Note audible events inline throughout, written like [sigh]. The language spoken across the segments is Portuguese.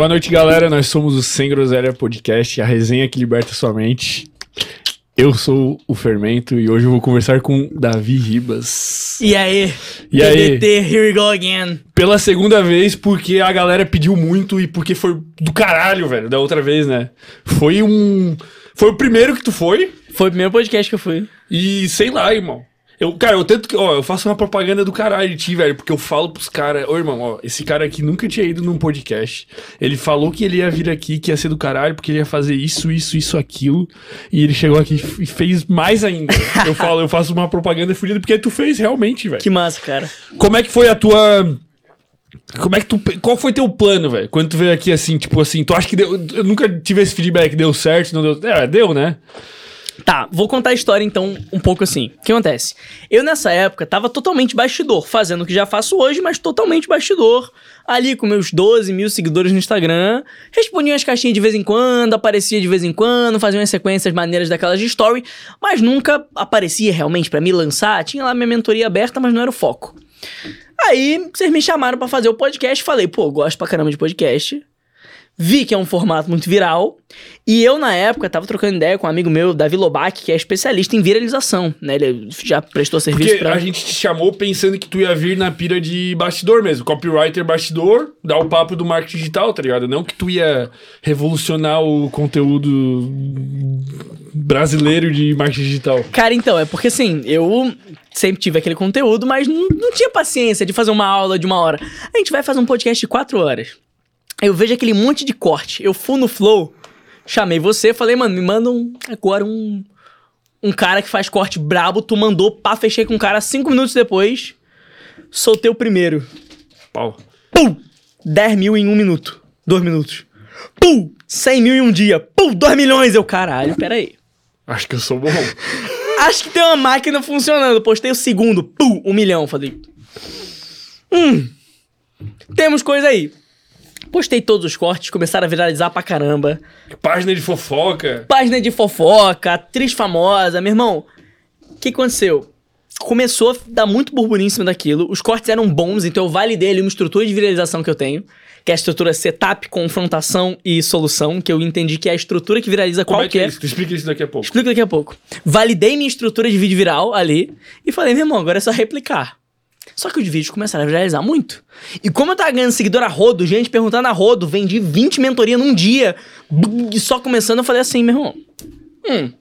Boa noite, galera. Nós somos o Sem Groselha Podcast, a resenha que liberta sua mente. Eu sou o Fermento e hoje eu vou conversar com Davi Ribas. E aí? E aí? TBT, here we go again. Pela segunda vez, porque a galera pediu muito e porque foi do caralho, velho, da outra vez, né? Foi um. Foi o primeiro que tu foi Foi o primeiro podcast que eu fui. e sei lá, irmão. Eu, cara, eu tento que. Ó, eu faço uma propaganda do caralho de ti, velho, porque eu falo pros caras. Ô, irmão, ó, esse cara aqui nunca tinha ido num podcast. Ele falou que ele ia vir aqui, que ia ser do caralho, porque ele ia fazer isso, isso, isso, aquilo. E ele chegou aqui e fez mais ainda. [laughs] eu falo, eu faço uma propaganda fodida porque tu fez realmente, velho. Que massa, cara. Como é que foi a tua. Como é que tu. Qual foi teu plano, velho? Quando tu veio aqui assim, tipo assim, tu acha que deu. Eu nunca tive esse feedback, deu certo, não deu. É, deu, né? Tá, vou contar a história então um pouco assim. O que acontece? Eu nessa época tava totalmente bastidor, fazendo o que já faço hoje, mas totalmente bastidor. Ali com meus 12 mil seguidores no Instagram. Respondia as caixinhas de vez em quando, aparecia de vez em quando, fazia umas sequências maneiras daquelas de story, mas nunca aparecia realmente pra me lançar. Tinha lá minha mentoria aberta, mas não era o foco. Aí vocês me chamaram pra fazer o podcast, falei, pô, gosto pra caramba de podcast. Vi que é um formato muito viral. E eu, na época, tava trocando ideia com um amigo meu, Davi Lobac, que é especialista em viralização, né? Ele já prestou serviço Porque pra... a gente te chamou pensando que tu ia vir na pira de bastidor mesmo. Copywriter bastidor, dar o papo do marketing digital, tá ligado? Não que tu ia revolucionar o conteúdo brasileiro de marketing digital. Cara, então, é porque assim, eu sempre tive aquele conteúdo, mas não, não tinha paciência de fazer uma aula de uma hora. A gente vai fazer um podcast de quatro horas. Eu vejo aquele monte de corte. Eu fui no Flow, chamei você, falei, mano, me manda um, agora um, um cara que faz corte brabo. Tu mandou, pá, fechei com o cara cinco minutos depois. Soltei o primeiro. Pau. Pum! 10 mil em um minuto. Dois minutos. Pum! 100 mil em um dia. Pum! 2 milhões. Eu, caralho, peraí. Acho que eu sou bom. [laughs] Acho que tem uma máquina funcionando. Postei o segundo. Pum! Um milhão. Falei. Hum. Temos coisa aí. Postei todos os cortes, começaram a viralizar pra caramba. Página de fofoca. Página de fofoca, atriz famosa, meu irmão. O que aconteceu? Começou a dar muito burburinho em cima daquilo. Os cortes eram bons, então eu validei ali uma estrutura de viralização que eu tenho. Que é a estrutura setup, confrontação e solução. Que eu entendi que é a estrutura que viraliza Como qualquer... é que é isso? Tu explica isso daqui a pouco. Explico daqui a pouco. Validei minha estrutura de vídeo viral ali e falei, meu irmão, agora é só replicar. Só que os vídeos começaram a viralizar muito. E como eu tava ganhando seguidor a rodo, gente perguntando a rodo, vendi 20 mentoria num dia, e só começando, eu falei assim, meu irmão, hum,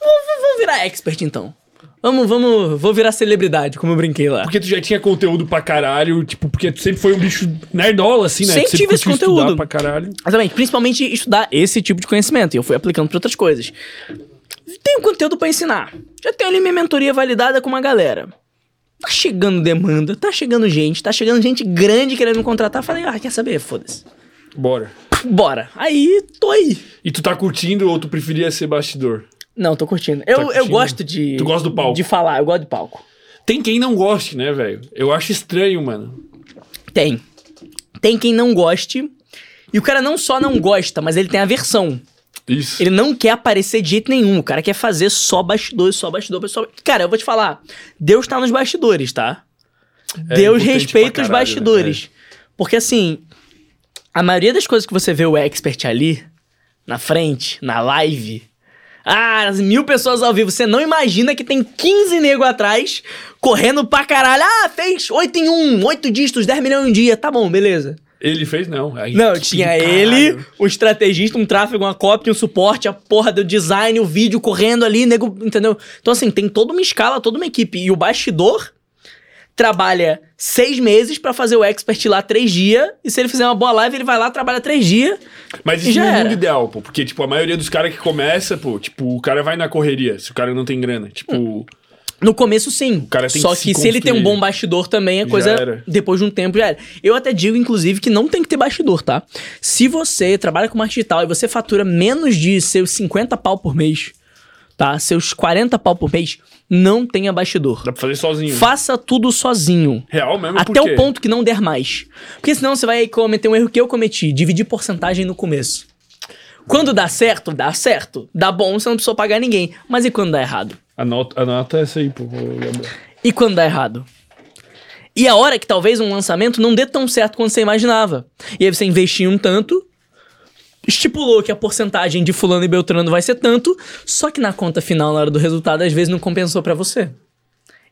vou, vou- virar expert então. Vamos, vamos, vou virar celebridade, como eu brinquei lá. Porque tu já tinha conteúdo pra caralho, tipo, porque tu sempre foi um bicho nerdola, assim, né? Sempre Tu tive esse conteúdo. pra caralho. Exatamente, principalmente estudar esse tipo de conhecimento. E eu fui aplicando para outras coisas. Tenho conteúdo pra ensinar. Já tenho ali minha mentoria validada com uma galera. Tá chegando demanda, tá chegando gente, tá chegando gente grande querendo me contratar. Falei, ah, quer saber? Foda-se. Bora. Bora. Aí, tô aí. E tu tá curtindo ou tu preferia ser bastidor? Não, tô curtindo. Eu, eu curtindo? gosto de. Tu gosta do palco? De falar, eu gosto de palco. Tem quem não goste, né, velho? Eu acho estranho, mano. Tem. Tem quem não goste. E o cara não só não gosta, mas ele tem aversão. Isso. Ele não quer aparecer de jeito nenhum. O cara quer fazer só bastidores, só bastidor, só... Cara, eu vou te falar. Deus tá nos bastidores, tá? É Deus respeita pra os caralho, bastidores. né? Porque assim, a maioria das coisas que você vê o expert ali, na frente, na live. Ah, as mil pessoas ao vivo. Você não imagina que tem 15 nego atrás, correndo pra caralho. Ah, fez 8 em 1, 8 dígitos, 10 milhões em um dia. Tá bom, beleza. Ele fez, não. Aí, Não, tinha caralho. ele, o estrategista, um tráfego, uma cópia, um suporte, a porra do design, o vídeo correndo ali, nego, entendeu? Então, assim, tem toda uma escala, toda uma equipe. E o bastidor trabalha seis meses pra fazer o expert lá três dias. E se ele fizer uma boa live, ele vai lá, trabalha três dias. Mas isso já não é mundo ideal, pô. Porque, tipo, a maioria dos caras que começa, pô, tipo, o cara vai na correria, se o cara não tem grana. Tipo, No começo, sim. cara tem Só que que, se se ele tem um bom bastidor também, a coisa, depois de um tempo, já era. Eu até digo, inclusive, que não tem que ter bastidor, tá? Se você trabalha com marketing digital e você fatura menos de seus 50 pau por mês, tá? Seus 40 pau por mês, não tenha bastidor. dá pra fazer sozinho. Faça tudo sozinho. Real mesmo, Até o ponto que não der mais. Porque senão você vai cometer um erro que eu cometi, dividir porcentagem no começo. Quando dá certo, dá certo. Dá bom, você não precisa pagar ninguém. Mas e quando dá errado? Anota, anota essa aí, pô. lembrar. E quando dá errado? E a hora que talvez um lançamento não dê tão certo quanto você imaginava. E aí você investiu um tanto, estipulou que a porcentagem de fulano e beltrano vai ser tanto, só que na conta final, na hora do resultado, às vezes não compensou para você.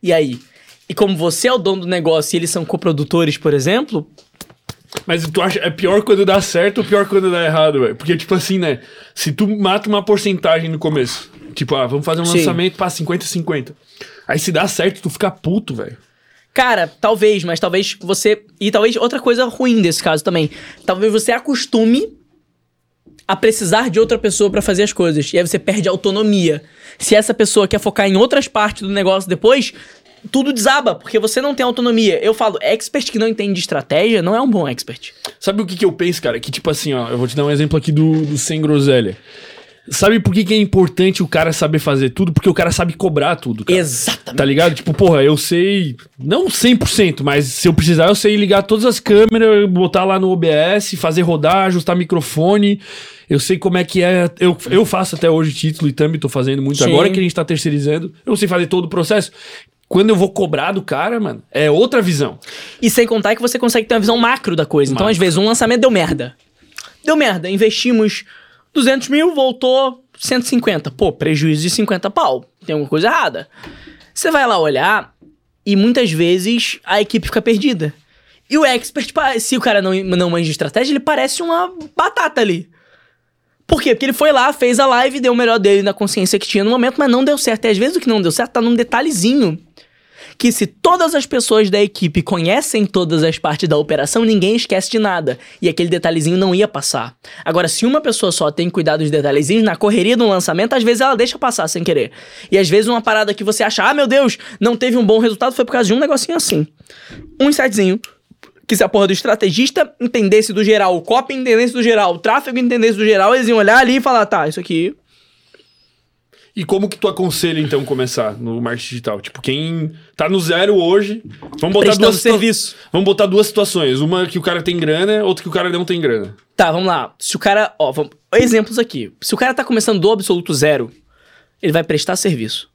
E aí? E como você é o dono do negócio e eles são coprodutores, por exemplo, Mas tu acha é pior quando dá certo ou pior quando dá errado, velho? Porque, tipo assim, né? Se tu mata uma porcentagem no começo, tipo, ah, vamos fazer um Sim. lançamento pra 50-50. Aí se dá certo, tu fica puto, velho. Cara, talvez, mas talvez você. E talvez outra coisa ruim desse caso também. Talvez você acostume a precisar de outra pessoa pra fazer as coisas. E aí você perde a autonomia. Se essa pessoa quer focar em outras partes do negócio depois, tudo desaba, porque você não tem autonomia. Eu falo, expert que não entende de estratégia não é um bom expert. Sabe o que, que eu penso, cara? Que tipo assim, ó, eu vou te dar um exemplo aqui do, do Sem Groselha. Sabe por que, que é importante o cara saber fazer tudo? Porque o cara sabe cobrar tudo, cara. Exatamente. Tá ligado? Tipo, porra, eu sei, não 100%, mas se eu precisar, eu sei ligar todas as câmeras, botar lá no OBS, fazer rodar, ajustar microfone. Eu sei como é que é. Eu, eu faço até hoje título e thumb, tô fazendo muito. Sim. Agora que a gente tá terceirizando, eu sei fazer todo o processo. Quando eu vou cobrar do cara, mano, é outra visão. E sem contar que você consegue ter uma visão macro da coisa. Então, Macro. às vezes, um lançamento deu merda. Deu merda. Investimos 200 mil, voltou 150. Pô, prejuízo de 50 pau. Tem alguma coisa errada. Você vai lá olhar e muitas vezes a equipe fica perdida. E o expert, se o cara não, não manja de estratégia, ele parece uma batata ali. Por quê? Porque ele foi lá, fez a live, deu o melhor dele na consciência que tinha no momento, mas não deu certo. E às vezes o que não deu certo tá num detalhezinho que se todas as pessoas da equipe conhecem todas as partes da operação, ninguém esquece de nada. E aquele detalhezinho não ia passar. Agora, se uma pessoa só tem cuidado dos detalhezinhos, na correria do lançamento, às vezes ela deixa passar sem querer. E às vezes uma parada que você acha, ah, meu Deus, não teve um bom resultado, foi por causa de um negocinho assim. Um insightzinho. Que se a porra do estrategista entendesse do geral, o copy entendesse do geral, o tráfego entendesse do geral, eles iam olhar ali e falar, tá, isso aqui E como que tu aconselha, então, começar no marketing digital? Tipo, quem tá no zero hoje, vamos botar Prestando duas serviço. Vamos botar duas situações. Uma que o cara tem grana, outra que o cara não tem grana. Tá, vamos lá. Se o cara. Ó, vamos, exemplos aqui. Se o cara tá começando do absoluto zero, ele vai prestar serviço.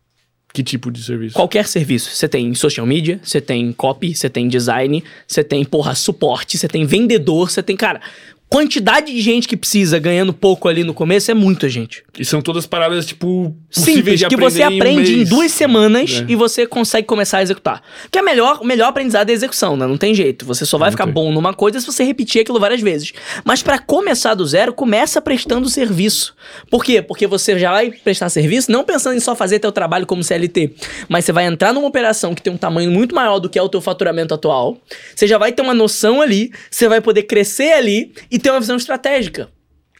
Que tipo de serviço? Qualquer serviço. Você tem social media, você tem copy, você tem design, você tem, porra, suporte, você tem vendedor, você tem. Cara, quantidade de gente que precisa ganhando pouco ali no começo é muita gente. E são todas paradas, tipo, Simples, que você aprende um em duas semanas É. e você consegue começar a executar. Que é melhor, o melhor aprendizado é a execução, né? Não tem jeito. Você só vai Não ficar tem. bom numa coisa se você repetir aquilo várias vezes. Mas pra começar do zero, começa prestando serviço. Por quê? Porque você já vai prestar serviço não pensando em só fazer teu trabalho como CLT, mas você vai entrar numa operação que tem um tamanho muito maior do que é o teu faturamento atual. Você já vai ter uma noção ali, você vai poder crescer ali e ter uma visão estratégica.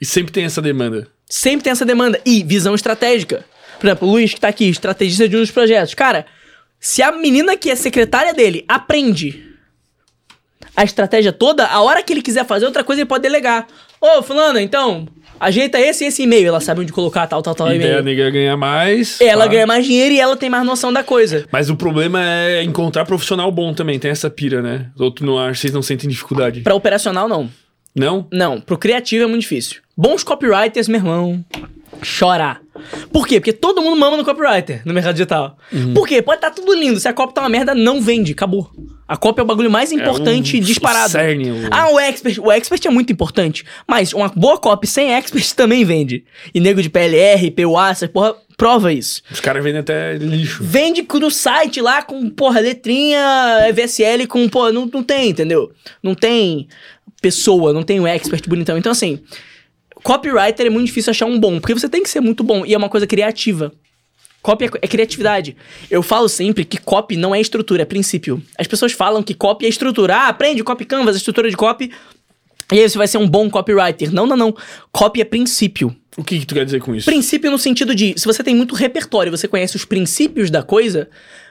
E sempre tem essa demanda. Sempre tem essa demanda. E visão estratégica. Por exemplo, o Luiz, que tá aqui, estrategista de um dos projetos. Cara, se a menina que é secretária dele aprende a estratégia toda, a hora que ele quiser fazer outra coisa, ele pode delegar. Ô, fulano, então, ajeita esse e esse e-mail. Ela sabe onde colocar tal, tal, tal a ideia e-mail. nega ganhar mais. Ela tá? ganha mais dinheiro e ela tem mais noção da coisa. Mas o problema é encontrar profissional bom também. Tem essa pira, né? Outro não acha, vocês não sentem dificuldade. Pra operacional, não. Não? Não, pro criativo é muito difícil. Bons copywriters, meu irmão, chorar. Por quê? Porque todo mundo mama no copywriter no mercado digital. Uhum. Por quê? Pode estar tudo lindo. Se a copy tá uma merda, não vende. Acabou. A copy é o bagulho mais importante um- disparado. cerne, o- Ah, o expert. O expert é muito importante. Mas uma boa copy sem expert [laughs] também vende. E nego de PLR, PUA, essa porra, prova isso. Os caras vendem até lixo. Vende no site lá com, porra, letrinha VSL com, porra, não, não tem, entendeu? Não tem pessoa, não tem um expert bonitão. Então, assim, copywriter é muito difícil achar um bom, porque você tem que ser muito bom e é uma coisa criativa. Copy é, é criatividade. Eu falo sempre que copy não é estrutura, é princípio. As pessoas falam que copy é estrutura. Ah, aprende copy canvas, estrutura de copy. E aí você vai ser um bom copywriter. Não, não, não. Copy é princípio. O que, que tu quer dizer com isso? Princípio no sentido de, se você tem muito repertório, você conhece os princípios da coisa,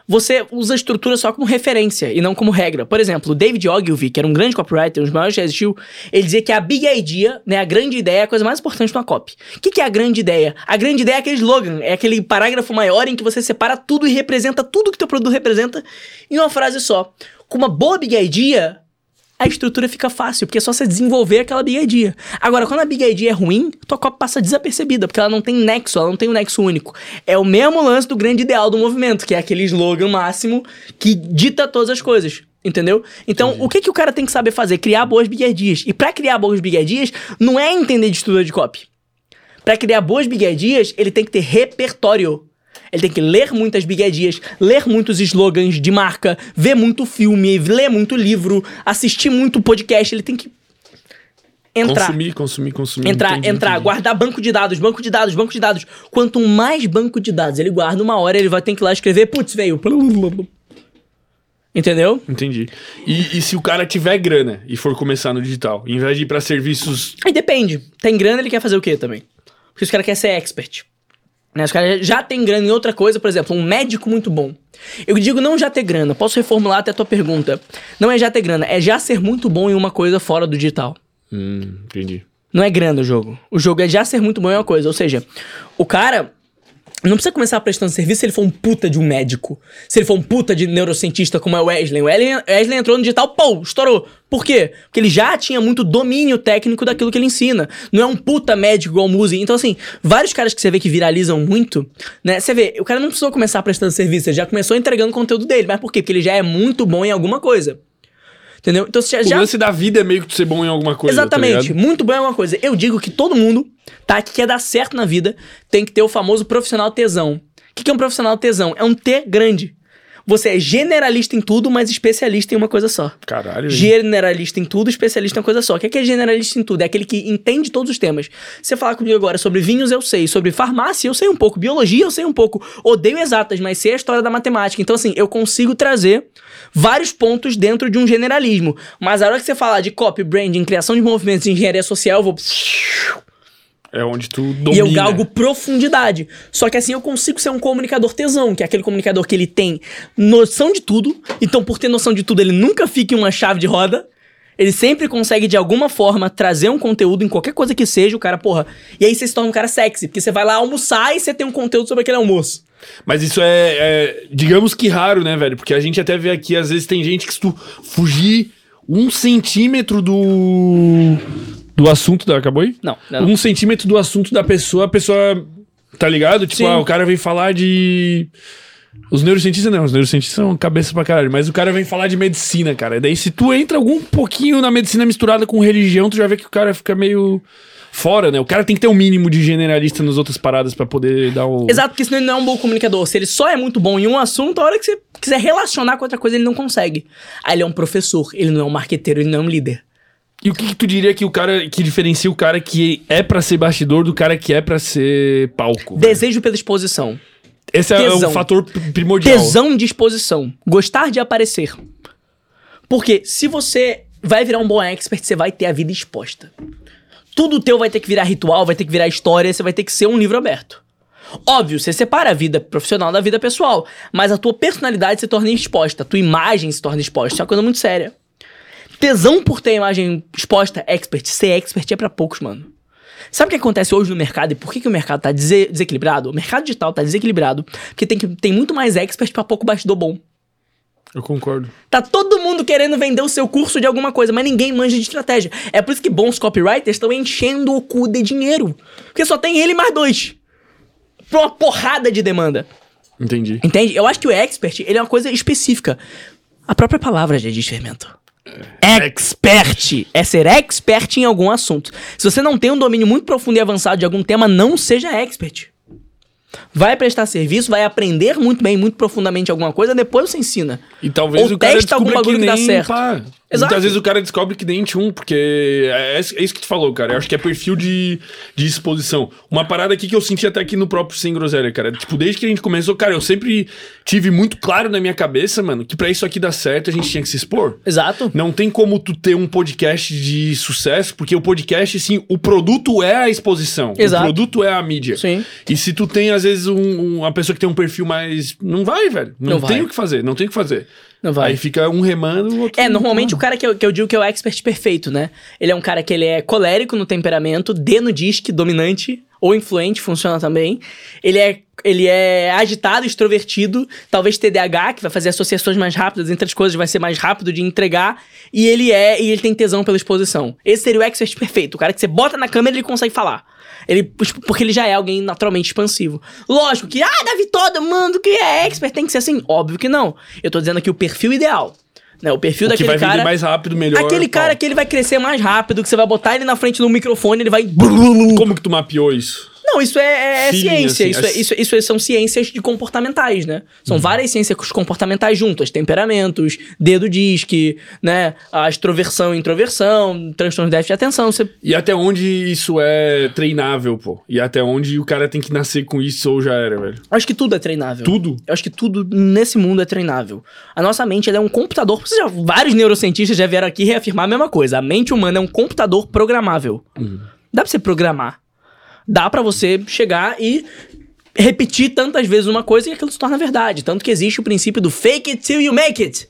você usa a estrutura só como referência e não como regra. Por exemplo, David Ogilvy, que era um grande copywriter, um dos maiores que existiu, ele dizia que a big idea, né, a grande ideia é a coisa mais importante numa copy. O que, que é a grande ideia? A grande ideia é aquele slogan, é aquele parágrafo maior em que você separa tudo e representa tudo que teu produto representa em uma frase só. Com uma boa big idea, a estrutura fica fácil, porque é só você desenvolver aquela big idea. Agora, quando a big idea é ruim, tua copy passa desapercebida, porque ela não tem nexo, ela não tem um nexo único. É o mesmo lance do grande ideal do movimento, que é aquele slogan máximo que dita todas as coisas. Entendeu? Então, o que, que o cara tem que saber fazer? Criar boas bigardias. E pra criar boas bigardias, não é entender de estrutura de copy. Pra criar boas bigardias, ele tem que ter repertório. Ele tem que ler muitas bigardias, ler muitos slogans de marca, ver muito filme, ler muito livro, assistir muito podcast. Ele tem que entrar. Consumir, consumir, consumir. Entrar, entendi, entrar, entendi. guardar banco de dados, banco de dados, banco de dados. Quanto mais banco de dados ele guarda, uma hora ele vai ter que ir lá escrever, putz, veio. Entendeu? Entendi. E, e se o cara tiver grana e for começar no digital, em vez de ir pra serviços. Aí depende. Tem grana, ele quer fazer o quê também? Porque os caras querem ser expert. Né? Os caras já tem grana em outra coisa, por exemplo, um médico muito bom. Eu digo não já ter grana, posso reformular até a tua pergunta. Não é já ter grana, é já ser muito bom em uma coisa fora do digital. Hum, entendi. Não é grana o jogo. O jogo é já ser muito bom em uma coisa. Ou seja, o cara não precisa começar prestando serviço se ele for um puta de um médico. Se ele for um puta de neurocientista como é o Wesley. O Wesley, entrou no digital, pô, estourou. Por quê? Porque ele já tinha muito domínio técnico daquilo que ele ensina. Não é um puta médico igual o Muzi. Então, assim, vários caras que você vê que viralizam muito, né? Você vê, o cara não precisou começar prestando serviço, ele já começou entregando o conteúdo dele. Mas por quê? Porque ele já é muito bom em alguma coisa. Entendeu? Então, você já, O lance da vida é meio que ser bom em alguma coisa. tá Exatamente. ligado? muito bom é uma coisa. Eu digo que todo mundo, tá, que quer dar certo na vida, tem que ter o famoso profissional tesão. O que, que é um profissional tesão? É um T grande. Você é generalista em tudo, mas especialista em uma coisa só. Caralho. hein? Generalista em tudo, especialista em uma coisa só. O que é, que é generalista em tudo? É aquele que entende todos os temas. Você falar comigo agora sobre vinhos, eu sei. Sobre farmácia, eu sei um pouco. Biologia, eu sei um pouco. Odeio exatas, mas sei a história da matemática. Então, assim, eu consigo trazer vários pontos dentro de um generalismo. Mas a hora que você falar de copy, branding, criação de movimentos e engenharia social, eu vou... É onde tu domina. E eu galgo profundidade. Só que assim eu consigo ser um comunicador tesão, que é aquele comunicador que ele tem noção de tudo. Então, por ter noção de tudo, ele nunca fica em uma chave de roda. Ele sempre consegue, de alguma forma, trazer um conteúdo em qualquer coisa que seja, o cara, porra. E aí você se torna um cara sexy, porque você vai lá almoçar e você tem um conteúdo sobre aquele almoço. Mas isso é, é, digamos que raro, né, velho? Porque a gente até vê aqui, às vezes tem gente que se tu fugir um centímetro do. do assunto da. Acabou aí? Não, não, não. Um centímetro do assunto da pessoa, a pessoa. Tá ligado? Tipo, ah, o cara vem falar de. Os neurocientistas não, os neurocientistas são cabeça pra caralho, mas o cara vem falar de medicina, cara. Daí se tu entra algum pouquinho na medicina misturada com religião, tu já vê que o cara fica meio fora, né? O cara tem que ter um mínimo de generalista nas outras paradas pra poder dar o. Exato, porque senão ele não é um bom comunicador. Se ele só é muito bom em um assunto, a hora que você quiser relacionar com outra coisa, ele não consegue. Aí ele é um professor, ele não é um marqueteiro, ele não é um líder. E o que, que tu diria que o cara que diferencia o cara que é pra ser bastidor do cara que é pra ser palco? velho? Desejo pela exposição. Esse é tesão. o fator p- primordial. Tesão de exposição. Gostar de aparecer. Porque se você vai virar um bom expert, você vai ter a vida exposta. Tudo teu vai ter que virar ritual, vai ter que virar história, você vai ter que ser um livro aberto. Óbvio, você separa a vida profissional da vida pessoal, mas a tua personalidade se torna exposta, a tua imagem se torna exposta. Isso é uma coisa muito séria. Tesão por ter a imagem exposta, expert. Ser expert é pra poucos, mano. Sabe o que acontece hoje no mercado e por que, que o mercado tá dese- desequilibrado? O mercado digital tá desequilibrado porque tem, que, tem muito mais expert pra pouco bastidor bom. Eu concordo. Tá todo mundo querendo vender o seu curso de alguma coisa, mas ninguém manja de estratégia. É por isso que bons copywriters estão enchendo o cu de dinheiro. Porque só tem ele mais dois. Pra uma porrada de demanda. Entendi. Entende? Eu acho que o expert, ele é uma coisa específica. A própria palavra já diz fermento. Expert é ser expert em algum assunto. Se você não tem um domínio muito profundo e avançado de algum tema, não seja expert. Vai prestar serviço, vai aprender muito bem, muito profundamente alguma coisa, depois você ensina. E talvez Ou o cara testa algum bagulho que dá certo. Pá. Exato. Muitas vezes o cara descobre que nem tinha um, porque é, é isso que tu falou, cara. Eu acho que é perfil de, de exposição. Uma parada aqui que eu senti até aqui no próprio Sem Groselha, cara. Tipo, desde que a gente começou, cara, eu sempre tive muito claro na minha cabeça, mano, que pra isso aqui dar certo a gente tinha que se expor. Exato. Não tem como tu ter um podcast de sucesso, porque o podcast, sim, o produto é a exposição. Exato. O produto é a mídia. Sim. E se tu tem, às vezes, um- um- uma pessoa que tem um perfil mais. Não vai, velho. Não, Não tem vai. o que fazer, não tem o que fazer. Não vai. Aí fica um remando, o outro. É, normalmente o cara que eu, que eu digo que é o expert perfeito, né? Ele é um cara que ele é colérico no temperamento, D no disque, dominante, ou influente, funciona também. Ele é, ele é agitado, extrovertido, talvez TDAH, que vai fazer associações mais rápidas entre as coisas, vai ser mais rápido de entregar. E ele é, e ele tem tesão pela exposição. Esse seria o expert perfeito, o cara que você bota na câmera e ele consegue falar. Ele, porque ele já é alguém naturalmente expansivo. Lógico que, ah, Davi, todo mundo que é expert tem que ser assim. Óbvio que não. Eu tô dizendo aqui o perfil ideal. Né? O perfil O que daquele vai cara. vender mais rápido, melhor. aquele tal. cara que ele vai crescer mais rápido, que você vai botar ele na frente do microfone, ele vai. Como que tu mapeou isso? Não, isso é, é- é Feeling, ciência. assim, isso, é- isso, isso são ciências de comportamentais, né? São Uhum. várias ciências comportamentais juntas. Temperamentos, dedo disque, né? A extroversão e introversão, transtorno de déficit de atenção. Você... E até onde isso é treinável, pô? E até onde o cara tem que nascer com isso ou já era, velho? Acho que tudo é treinável. Tudo? Eu acho que tudo nesse mundo é treinável. A nossa mente é um computador. Já- vários neurocientistas já vieram aqui reafirmar a mesma coisa. A mente humana é um computador programável. Dá pra você programar. Dá pra você chegar e repetir tantas vezes uma coisa e aquilo se torna verdade. Tanto que existe o princípio do fake it till you make it.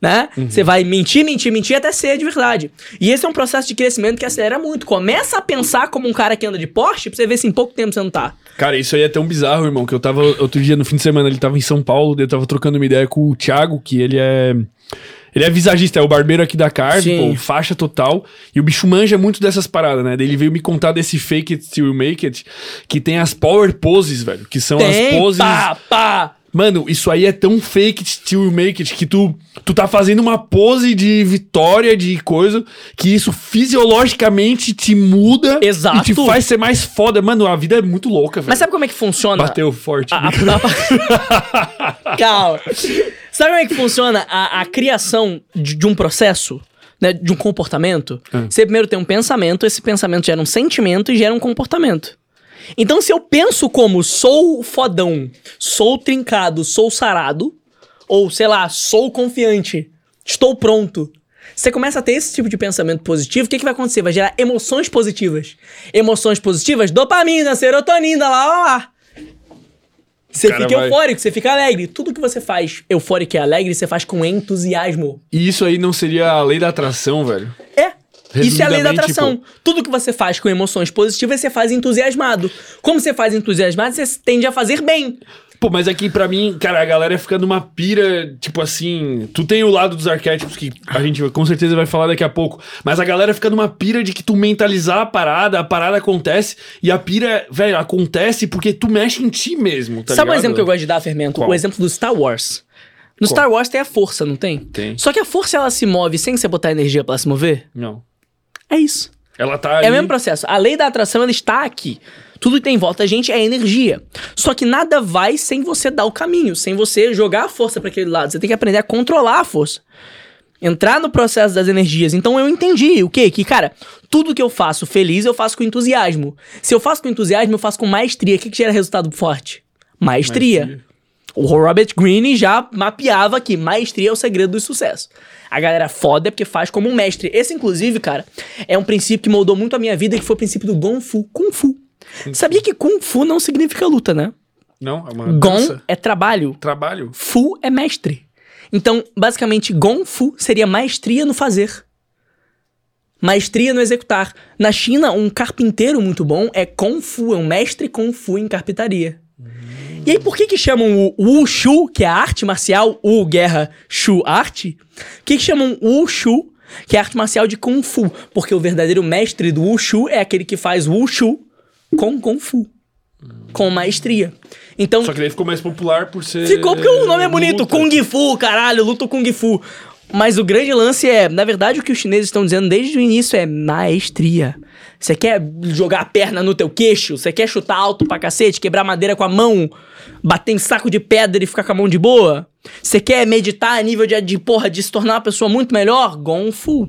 Né? Você vai mentir, mentir, mentir até ser de verdade. E esse é um processo de crescimento que acelera muito. Começa a pensar como um cara que anda de Porsche pra você ver se em pouco tempo você não tá. Cara, isso aí é tão bizarro, irmão, que eu tava outro dia no fim de semana, ele tava em São Paulo, eu tava trocando uma ideia com o Thiago, que ele é. Ele é visagista, é o barbeiro aqui da Carve, pô, faixa total. E o bicho manja muito dessas paradas, né? Ele veio me contar desse fake it till you make it, que tem as power poses, velho. Que são as Tem, poses. pá, pá. Mano, isso aí é tão fake it till you make it que tu, tu tá fazendo uma pose de vitória, de coisa, que isso fisiologicamente te muda Exato. e te faz ser mais foda. Mano, a vida é muito louca, velho. Mas sabe como é que funciona? Bateu forte. A- a- a- [laughs] Calma. Sabe como é que funciona a, a criação de, de um processo? Né, de um comportamento? Ah. Você primeiro tem um pensamento, esse pensamento gera um sentimento e gera um comportamento. Então, se eu penso como sou fodão, sou trincado, sou sarado, ou sei lá, sou confiante, estou pronto. Você começa a ter esse tipo de pensamento positivo, o que, que vai acontecer? Vai gerar emoções positivas. Emoções positivas, dopamina, serotonina, lá, lá, lá. Você Cara, fica vai- eufórico, você fica alegre. Tudo que você faz eufórico e alegre, você faz com entusiasmo. E isso aí não seria a lei da atração, velho? É. Isso é a lei da atração. tipo- Tudo que você faz com emoções positivas, você faz entusiasmado. Como você faz entusiasmado, você tende a fazer bem. Pô, mas aqui pra mim, cara, a galera fica numa pira, tipo assim. Tu tem o lado dos arquétipos que a gente com certeza vai falar daqui a pouco. Mas a galera fica numa pira de que tu mentalizar a parada, a parada acontece. E a pira, velho, acontece porque tu mexe em ti mesmo, tá Sabe um ligado? exemplo que eu gosto de dar, Fermento? Qual? O exemplo do Star Wars. No Qual? Star Wars tem a força, não tem? Tem. Só que a força ela se move sem você botar energia pra ela se mover? Não. É isso. Ela tá É ali. o mesmo processo. A lei da atração, ela está aqui. Tudo que tem em volta da gente é energia. Só que nada vai sem você dar o caminho, sem você jogar a força para aquele lado. Você tem que aprender a controlar a força. Entrar no processo das energias. Então eu entendi o quê? Que, cara, tudo que eu faço feliz, eu faço com entusiasmo. Se eu faço com entusiasmo, eu faço com maestria. O que, que gera resultado forte? Maestria. Maestria. O Robert Greene já mapeava que maestria é o segredo do sucesso. A galera foda é porque faz como um mestre. Esse, inclusive, cara, é um princípio que moldou muito a minha vida, que foi o princípio do Gong Fu. Kung Fu. Sabia que Kung Fu não significa luta, né? Não, é uma Gong dança. é trabalho. Trabalho. Fu é mestre. Então, basicamente, Gong Fu seria maestria no fazer. Maestria no executar. Na China, um carpinteiro muito bom é Kung Fu, é um mestre Kung Fu em carpintaria. E aí, por que que chamam o Wushu, que é a arte marcial, o guerra Shu arte? Por que que chamam Wushu, que é arte marcial de Kung Fu? Porque o verdadeiro mestre do Wushu é aquele que faz Wushu com Kung Fu. Com maestria. Então, Só que daí ficou mais popular por ser. Ficou porque o nome é bonito, luta. Kung Fu, caralho, luto Kung Fu. Mas o grande lance é, na verdade, o que os chineses estão dizendo desde o início é maestria. Você quer jogar a perna no teu queixo? Você quer chutar alto pra cacete, quebrar madeira com a mão, bater em saco de pedra e ficar com a mão de boa? Você quer meditar a nível de, de porra, de se tornar uma pessoa muito melhor? Gong Fu.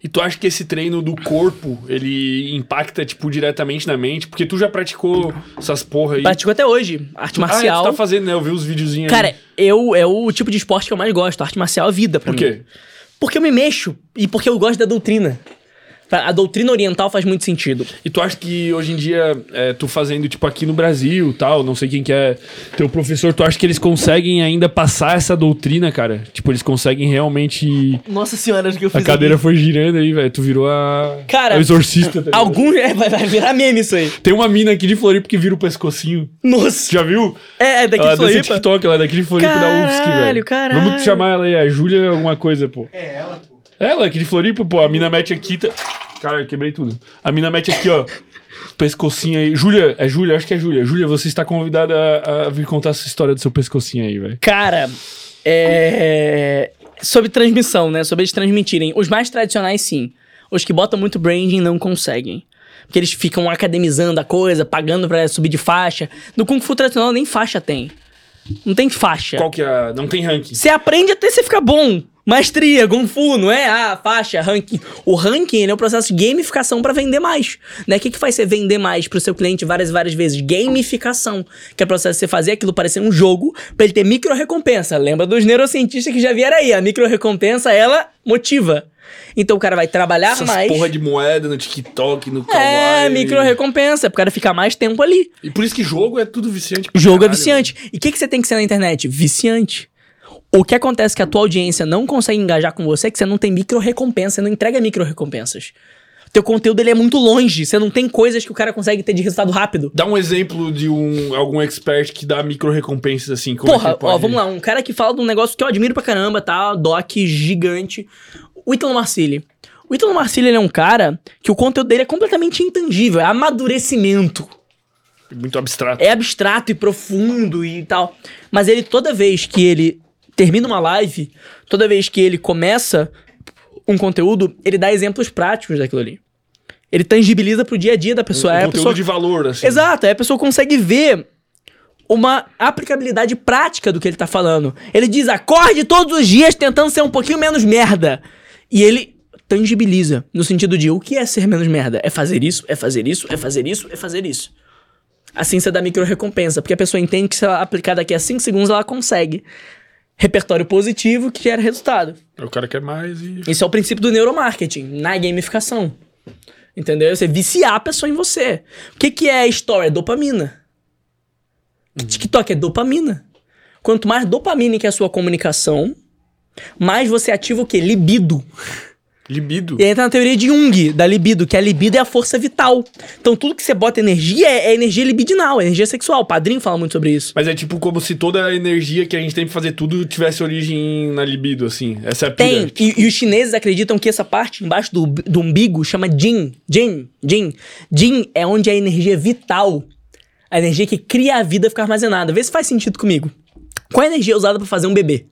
E tu acha que esse treino do corpo, ele impacta, tipo, diretamente na mente? Porque tu já praticou essas porra aí. Pratico até hoje. Arte Ah, é, marcial. tu tá fazendo, né? Eu vi os videozinhos Cara, aí. eu é o tipo de esporte que eu mais gosto. Arte marcial é vida pra Por mim. quê? Porque eu me mexo e porque eu gosto da doutrina. A doutrina oriental faz muito sentido. E tu acha que hoje em dia, é, tu fazendo, tipo, aqui no Brasil tal, não sei quem que é teu professor, tu acha que eles conseguem ainda passar essa doutrina, cara? Tipo, eles conseguem realmente... Nossa senhora, o que eu A fiz cadeira aqui. foi girando aí, velho. Tu virou a... Cara, o exorcista. tá? Algum... É, vai, vai virar meme isso aí. Tem uma mina aqui de Floripa que vira o pescocinho. Nossa. Já viu? É, é daqui ela de é desse Floripa. TikTok, ela é daqui de Floripa da UFSC, Caralho, velho. caralho. Vamos chamar ela aí, a Júlia alguma coisa, pô. É ela, pô. Ela, aqui de Floripa, pô. A mina mete aqui... Tá... Cara, quebrei tudo. A mina mete aqui, ó. Pescocinho aí. Júlia, é Júlia, acho que é Júlia. Júlia, você está convidada a, a vir contar essa história do seu pescocinho aí, velho. Cara, é... sobre transmissão, né? Sobre eles transmitirem. Os mais tradicionais, sim. Os que botam muito branding não conseguem. Porque eles ficam academizando a coisa, pagando pra subir de faixa. No Kung Fu tradicional nem faixa tem. Não tem faixa. Qual que é? a- Não tem ranking. Você aprende até você ficar bom. Maestria, Kung Fu, não é? Ah, faixa, ranking. O ranking é um processo de gamificação pra vender mais. Né? O que, que faz você vender mais pro seu cliente várias e várias vezes? Gamificação. Que é o processo de você fazer aquilo parecer um jogo pra ele ter micro recompensa. Lembra dos neurocientistas que já vieram aí? A micro recompensa, ela motiva. Então o cara vai trabalhar Essas mais. porra de moeda no TikTok, no É, Kawaii. micro recompensa, pro cara ficar mais tempo ali. E por isso que jogo é tudo viciante. Jogo é caralho, viciante. E o que, que você tem que ser na internet? Viciante. O que acontece que a tua audiência não consegue engajar com você é que você não tem micro recompensa, você não entrega micro recompensas. Teu conteúdo ele é muito longe, você não tem coisas que o cara consegue ter de resultado rápido. Dá um exemplo de um, algum expert que dá micro recompensas assim. Como é Porra, que ó, vamos lá, um cara que fala de um negócio que eu admiro pra caramba, tá? Doc gigante. O Ítalo Marcilli. O Ítalo Marcilli é um cara que o conteúdo dele é completamente intangível, é amadurecimento. Muito abstrato. é abstrato e profundo e tal. Mas ele, toda vez que ele termina uma live, toda vez que ele começa um conteúdo, ele dá exemplos práticos daquilo ali. Ele tangibiliza pro dia a dia da pessoa. um Aí a conteúdo pessoa... de valor, assim. Exato, aí a pessoa consegue ver uma aplicabilidade prática do que ele tá falando. Ele diz, acorde todos os dias tentando ser um pouquinho menos merda. E ele tangibiliza, no sentido de, o que é ser menos merda? É fazer isso, é fazer isso, é fazer isso, é fazer isso. Assim você dá micro recompensa, porque a pessoa entende que se ela aplicar daqui a 5 segundos ela consegue. Repertório positivo que gera resultado. O cara quer mais e. Esse é o princípio do neuromarketing, na gamificação. Entendeu? Você viciar a pessoa em você. O que, que é story? É dopamina. TikTok é dopamina. Quanto mais dopamina que é a sua comunicação, mais você ativa o quê? Libido. Libido. E aí entra na teoria de Jung, da libido, que a libido é a força vital. Então tudo que você bota energia é, é energia libidinal, é energia sexual. O padrinho fala muito sobre isso. Mas é tipo como se toda a energia que a gente tem pra fazer tudo tivesse origem na libido, assim. Essa é a Tem, e, e os chineses acreditam que essa parte embaixo do, do umbigo chama Jin. Jin, Jin. Jin é onde a energia vital, a energia que cria a vida fica armazenada. Vê se faz sentido comigo. Qual é a energia usada pra fazer um bebê?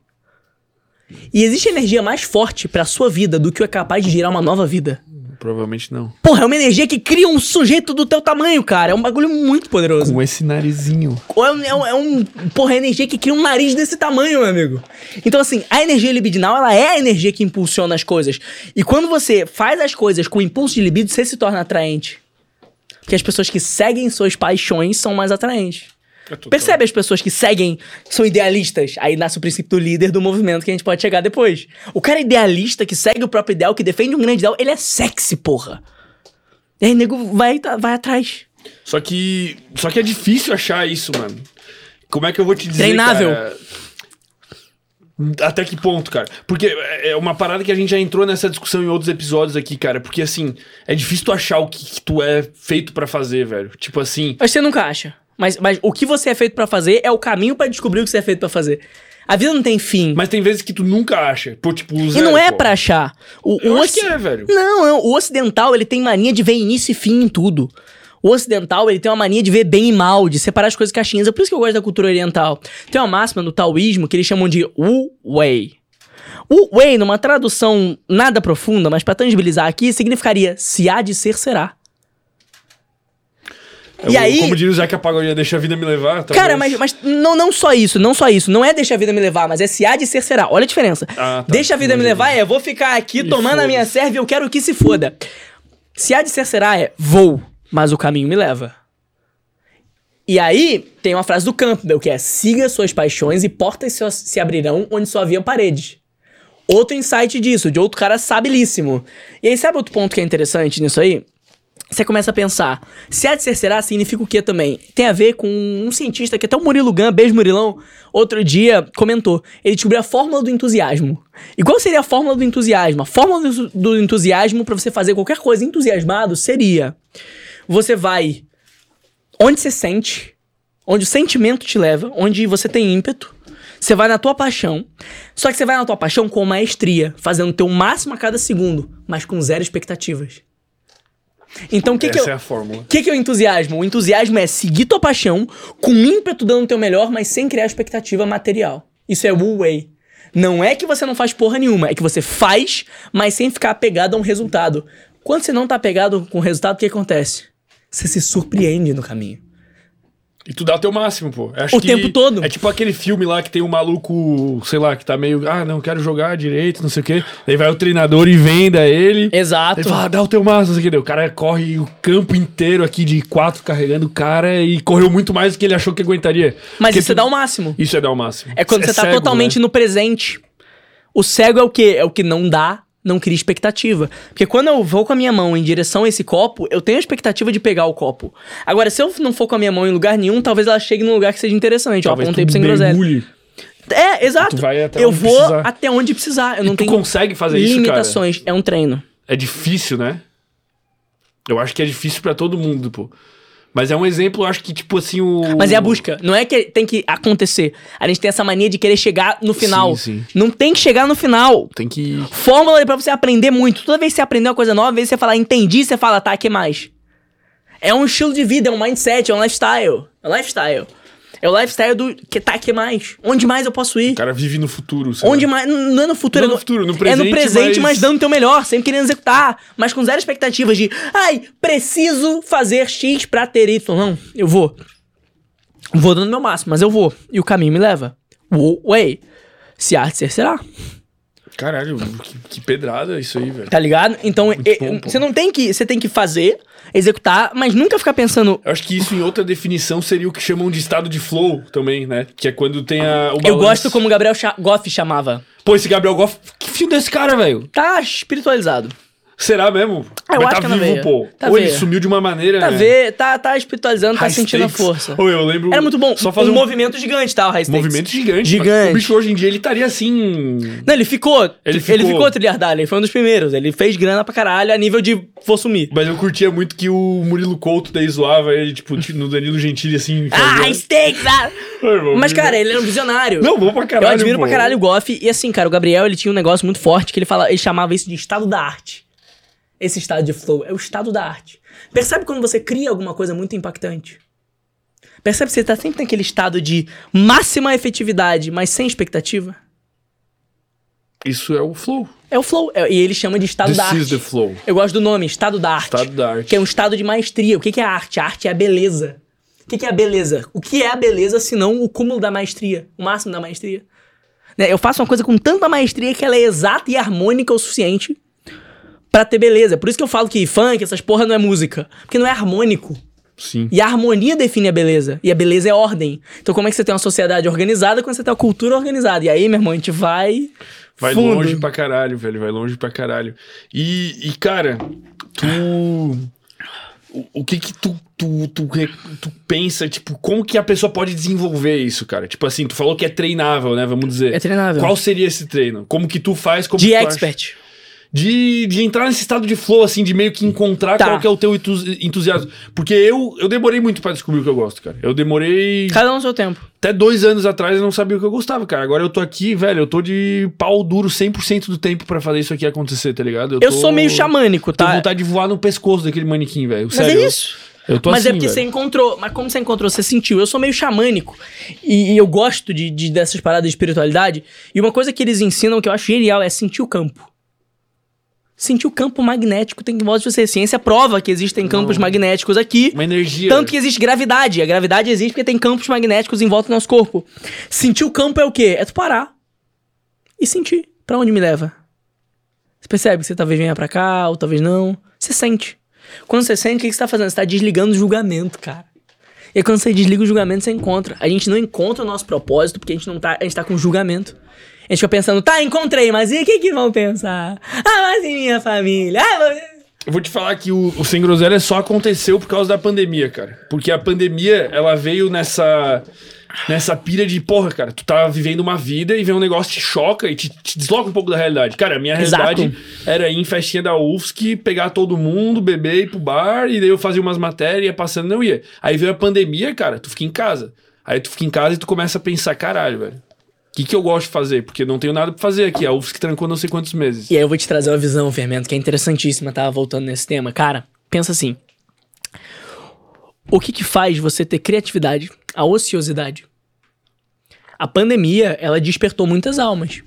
E existe energia mais forte pra sua vida do que é capaz de gerar uma nova vida. Provavelmente não. Porra, é uma energia que cria um sujeito do teu tamanho, cara. É um bagulho muito poderoso. Com esse narizinho. É um, é um, é um- porra, é energia que cria um nariz desse tamanho, meu amigo. Então, assim, a energia libidinal, ela é a energia que impulsiona as coisas. E quando você faz as coisas com impulso de libido, você se torna atraente. Porque as pessoas que seguem suas paixões são mais atraentes. É. Percebe as pessoas que seguem, que são idealistas? Aí nasce o princípio do líder do movimento que a gente pode chegar depois. O cara idealista que segue o próprio ideal, que defende um grande ideal, ele é sexy, porra. E aí, nego, vai, vai atrás. Só que. Só que é difícil achar isso, mano. Como é que eu vou te dizer? Treinável. cara? Até que ponto, cara? Porque é uma parada que a gente já entrou nessa discussão em outros episódios aqui, cara. Porque assim, é difícil tu achar o que, que tu é feito pra fazer, velho. Tipo assim. Mas você nunca acha. Mas, mas o que você é feito pra fazer é o caminho pra descobrir o que você é feito pra fazer. A vida não tem fim. Mas tem vezes que tu nunca acha. Pô, tipo, e zero, não é pô. pra achar. O, Eu o acho que é, velho. Não, não, o ocidental ele tem mania de ver início e fim em tudo. O ocidental ele tem uma mania de ver bem e mal, de separar as coisas caixinhas. É por isso que eu gosto da cultura oriental. Tem uma máxima no taoísmo que eles chamam de Wu Wei. Wu Wei, numa tradução nada profunda, mas pra tangibilizar aqui, significaria se há de ser, será. É E o- aí- Como diz o Zeca Pagodinha, deixa a vida me levar. Cara, talvez. mas, mas não, não só isso, não só isso. Não é deixa a vida me levar, mas é se há de ser, será. Olha a diferença. Ah, tá. Deixa a vida me Imagina. levar é vou ficar aqui Me tomando a minha serva e eu quero que se foda. Se há de ser, será é vou, mas o caminho me leva. E aí tem uma frase do Campbell que é siga suas paixões e portas se, se abrirão onde só havia paredes. Outro insight disso, de outro cara sabilíssimo. E aí sabe outro ponto que é interessante nisso aí? Você começa a pensar, se há de ser será significa o que também? Tem a ver com um cientista que até o Murilo Gun, beijo Murilão, outro dia comentou. Ele descobriu a fórmula do entusiasmo. E qual seria a fórmula do entusiasmo? A fórmula do, entusiasmo para você fazer qualquer coisa entusiasmado seria: você vai onde você sente, onde o sentimento te leva, onde você tem ímpeto. Você vai na tua paixão. Só que você vai na tua paixão com maestria, fazendo o teu máximo a cada segundo, mas com zero expectativas. Então o que, que eu, é a fórmula. o que, que é o entusiasmo? O entusiasmo é seguir tua paixão, com ímpeto dando o teu melhor, mas sem criar expectativa material. Isso é Wu Wei. Não é que você não faz porra nenhuma, é que você faz, mas sem ficar apegado a um resultado. Quando você não tá apegado com o resultado, o que acontece? Você se surpreende no caminho. E tu dá o teu máximo, pô. Acho O tempo todo. É tipo aquele filme lá que tem um maluco, sei lá, que tá meio, ah, não, quero jogar direito, não sei o quê. Daí vai o treinador e venda ele. Exato. Ele fala, ah, dá o teu máximo, não sei o. Daí O cara corre o campo inteiro aqui de quatro carregando o cara e correu muito mais do que ele achou que aguentaria. Mas Porque isso é tu- dar o máximo. Isso é dar o máximo. É quando você tá cego, totalmente né? no presente. O cego é o quê? É o que não dá, não cria expectativa. Porque quando eu vou com a minha mão em direção a esse copo, eu tenho a expectativa de pegar o copo. Agora, se eu não for com a minha mão em lugar nenhum, talvez ela chegue num lugar que seja interessante. Eu Talvez apontei tu pra sem groselha. É, exato. Eu vou precisar. até onde precisar. Eu não tu tenho consegue fazer isso, limitações. É um treino. É difícil, né? Eu acho que é difícil pra todo mundo, pô. Mas é um exemplo, eu acho que, tipo assim, o. Mas é a busca. Não é que tem que acontecer. A gente tem essa mania de querer chegar no final. Sim, sim. Não tem que chegar no final. Tem que. Fórmula é pra você aprender muito. Toda vez que você aprender uma coisa nova, vezes você fala, entendi, você fala, tá, que mais? É um estilo de vida, é um mindset, é um lifestyle. É um lifestyle. É o lifestyle do que tá, que mais? Onde mais eu posso ir? O cara vive no futuro. sei Onde mais? Não é no futuro, Não é no futuro, no É presente, no presente, mas... mas dando o teu melhor, sempre querendo executar. Mas com zero expectativas de, ai, preciso fazer X pra ter Y. Não, eu vou. Vou dando meu máximo, mas eu vou. E o caminho me leva. Ué, se de ser, será. Caralho, que, que pedrada isso aí, velho. Tá ligado? Então, bom, pô. você não tem que. Você tem que fazer, executar, mas nunca ficar pensando. Eu acho que isso, em outra definição, seria o que chamam de estado de flow também, né? Que é quando tem a, o Eu gosto como o Gabriel Cha- Goff chamava. Pô, esse Gabriel Goff, que fio desse cara, velho? Tá espiritualizado. Será mesmo? Eu Mas acho tá que vivo, pô. Tá Ou ele sumiu de uma maneira, Tá, né? tá, tá espiritualizando, tá High sentindo a força. Ô, eu lembro... Era muito bom. Só fazer um um movimento gigante, tá? O High Stakes. movimento gigante. Gigante. O bicho hoje em dia, ele estaria assim... Não, ele ficou. Ele ficou, ele ficou. trilhardário. Ele foi um dos primeiros. Ele fez grana pra caralho a nível de vou sumir. Mas eu curtia muito que o Murilo Couto daí zoava ele, tipo, no Danilo Gentili, assim... Ah, High Stakes! Ah! [laughs] Mas, cara, ele era um visionário. Não, bom pra caralho, Eu admiro pô. pra caralho o Goff. E assim, cara, o Gabriel, ele tinha um negócio muito forte que ele, fala, ele chamava isso de estado da arte. Esse estado de flow é o estado da arte. Percebe quando você cria alguma coisa muito impactante? Percebe que você tá sempre naquele estado de máxima efetividade, mas sem expectativa? Isso é o flow. É o flow. É- e ele chama de estado da This arte. is the flow. Eu gosto do nome, estado da arte. Estado da arte. Que é um estado de maestria. O que que é a arte? A arte é a beleza. O que que é a beleza? O que é a beleza se não o cúmulo da maestria? O máximo da maestria? Né, Eu faço uma coisa com tanta maestria que ela é exata e harmônica o suficiente pra ter beleza. Por isso que eu falo que funk, essas porra não é música. Porque não é harmônico. Sim. E a harmonia define a beleza. E a beleza é ordem. Então como é que você tem uma sociedade organizada quando você tem uma cultura organizada? E aí, meu irmão, a gente vai... Vai fundo. longe pra caralho, velho. Vai longe pra caralho. E, e cara, tu. O, o que que tu, tu, tu, tu pensa, tipo, como que a pessoa pode desenvolver isso, cara? Tipo assim, tu falou que é treinável, né? Vamos dizer. É treinável. Qual seria esse treino? Como que tu faz? Como De tu acha? De, de entrar nesse estado de flow, assim, de meio que encontrar Tá. qual que é o teu entus- entusiasmo. Porque eu, eu demorei muito pra descobrir o que eu gosto, cara. Eu demorei Cada um no seu tempo. até dois anos atrás eu não sabia o que eu gostava, cara. Agora eu tô aqui, velho, eu tô de pau duro 100% do tempo pra fazer isso aqui acontecer, tá ligado? Eu tô- sou meio xamânico, Tenho tá? vontade de voar no pescoço daquele manequim, velho. Mas é eu- isso. Eu tô Mas assim, é porque velho. você encontrou. Mas como você encontrou, você sentiu. Eu sou meio xamânico. E, e eu gosto de, de- dessas paradas de espiritualidade. E uma coisa que eles ensinam que eu acho genial é sentir o campo. Sentir o campo magnético tem que voz de você. Ciência prova que existem campos magnéticos aqui. Uma energia. Tanto que existe gravidade. A gravidade existe porque tem campos magnéticos em volta do nosso corpo. Sentir o campo é o quê? É tu parar. E sentir. Pra onde me leva? Você percebe que você talvez venha pra cá, ou talvez não. Você sente. Quando você sente, o que que você tá fazendo? Você tá desligando o julgamento, cara. E aí, quando você desliga o julgamento, você encontra. A gente não encontra o nosso propósito porque a gente não tá. A gente tá com julgamento. A gente fica pensando, tá, encontrei, mas e o que que vão pensar? Ah, mas e minha família? Ah. Eu vou te falar que o, o Sem Groselha só aconteceu por causa da pandemia, cara. Porque a pandemia, ela veio nessa. Nessa pira de, porra, cara, tu tá vivendo uma vida e vem um negócio te choca e te, te desloca um pouco da realidade. Cara, a minha Exato. realidade era ir em festinha da UFSC, pegar todo mundo, beber, ir pro bar, e daí eu fazia umas matérias, ia passando, não ia. Aí veio a pandemia, cara, tu fica em casa. Aí tu fica em casa e tu começa a pensar, caralho, velho. Que, que eu gosto de fazer? Porque não tenho nada pra fazer aqui. A UFSC trancou não sei quantos meses. E aí eu vou te trazer uma visão, Fermento, que é interessantíssima, tava voltando nesse tema. Cara, pensa assim. O que que faz você ter criatividade? A ociosidade. A pandemia, ela despertou muitas almas.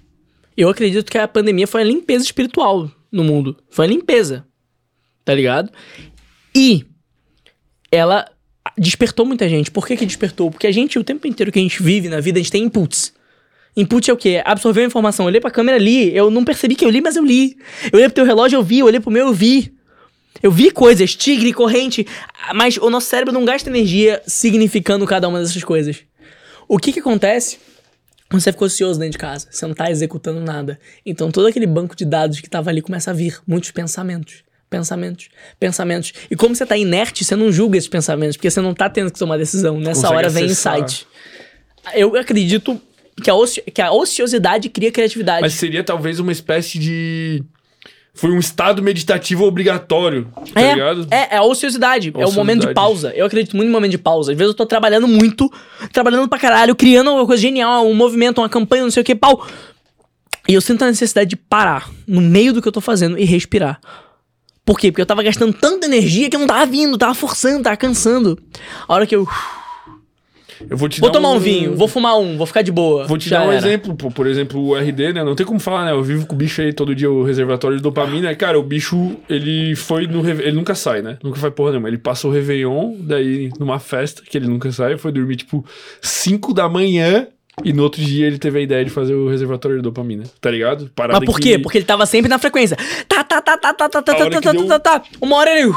Eu acredito que a pandemia foi a limpeza espiritual no mundo. Foi a limpeza. Tá ligado? E ela despertou muita gente. Por que que despertou? Porque a gente, o tempo inteiro que a gente vive na vida, a gente tem inputs. Input é o quê? Absorver a informação. Eu olhei pra câmera ali, eu não percebi que eu li, mas eu li. Eu olhei pro teu relógio, eu vi. Eu olhei pro meu, eu vi. Eu vi coisas, tigre, corrente, mas o nosso cérebro não gasta energia significando cada uma dessas coisas. O que que acontece? Quando você ficou ocioso dentro de casa, você não tá executando nada. Então todo aquele banco de dados que tava ali começa a vir, muitos pensamentos. Pensamentos, pensamentos. E como você tá inerte, você não julga esses pensamentos, porque você não tá tendo que tomar decisão. Nessa Consegue hora vem acessar. insight. Eu acredito que a, oci- que a ociosidade cria criatividade. Mas seria talvez uma espécie de. Foi um estado meditativo obrigatório, tá é, ligado? é, é a ociosidade. É o momento de Ociosidade. pausa. Eu acredito muito no momento de pausa. Às vezes eu tô trabalhando muito, trabalhando pra caralho, criando uma coisa genial, um movimento, uma campanha, não sei o que, pau. E eu sinto a necessidade de parar no meio do que eu tô fazendo e respirar. Por quê? Porque eu tava gastando tanta energia que eu não tava vindo, tava forçando, tava cansando. A hora que eu. Eu vou te Vou tomar um vinho, vou fumar um, vou ficar de boa. Vou te Já dar um era. exemplo, pô, por exemplo, o RD, né? Não tem como falar, né? Eu vivo com o bicho aí todo dia, o reservatório de dopamina. Cara, o bicho, ele foi no. Reve- Ele nunca sai, né? Nunca faz porra nenhuma. Ele passou o Réveillon, daí numa festa, que ele nunca sai, foi dormir tipo 5 da manhã. E no outro dia ele teve a ideia de fazer o reservatório de dopamina, tá ligado? Parada Mas por que- quê? Porque ele tava sempre na frequência. Tá, tá, tá, tá, tá, tá, tá, tá, tá, que tá, deu- tá, tá. Uma hora ele.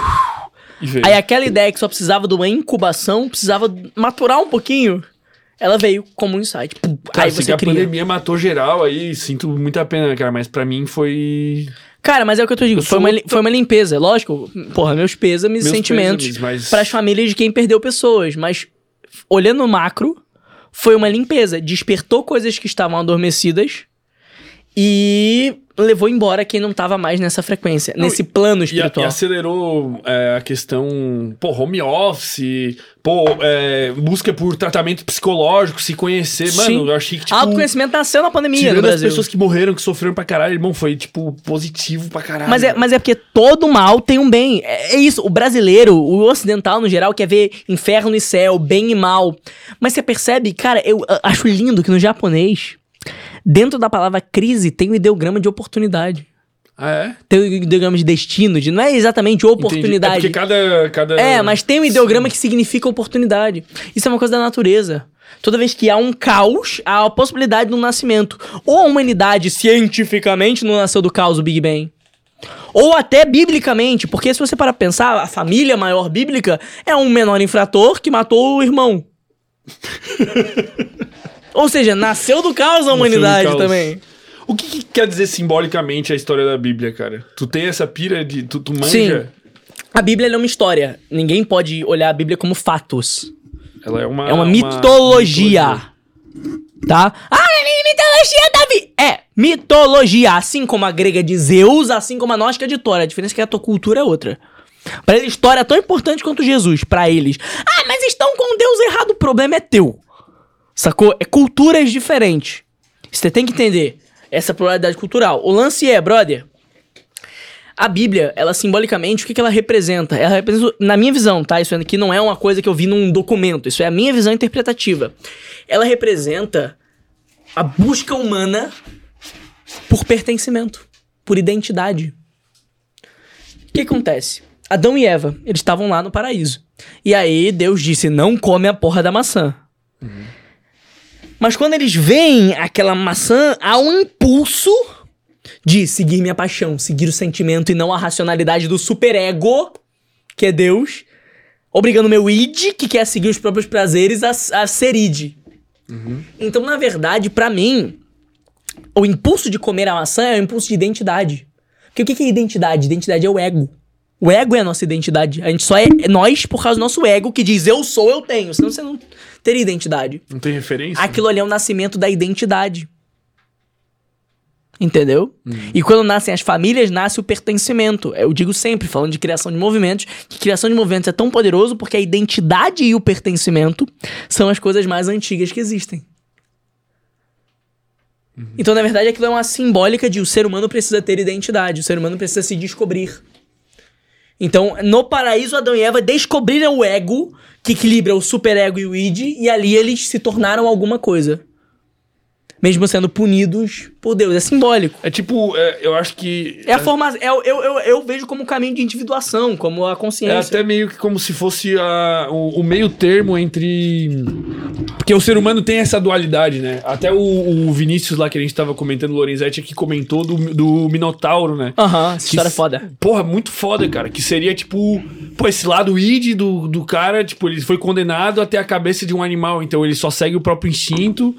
Aí aquela ideia que só precisava de uma incubação, precisava maturar um pouquinho, ela veio como um insight. Pum, Cara, aí sei que você a cria. pandemia matou geral aí, sinto muita pena, cara, mas pra mim foi. Cara, mas é o que eu tô dizendo, foi uma, outro- foi uma limpeza, lógico. Porra, meus pêsames e Meus sentimentos pêsames, mas- pras famílias de quem perdeu pessoas, mas olhando no macro, foi uma limpeza, despertou coisas que estavam adormecidas e levou embora quem não tava mais nessa frequência, Não, nesse plano E, espiritual. e acelerou é, a questão, pô, home office, pô, é, busca por tratamento psicológico, se conhecer. Mano, Sim. eu achei que, tipo, Autoconhecimento nasceu na pandemia no tirando as Brasil. pessoas que morreram, que sofreram pra caralho, irmão, foi, tipo, positivo pra caralho. Mas é, mas é porque todo mal tem um bem. É, é isso. O brasileiro, o ocidental no geral, quer ver inferno e céu, bem e mal. Mas você percebe, cara, eu acho lindo que no japonês, dentro da palavra crise, tem o ideograma de oportunidade. Ah, é? Tem o ideograma de destino, de não é exatamente Entendi. É oportunidade. porque cada... cada... É, mas tem um ideograma que significa oportunidade. Isso é uma coisa da natureza. Toda vez que há um caos, há a possibilidade de um nascimento. Ou a humanidade, cientificamente, não nasceu do caos, o Big Bang. Ou até biblicamente, porque se você parar pra pensar, a família maior bíblica é um menor infrator que matou o irmão. [laughs] Ou seja, nasceu do caos a humanidade caos. também. O que, que quer dizer simbolicamente a história da Bíblia, cara? Tu tem essa pira de... Tu, tu manja? Sim. A Bíblia é uma história. Ninguém pode olhar a Bíblia como fatos. Ela é uma... É uma mitologia. Tá? Ah, é mitologia da vida. É, mitologia. Assim como a grega de Zeus, assim como a gnóstica de Thor. A diferença é que a tua cultura é outra. Pra eles, história é tão importante quanto Jesus. Pra eles. Ah, mas estão com Deus errado. O problema é teu. Sacou? É culturas diferentes. Você tem que entender essa pluralidade cultural. O lance é, brother. A Bíblia, ela simbolicamente, o que, que ela representa? Ela representa, na minha visão, tá? Isso aqui não é uma coisa que eu vi num documento, isso é a minha visão interpretativa. Ela representa a busca humana por pertencimento, por identidade. O que acontece? Adão e Eva, eles estavam lá no paraíso. E aí Deus disse: não come a porra da maçã. Mas quando eles veem aquela maçã, há um impulso de seguir minha paixão, seguir o sentimento e não a racionalidade do superego, que é Deus, obrigando meu id, que quer seguir os próprios prazeres, a, a ser id. Então, na verdade, pra mim, o impulso de comer a maçã é o impulso de identidade. Porque o que que é identidade? Identidade é o ego. O ego é a nossa identidade. A gente só é nós por causa do nosso ego que diz eu sou, eu tenho. Senão você não teria identidade. Não tem referência? Aquilo ali é o nascimento da identidade. Entendeu? E quando nascem as famílias, nasce o pertencimento. Eu digo sempre, falando de criação de movimentos, que criação de movimentos é tão poderoso porque a identidade e o pertencimento são as coisas mais antigas que existem. Então, na verdade, aquilo é uma simbólica de o ser humano precisa ter identidade, o ser humano precisa se descobrir. Então, no paraíso, Adão e Eva descobriram o ego, que equilibra o superego e o id, e ali eles se tornaram alguma coisa. Mesmo sendo punidos por Deus. É simbólico. É tipo, é, eu acho que. É a forma. é- eu, eu, eu vejo como um caminho de individuação, como a É consciência. até meio que como se fosse a- o, o meio termo entre. Porque o ser humano tem essa dualidade, né? Até o, o Vinícius lá que a gente tava comentando, o Lorenzetti aqui comentou do, do Minotauro, né? Aham, essa Que história é foda. Porra, muito foda, cara. Que seria tipo. Pô, esse lado id do, do cara, tipo, ele foi condenado a ter a cabeça de um animal, então ele só segue o próprio instinto.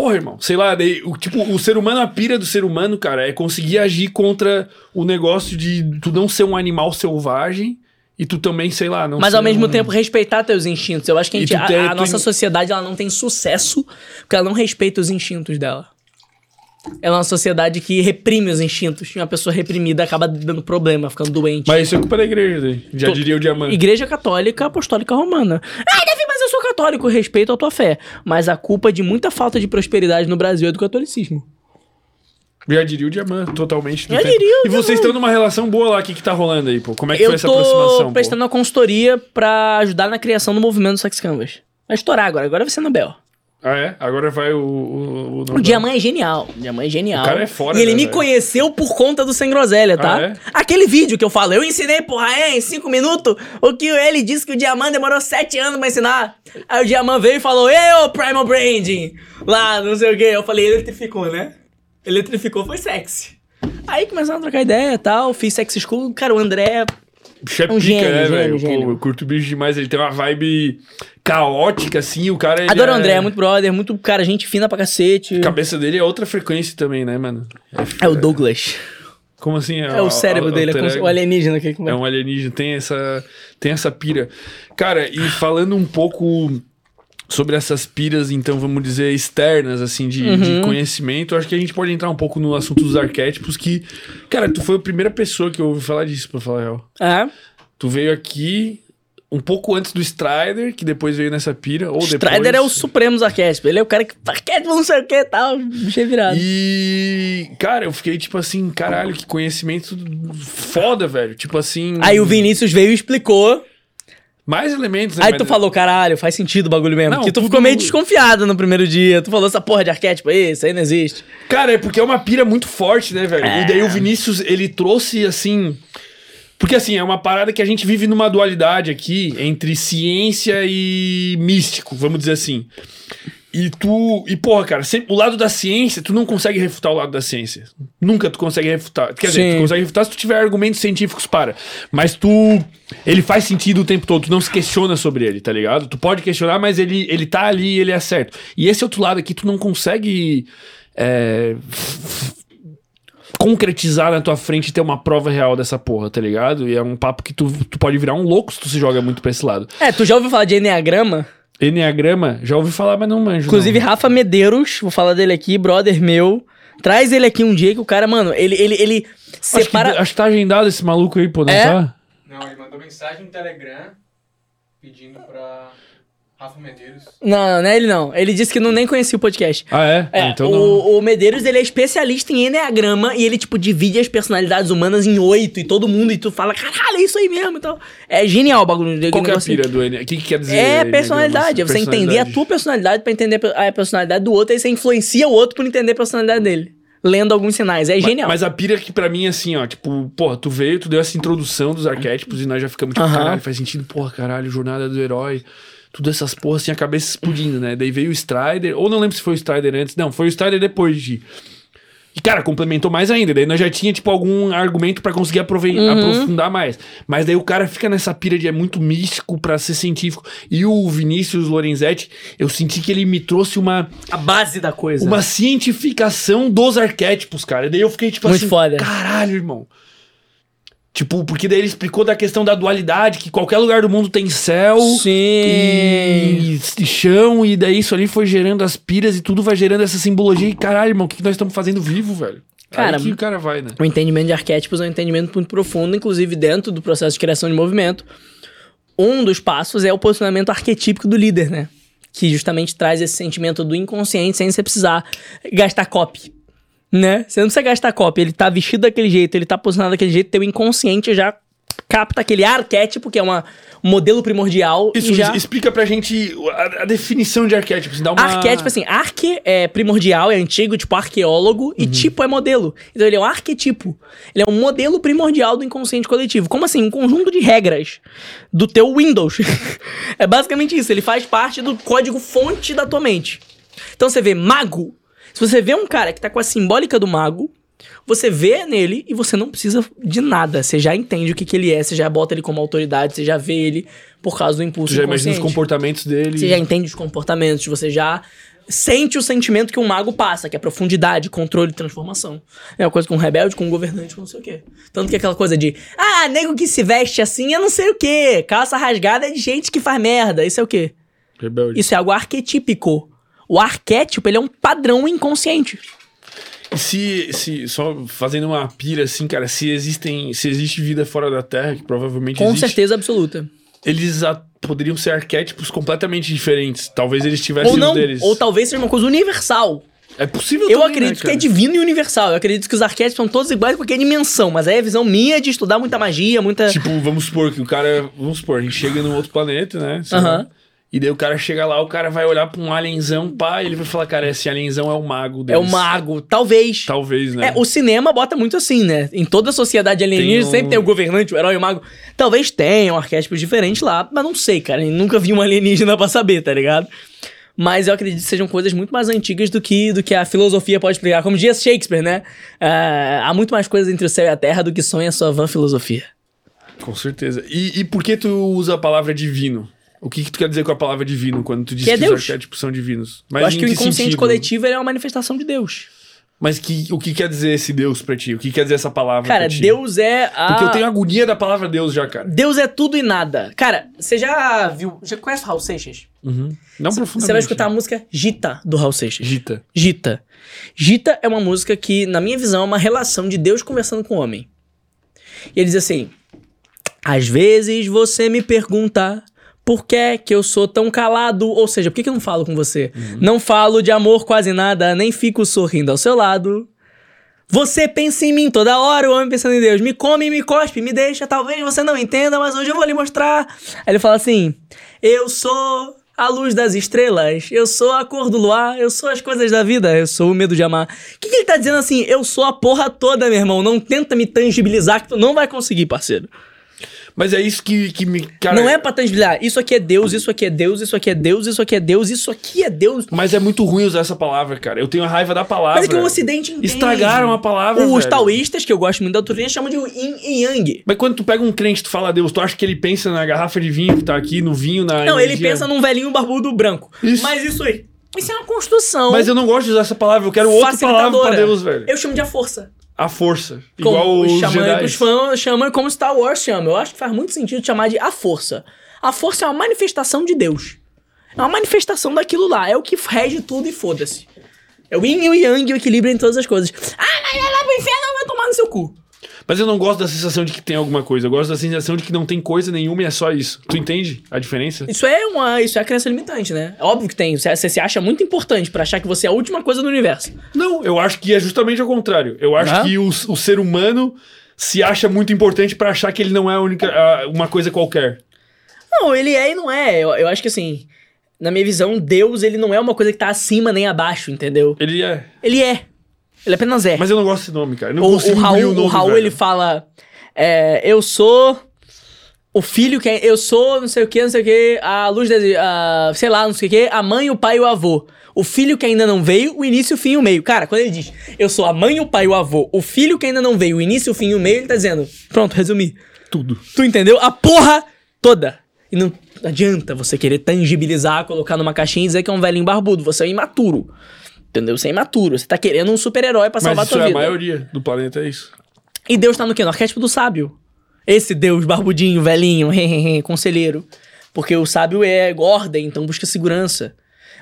Porra, irmão, sei lá, daí, o, tipo, o ser humano, a pira do ser humano, cara, é conseguir agir contra o negócio de tu não ser um animal selvagem e tu também, sei lá, não Mas ser ao mesmo um- tempo respeitar teus instintos. Eu acho que a, gente, a, tem- a nossa em- sociedade ela não tem sucesso porque ela não respeita os instintos dela. Ela é uma sociedade que reprime os instintos. E uma pessoa reprimida acaba dando problema, ficando doente. Mas isso é culpa da igreja, daí. já Tô- diria o diamante. Igreja Católica Apostólica Romana. Davi, mas eu sou católico, respeito a tua fé. Mas a culpa de muita falta de prosperidade no Brasil é do catolicismo. Já diria o diamante, totalmente. Já diria E vocês estão numa relação boa lá, o que, que tá rolando aí, pô? Como é que eu foi essa tô aproximação? prestando uma consultoria pra ajudar na criação do movimento do Sex Canvas. Vai estourar agora, agora vai ser Nobel. Ah, é? Agora vai o. O, O Diamant é genial. O Diamant é genial. O cara é fora, E ele né, me velho? conheceu por conta do Sem Groselha, tá? Ah, é? Aquele vídeo que eu falo, eu ensinei pro Raé em 5 minutos o que ele disse que o Diamant demorou 7 anos pra ensinar. Aí o Diamant veio e falou, ei, ô Primal Branding! Lá, não sei o quê. Eu falei, eletrificou, né? Eletrificou, foi sexy. Aí começaram a trocar ideia e tal, fiz sex school. Cara, o André Bicho é Um pica, gênio, né, velho? Pô, gênio. eu curto o bicho demais. Ele tem uma vibe caótica, assim. O cara. Adoro o é... André, é muito brother, muito, cara, gente fina pra cacete. A cabeça dele é outra frequência também, né, mano? É o Douglas. Como assim? É o cérebro dele, é como se- o alienígena que É um alienígena, tem essa, tem essa pira. Cara, e falando um pouco sobre essas piras, então, vamos dizer, externas, assim, de, Uhum. de conhecimento, acho que a gente pode entrar um pouco no assunto dos arquétipos, que, cara, tu foi a primeira pessoa que eu ouvi falar disso, pra falar a real. É. Tu veio aqui um pouco antes do Strider, que depois veio nessa pira, ou depois... Strider é o supremo dos arquétipos. Ele é o cara que arquétipo não sei o que e tal. Bicho virado. E, cara, eu fiquei tipo assim, caralho, que conhecimento foda, velho. Tipo assim. Aí o Vinícius veio e explicou. Mais elementos, né? Aí tu falou, caralho, faz sentido o bagulho mesmo. Não, Porque tu tudo- ficou meio desconfiado no primeiro dia. Tu falou essa porra de arquétipo aí, isso aí não existe. Cara, é porque é uma pira muito forte, né, velho? É. E daí o Vinícius, ele trouxe assim. Porque assim, é uma parada que a gente vive numa dualidade aqui entre ciência e místico, vamos dizer assim. E tu. E porra, cara, sempre, o lado da ciência, tu não consegue refutar o lado da ciência. Nunca tu consegue refutar. Quer dizer, Sim. tu consegue refutar se tu tiver argumentos científicos para. Mas tu. Ele faz sentido o tempo todo, tu não se questiona sobre ele, tá ligado? Tu pode questionar, mas ele, ele tá ali e ele é certo. E esse outro lado aqui, tu não consegue. é, concretizar na tua frente e ter uma prova real dessa porra, tá ligado? E é um papo que tu, tu pode virar um louco se tu se joga muito pra esse lado. É, tu já ouviu falar de Enneagrama? Enneagrama, já ouvi falar, mas não manjo. Inclusive, não. Rafa Medeiros, vou falar dele aqui, brother meu. Traz ele aqui um dia que o cara, mano, ele, ele, ele Acho que, separa. acho que tá agendado esse maluco aí, pô, não É? tá? Não, ele mandou mensagem no Telegram pedindo pra Rafa Medeiros. Não, não, não é ele não. Ele disse que não nem conhecia o podcast. Ah, é? É, Ah, então não. o, o Medeiros, ele é especialista em Enneagrama e ele, tipo, divide as personalidades humanas em oito e todo mundo, e tu fala, caralho, é isso aí mesmo. Então, é genial o bagulho. Qual que é a pira do Enneagrama? O que, que quer dizer? É personalidade, é você entender a tua personalidade pra entender a personalidade do outro, aí você influencia o outro por entender a personalidade dele. Lendo alguns sinais. É Mas- genial. Mas a pira que pra mim, assim, ó, tipo, porra, tu veio, tu deu essa introdução dos arquétipos e nós já ficamos tipo, caralho, faz sentido, porra, caralho, jornada do herói. Tudo essas porras assim, a cabeça explodindo, né? Daí veio o Strider, ou não lembro se foi o Strider antes, não, foi o Strider depois de. E, cara, complementou mais ainda. Daí nós já tinha, tipo, algum argumento pra conseguir aprove- Uhum. aprofundar mais. Mas daí o cara fica nessa pira de é muito místico pra ser científico. E o Vinícius Lorenzetti, eu senti que ele me trouxe uma, A base da coisa. uma cientificação dos arquétipos, cara. E daí eu fiquei tipo Muito assim, foda. caralho, irmão. Tipo, porque daí ele explicou da questão da dualidade, que qualquer lugar do mundo tem céu e, e chão, e daí isso ali foi gerando as piras e tudo vai gerando essa simbologia. E caralho, irmão, o que, que nós estamos fazendo vivo, velho? Cara, Aí que o cara vai, né? O entendimento de arquétipos é um entendimento muito profundo, inclusive dentro do processo de criação de movimento. Um dos passos é o posicionamento arquetípico do líder, né? Que justamente traz esse sentimento do inconsciente sem você precisar gastar copy. Né? Você não precisa gastar copy. Ele tá vestido daquele jeito, ele tá posicionado daquele jeito, teu inconsciente já capta aquele arquétipo, que é uma, um modelo primordial, Isso, já... explica pra gente a, a definição de arquétipo. assim, Dá uma... Arquétipo, assim, arque é primordial, é antigo, tipo arqueólogo, e tipo é modelo. Então ele é um arquetipo. Ele é um modelo primordial do inconsciente coletivo. Como assim? Um conjunto de regras do teu Windows. [laughs] é basicamente isso. Ele faz parte do código fonte da tua mente. Então você vê mago. Se você vê um cara que tá com a simbólica do mago, você vê nele e você não precisa de nada. Você já entende o que, que ele é, você já bota ele como autoridade, você já vê ele por causa do impulso Tu já imagina os comportamentos dele. Você já entende os comportamentos, você já sente o sentimento que um mago passa, que é profundidade, controle transformação. É uma coisa com um rebelde, com um governante, com não sei o quê. Tanto que aquela coisa de, ah, nego que se veste assim é não sei o quê. Calça rasgada é de gente que faz merda. Isso é o quê? Rebelde. Isso é algo arquetípico. O arquétipo, ele é um padrão inconsciente. E se, se, só fazendo uma pira assim, cara, se existem, se existe vida fora da Terra, que provavelmente Com existe, certeza absoluta. eles poderiam ser arquétipos completamente diferentes. Talvez eles tivessem Ou não, deles. ou talvez seja uma coisa universal. É possível Eu também, acredito né, que é divino e universal. Eu acredito que os arquétipos são todos iguais em qualquer dimensão. Mas aí é a visão minha de estudar muita magia, muita. Tipo, vamos supor que o cara. Vamos supor, a gente chega num outro planeta, né? sei lá, Aham. E daí o cara chega lá, o cara vai olhar pra um alienzão, pá, e ele vai falar, cara, esse alienzão é o mago É deles. o mago, talvez. Talvez, né? É, o cinema bota muito assim, né? Em toda a sociedade alienígena Tem um- sempre tem o governante, o herói e o mago. Talvez tenham arquétipos diferentes lá, mas não sei, cara. Eu nunca vi um alienígena [laughs] pra saber, tá ligado? Mas eu acredito que sejam coisas muito mais antigas do que, do que a filosofia pode explicar. Como diz Shakespeare, né? Ah, há muito mais coisas entre o céu e a terra do que sonha a sua vã filosofia. Com certeza. E, e por que tu usa a palavra divino? O que, que tu quer dizer com a palavra divino quando tu diz Que que, é os Deus. arquétipos são divinos? Mas eu acho que o inconsciente sentido? coletivo é uma manifestação de Deus. Mas que, o que quer dizer esse Deus pra ti? O que quer dizer essa palavra Cara? Deus é a. Porque eu tenho agonia da palavra Deus já, cara. Deus é tudo e nada. Cara, você já viu. Já conhece o Raul Seixas? Uhum. Não profundamente. Você vai escutar a música Gita do Raul Seixas. Gita. Gita. Gita é uma música que, na minha visão, é uma relação de Deus conversando com o homem. E ele diz assim: Às vezes você me pergunta por que que eu sou tão calado, ou seja, por que, que eu não falo com você? Não falo de amor quase nada, nem fico sorrindo ao seu lado. Você pensa em mim toda hora, o homem pensando em Deus. Me come, me cospe, me deixa. Talvez você não entenda, mas hoje eu vou lhe mostrar. Aí ele fala assim: Eu sou a luz das estrelas, eu sou a cor do luar, eu sou as coisas da vida, eu sou o medo de amar. O que, que ele tá dizendo assim? Eu sou a porra toda, meu irmão. Não tenta me tangibilizar que tu não vai conseguir, parceiro. Mas é isso que, que me. Cara, não é pra tangibilizar. Isso aqui é Deus, isso aqui é Deus, isso aqui é Deus, isso aqui é Deus, isso aqui é Deus. Mas é muito ruim usar essa palavra, cara. Eu tenho a raiva da palavra. Mas é que o Ocidente entende. Estragaram a palavra. Os velho. taoístas, que eu gosto muito da doutrina, chamam de yin e yang. Mas quando tu pega um crente e tu fala a Deus, tu acha que ele pensa na garrafa de vinho que tá aqui, no vinho, na. Não, ele energia? pensa num velhinho barbudo branco. Isso. Mas isso aí. Isso é uma construção. Mas eu não gosto de usar essa palavra, eu quero outra palavra pra. Deus, velho. Eu chamo de a força. A força. Como Igual os os xamânicos Jedi. fãs chamam como Star Wars chama. Eu acho que faz muito sentido chamar de a força. A força é uma manifestação de Deus. É uma manifestação daquilo lá. É o que rege tudo e foda-se. É o yin e o yang, o equilíbrio em todas as coisas. Ah, mas vai lá pro inferno, vai tomar no seu cu. Mas eu não gosto da sensação de que tem alguma coisa. Eu gosto da sensação de que não tem coisa nenhuma e é só isso. Tu entende a diferença? Isso é uma, isso é a crença limitante, né? É óbvio que tem. Você, você se acha muito importante pra achar que você é a última coisa do universo. Não, eu acho que é justamente ao contrário. Eu acho Ah? que o, o ser humano se acha muito importante pra achar que ele não é a única, a- uma coisa qualquer. Não, ele é e não é. Eu, eu acho que assim, na minha visão, Deus, ele não é uma coisa que tá acima nem abaixo, entendeu? Ele é. Ele é. Ele apenas é. Mas eu não gosto desse nome, cara. Eu não o, o Raul, o o nome, Raul velho. ele fala: é, Eu sou o filho que é, Eu sou não sei o que, não sei o que, a luz da. a- sei lá, não sei o que, a mãe, o pai e o avô. O filho que ainda não veio, o início, o fim e o meio. Cara, quando ele diz eu sou a mãe, o pai e o avô, o filho que ainda não veio, o início, o fim e o meio, ele tá dizendo: Pronto, resumi. Tudo. Tu entendeu? A porra toda. E não adianta você querer tangibilizar, colocar numa caixinha e dizer que é um velhinho barbudo. Você é imaturo. Entendeu? Você é imaturo. Você tá querendo um super-herói pra salvar a tua é a vida. maioria do planeta, é isso. E Deus tá no quê? No arquétipo do sábio. Esse Deus barbudinho, velhinho, [laughs] conselheiro. Porque o sábio é ordem, então busca segurança.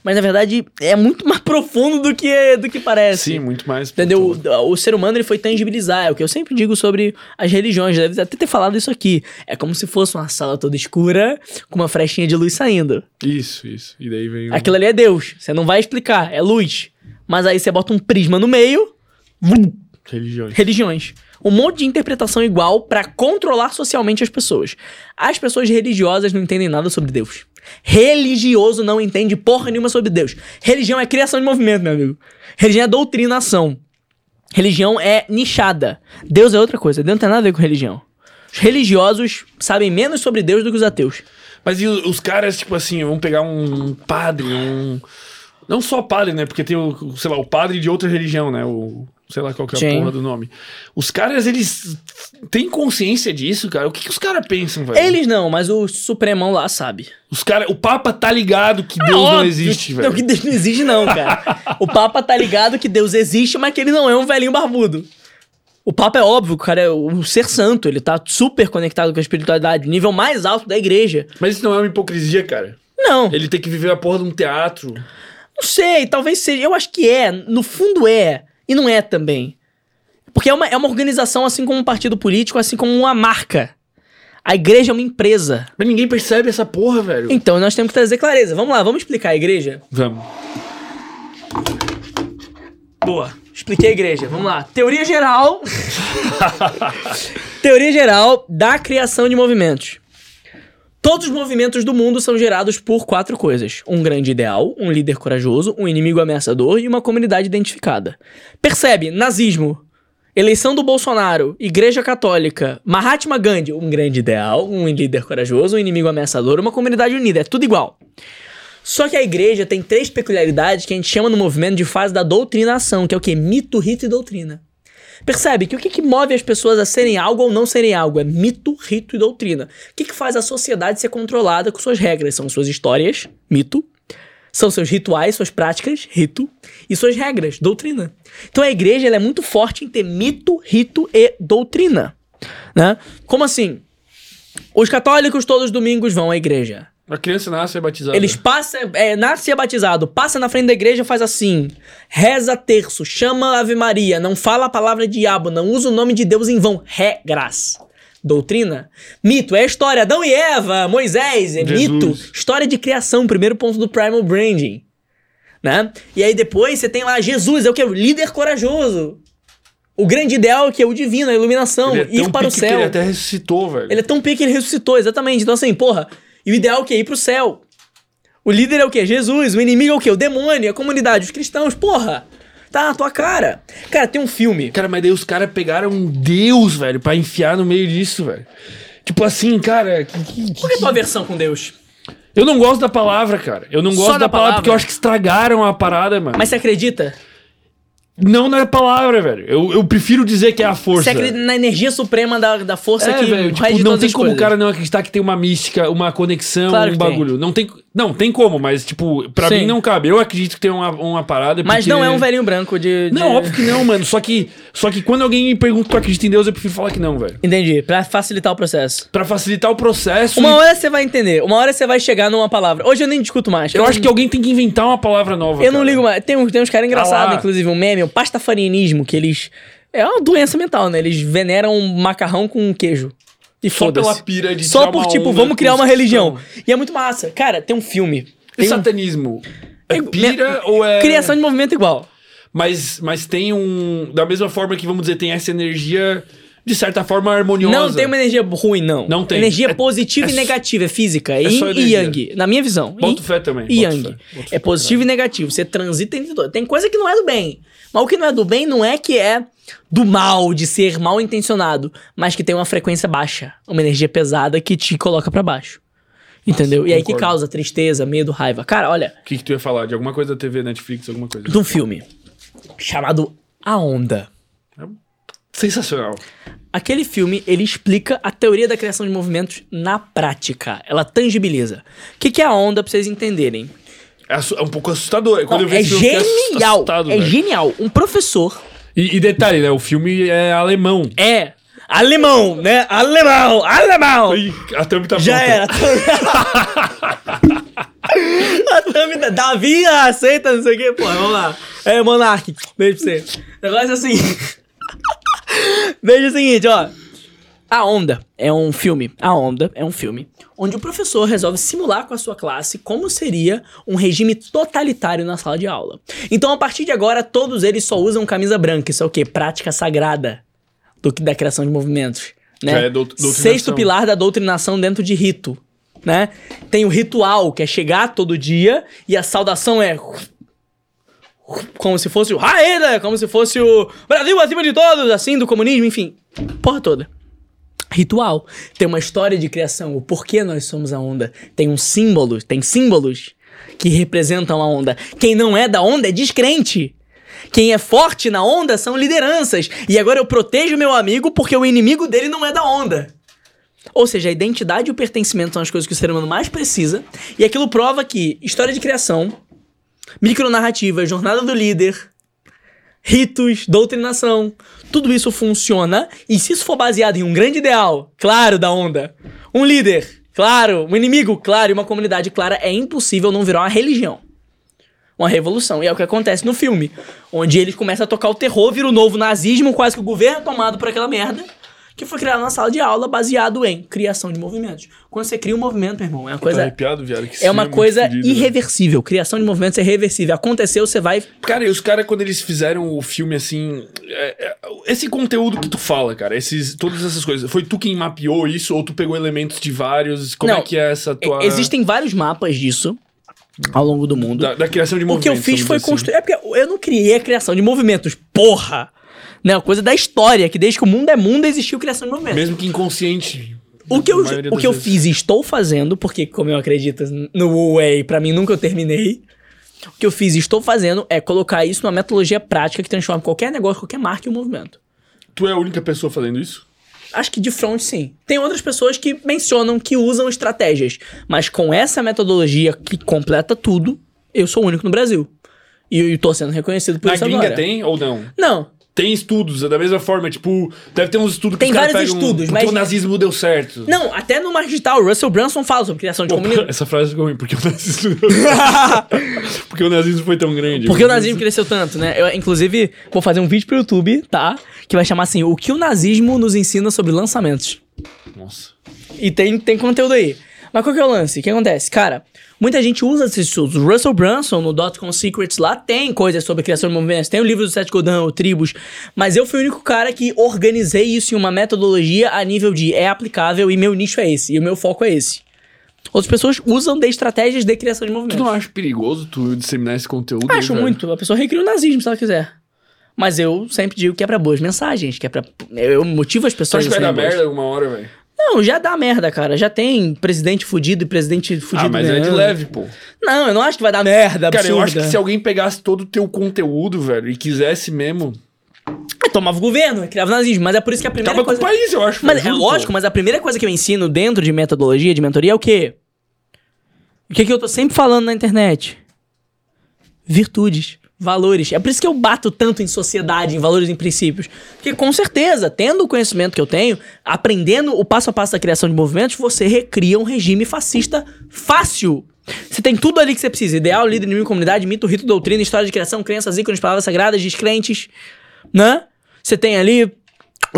Mas na verdade é muito mais [laughs] profundo do que, do que parece. Sim, muito mais. Entendeu? O, o ser humano ele foi tangibilizar. É o que eu sempre digo sobre as religiões. Deve até ter falado isso aqui. É como se fosse uma sala toda escura com uma frechinha de luz saindo. Isso, isso. E daí vem. Aquilo ali é Deus. Você não vai explicar. É luz. Mas aí você bota um prisma no meio. Vum, Religiões. religiões. Um monte de interpretação igual pra controlar socialmente as pessoas. As pessoas religiosas não entendem nada sobre Deus. Religioso não entende porra nenhuma sobre Deus. Religião é criação de movimento, meu amigo. Religião é doutrinação. Religião é nichada. Deus é outra coisa. Deus não tem nada a ver com religião. Os religiosos sabem menos sobre Deus do que os ateus. Mas e os caras, tipo assim, vamos pegar um padre, um. Não só padre, né? Porque tem o, sei lá, o padre de outra religião, né? O. Sei lá qual que é a Sim. porra do nome. Os caras, eles têm consciência disso, cara? O que, que os caras pensam, velho? Eles não, mas o Supremão lá sabe. Os cara, o Papa tá ligado que Deus não É existe, velho. Não, que Deus não existe, não, cara. [laughs] o Papa tá ligado que Deus existe, mas que ele não é um velhinho barbudo. O Papa é óbvio, o cara é um ser santo, ele tá super conectado com a espiritualidade, nível mais alto da igreja. Mas isso não é uma hipocrisia, cara. Não, Ele tem que viver a porra de um teatro. Não sei, talvez seja. Eu acho que é, no fundo é, e não é também. Porque é uma, é uma organização assim como um partido político, assim como uma marca. A igreja é uma empresa. Mas ninguém percebe essa porra, velho. Então nós temos que trazer clareza. Vamos lá, vamos explicar a igreja? Vamos. Boa. Expliquei a igreja. Vamos lá. Teoria geral. [laughs] Teoria geral da criação de movimentos. Todos os movimentos do mundo são gerados por quatro coisas: um grande ideal, um líder corajoso, um inimigo ameaçador e uma comunidade identificada. Percebe? Nazismo, eleição do Bolsonaro, Igreja Católica, Mahatma Gandhi, um grande ideal, um líder corajoso, um inimigo ameaçador, uma comunidade unida. É tudo igual. Só que a igreja tem três peculiaridades que a gente chama no movimento de fase da doutrinação, que é o quê? Mito, rito e doutrina. Percebe que o que, que move as pessoas a serem algo ou não serem algo é mito, rito e doutrina. O que, que faz a sociedade ser controlada com suas regras? São suas histórias, mito, são seus rituais, suas práticas, rito, e suas regras, doutrina. Então a igreja é muito forte em ter mito, rito e doutrina. Né? Como assim? Os católicos todos os domingos vão à igreja. A criança nasce e é batizada. Eles passam, é, nasce e é batizado, passa na frente da igreja faz assim, reza terço, chama Ave Maria, não fala a palavra diabo, não usa o nome de Deus em vão, regras. Doutrina? Mito, é história, Adão e Eva, Moisés, é Jesus. mito. História de criação, primeiro ponto do Primal Branding. Né? E aí depois você tem lá Jesus, é o que? O líder corajoso. O grande ideal que é o divino, a iluminação, Ele é ir tão para o céu. Ele até ressuscitou, velho. Ele é tão pique que ele ressuscitou, exatamente. Então, assim, porra, e o ideal é o quê? Ir pro céu. O líder é o quê? Jesus. O inimigo é o quê? O demônio, a comunidade, os cristãos, porra. Tá na tua cara. Cara, tem um filme. Cara, mas daí os caras pegaram um Deus, velho, pra enfiar no meio disso, velho. Tipo assim, cara. que- que- Qual que é a tua versão com Deus? Eu não gosto da palavra, cara. Eu não gosto da da, palavra, palavra? porque eu acho que estragaram a parada, mano. Mas você acredita? Não na palavra, velho. Eu, eu prefiro dizer que é a força. Você acredita na energia suprema da, da força É, que velho, tipo, não tem como o cara não acreditar que tem uma mística, uma conexão, Claro um que tem. bagulho. Não tem. Não, tem como, mas, tipo, pra Sim. mim não cabe. Eu acredito que tem uma, uma parada. Mas porque- não é um velhinho branco de... de- Não, óbvio que não, mano. Só que, só que quando alguém me pergunta se tu acredita em Deus, eu prefiro falar que não, velho. Entendi, pra facilitar o processo. Pra facilitar o processo. Uma e- hora você vai entender, uma hora você vai chegar numa palavra. Hoje eu nem discuto mais. Eu acho que alguém tem que inventar uma palavra nova. Eu não cara. ligo mais. Tem, uns- tem uns caras engraçados, lá. inclusive, um meme, o pastafarianismo, que eles. É uma doença mental, né? Eles veneram um macarrão com queijo. E Só pela pira de Só por, tipo, vamos criar uma religião. E é muito massa. Cara, tem um filme. E Tem satanismo? É É- pira ou é. Criação de movimento igual. Mas, mas tem um. Da mesma forma que, vamos dizer, tem essa energia, de certa forma, harmoniosa. Não tem uma energia ruim, não. Não tem. Energia É- positiva é e negativa, é física. É é yin e yang. Na minha visão. Boto Yin fé também, E yang. fé, boto É positivo e negativo. Você transita entre dois. Tem coisa que não é do bem. Mas o que não é do bem não é que é do mal, de ser mal intencionado, mas que tem uma frequência baixa, uma energia pesada que te coloca pra baixo. Entendeu? e aí que causa tristeza, medo, raiva. Cara, olha, O que, que tu ia falar? De alguma coisa da TV, Netflix, alguma coisa? de um filme chamado A Onda. Sensacional. Aquele filme, ele explica a teoria da criação de movimentos na prática. Ela tangibiliza. O que, que é a onda, pra vocês entenderem? É, é um pouco assustador. Não, é genial. assustado, é velho. genial. Um professor E, e detalhe, né? O filme é alemão. é alemão, né? Alemão, alemão. Ih, a thumb tá Já era. [laughs] A thumb da Davi aceita, não sei o que, pô, vamos lá. É, Monark, beijo pra você. O negócio é assim. [laughs] Veja o seguinte, ó. A Onda é um filme. A Onda é um filme onde o professor resolve simular com a sua classe como seria um regime totalitário na sala de aula. Então, a partir de agora, todos eles só usam camisa branca. Isso é o quê? Prática sagrada do que da criação de movimentos. Né? Já é doutrinação. Sexto pilar da doutrinação dentro de rito. Né? Tem o ritual, que é chegar todo dia, e a saudação é. Como se fosse o Raeda, como se fosse o Brasil acima de todos, assim, do comunismo, enfim. Porra toda. Ritual. Tem uma história de criação, o porquê nós somos a onda. Tem um símbolo, tem símbolos que representam a onda. Quem não é da onda é descrente. Quem é forte na onda são lideranças. E agora eu protejo meu amigo porque o inimigo dele não é da onda. Ou seja, a identidade e o pertencimento são as coisas que o ser humano mais precisa. E aquilo prova que história de criação, micronarrativa, jornada do líder, ritos, doutrinação, tudo isso funciona. E se isso for baseado em um grande ideal, claro, da onda, um líder, claro, um inimigo, claro, e uma comunidade clara, é impossível não virar uma religião. Uma revolução. E é o que acontece no filme. Onde eles começam a tocar o terror, vira o novo nazismo, quase que o governo é tomado por aquela merda. Que foi criado na sala de aula baseado em criação de movimentos. Quando você cria um movimento, meu irmão, é uma coisa. arrepiado, viado. que É uma filme coisa irreversível. Criação de movimentos é irreversível. Aconteceu, você vai. Cara, e os caras, quando eles fizeram o filme assim. é- é- esse conteúdo que tu fala, cara, esses, todas essas coisas, foi tu quem mapeou isso ou tu pegou elementos de vários? Como Não, é que é essa tua. Existem vários mapas disso ao longo do mundo. Da, da criação de O movimentos. que eu fiz foi assim. construir. É porque eu não criei a criação de movimentos, porra! Né, uma coisa da história, que desde que o mundo é mundo existiu criação de movimentos. Mesmo que inconsciente. O que eu, na o que eu vezes. fiz e estou fazendo, porque como eu acredito no Way, pra mim nunca eu terminei. O que eu fiz e estou fazendo é colocar isso numa metodologia prática que transforma qualquer negócio, qualquer marca em um movimento. Tu é a única pessoa fazendo isso? Acho que de front sim. Tem outras pessoas que mencionam que usam estratégias, mas com essa metodologia que completa tudo, eu sou o único no Brasil. E eu tô sendo reconhecido por Na isso gringa agora. tem ou não? Não, Tem estudos, é da mesma forma, tipo, deve ter uns estudos que Tem os vários pegam, estudos, porque mas- o nazismo deu certo. não, até no o Russell Brunson fala sobre criação de Opa, comunidade. [laughs] essa frase ficou ruim, porque o nazismo [laughs] [laughs] Porque o nazismo foi tão grande. Porque o nazismo cresceu tanto, né? Eu, inclusive, vou fazer um vídeo pro YouTube, tá? Que vai chamar assim, o que o nazismo nos ensina sobre lançamentos. Nossa. E tem, tem conteúdo aí. Mas qual que é o lance? O que acontece? Cara, muita gente usa esses estudos. O Russell Brunson, no Dotcom Secrets, lá tem coisas sobre criação de movimentos. Tem o livro do Seth Godin, o Tribos. Mas eu fui o único cara que organizei isso em uma metodologia a nível de é aplicável e meu nicho é esse. E o meu foco é esse. Outras pessoas usam de estratégias de criação de Tu movimentos. não acha perigoso tu disseminar esse conteúdo? aí, Acho velho? muito. A pessoa recria o nazismo se ela quiser. Mas eu sempre digo que é pra boas mensagens, que é pra. Eu motivo as Tu pessoas acha que vai dar merda alguma hora, velho? Não, já dá merda, cara. Já tem presidente fudido e presidente fudido. Ah, mas é de ganhando. leve, pô. Não, eu não acho que vai dar merda. Cara, eu absurda. acho que se alguém pegasse todo o teu conteúdo, velho, e quisesse mesmo. É, tomava o governo, criava nazismo. Mas é por isso que a primeira Acaba coisa. com o país, eu acho. Mas é lógico, mas a primeira coisa que eu ensino dentro de metodologia, de mentoria, é o quê? O que, que eu tô sempre falando na internet? Virtudes, valores. É por isso que eu bato tanto em sociedade, em valores, em princípios. Porque com certeza, tendo o conhecimento que eu tenho, aprendendo o passo a passo da criação de movimentos, você recria um regime fascista fácil. Você tem tudo ali que você precisa: ideal, líder, inimigo, comunidade, mito, rito, doutrina, história de criação, crenças, ícones, palavras sagradas, descrentes, né? Você tem ali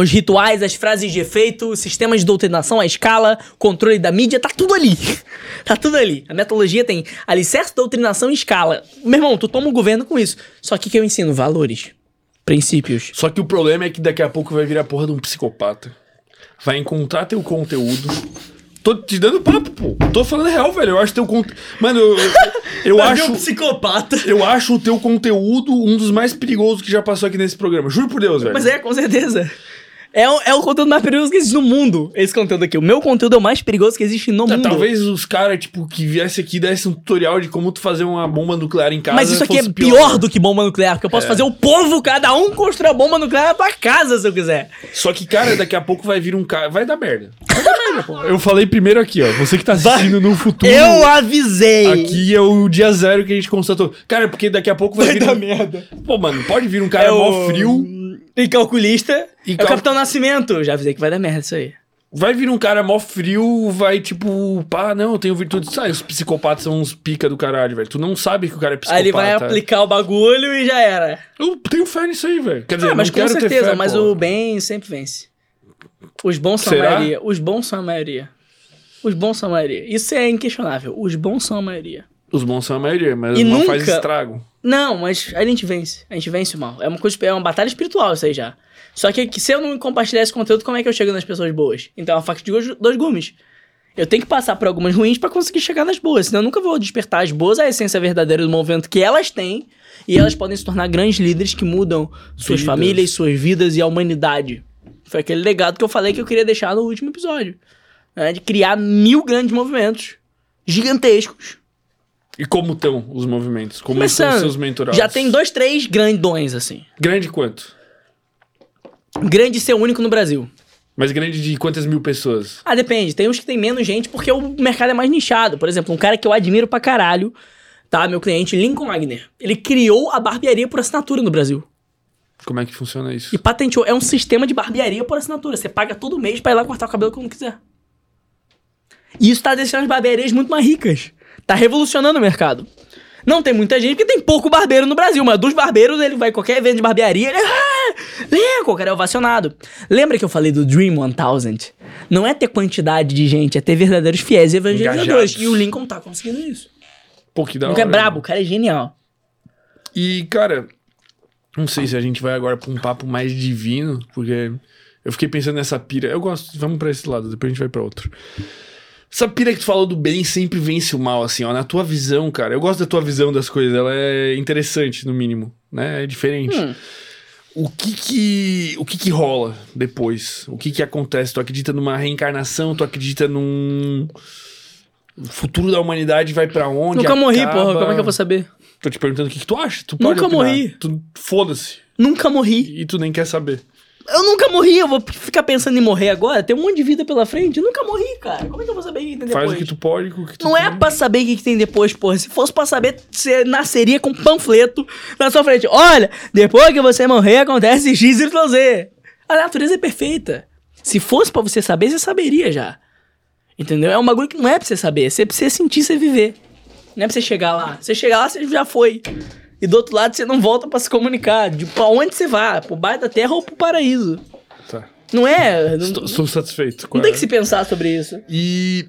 os rituais, as frases de efeito, sistemas de doutrinação, a escala, controle da mídia, tá tudo ali. [laughs] tá tudo ali. A metodologia tem alicerce, doutrinação e escala. Meu irmão, tu toma o governo com isso. Só que o que eu ensino? Valores. Princípios. Só que o problema é que daqui a pouco vai virar a porra de um psicopata. Vai encontrar teu conteúdo. Tô te dando papo, pô. Tô falando real, velho. Eu acho teu conteúdo. Mano, eu, eu, eu acho. um psicopata. Eu acho o teu conteúdo um dos mais perigosos que já passou aqui nesse programa. Juro por Deus, velho. Mas é, com certeza. É, o- é o conteúdo mais perigoso que existe no mundo. Esse conteúdo aqui. O meu conteúdo é o mais perigoso que existe no Tá, mundo. Talvez os caras, tipo, que viesse aqui e desse um tutorial de como tu fazer uma bomba nuclear em casa. Mas isso aqui é fosse pior, do que bomba nuclear, porque eu posso É. fazer o povo, cada um, construir a bomba nuclear tua casa, se eu quiser. Só que, cara, daqui a pouco vai vir um cara. Vai dar merda. Vai dar merda, pô. Eu falei primeiro aqui, ó. Você que tá assistindo no futuro. Eu avisei! Aqui é o dia zero que a gente constatou. Cara, porque daqui a pouco vai, Vai vir. dar um- merda. Pô, mano, pode vir um cara mó frio. E calculista. E é cal- o Capitão Nascimento. Já avisei que vai dar merda isso aí. Vai vir um cara mó frio, vai tipo, pá, não, eu tenho virtude. Sabe, os psicopatas são uns pica do caralho, velho. Tu não sabe que o cara é psicopata. Aí ele vai aplicar o bagulho e já era. Eu tenho fé nisso aí, velho. Quer dizer, Ah, mas não com certeza, fé, mas pô. o bem sempre vence. Os bons são Será? a maioria. Os bons são a maioria. Os bons são a maioria. Isso é inquestionável. Os bons são a maioria. Os bons são a maioria, mas E o mal nunca- faz estrago. Não, mas a gente vence. A gente vence o mal. É uma coisa, é uma batalha espiritual isso aí já. Só que, que se eu não compartilhar esse conteúdo, como é que eu chego nas pessoas boas? Então é uma faca de dois, gumes. Eu tenho que passar por algumas ruins pra conseguir chegar nas boas, senão eu nunca vou despertar as boas, a essência verdadeira do movimento que elas têm, e elas podem se tornar grandes líderes que mudam suas Vidas. famílias, suas vidas e a humanidade. Foi aquele legado que eu falei que eu queria deixar no último episódio. né, de criar mil grandes movimentos gigantescos. E como estão os movimentos? Como Começando. estão seus mentorados? Já tem dois, três grandões, assim. Grande quanto? Grande ser único no Brasil. Mas grande de quantas mil pessoas? Ah, depende. Tem uns que tem menos gente porque o mercado é mais nichado. Por exemplo, um cara que eu admiro pra caralho, tá? Meu cliente, Lincoln Wagner. Ele criou a barbearia por assinatura no Brasil. Como é que funciona isso? E patenteou. É um sistema de barbearia por assinatura. Você paga todo mês pra ir lá cortar o cabelo quando quiser. E isso tá deixando as barbearias muito mais ricas. Tá revolucionando o mercado. Não tem muita gente, porque tem pouco barbeiro no Brasil, mas dos barbeiros ele vai qualquer evento de barbearia, ele é, o cara é ovacionado. Lembra que eu falei do Dream 1000? Não é ter quantidade de gente, é ter verdadeiros fiéis evangelizadores. Engajados. E o Lincoln tá conseguindo isso. Pô, que da O cara é hora, brabo, o mano. cara é genial. E, cara, não sei se a gente vai agora pra um papo mais divino, porque eu fiquei pensando nessa pira. Eu gosto, vamos pra esse lado, depois a gente vai pra outro. Essa pira que tu falou do bem sempre vence o mal, assim, ó. Na tua visão, cara, eu gosto da tua visão das coisas, ela é interessante, no mínimo, né? É diferente. Hum. O que que, o que que rola depois? O que que acontece? Tu acredita numa reencarnação? Tu acredita num... O futuro da humanidade vai pra onde? Nunca morri, Acaba? porra, como é que eu vou saber? Tô te perguntando o que, que tu acha. Tu Nunca opinar. morri. Tu foda-se. Nunca morri. E tu nem quer saber. Eu nunca morri, eu vou ficar pensando em morrer agora? Tem um monte de vida pela frente. Eu nunca morri, cara. Como é que eu vou saber o que tem depois? Faz o que tu pode o que tu Não é tem. pra saber o que, tem depois, porra. Se fosse pra saber, você nasceria com um panfleto na sua frente. Olha, depois que você morrer, acontece X, Y, Z. A natureza é perfeita. Se fosse pra você saber, você saberia já. Entendeu? É um bagulho que não é pra você saber. Você precisa sentir, você viver. Não é pra você chegar lá. Você chegar lá, você já foi. E do outro lado, você não volta pra se comunicar. De pra onde você vai? Pro bairro da terra ou pro paraíso. Tá. Não é... Não, Estou, estou satisfeito. não tem que se pensar sobre isso. E.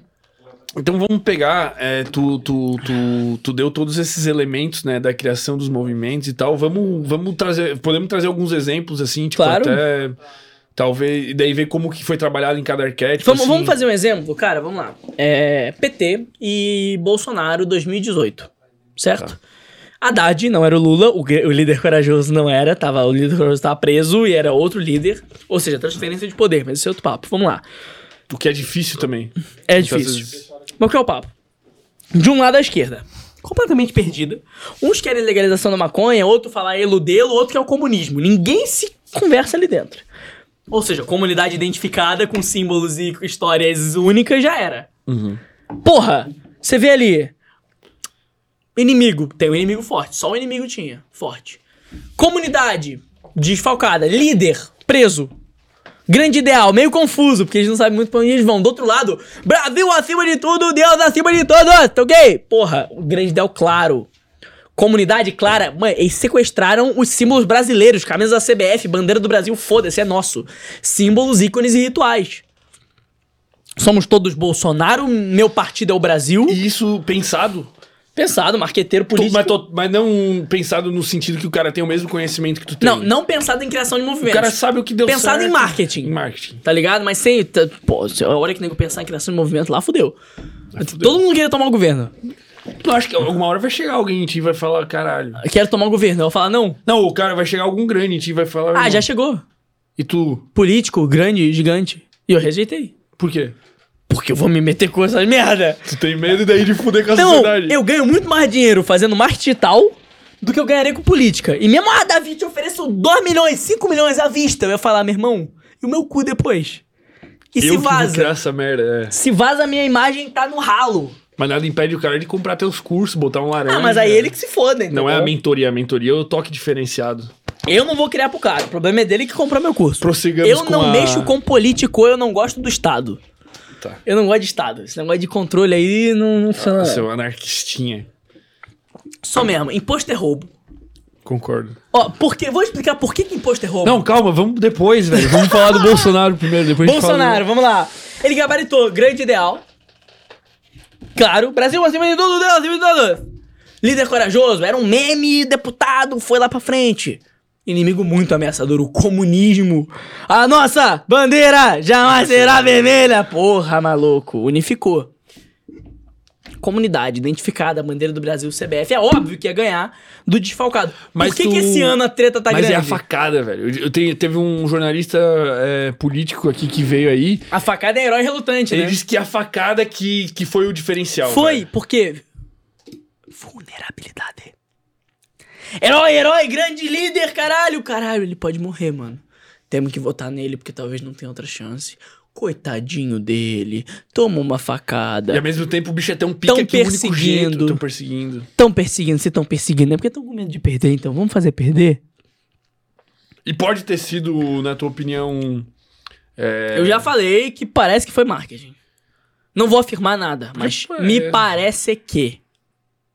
Então vamos pegar. é, tu, tu, tu, tu deu todos esses elementos, né, da criação dos movimentos e tal. Vamos, vamos trazer. Podemos trazer alguns exemplos, assim, tipo, Claro. até. Talvez. E daí ver como que foi trabalhado em cada arquétipo. Vamos, assim. vamos fazer um exemplo, cara, vamos lá. É, PT e Bolsonaro 2018, certo? Haddad não era o Lula, o, o líder corajoso não era, tava, o líder corajoso tava preso e era outro líder. Ou seja, transferência de poder, mas esse é outro papo. Vamos lá. O que é difícil também. É difícil. vezes. Mas qual é o papo? De um lado à esquerda, completamente perdida. Uns querem legalização da maconha, outro falar eludê-lo, outro quer o comunismo. Ninguém se conversa ali dentro. Ou seja, comunidade identificada com símbolos e histórias únicas já era. Uhum. Porra, você vê ali. Inimigo, tem um inimigo forte. Só um inimigo tinha, forte. Comunidade, desfalcada. Líder, preso. Grande ideal, meio confuso, porque eles não sabem muito pra onde eles vão. Do outro lado, Brasil acima de tudo, Deus acima de todos, tá ok? Porra, o grande ideal claro. Comunidade clara, mano, eles sequestraram os símbolos brasileiros, camisas da CBF, bandeira do Brasil, foda-se, é nosso. Símbolos, ícones e rituais. Somos todos Bolsonaro, meu partido é o Brasil. E isso pensado. Pensado, marqueteiro político. mas, to- mas não pensado no sentido que o cara tem o mesmo conhecimento que tu tem. Não, não pensado em criação de O movimentos. cara sabe o que deu Pensado certo. em marketing. Em marketing. Tá ligado? Mas sem. tá- Pô, a hora que nego pensar em criação de movimento lá, fudeu. fudeu. Todo mundo queria tomar o governo. Tu acha que alguma hora vai chegar alguém em ti e vai falar, caralho. Quero tomar o governo. Eu vou falar, não. Não, o cara vai chegar algum grande em ti e vai falar. Ah, "Irmão." já chegou. E tu, Político, grande, gigante. E eu rejeitei. por quê? Porque eu vou me meter com essas merda. Tu tem medo daí de fuder com a Então, sociedade. eu ganho muito mais dinheiro fazendo marketing digital do que eu ganharia com política. E mesmo, ah, Davi, te ofereço 2 milhões, 5 milhões à vista. Eu ia falar, meu irmão, e o meu cu depois? E eu se vaza? essa merda, é. Se vaza, a minha imagem tá no ralo. Mas nada impede o cara de comprar teus cursos, botar um laranja. Ah, mas aí ele que se foda, então. Não é a mentoria, a mentoria é o toque diferenciado. Eu não vou criar pro cara. O problema é dele que comprou meu curso. Prossigamos eu não a- mexo com político, eu não gosto do Estado. Tá. Eu não gosto de Estado. Esse negócio de controle aí não, não funciona. não. Seu anarquistinha. Só mesmo, imposto é roubo. Concordo. Ó, por quê? Vou explicar por que, que imposto é roubo. Não, calma, vamos depois, velho. Vamos falar do Bolsonaro primeiro, depois Bolsonaro, vamos lá. Ele gabaritou grande ideal. Claro, Brasil acima de tudo, Deus acima de tudo. Líder corajoso, era um meme, deputado, foi lá pra frente. Inimigo muito ameaçador, o comunismo. A nossa bandeira jamais será vermelha. Porra, maluco. Unificou. Comunidade identificada, bandeira do Brasil, CBF. É óbvio que ia ganhar do desfalcado. Mas Por que, tu- que esse ano a treta tá Mas grande? é a facada, velho. Eu- tenho, teve um jornalista é, político aqui que veio aí. A facada é herói relutante, Ele né? disse que a facada que, que foi o diferencial. Foi, velho. porque. Vulnerabilidade. Herói, herói, grande líder, caralho, caralho, ele pode morrer, mano. Temos que votar nele porque talvez não tenha outra chance. Coitadinho dele, toma uma facada. E ao mesmo tempo o bicho é tão pica Tão que perseguindo. tão perseguindo. Tão perseguindo, se tão perseguindo, é porque tão com medo de perder, então vamos fazer perder? E pode ter sido, na tua opinião. é, Eu já falei que parece que foi marketing. Não vou afirmar nada, mas me parece que.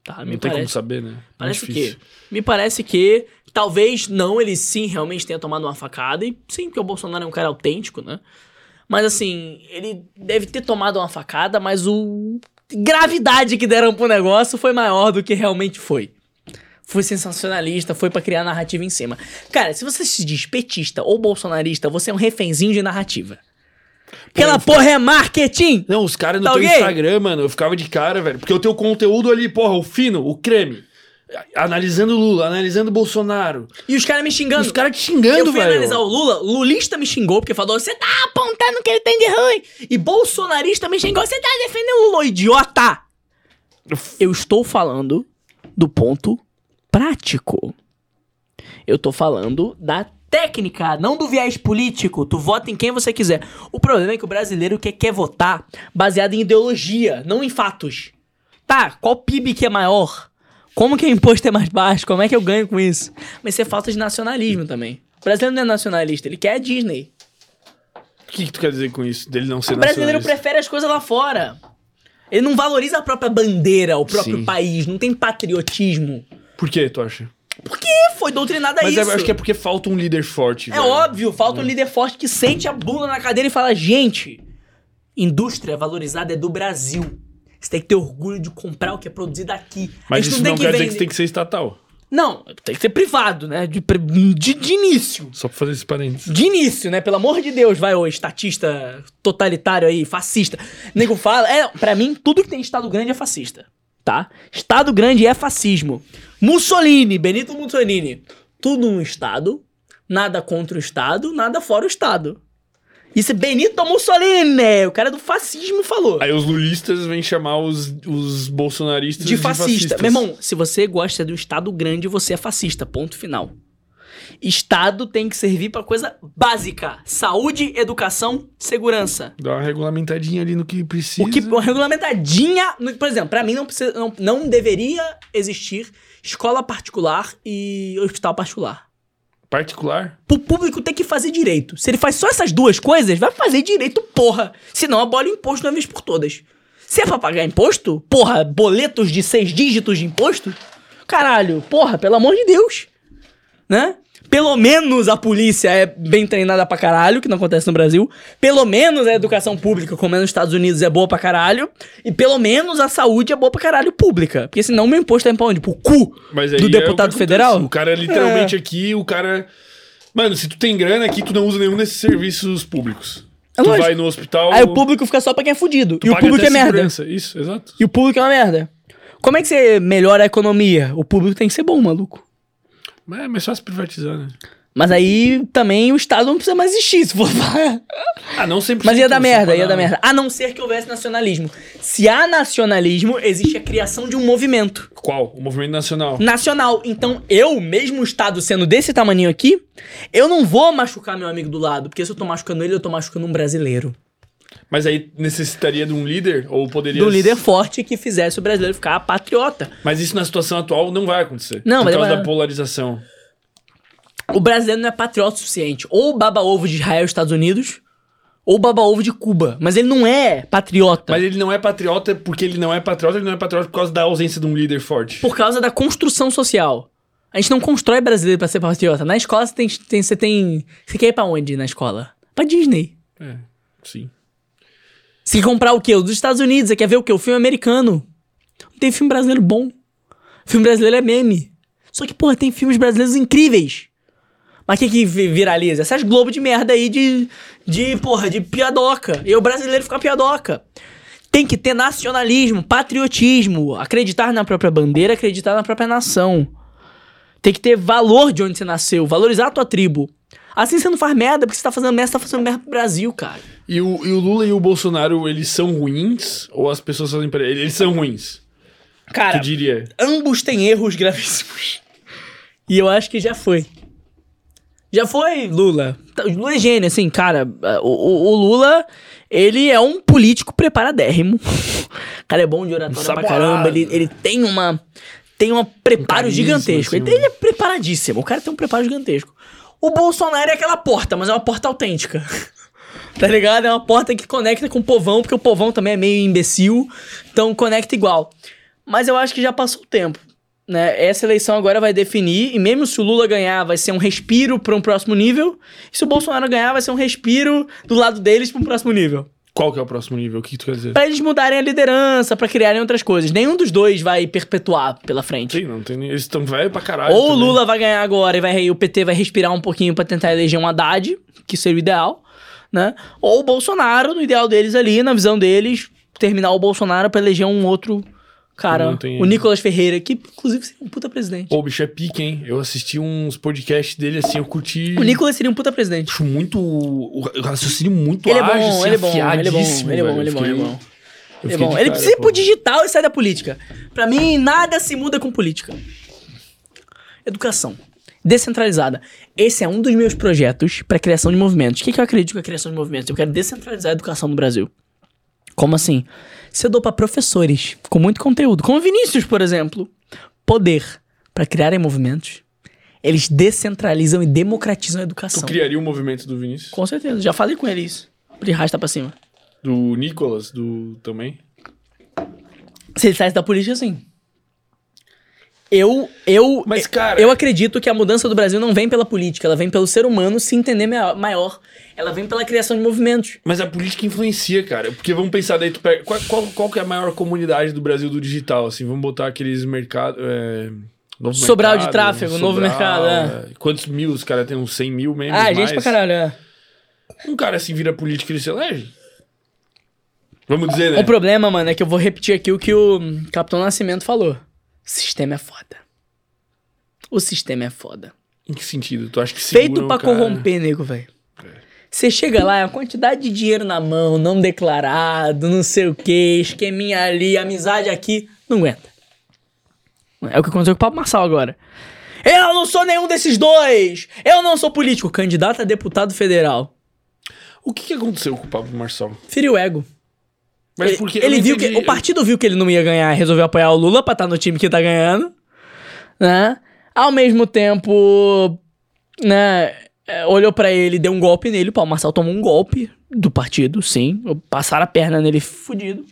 Tá, Não tem como parece. saber, né? Muito Parece que. Me parece que. Talvez não, ele sim realmente tenha tomado uma facada. E sim, porque o Bolsonaro é um cara autêntico, né? Mas assim, ele deve ter tomado uma facada, mas o. Gravidade que deram pro negócio foi maior do que realmente foi. Foi sensacionalista, foi pra criar narrativa em cima. Cara, se você se diz petista ou bolsonarista, você é um refenzinho de narrativa. Aquela porra é marketing! Não, os caras no Tá teu ok? Instagram, mano, eu ficava de cara, velho. Porque o teu conteúdo ali, porra, o fino, o creme. Analisando Lula, analisando Bolsonaro. E os caras me xingando. Os caras te Eu xingando, fui velho. analisar o Lula, lulista me xingou porque falou: você tá apontando o que ele tem de ruim. E bolsonarista me xingou: você tá defendendo o Lula, idiota! Eu estou falando do ponto prático. Eu tô falando da técnica, não do viés político. Tu vota em quem você quiser. O problema é que o brasileiro quer, quer votar baseado em ideologia, não em fatos. Tá, qual PIB que é maior? Como que o imposto é mais baixo? Como é que eu ganho com isso? Mas isso é falta de nacionalismo também. O brasileiro não é nacionalista, ele quer a Disney. O que, que tu quer dizer com isso? Dele não ser O brasileiro prefere as coisas lá fora. Ele não valoriza a própria bandeira, o próprio Sim. país, não tem patriotismo. Por que, tu acha? Porque foi doutrinado a Mas isso. eu acho que é porque falta um líder forte, É velho. óbvio, falta um líder forte que sente a bunda na cadeira e fala: gente, indústria valorizada é do Brasil. Você tem que ter orgulho de comprar o que é produzido aqui. Mas isso não, tem quer dizer que você tem que ser estatal. Não, tem que ser privado, né? De, de, de início. Só pra fazer esse parênteses. De início, né? Pelo amor de Deus, vai, ô estatista totalitário aí, fascista. Nego fala, é, pra mim, tudo que tem Estado grande é fascista, tá? Estado grande é fascismo. Mussolini, Benito Mussolini, tudo um Estado, nada contra o Estado, nada fora o Estado. Isso é Benito Mussolini, o cara do fascismo falou. Aí os lulistas vêm chamar os, os bolsonaristas De fascista. fascistas. Meu irmão, se você gosta do Estado grande, você é fascista. Ponto final. Estado tem que servir pra coisa básica: saúde, educação, segurança. Dá uma regulamentadinha ali no que precisa. O que uma regulamentadinha, no- por exemplo, pra mim não precisa, não, não deveria existir escola particular e hospital particular. Particular? Pro público tem que fazer direito. Se ele faz só essas duas coisas, vai fazer direito, porra. Senão abole o imposto de uma vez por todas. Se é pra pagar imposto, porra, boletos de seis dígitos de imposto, caralho, porra, pelo amor de Deus. Né? Pelo menos a polícia é bem treinada pra caralho, que não acontece no Brasil. Pelo menos a educação pública, como é nos Estados Unidos, é boa pra caralho. E pelo menos a saúde é boa pra caralho pública. Porque senão meu imposto é pra onde? Pro cu do é o deputado federal? O cara é literalmente aqui, o cara. Mano, se tu tem grana aqui, tu não usa nenhum desses serviços públicos. É tu lógico. vai no hospital. Aí o público fica só pra quem é fudido. tu E o público é merda. Isso, exato. E o público é uma merda. Como é que você melhora a economia? O público tem que ser bom, maluco. Mas é mais fácil privatizar, né? Mas aí também o Estado não precisa mais existir, se for falar. Ah, não sempre. Mas ia dar merda, ia dar merda. A não ser que houvesse nacionalismo. Se há nacionalismo, existe a criação de um movimento Qual? O movimento nacional. nacional. Então eu, mesmo o Estado sendo desse tamanho aqui, eu não vou machucar meu amigo do lado. Porque se eu tô machucando ele, eu tô machucando um brasileiro. Mas aí necessitaria de um líder? Ou poderia. Do líder forte que fizesse o brasileiro ficar patriota. Mas isso na situação atual não vai acontecer. Não, Por mas causa vai- da polarização. O brasileiro não é patriota o suficiente. Ou baba ovo de Israel e Estados Unidos, ou baba ovo de Cuba. Mas ele não é patriota. Mas ele não é patriota porque ele não é patriota, ele não é patriota por causa da ausência de um líder forte. Por causa da construção social. A gente não constrói brasileiro pra ser patriota. Na escola você tem, tem- você tem. Você quer ir pra onde na escola? Pra Disney. É, sim. Quer comprar o quê? O dos Estados Unidos. Você quer ver o quê? O filme americano. Não tem filme brasileiro bom. Filme brasileiro é meme. Só que, porra, tem filmes brasileiros incríveis. Mas o que que vi- viraliza? Essas Globo de merda aí de, de, porra, de piadoca. E o brasileiro fica piadoca. Tem que ter nacionalismo, patriotismo, acreditar na própria bandeira, acreditar na própria nação. Tem que ter valor de onde você nasceu, valorizar a tua tribo. Assim você não faz merda, porque você tá fazendo merda, você tá fazendo merda pro Brasil, cara. E o, e o Lula e o Bolsonaro, eles são ruins? Ou as pessoas fazem pra ele? Eles são ruins. Cara, Tu diria? ambos têm erros gravíssimos. E eu acho que já foi. Já foi, Lula. Tá, O Lula é gênio, assim, cara. O, o- o Lula, ele é um político preparadérrimo. O [laughs] cara é bom de oratória pra caramba. Ele, ele tem uma. Tem um preparo carisma, gigantesco. assim, Ele, ele é preparadíssimo. O cara tem um preparo gigantesco. O Bolsonaro é aquela porta, mas é uma porta autêntica. [laughs] Tá ligado? É uma porta que conecta com o povão, porque o povão também é meio imbecil. Então conecta igual. Mas eu acho que já passou o tempo. Né? Essa eleição agora vai definir, e mesmo se o Lula ganhar, vai ser um respiro para um próximo nível. E se o Bolsonaro ganhar, vai ser um respiro do lado deles para um próximo nível. Qual que é o próximo nível? O que tu quer dizer? Pra eles mudarem a liderança, pra criarem outras coisas. Nenhum dos dois vai perpetuar pela frente. Sim, não tem nem... Eles estão velho pra caralho. Ou o também. Lula vai ganhar agora e vai, o PT vai respirar um pouquinho pra tentar eleger um Haddad, que seria o ideal, né? Ou o Bolsonaro, no ideal deles ali, na visão deles, terminar o Bolsonaro pra eleger um outro cara. Tem- O Nicolas Ferreira, que inclusive seria um puta presidente. Pô, o bicho é pique, hein? Eu assisti uns podcasts dele, assim, eu curti... O Nicolas seria um puta presidente. Acho muito... O raciocínio muito Ele é bom, assim, ele é bom, ele é bom, ele é bom, ele é bom, ele é bom. Ele é bom. Ele cara, precisa ir pro digital e sair da política. Pra mim, nada se muda com política. Educação. Descentralizada. Esse é um dos meus projetos pra criação de movimentos. O que, que eu acredito com a criação de movimentos? Eu quero descentralizar a educação no Brasil. Como assim? Se eu dou pra professores com muito conteúdo, como o Vinícius, por exemplo, poder pra criarem movimentos, eles descentralizam e democratizam a Tu educação. criaria o movimento do Vinícius? Com certeza. Já falei com ele isso. De rasta pra cima. Do Nicolas, do... também? Se ele saísse da política, sim. Eu, eu, Mas, cara- eu acredito que a mudança do Brasil não vem pela política, ela vem pelo ser humano se entender maior. Ela vem pela criação de movimentos. Mas a política influencia, cara. Porque vamos pensar daí, tu pega... Qual, qual, qual que é a maior comunidade do Brasil do digital, assim? Vamos botar aqueles mercados... É... Sobral de mercado, tráfego, novo mercado, é. Quantos mil? Os caras têm uns 100 mil membros ah, mais. gente pra caralho, é. Um cara assim vira político e ele se elege? Vamos dizer, né? O problema, mano, é que eu vou repetir aqui o que o Capitão Nascimento falou. O sistema é foda. O sistema é foda. Em que sentido? Tu acha que Feito pra cara? corromper, nego, velho. Você chega lá, é a quantidade de dinheiro na mão, não declarado, não sei o que, esqueminha ali, amizade aqui, não aguenta. É o que aconteceu com o Pablo Marçal agora. Eu não sou nenhum desses dois! Eu não sou político, candidato a deputado federal. O que, que aconteceu com o Pablo Marçal? Feriu o ego. Mas ele porque ele viu que entendi- o partido viu que ele não ia ganhar e resolveu apoiar o Lula pra estar no time que tá ganhando, né? Ao mesmo tempo, né, é, olhou pra ele, deu um golpe nele, o Paulo Marçal tomou um golpe do partido, sim, passaram a perna nele fudido.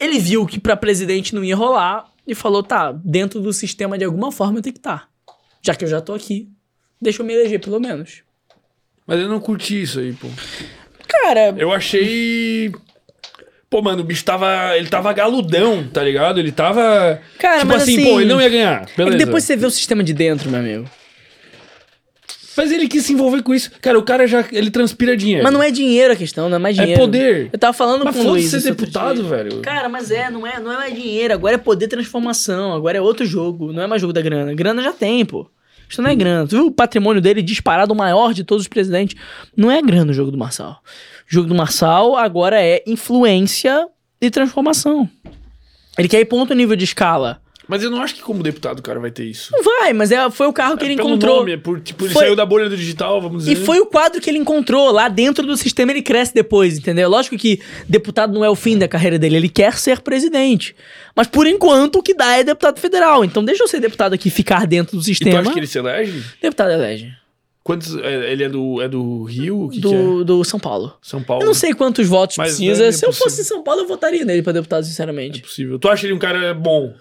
Ele viu que pra presidente não ia rolar e falou, tá, dentro do sistema de alguma forma eu tenho que estar. Já que eu já tô aqui, deixa eu me eleger pelo menos. Mas eu não curti isso aí, pô. Cara, Eu achei. Pô, mano, o bicho tava. Ele tava galudão, tá ligado? Ele tava. Cara, tipo mas assim, assim, pô, ele não ia ganhar. é que Beleza. depois você vê o sistema de dentro, meu amigo. Mas ele quis se envolver com isso. Cara, o cara já. Ele transpira dinheiro. Mas não é dinheiro a questão, não é mais dinheiro. poder. Eu tava falando Mas com o Luiz. ser deputado, velho. Cara, mas é, não é, não é mais dinheiro. Agora é poder transformação. Agora é outro jogo. Não é mais jogo da grana. Grana já tem, pô. Isso não é grana. Tu viu o patrimônio dele disparado o maior de todos os presidentes? Não é grana o jogo do Marçal. Jogo do Marçal agora é influência e transformação. Ele quer ir outro nível de escala. Mas eu não acho que como deputado o cara vai ter isso. Não vai, mas é, foi o carro que ele Pelo encontrou. nome, é por, tipo, ele Foi- saiu da bolha do digital, vamos dizer. E foi o quadro que ele encontrou. Lá dentro do sistema ele cresce depois, entendeu? Lógico que deputado não é o fim da carreira dele, ele quer ser presidente. Mas por enquanto o que dá é deputado federal. Então deixa eu ser deputado aqui, ficar dentro do E tu sistema. acha que ele se elege? Deputado elege. Quantos. é, Ele é do, é do Rio? Que, que é? Do, do São Paulo. São Paulo? Eu não sei quantos votos Mas precisa. é Se eu fosse em São Paulo, eu votaria nele pra deputado, É sinceramente. possível. Tu acha ele um cara bom?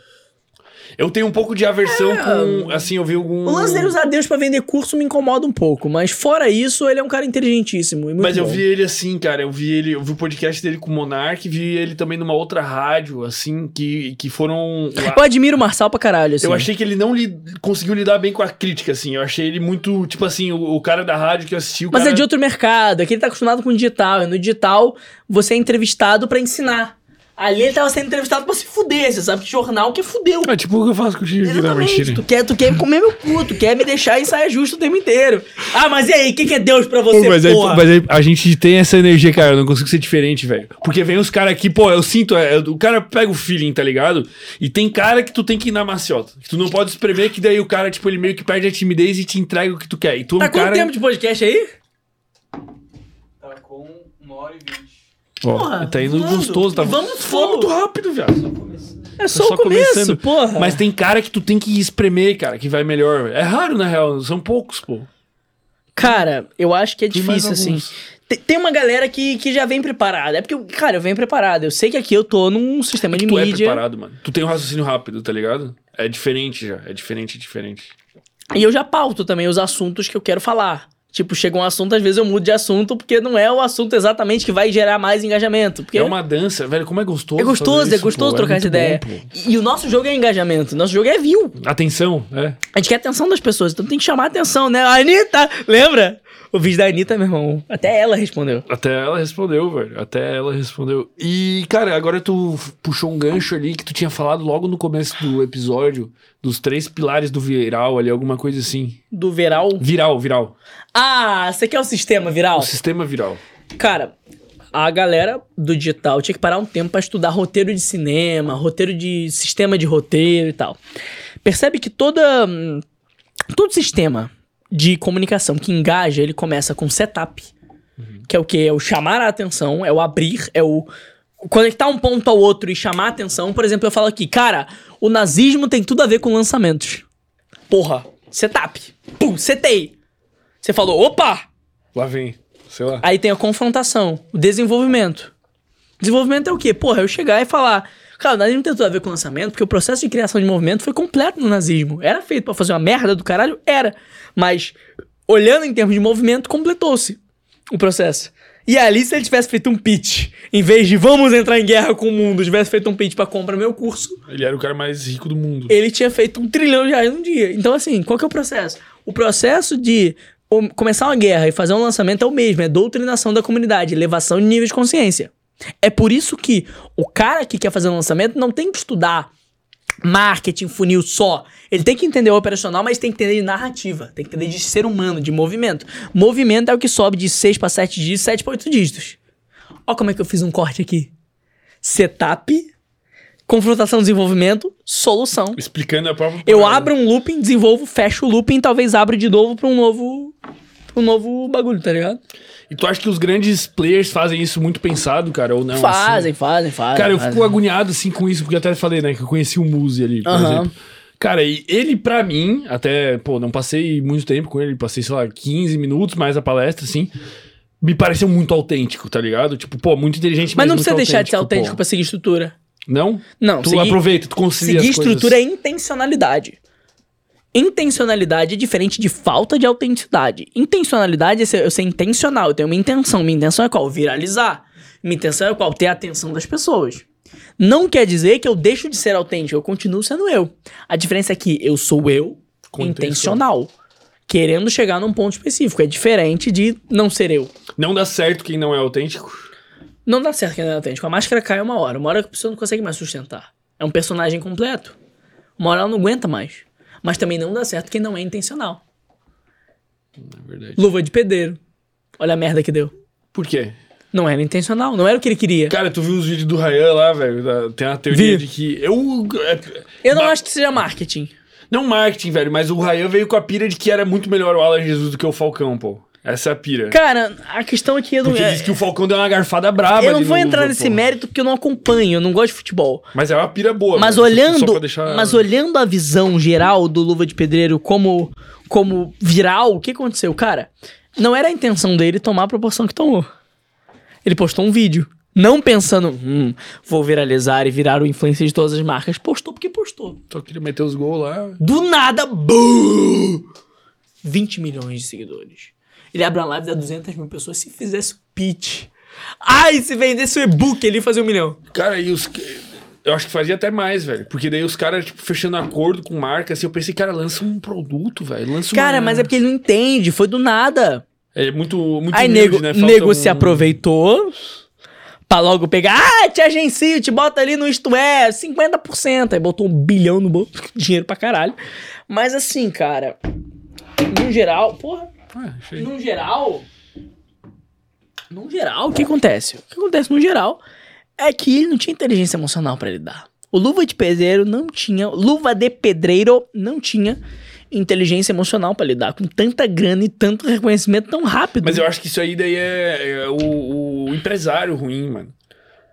Eu tenho um pouco de aversão com. Assim, eu vi algum. O lance dele usar Deus pra vender curso me incomoda um pouco, mas fora isso, ele é um cara inteligentíssimo. Mas eu bom. vi ele assim, cara. Eu vi ele, eu vi o podcast dele com o Monark, vi ele também numa outra rádio, assim, que, que foram. lá- Eu admiro o Marçal pra caralho, assim. Eu achei que ele não li- conseguiu lidar bem com a crítica, assim. Eu achei ele muito, tipo assim, o, o cara da rádio que eu assisti. O Mas cara... é de outro mercado, aqui ele tá acostumado com o digital. E no digital, você é entrevistado pra ensinar. Ali ele tava sendo entrevistado pra se fuder, você sabe que jornal que fudeu. É tipo o que eu faço contigo aqui, não, Exatamente. mentira. Tu quer, tu quer comer meu cu, tu quer me deixar em saia justa o tempo inteiro. Ah, mas e aí, o que, que é Deus pra você, Pô, mas, aí, porra? mas aí a gente tem essa energia, cara. Eu não consigo ser diferente, velho. Porque vem os caras aqui, pô, eu sinto. é, o cara pega o feeling, tá ligado? E tem cara que tu tem que ir na maciota. Que tu não pode espremer, que daí o cara, tipo, ele meio que perde a timidez e te entrega o que tu quer. E tu é Tá um quanto cara. tempo de podcast aí? Tá com uma hora e vinte. Ó, Porra, tá indo gostoso, tá Vamos flow. muito rápido, viado. É só, só o começo, começando. porra. Mas tem cara que tu tem que espremer, cara, que vai melhor. É raro, na real. São poucos, pô. Cara, eu acho que é Tem difícil, assim. Tem, tem uma galera que, que já vem preparada. É porque, cara, eu venho preparado. Eu sei que aqui eu tô num sistema de Tu é mídia. preparado, mano. Tu tem um raciocínio rápido, tá ligado? É diferente já. É diferente, é diferente. E eu já pauto também os assuntos que eu quero falar. Tipo, chega um assunto, às vezes eu mudo de assunto, porque não é o assunto exatamente que vai gerar mais engajamento. Porque É uma dança, velho. Como é gostoso. é gostoso, é isso, gostoso pô. trocar é essa ideia. bom, e, e o nosso jogo é engajamento, nosso jogo é view. Atenção, é. A gente quer a atenção das pessoas, então tem que chamar a atenção, né? A Anitta, lembra? O vídeo da Anitta, meu irmão. Até ela respondeu. Até ela respondeu, velho. Até ela respondeu. E, cara, agora tu puxou um gancho ali que tu tinha falado logo no começo do episódio dos três pilares do viral ali, alguma coisa assim. Do Veral. Viral, viral. Ah, você quer o sistema viral? O sistema viral. Cara, a galera do digital tinha que parar um tempo pra estudar roteiro de cinema, roteiro de sistema de roteiro e tal. Percebe que toda hum, todo sistema de comunicação que engaja, ele começa com setup, que é o que é o chamar a atenção, é o abrir, é o conectar um ponto ao outro e chamar a atenção. Por exemplo, eu falo aqui, cara, o nazismo tem tudo a ver com lançamentos. Porra, setup. Pum, setei. Você falou, opa, Lá vem. Sei lá. Aí tem a confrontação, o desenvolvimento. Desenvolvimento é o quê? Porra, eu chegar e falar. Cara, o nazismo tem tudo a ver com o lançamento, porque o processo de criação de movimento foi completo no nazismo. Era feito pra fazer uma merda do caralho? Era. Mas, olhando em termos de movimento, completou-se o processo. E ali, se ele tivesse feito um pitch, em vez de vamos entrar em guerra com o mundo, tivesse feito um pitch pra compra meu curso, Ele era o cara mais rico do mundo. ele tinha feito um trilhão de reais num dia. Então, assim, qual que é o processo? O processo de começar uma guerra e fazer um lançamento é o mesmo, é doutrinação da comunidade, elevação de nível de consciência. É por isso que o cara que quer fazer um lançamento não tem que estudar marketing, funil só. Ele tem que entender o operacional, mas tem que entender de narrativa, tem que entender de ser humano, de movimento. Movimento é o que sobe de 6 para 7 dígitos, 7 para 8 dígitos. Ó como é que eu fiz um corte aqui. Setup, confrontação, desenvolvimento, solução. Explicando a própria. Eu parada. abro um looping, desenvolvo, fecho o looping, talvez abro de novo pra um novo. pra um novo bagulho, tá ligado? E tu acha que os grandes players fazem isso muito pensado, cara, ou não? assim? fazem, fazem, fazem. Cara, eu fazem. fico agoniado assim com isso, porque eu até falei, né, que eu conheci o Muzi ali, por exemplo. Cara, e ele pra mim, até, pô, não passei muito tempo com ele, passei, sei lá, 15 minutos mais a palestra, assim. Me pareceu muito autêntico, tá ligado? Tipo, pô, muito inteligente, Mas não precisa deixar de ser autêntico pô. pra seguir estrutura. Não? Não, Tu seguir, aproveita, tu concilia seguir estrutura é intencionalidade. Intencionalidade é diferente de falta de autenticidade. Intencionalidade é ser, eu ser intencional, eu tenho uma intenção. Minha intenção é qual? Viralizar. Minha intenção é qual? Ter a atenção das pessoas. Não quer dizer que eu deixo de ser autêntico, eu continuo sendo eu. A diferença é que eu sou eu Com intencional. Querendo chegar num ponto específico. É diferente de não ser eu. Não dá certo quem não é autêntico. Não dá certo quem não é autêntico. A máscara cai uma hora. Uma hora que a pessoa não consegue mais sustentar. É um personagem completo. Uma hora ela não aguenta mais. Mas também não dá certo quem não é intencional. É verdade. Luva de pedreiro. Olha a merda que deu. Por quê? Não era intencional, não era o que ele queria. Cara, tu viu os vídeos do Ryan lá, velho? Tem uma teoria Vi. de que. Eu. é- Eu não acho que seja marketing. Não marketing, velho, mas o Ryan veio com a pira de que era muito melhor o Alan Jesus do que o Falcão, pô. Essa é a pira. Cara, a questão aqui é do. Porque é- diz que o Falcão deu uma garfada braba eu não vou entrar nesse pô. mérito porque eu não acompanho, eu não gosto de futebol. Mas é uma pira boa. Mas olhando, deixar- mas olhando a visão geral do Luva de Pedreiro como como viral, o que aconteceu, cara? Não era a intenção dele tomar a proporção que tomou. Ele postou um vídeo. Não pensando, hum, vou viralizar e virar o influencer de todas as marcas. Postou porque postou. Só queria meter os gols lá. Do nada, bum! 20 milhões de seguidores. Ele abre uma live dá 200 mil pessoas. Se fizesse o pitch. Ai, se vendesse o e-book, ele fazer um milhão. Cara, e os. Eu acho que fazia até mais, velho. Porque daí os caras, tipo, fechando acordo com marca, assim, eu pensei, cara, lança um produto, velho. Lança Cara, uma... mas é porque ele não entende. Foi do nada. É muito, muito Aí humilde, nego, né? Falta nego um- se aproveitou pra logo pegar. Ah, te agencio, te bota ali no Isto É, 50%. Aí botou um bilhão no bolso. [laughs] Dinheiro pra caralho. Mas assim, cara. No geral. Porra. Ah, achei. No geral. No geral, o que acontece? O que acontece no geral é que ele não tinha inteligência emocional pra lidar. O Luva de Pedreiro não tinha. Luva de Pedreiro não tinha inteligência emocional pra lidar com tanta grana e tanto reconhecimento tão rápido. Mas eu acho que isso aí daí é, é o, o empresário ruim, mano.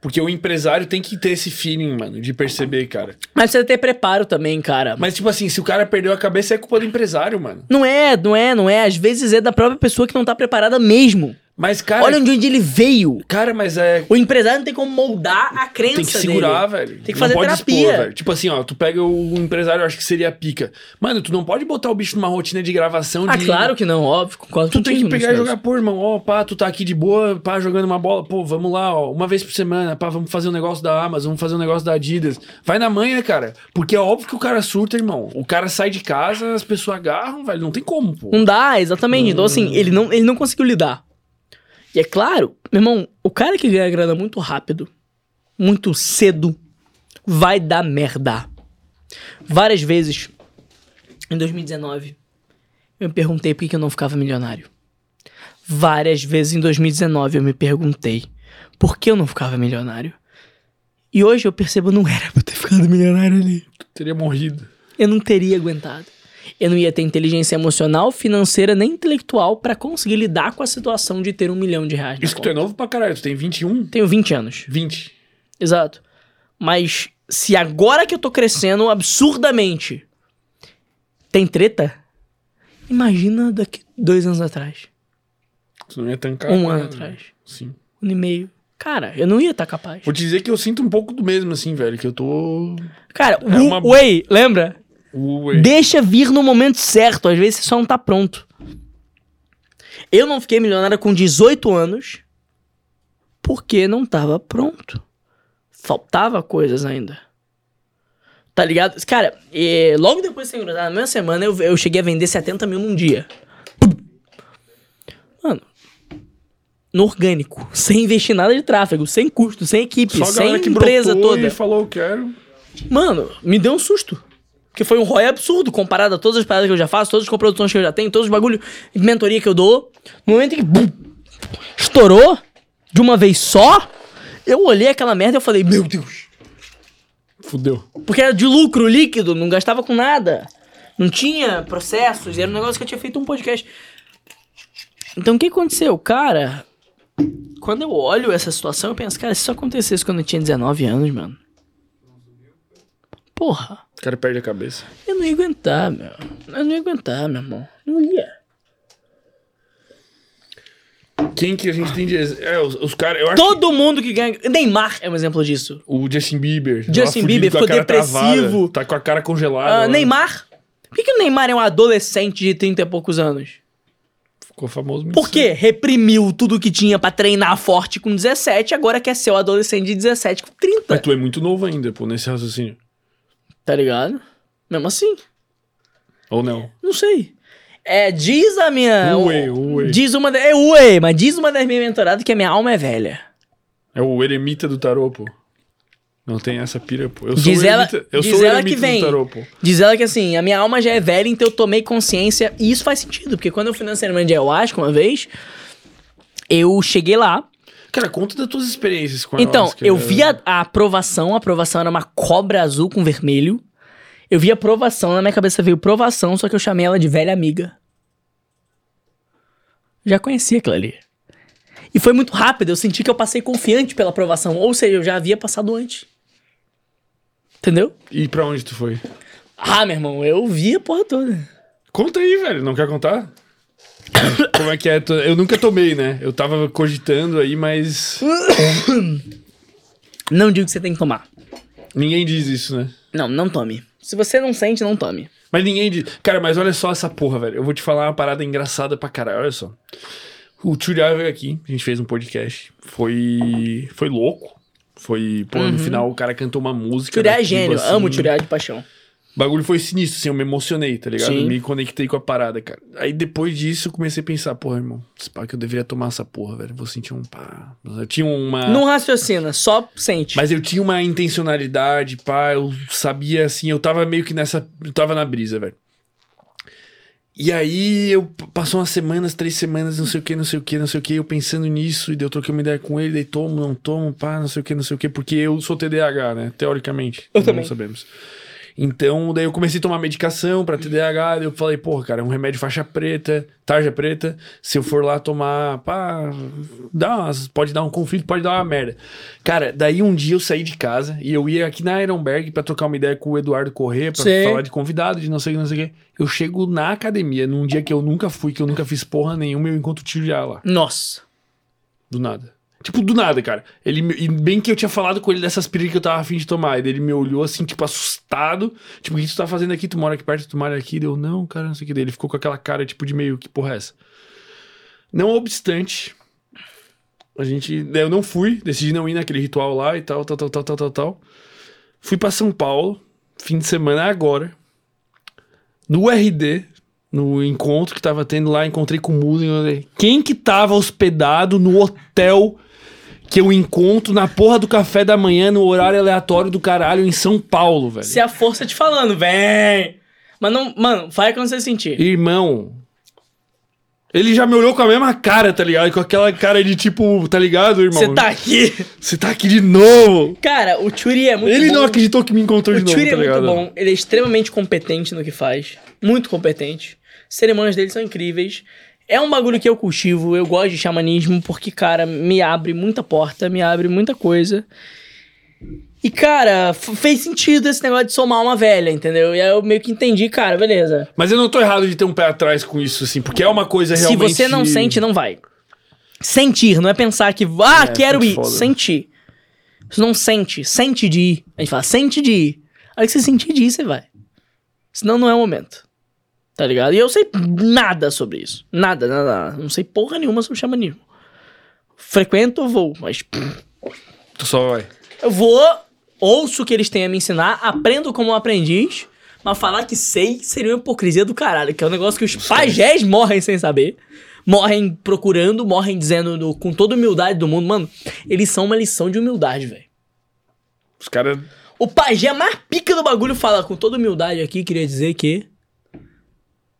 Porque o empresário tem que ter esse feeling, mano, de perceber, cara. Mas precisa ter preparo também, cara. Mas, tipo assim, se o cara perdeu a cabeça, é culpa do empresário, mano. Não é, não é, não é. Às vezes é da própria pessoa que não tá preparada mesmo. Mas, cara. Olha onde ele veio. Cara, mas é. O empresário não tem como moldar a crença Tem que segurar, dele. velho. Tem que Não fazer pode terapia. velho. Tipo assim, ó, tu pega o empresário, eu acho que seria a pica. Mano, tu não pode botar o bicho numa rotina de gravação Ah, de. claro que não, óbvio. Concordo Tu tem que pegar e jogar, pô, irmão, ó, pá, tu tá aqui de boa, pá, jogando uma bola, pô, vamos lá, ó, uma vez por semana, pá, vamos fazer um negócio da Amazon, vamos fazer um negócio da Adidas. Vai na manha, cara, porque é óbvio que o cara surta, irmão. O cara sai de casa, as pessoas agarram, velho, não tem como, pô. Não dá, exatamente. Então, assim, ele não, ele não conseguiu lidar. E é claro, meu irmão, o cara que ganha grana muito rápido, muito cedo, vai dar merda. Várias vezes, em 2019, eu me perguntei por que eu não ficava milionário. Várias vezes em 2019 eu me perguntei por que eu não ficava milionário. E hoje eu percebo não era pra eu ter ficado milionário ali. Teria morrido. Eu não teria aguentado. Eu não ia ter inteligência emocional, financeira nem intelectual pra conseguir lidar com a situação de ter um milhão de reais. Isso que tu é conta. novo pra caralho, tu tem 21, Tenho 20 anos. 20. Exato. Mas se agora que eu tô crescendo absurdamente tem treta, imagina daqui dois anos atrás. Tu não ia tancar. Um né? ano atrás. Sim. Um ano e meio. Cara, eu não ia estar capaz. Vou te dizer que eu sinto um pouco do mesmo, assim, velho, que eu tô... Cara, É o uma- Way, lembra? Ué. Deixa vir no momento certo. Às vezes você só não tá pronto. Eu não fiquei milionário com 18 anos porque não tava pronto. Faltava coisas ainda. Tá ligado? Cara, e logo depois de ser engrosado, na mesma semana, eu, eu cheguei a vender 70 mil num dia. Mano, no orgânico, sem investir nada de tráfego, sem custo, sem equipe, Só a sem empresa toda. e falou, quero... Mano, me deu um susto. Porque foi um ROI absurdo comparado a todas as paradas que eu já faço, todas as coproduções que eu já tenho, todos os bagulho de mentoria que eu dou. No momento em que bum, estourou de uma vez só, eu olhei aquela merda e eu falei, meu Deus. Fudeu. Porque era de lucro líquido, não gastava com nada. Não tinha processos, era um negócio que eu tinha feito um podcast. Então o que aconteceu? Cara, quando eu olho essa situação, eu penso, cara, se isso acontecesse quando eu tinha 19 anos, mano. Porra. O cara perde a cabeça. Eu não ia aguentar, meu. Eu não ia aguentar, meu irmão. Não ia. Quem que a gente tem de... É, os, os caras... Todo mundo que ganha. Neymar é um exemplo disso. O Justin Bieber. Justin Bieber ficou depressivo. travada, tá com a cara congelada. Lá. Neymar. Por que, que o Neymar é um adolescente de 30 e poucos anos? Ficou famoso muito Por quê? Reprimiu tudo que tinha pra treinar forte com 17, agora quer ser o adolescente de 17 com 30. Mas tu é muito novo ainda, pô, nesse raciocínio. Tá ligado? Mesmo assim. Ou não? Não sei. É, diz a minha. Ué, ué. Diz uma. É ué, mas diz uma das minhas mentoradas que a minha alma é velha. É o eremita do tarô, pô. Não tem essa pira, pô. Eu sou Diz o ela, eremita, eu diz sou ela que vem. tarô. Diz ela que assim, a minha alma já é velha, então eu tomei consciência. E isso faz sentido, porque quando eu fui na cerimônia de ayahuasca uma vez, eu cheguei lá. Cara, conta das tuas experiências com a Então, eu né? vi a, a aprovação, a aprovação era uma cobra azul com vermelho. Eu vi a aprovação, na minha cabeça veio provação, só que eu chamei ela de velha amiga. Já conhecia aquilo ali. E foi muito rápido, eu senti que eu passei confiante pela aprovação, ou seja, eu já havia passado antes. Entendeu? E pra onde tu foi? Ah, meu irmão, eu vi a porra toda. Conta aí, velho. Não quer contar? [coughs] Como é que é? Eu nunca tomei, né? Eu tava cogitando aí, mas. [coughs] Não digo que você tem que tomar. Ninguém diz isso, né? Não, não tome. Se você não sente, não tome. Mas ninguém diz. Cara, mas olha só essa porra, velho. Eu vou te falar uma parada engraçada pra caralho. Olha só. O Tchuriá veio aqui, a gente fez um podcast. Foi. Foi louco. Foi. Pô, no final o cara cantou uma música. Turiá é gênio. assim. Amo Turiá de paixão. O bagulho foi sinistro, assim, eu me emocionei, tá ligado? Sim. Eu me conectei com a parada, cara. Aí depois disso eu comecei a pensar, porra, irmão, esse pá que eu deveria tomar essa porra, velho. Vou sentir um pá. Eu tinha uma. Não raciocina, só sente. Mas eu tinha uma intencionalidade, pá, eu sabia assim, eu tava meio que nessa. Eu tava na brisa, velho. E aí eu passou umas semanas, três semanas, não sei o que, não sei o que, não sei o que, eu pensando nisso, e daí eu troquei uma ideia com ele, daí tomo, não tomo, pá, não sei o que, não sei o que, porque eu sou TDAH, né? Teoricamente. Eu não também. sabemos. Então, daí eu comecei a tomar medicação pra TDAH, daí eu falei, porra, cara, é um remédio faixa preta, tarja preta, se eu for lá tomar, pá, dá umas, pode dar um conflito, pode dar uma merda. Cara, daí um dia eu saí de casa e eu ia aqui na Ironberg pra trocar uma ideia com o Eduardo Corrêa, pra Sei. falar de convidado, de não sei o que, não sei o que. Eu chego na academia, num dia que eu nunca fui, que eu nunca fiz porra nenhuma, eu encontro o tio já lá, Nossa. do nada. Tipo, do nada, cara. Ele, me- bem que eu tinha falado com ele dessas piras que eu tava afim de tomar. Ele me olhou assim, tipo, assustado. Tipo, o que tu tá fazendo aqui? Tu mora aqui perto, tu mora aqui? Deu, não, cara, não sei o que. Daí ele ficou com aquela cara, tipo, de meio, que porra é essa? Não obstante, a gente. daí Eu não fui, decidi não ir naquele ritual lá e tal, tal, tal, tal, tal, tal, tal. Fui pra São Paulo, fim de semana agora. No RD, no encontro que tava tendo lá, encontrei com o falei, Quem que tava hospedado no hotel que eu encontro na porra do café da manhã, no horário aleatório do caralho, em São Paulo, velho? Se é a força te falando, vem. Mas não, mano, vai quando você sentir. Irmão. Ele já me olhou com a mesma cara, tá ligado? Com aquela cara de tipo, tá ligado, irmão? Você tá aqui. Você tá aqui de novo. Cara, o Churi é muito Ele bom. não acreditou que me encontrou O de novo, Churi tá é muito ligado? bom. Ele é extremamente competente no que faz. Muito competente. Cerimônias dele são incríveis. É um bagulho que eu cultivo. Eu gosto de xamanismo porque, cara, me abre muita porta, me abre muita coisa. E, cara, fez sentido esse negócio de somar uma velha, entendeu? E aí eu meio que entendi, cara, beleza. Mas eu não tô errado de ter um pé atrás com isso, assim, porque é uma coisa Se realmente... você não sente, não vai. Sentir, não é pensar que, ah, É, quero ir. foda. Sentir. Você não sente, sente de ir. A gente fala, sente de ir. Aí que você sentir de ir, você vai. Senão não é o momento. Tá ligado? E eu sei nada sobre isso. Nada, nada, nada. Não sei porra nenhuma sobre xamanismo. Frequento, vou, mas Tu só vai. eu vou, ouço o que eles têm a me ensinar, aprendo como um aprendiz, mas falar que sei seria uma hipocrisia do caralho, que é um negócio que os pajés morrem sem saber. Morrem procurando, morrem dizendo no- com toda humildade do mundo. Mano, eles são uma lição de humildade, velho. Os caras... O pajé mais pica do bagulho fala com toda humildade aqui, queria dizer que.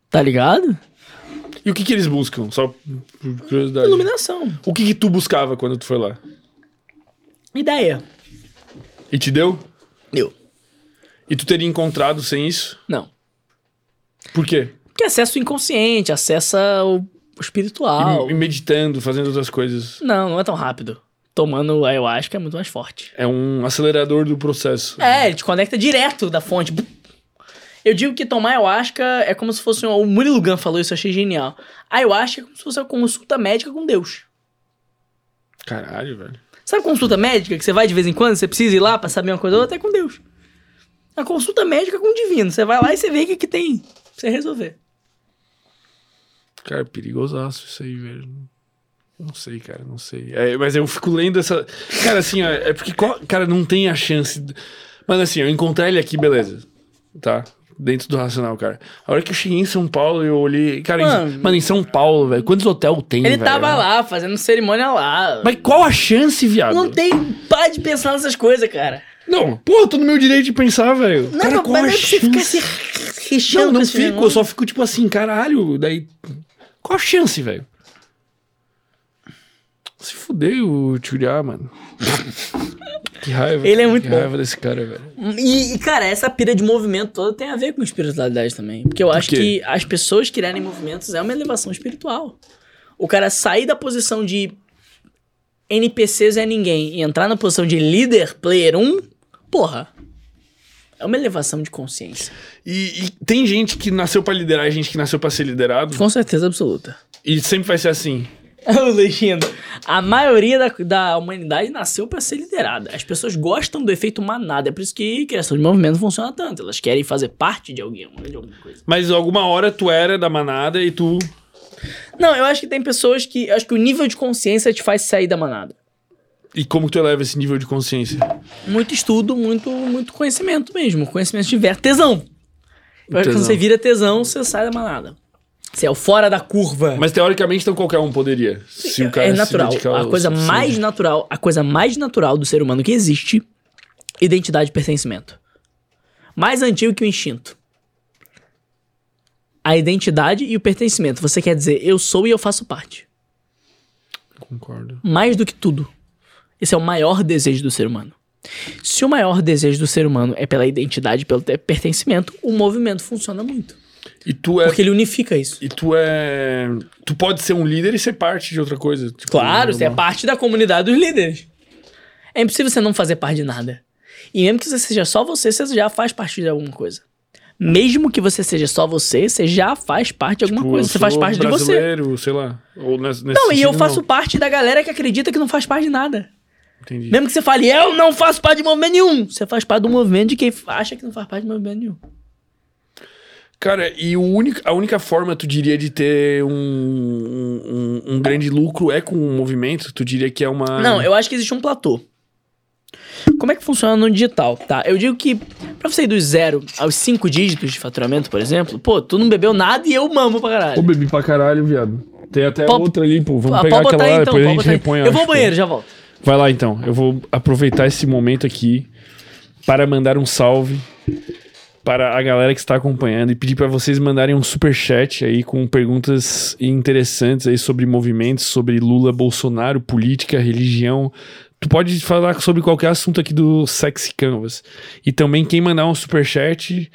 Tá ligado? E o que que eles buscam? Só por curiosidade. Iluminação. O que que tu buscava quando tu foi lá? Ideia. E te deu? Eu. E tu teria encontrado sem isso? Não. Por quê? Porque acessa o inconsciente, acessa o, o espiritual. E, e meditando, fazendo outras coisas. Não, não é tão rápido. Tomando ayahuasca é muito mais forte. É um acelerador do processo. É, ele te conecta direto da fonte. Eu digo que tomar ayahuasca é como se fosse. Um, o Murilo Gun falou isso, eu achei genial. Ayahuasca é como se fosse uma consulta médica com Deus. Caralho, velho. Sabe consulta médica que você vai de vez em quando, você precisa ir lá pra saber uma coisa ou outra? É com Deus. A consulta médica é com o divino. Você vai lá e você vê o que, que tem pra você resolver. Cara, perigosaço isso aí, velho. Não sei, cara, não sei. É, mas eu fico lendo essa. Cara, assim, ó, é porque, cara, não tem a chance. Mas assim, eu encontrei ele aqui, beleza. Tá? Dentro do racional, cara. A hora que eu cheguei em São Paulo, eu olhei. Cara, Mano. em... mano, em São Paulo, velho. Quantos hotéis tem, Ele velho? tava lá, fazendo cerimônia lá. Mas qual a chance, viado? Não tem pá de pensar nessas coisas, cara. Não, pô, eu tô no meu direito de pensar, velho. Não, Cara, não, qual mas a não é pra você ficar chance? se rechando Não, com não esse fico. Eu negócio. só fico tipo assim, caralho. Daí. Qual a chance, velho? Se fudeu o Tchuriá, mano. [laughs] que raiva. Ele é muito que bom. raiva desse cara, velho. E, e, cara, essa pira de movimento toda tem a ver com espiritualidade também. Porque eu acho que as pessoas criarem movimentos é uma elevação espiritual. O cara sair da posição de NPCs é ninguém e entrar na posição de líder, player 1, porra. É uma elevação de consciência. E, e tem gente que nasceu pra liderar e gente que nasceu pra ser liderado. Com certeza absoluta. E sempre vai ser assim. [laughs] Luizindo, a maioria da, da humanidade nasceu pra ser liderada. As pessoas gostam do efeito manada. É por isso que criação de movimento funciona tanto. Elas querem fazer parte de alguém, de alguma coisa. Mas alguma hora tu era da manada e tu. Não, eu acho que tem pessoas que. Acho que o nível de consciência te faz sair da manada. E como tu eleva esse nível de consciência? Muito estudo, muito, muito conhecimento mesmo. Conhecimento de tesão. Eu acho que Tesão. quando você vira tesão, você sai da manada. Você é o fora da curva. Mas teoricamente, então qualquer um poderia. Se o cara é natural. A coisa mais natural, a coisa mais natural do ser humano que existe, identidade e pertencimento. Mais antigo que o instinto. A identidade e o pertencimento. Você quer dizer, eu sou e eu faço parte. Concordo. Mais do que tudo. Esse é o maior desejo do ser humano. Se o maior desejo do ser humano é pela identidade, pelo te- pertencimento, o movimento funciona muito. E tu é. Porque ele unifica isso. E tu é. Tu pode ser um líder e ser parte de outra coisa. tipo, Claro, você é parte da comunidade dos líderes. É impossível você não fazer parte de nada. E mesmo que você seja só você, você já faz parte de alguma coisa. Mesmo que você seja só você, você já faz parte de alguma Tipo, coisa. Você faz parte de você. brasileiro, sei lá. Ou nesse, nesse Não, e eu faço não. parte da galera que acredita que não faz parte de nada. Entendi. Mesmo que você fale, eu não faço parte de movimento nenhum. Você faz parte do movimento de quem acha que não faz parte de movimento nenhum. Cara, e o único, a única forma, tu diria, de ter um, um, um grande lucro é com o movimento? Tu diria que é uma. Não, eu acho que existe um platô. Como é que funciona no digital, tá? Eu digo que pra você ir do zero aos cinco dígitos de faturamento, por exemplo, pô, tu não bebeu nada e eu mamo pra Pô, caralho. bebi pra caralho, viado. Tem até Pode- outra ali, pô. Vamos Ah, pegar aquela lá, então, depois a pode gente repõe. Eu vou ao banheiro, já volto. Vai lá então. Eu vou aproveitar esse momento aqui para mandar um salve para a galera que está acompanhando e pedir para vocês mandarem um super chat aí com perguntas interessantes aí sobre movimentos, sobre Lula, Bolsonaro, política, religião. Tu pode falar sobre qualquer assunto aqui do Sexy Canvas. E também quem mandar um super chat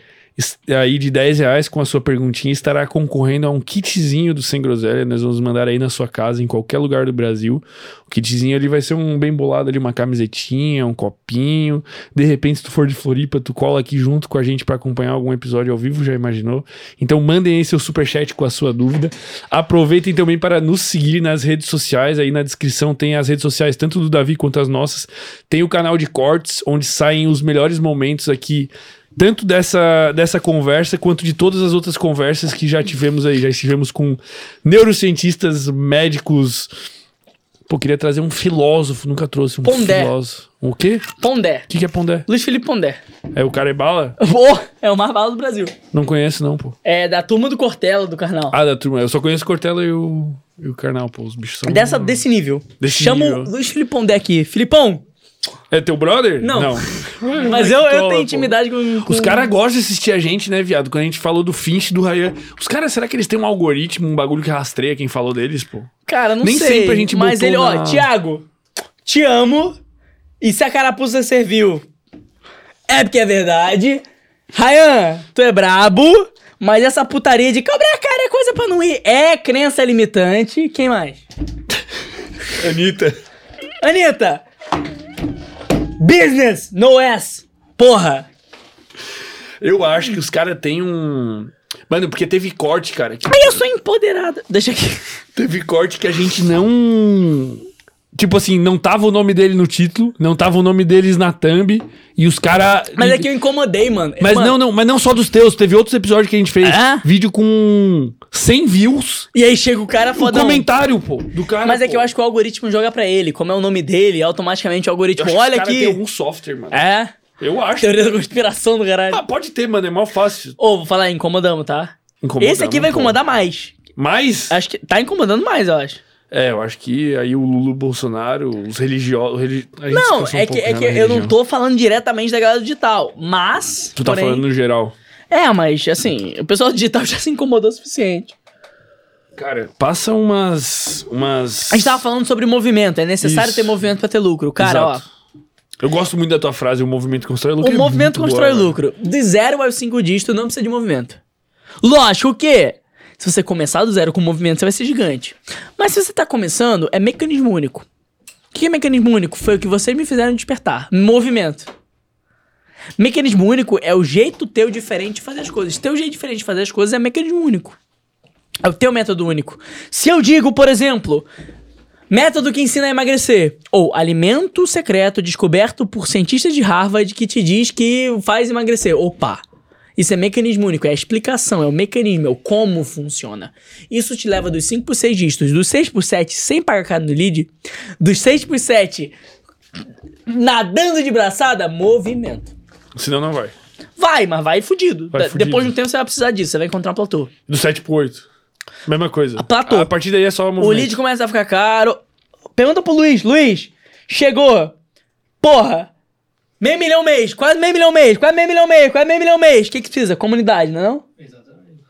aí de 10 reais com a sua perguntinha estará concorrendo a um kitzinho do Sem Groselha. Nós vamos mandar aí na sua casa, em qualquer lugar do Brasil. O kitzinho ali vai ser um bem bolado ali, uma camisetinha, um copinho. De repente, se tu for de Floripa, tu cola aqui junto com a gente para acompanhar algum episódio ao vivo, já imaginou? Então mandem aí seu superchat com a sua dúvida. Aproveitem também para nos seguir nas redes sociais. Aí na descrição tem as redes sociais, tanto do Davi quanto as nossas. Tem o canal de cortes, onde saem os melhores momentos aqui tanto dessa, dessa conversa quanto de todas as outras conversas que já tivemos aí. Já estivemos com neurocientistas, médicos. Pô, queria trazer um filósofo, nunca trouxe um Pondé. filósofo. O quê? Pondé. O que, que é Pondé? Luiz Felipe Pondé. É o cara é bala? Pô, é o mais bala do Brasil. Não conheço, não, pô. É da turma do Cortella, do Carnal. Ah, da turma. Eu só conheço Cortella e o, e o Karnal, pô. Os bichos são. Dessa, desse nível. Desse Chama nível. o Luiz Felipe Pondé aqui. Filipão, É teu brother? Não. [laughs] mas eu, eu tenho intimidade com... com... Os caras gostam de assistir a gente, né, viado? Quando a gente falou do Finch do Ryan. Os caras, será que eles têm um algoritmo, um bagulho que rastreia quem falou deles, pô? Cara, não Nem sei. sempre a gente Mas botou ele, ó, na- Thiago, te amo. E se a carapuça serviu, é porque é verdade. Ryan, tu é brabo. Mas essa putaria de cobrar a cara é coisa pra não ir. É crença limitante. Quem mais? Anitta. Anitta. Business, no S. Porra. Eu acho que os caras têm um. Mano, porque teve corte, cara. que- Aí eu sou empoderada. Deixa aqui. Teve corte que a gente não. Tipo assim, não tava o nome dele no título, não tava o nome deles na thumb, e os caras. Mas é que eu incomodei, mano. Mas Mano, não, não, mas não só dos teus, teve outros episódios que a gente fez. É? Vídeo com 100 views. E aí chega o cara Um fodão. comentário, pô, do cara. Mas é pô. que eu acho que o algoritmo joga pra ele. Como é o nome dele, automaticamente o Eu algoritmo. que Olha caras aqui. têm algum software, mano. É. Eu acho. Teoria da conspiração do caralho. Ah, pode ter, mano, é mal fácil. Ô, vou falar, incomodamos, tá? Incomodamos, Esse aqui vai incomodar mais. Mas. Acho que tá incomodando mais, eu acho. É, eu acho que aí o Lula, o Bolsonaro, os religiosos. Religi... Não, descansou um é que, é que na eu não tô falando diretamente da galera digital, mas. Tu tá porém- falando no geral. É, mas assim, o pessoal digital [laughs] já se incomodou o suficiente. Cara, passa umas. umas... A gente tava falando sobre movimento, é necessário Isso. ter movimento pra ter lucro. Cara, Exato. Eu gosto muito da tua frase, o movimento constrói ó. lucro. O é movimento constrói boa, né? lucro. De zero aos cinco dígitos não precisa de movimento. Lógico que, se você começar do zero com movimento, você vai ser gigante. Mas se você tá começando, é mecanismo único. O que é mecanismo único? Foi o que vocês me fizeram despertar. Movimento. Mecanismo único é o jeito teu diferente de fazer as coisas. Teu jeito diferente de fazer as coisas é mecanismo único. É o teu método único. Se eu digo, por exemplo, método que ensina a emagrecer, ou alimento secreto descoberto por cientistas de Harvard que te diz que faz emagrecer. Opa! Isso é mecanismo único, é a explicação, é o mecanismo, é o como funciona. Isso te leva dos 5 por 6 dígitos, dos 6 por 7 sem pagar caro no lead, dos 6 por 7 nadando de braçada, movimento. Senão não vai. Vai, mas vai fudido. Vai fudido. Depois de um tempo você vai precisar disso, você vai encontrar um platô. Do 7 pro 8. Mesma coisa. platô. A partir daí é só O movimento. lead começa a ficar caro. Pergunta pro Luiz, Luiz, chegou. Porra, meio milhão mês, quase meio milhão mês, quase meio milhão mês, quase meio milhão mês. O que que precisa? Comunidade, não é não? Exatamente.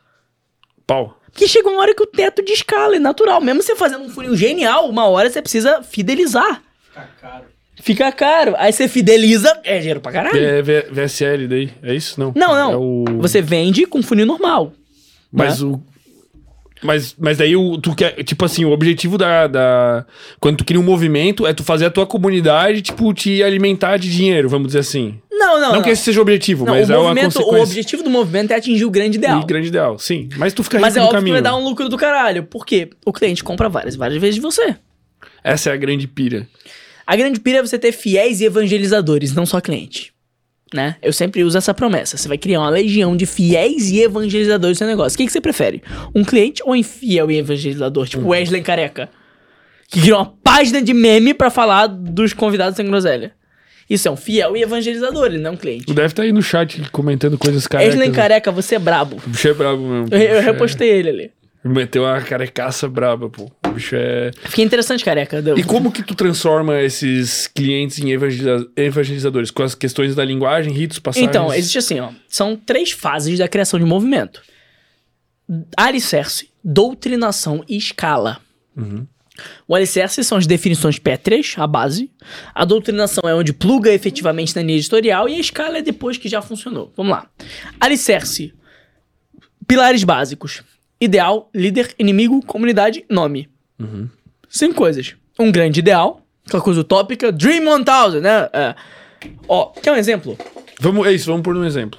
Pau. Porque chega uma hora que o teto de escala é natural. Mesmo você fazendo um funil genial, uma hora você precisa fidelizar. Fica caro. Fica caro. Aí você fideliza, é dinheiro pra caralho. É V- VSL daí. É isso? Não. Não, não. É o... Você vende com funil normal. Mas né? o. Mas, mas daí o, tu quer. Tipo assim, o objetivo da, da. Quando tu cria um movimento é tu fazer a tua comunidade, tipo, te alimentar de dinheiro, vamos dizer assim. Não, não. Não, que esse seja o objetivo, Não, mas o, é uma movimento, o consequência. objetivo do movimento é atingir o grande ideal. O grande ideal, sim. Mas tu fica Mas é rico óbvio que caminho. vai dar um lucro do caralho. Por quê? O cliente compra várias, várias vezes de você. Essa é a grande pira. A grande pira é você ter fiéis e evangelizadores, não só cliente. Né? Eu sempre uso essa promessa. Você vai criar uma legião de fiéis e evangelizadores no seu negócio. O que, que você prefere? Um cliente ou um fiel e evangelizador? Tipo Wesley Careca. Que criou uma página de meme pra falar dos convidados sem groselha. Isso é um fiel e evangelizador, ele não é um cliente. Tu deve estar aí no chat comentando coisas carecas. Wesley Careca, você é brabo. O bicho é brabo mesmo. Eu, eu é- repostei ele ali. Meteu uma carecaça braba, pô. Bicho é. Fiquei interessante, careca. Deu- E como que tu transforma esses clientes em evangeliza- evangelizadores? Com as questões da linguagem, ritos, passagens? Então, existe assim, ó. São três fases da criação de movimento: alicerce, doutrinação e escala. O alicerce são as definições pétreas, a base. A doutrinação é onde pluga efetivamente na linha editorial. E a escala é depois que já funcionou. Vamos lá. Alicerce. Pilares básicos: ideal, líder, inimigo, comunidade, nome. Cinco coisas. Um grande ideal, aquela coisa utópica. Dream 1000, né? É. Ó, quer um exemplo? Vamos, é isso, vamos por um exemplo.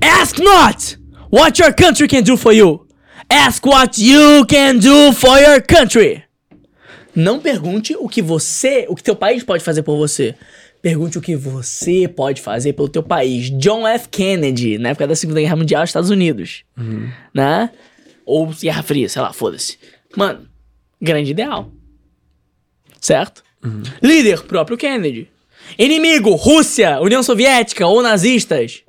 Ask not what your country can do for you. Ask what you can do for your country. Não pergunte o que você, o que teu país pode fazer por você. Pergunte o que você pode fazer pelo teu país. John F. Kennedy, na época da Segunda Guerra Mundial, Estados Unidos. Né? Ou Guerra Fria, sei lá, foda-se. Mano, grande ideal. Certo? Líder, próprio Kennedy. Inimigo, Rússia, União Soviética ou nazistas.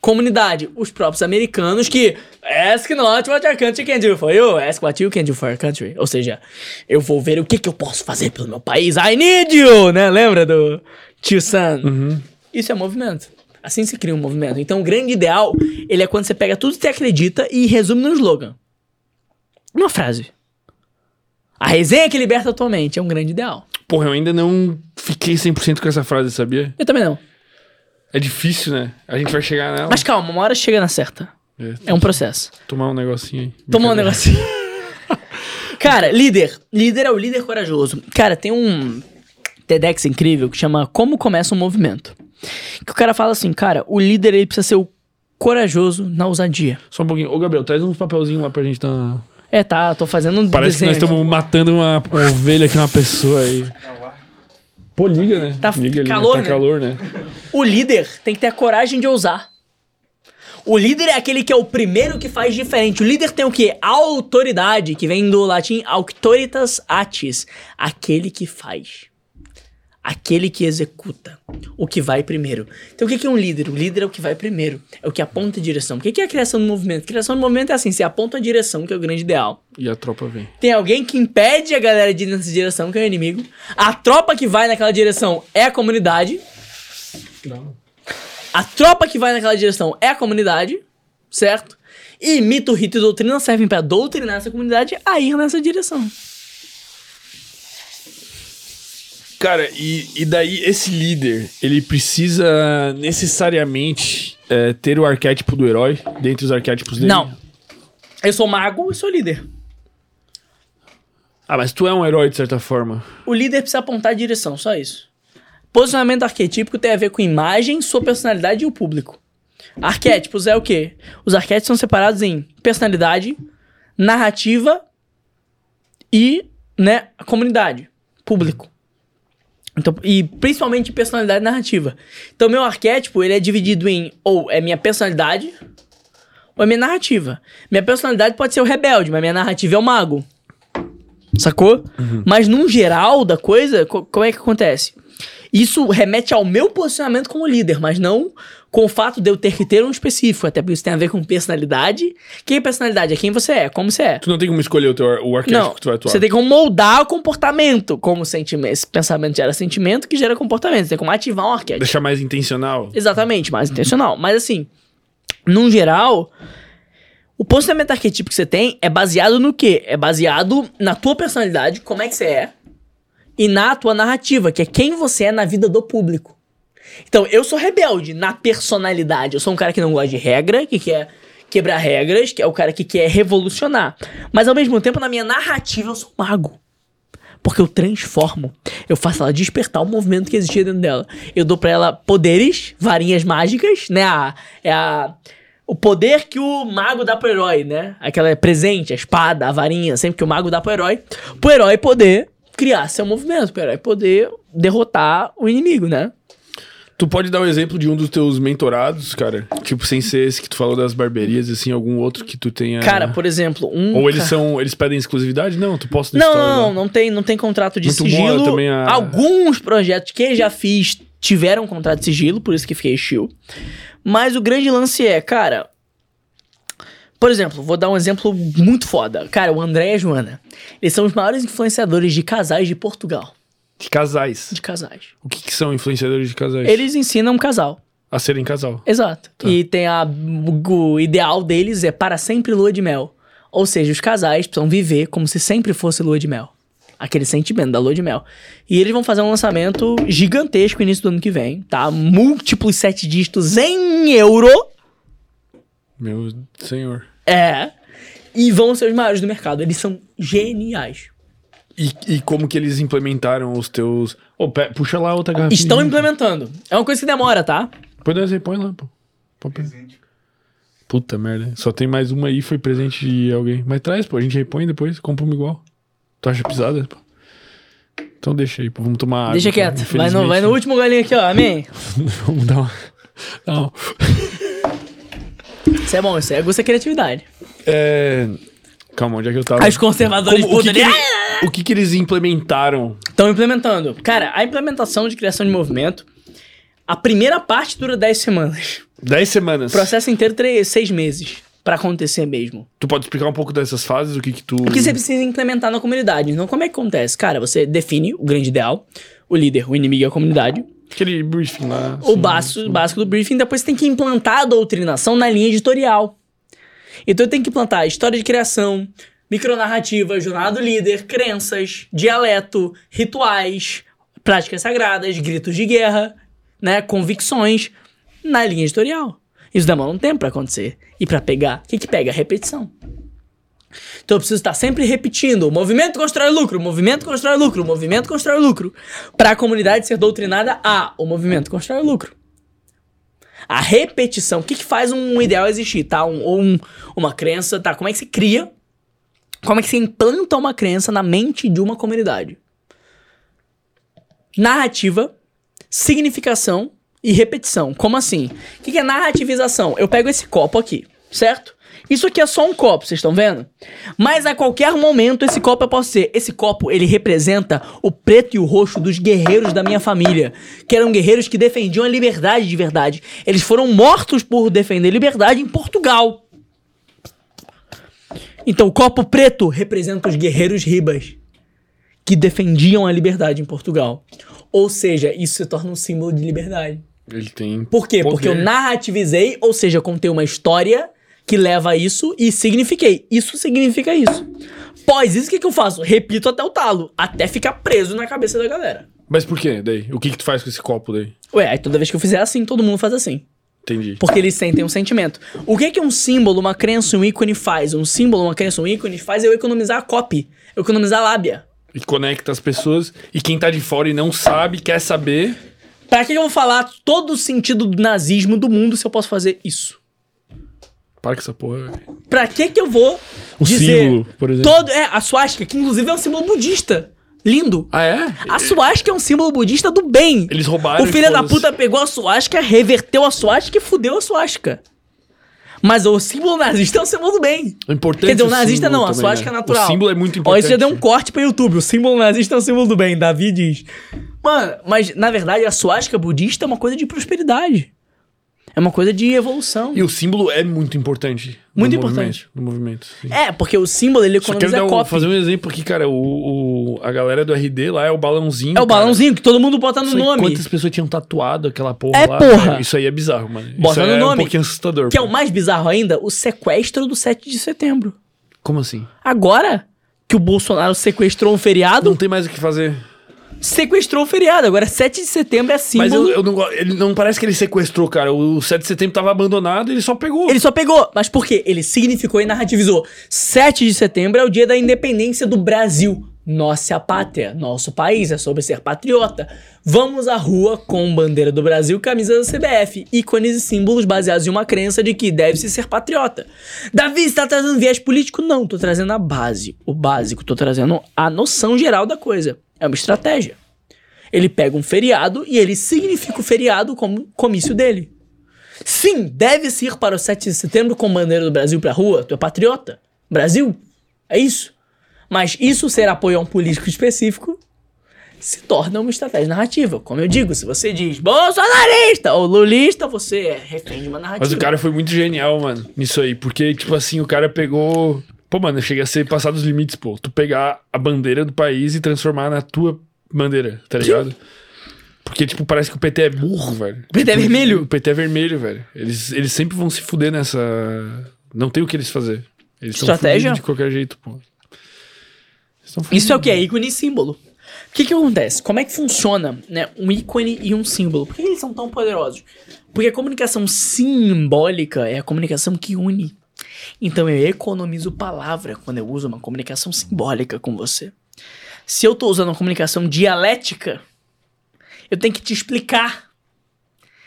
Comunidade, os próprios americanos que ask not what your country can do for you, ask what you can do for your country. Ou seja, eu vou ver o que, que eu posso fazer pelo meu país. I need you, né? Lembra do Tio Sam? Isso é movimento. Assim se cria um movimento. Então, o grande ideal, ele é quando você pega tudo que você acredita e resume num slogan. Uma frase. A resenha que liberta atualmente é um grande ideal. Porra, eu ainda não fiquei 100% com essa frase, sabia? Eu também não. É difícil, né? A gente vai chegar nela. Mas calma, uma hora chega na certa. É, É um processo. tomar um negocinho aí. Tomar um negocinho. [laughs] Cara, líder. Líder é o líder corajoso. Cara, tem um TEDx incrível que chama Como Começa um Movimento. Que o cara fala assim, cara, o líder ele precisa ser o corajoso na ousadia. Só um pouquinho. Ô, Gabriel, traz uns papelzinhos lá pra gente dar... É, tá, tô fazendo um Parece que nós estamos matando uma ovelha aqui, uma pessoa aí. Pô, liga, né? Tá liga, liga. calor, tá né? calor, né? O líder tem que ter a coragem de ousar. O líder é aquele que é o primeiro que faz diferente. O líder tem o quê? Autoridade, que vem do latim auctoritas atis, aquele que faz. Aquele que executa. O que vai primeiro. Então o que é um líder? O líder é o que vai primeiro. É o que aponta a direção. O que é a criação do movimento? A criação do movimento é assim, você aponta a direção, que é o grande ideal. E a tropa vem. Tem alguém que impede a galera de ir nessa direção, que é o inimigo. A tropa que vai naquela direção é a comunidade. A tropa que vai naquela direção é a comunidade, certo? E mito, rito e doutrina servem pra doutrinar essa comunidade a ir nessa direção. Cara, e, e daí esse líder, ele precisa necessariamente é, ter o arquétipo do herói dentre os arquétipos dele? Não. Eu sou mago e sou líder. Ah, mas tu é um herói de certa forma. O líder precisa apontar a direção, só isso. Posicionamento arquetípico tem a ver com imagem, sua personalidade e o público. Arquétipos é o quê? Os arquétipos são separados em personalidade, narrativa e, né, comunidade, público. Então, e principalmente personalidade narrativa. Então, meu arquétipo, ele é dividido em ou é minha personalidade ou é minha narrativa. Minha personalidade pode ser o rebelde, mas minha narrativa é o mago. Sacou? Mas num geral da coisa, co- como é que acontece? Isso remete ao meu posicionamento como líder, mas não com o fato de eu ter que ter um específico. Até porque isso tem a ver com personalidade. Quem é personalidade? É quem você é, como você é. Tu não tem como escolher o, teu, o arquétipo Não, que tu vai atuar. você tem como moldar o comportamento. Como sentimento. Esse pensamento gera sentimento que gera comportamento. Você tem como ativar um arquétipo. Deixar mais intencional. Exatamente, mais intencional. Mas assim, num geral, o posicionamento arquetípico que você tem é baseado no quê? É baseado na tua personalidade, como é que você é, e na tua narrativa, que é quem você é na vida do público. Então, eu sou rebelde na personalidade. Eu sou um cara que não gosta de regra, que quer quebrar regras, que é o cara que quer revolucionar. Mas ao mesmo tempo, na minha narrativa, eu sou um mago. Porque eu transformo. Eu faço ela despertar o movimento que existia dentro dela. Eu dou pra ela poderes, varinhas mágicas, né? A, é a. O poder que o mago dá pro herói, né? Aquela presente, a espada, a varinha, sempre que o mago dá pro herói. Pro herói poder criar seu movimento, herói poder derrotar o inimigo, né? Tu pode dar o exemplo de um dos teus mentorados, cara? Tipo, sem ser esse que tu falou das barberias, assim, algum outro que tu tenha. Cara, por exemplo, um. Ou eles são. Eles pedem exclusividade? Não, tu posta Não, não, não, não tem, não tem contrato de Muito bom, sigilo. eu também a- Alguns projetos que já fiz tiveram contrato de sigilo, por isso que fiquei chill. Mas o grande lance é, cara. Por exemplo, vou dar um exemplo muito foda. Cara, o André e a Joana. Eles são os maiores influenciadores de casais de Portugal. De casais. De casais. O que, que são influenciadores de casais? Eles ensinam um casal. A serem casal. Exato. E tem a. O ideal deles é para sempre lua de mel. Ou seja, os casais precisam viver como se sempre fosse lua de mel. Aquele sentimento da lua de mel. E eles vão fazer um lançamento gigantesco no início do ano que vem, tá? Múltiplos sete dígitos em euro. Meu senhor. É. E vão ser os maiores do mercado. Eles são geniais. E, e como que eles implementaram os teus. Ô, pe- puxa lá outra garrafinha. Estão implementando. É uma coisa que demora, tá? Põe, dois aí, põe lá, pô. Põe pra- Puta merda. Só tem mais uma aí, foi presente de alguém. Mas traz, pô. A gente repõe depois, compra uma igual. Tu acha pisada, pô? Então deixa aí, pô. Vamos tomar água. Deixa pô. quieto. Vai no, vai no Infelizmente- último golinho aqui, ó. Amém. [laughs] Vamos dar uma. Não. Isso é bom, isso aí aguça a criatividade. É. Calma, onde é que eu tava? Os conservadores Como- o, que que poderiam- ele- o que que eles implementaram? Estão implementando. Cara, a implementação de criação de movimento, a primeira parte dura 10 semanas. Dez semanas. O processo inteiro, 3, 6 meses. Pra acontecer mesmo. Tu pode explicar um pouco dessas fases, o que que tu... O que você precisa implementar na comunidade. Então, como é que acontece? Cara, você define o grande ideal, o líder, o inimigo e a comunidade. Aquele briefing lá. o assim, básico, básico do briefing, depois você tem que implantar a doutrinação na linha editorial. Então tem que implantar história de criação, micronarrativa, jornada do líder, crenças, dialeto, rituais, práticas sagradas, gritos de guerra, né, convicções na linha editorial. Isso demora um tempo pra acontecer. E pra pegar, o que que pega? Repetição. Então eu preciso estar sempre repetindo: o movimento constrói lucro, o movimento constrói lucro, o movimento constrói lucro. Para a comunidade ser doutrinada a o movimento constrói lucro. A repetição, o que, que faz um ideal existir, tá? Um, ou um- uma crença, tá? Como é que se cria? Como é que se implanta uma crença na mente de uma comunidade? Narrativa, significação e repetição. Como assim? O que, que é narrativização? Eu pego esse copo aqui, certo? Isso aqui é só um copo, vocês estão vendo? Mas a qualquer momento esse copo eu posso ser. Esse copo ele representa o preto e o roxo dos guerreiros da minha família, que eram guerreiros que defendiam a liberdade de verdade. Eles foram mortos por defender liberdade em Portugal. Então o copo preto representa os guerreiros ribas que defendiam a liberdade em Portugal. Ou seja, isso se torna um símbolo de liberdade. Ele tem. Por quê? poder. Porque eu narrativizei, ou seja, contei uma história que leva a isso e signifiquei. Isso significa isso. Pós isso, o que, que eu faço? Repito até o talo, até ficar preso na cabeça da galera. Mas por quê? Daí? O que que tu faz com esse copo daí? Ué, aí toda vez que eu fizer assim, todo mundo faz assim. Entendi. Porque eles sentem um sentimento. O que que um símbolo, uma crença, um ícone faz? Um símbolo, uma crença, um ícone faz eu economizar a copy, eu economizar a lábia. E conecta as pessoas. E quem tá de fora e não sabe, quer saber. Pra que eu vou falar todo o sentido do nazismo do mundo se eu posso fazer isso? Para com essa porra. Pra que que eu vou O dizer símbolo, por exemplo. todo é a swastika, que inclusive é um símbolo budista. Lindo. Ah, é? A swastika é um símbolo budista do bem. Eles roubaram O filho da puta pegou a swastika, reverteu a swastika e fudeu a swastika. Mas o símbolo nazista é um símbolo do bem. O importante Quer dizer, o é nazista não, a swastika né? é natural. O símbolo é muito Ó, importante. isso já deu um corte pra YouTube. O símbolo nazista é um símbolo do bem, Davi diz. Mano, mas na verdade a swastika budista é uma coisa de prosperidade. É uma coisa de evolução. E o símbolo é muito importante. Muito importante. No movimento. sim. É, porque o símbolo ele Só quero economiza dar um- fazer um exemplo aqui, cara. O, o- a galera do RD lá é o balãozinho. É o cara. balãozinho que todo mundo bota no nome. Quantas pessoas tinham tatuado aquela porra É, lá? porra. Isso aí é bizarro, mano. Bota no é nome. um pouquinho assustador. Que é o mais bizarro ainda, o sequestro do 7 de setembro. Como assim? Agora que o Bolsonaro sequestrou um feriado, Não tem mais o que fazer. Sequestrou o feriado. Agora 7 de setembro é símbolo. Mas eu, eu não, go- ele não parece que ele sequestrou, cara. O 7 de setembro tava abandonado ele só pegou. Ele só pegou, mas por quê? Ele significou e narrativizou. 7 de setembro é o dia da independência do Brasil. Nossa pátria, nosso país, é sobre ser patriota. Vamos à rua com bandeira do Brasil, camisa da CBF, ícones e símbolos baseados em uma crença de que deve-se ser patriota. Davi, está trazendo viés político? Não, tô trazendo a base, o básico, tô trazendo a noção geral da coisa. É uma estratégia. Ele pega um feriado e ele significa o feriado como comício dele. Sim, deve-se ir para o 7 de setembro com bandeira do Brasil pra rua. Tu é patriota? Brasil? É isso. Mas isso ser apoio a um político específico se torna uma estratégia narrativa. Como eu digo, se você diz bolsonarista ou lulista, você é refém de uma narrativa. Mas o cara foi muito genial, mano, nisso aí. Porque, tipo assim, o cara pegou. Pô, mano, chega a ser passado os limites, pô. Tu pegar a bandeira do país e transformar na tua bandeira, tá ligado? Porque, tipo, parece que o PT é burro, velho. O PT é Tipo, vermelho. O PT é vermelho, velho. Eles, eles sempre vão se fuder nessa. Não tem o que eles fazer. Eles Estratégia? de qualquer jeito, pô. Isso é o que? É ícone e símbolo. O que que acontece? Como é que funciona né, um ícone e um símbolo? Por que eles são tão poderosos? Porque a comunicação simbólica é a comunicação que une. Então eu economizo palavra quando eu uso uma comunicação simbólica com você. Se eu tô usando uma comunicação dialética, eu tenho que te explicar.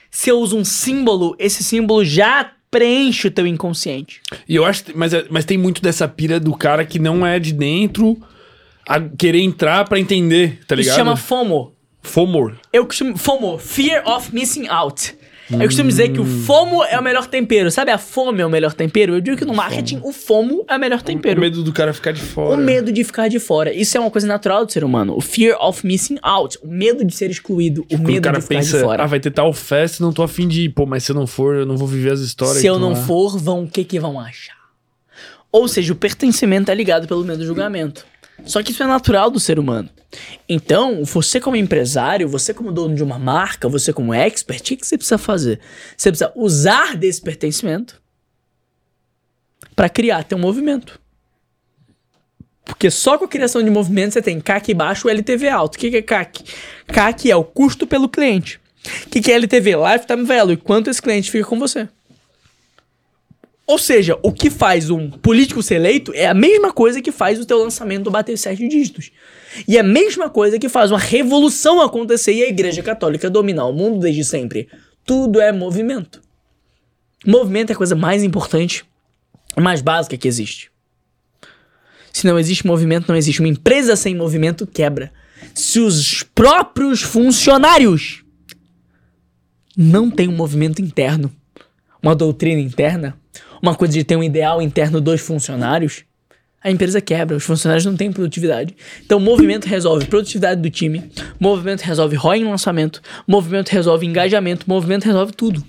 Se eu uso um símbolo, esse símbolo já preenche o teu inconsciente. E eu acho. Mas, é- mas tem muito dessa pira do cara que não é de dentro a querer entrar pra entender, tá Isso ligado? chama FOMO. FOMO. Eu costumo. FOMO, Fear of Missing Out. Eu costumo dizer que o Hum. FOMO é o melhor tempero. Sabe a fome é o melhor tempero? Eu digo que no marketing o FOMO é o melhor tempero. O medo do cara ficar de fora. O medo de ficar de fora. Isso é uma coisa natural do ser humano. O fear of missing out. O medo de ser excluído. O Quando medo o cara de ficar pensa, de fora. ah, vai ter tal festa, não tô afim de ir. Pô, mas se eu não for, eu não vou viver as histórias. Se eu tão não lá. for, vão o que que vão achar? Ou seja, o pertencimento é ligado pelo medo do julgamento. Só que isso é natural do ser humano. Então, você como empresário, você como dono de uma marca, você como expert, o que você precisa fazer? Você precisa usar desse pertencimento para criar teu movimento. Porque só com a criação de movimento você tem CAC baixo e LTV alto. O que que é CAC? CAC é o custo pelo cliente. O que que é LTV? Lifetime Value. Quanto esse cliente fica com você. Ou seja, o que faz um político ser eleito é a mesma coisa que faz o teu lançamento bater sete dígitos. E é a mesma coisa que faz uma revolução acontecer e a Igreja Católica dominar o mundo desde sempre. Tudo é movimento. Movimento é a coisa mais importante mais básica que existe. Se não existe movimento, não existe. Uma empresa sem movimento quebra. Se os próprios funcionários não têm um movimento interno, uma doutrina interna, uma coisa de ter um ideal interno dos funcionários, a empresa quebra, os funcionários não têm produtividade. Então, movimento resolve produtividade do time, movimento resolve ROI em lançamento, movimento resolve engajamento, movimento resolve tudo.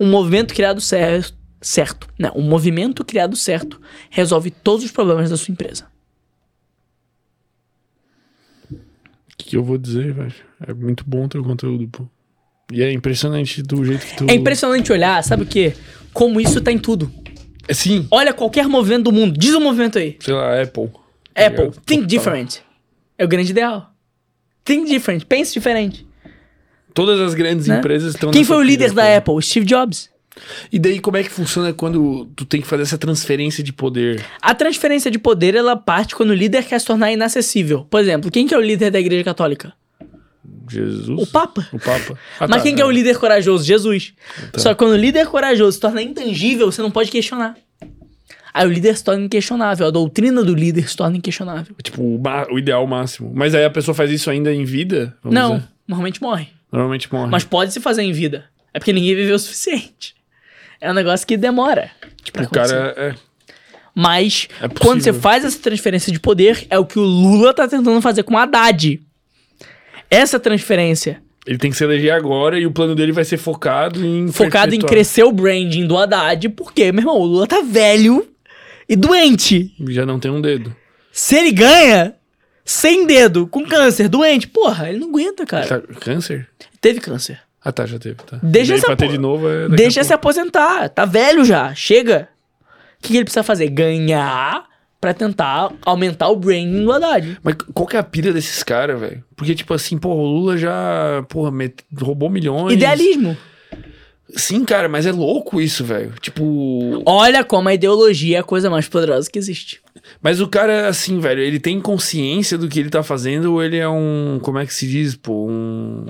Um movimento criado certo, certo, né? Um movimento criado certo resolve todos os problemas da sua empresa. O que, eu vou dizer, velho? É muito bom o teu conteúdo, pô. E é impressionante do jeito que tu. É impressionante olhar, sabe o quê? Como isso tá em tudo. É sim, Olha qualquer movimento do mundo, diz um movimento aí. sei lá, Apple. tá Apple, think different. É o grande ideal. Think different, pense diferente. Todas as grandes né? empresas estão. Quem foi o líder da pô. Apple? Steve Jobs. E daí, como é que funciona quando tu tem que fazer essa transferência de poder? A transferência de poder, ela parte quando o líder quer se tornar inacessível. Por exemplo, quem que é o líder da igreja católica? Jesus? O Papa. O Papa. Ah, Mas tá, quem que é o líder corajoso? Jesus. Tá. Só que quando o líder corajoso se torna intangível, você não pode questionar. Aí o líder se torna inquestionável, a doutrina do líder se torna inquestionável. Tipo, o, o ideal máximo. Mas aí a pessoa faz isso ainda em vida? não, dizer? normalmente morre. Normalmente morre. Mas pode se fazer em vida. É porque ninguém viveu o suficiente. É um negócio que demora. tipo, o cara é. Mas É quando você faz essa transferência de poder, é o que o Lula tá tentando fazer com o Haddad. Essa transferência, Ele tem que se eleger agora e o plano dele vai ser focado em. focado em crescer o branding do Haddad, porque, meu irmão, o Lula tá velho e doente. Já não tem um dedo. Se ele ganha sem dedo, com câncer, doente, porra, ele não aguenta, cara. Tá- Câncer? Teve câncer. Ah, tá, já teve, tá. Deixa E po- de novo é. Deixa se aposentar, tá velho já, chega. O que, que ele precisa fazer? Ganhar pra tentar aumentar o branding do Haddad. Mas qual que é a pira desses caras, velho? Porque, tipo assim, pô, o Lula já, porra, met- roubou milhões. Idealismo. Sim, cara, mas é louco isso, velho. Tipo. Olha como a ideologia é a coisa mais poderosa que existe. Mas o cara, assim, velho, ele tem consciência do que ele tá fazendo ou ele é um. Como é que se diz, pô? Um.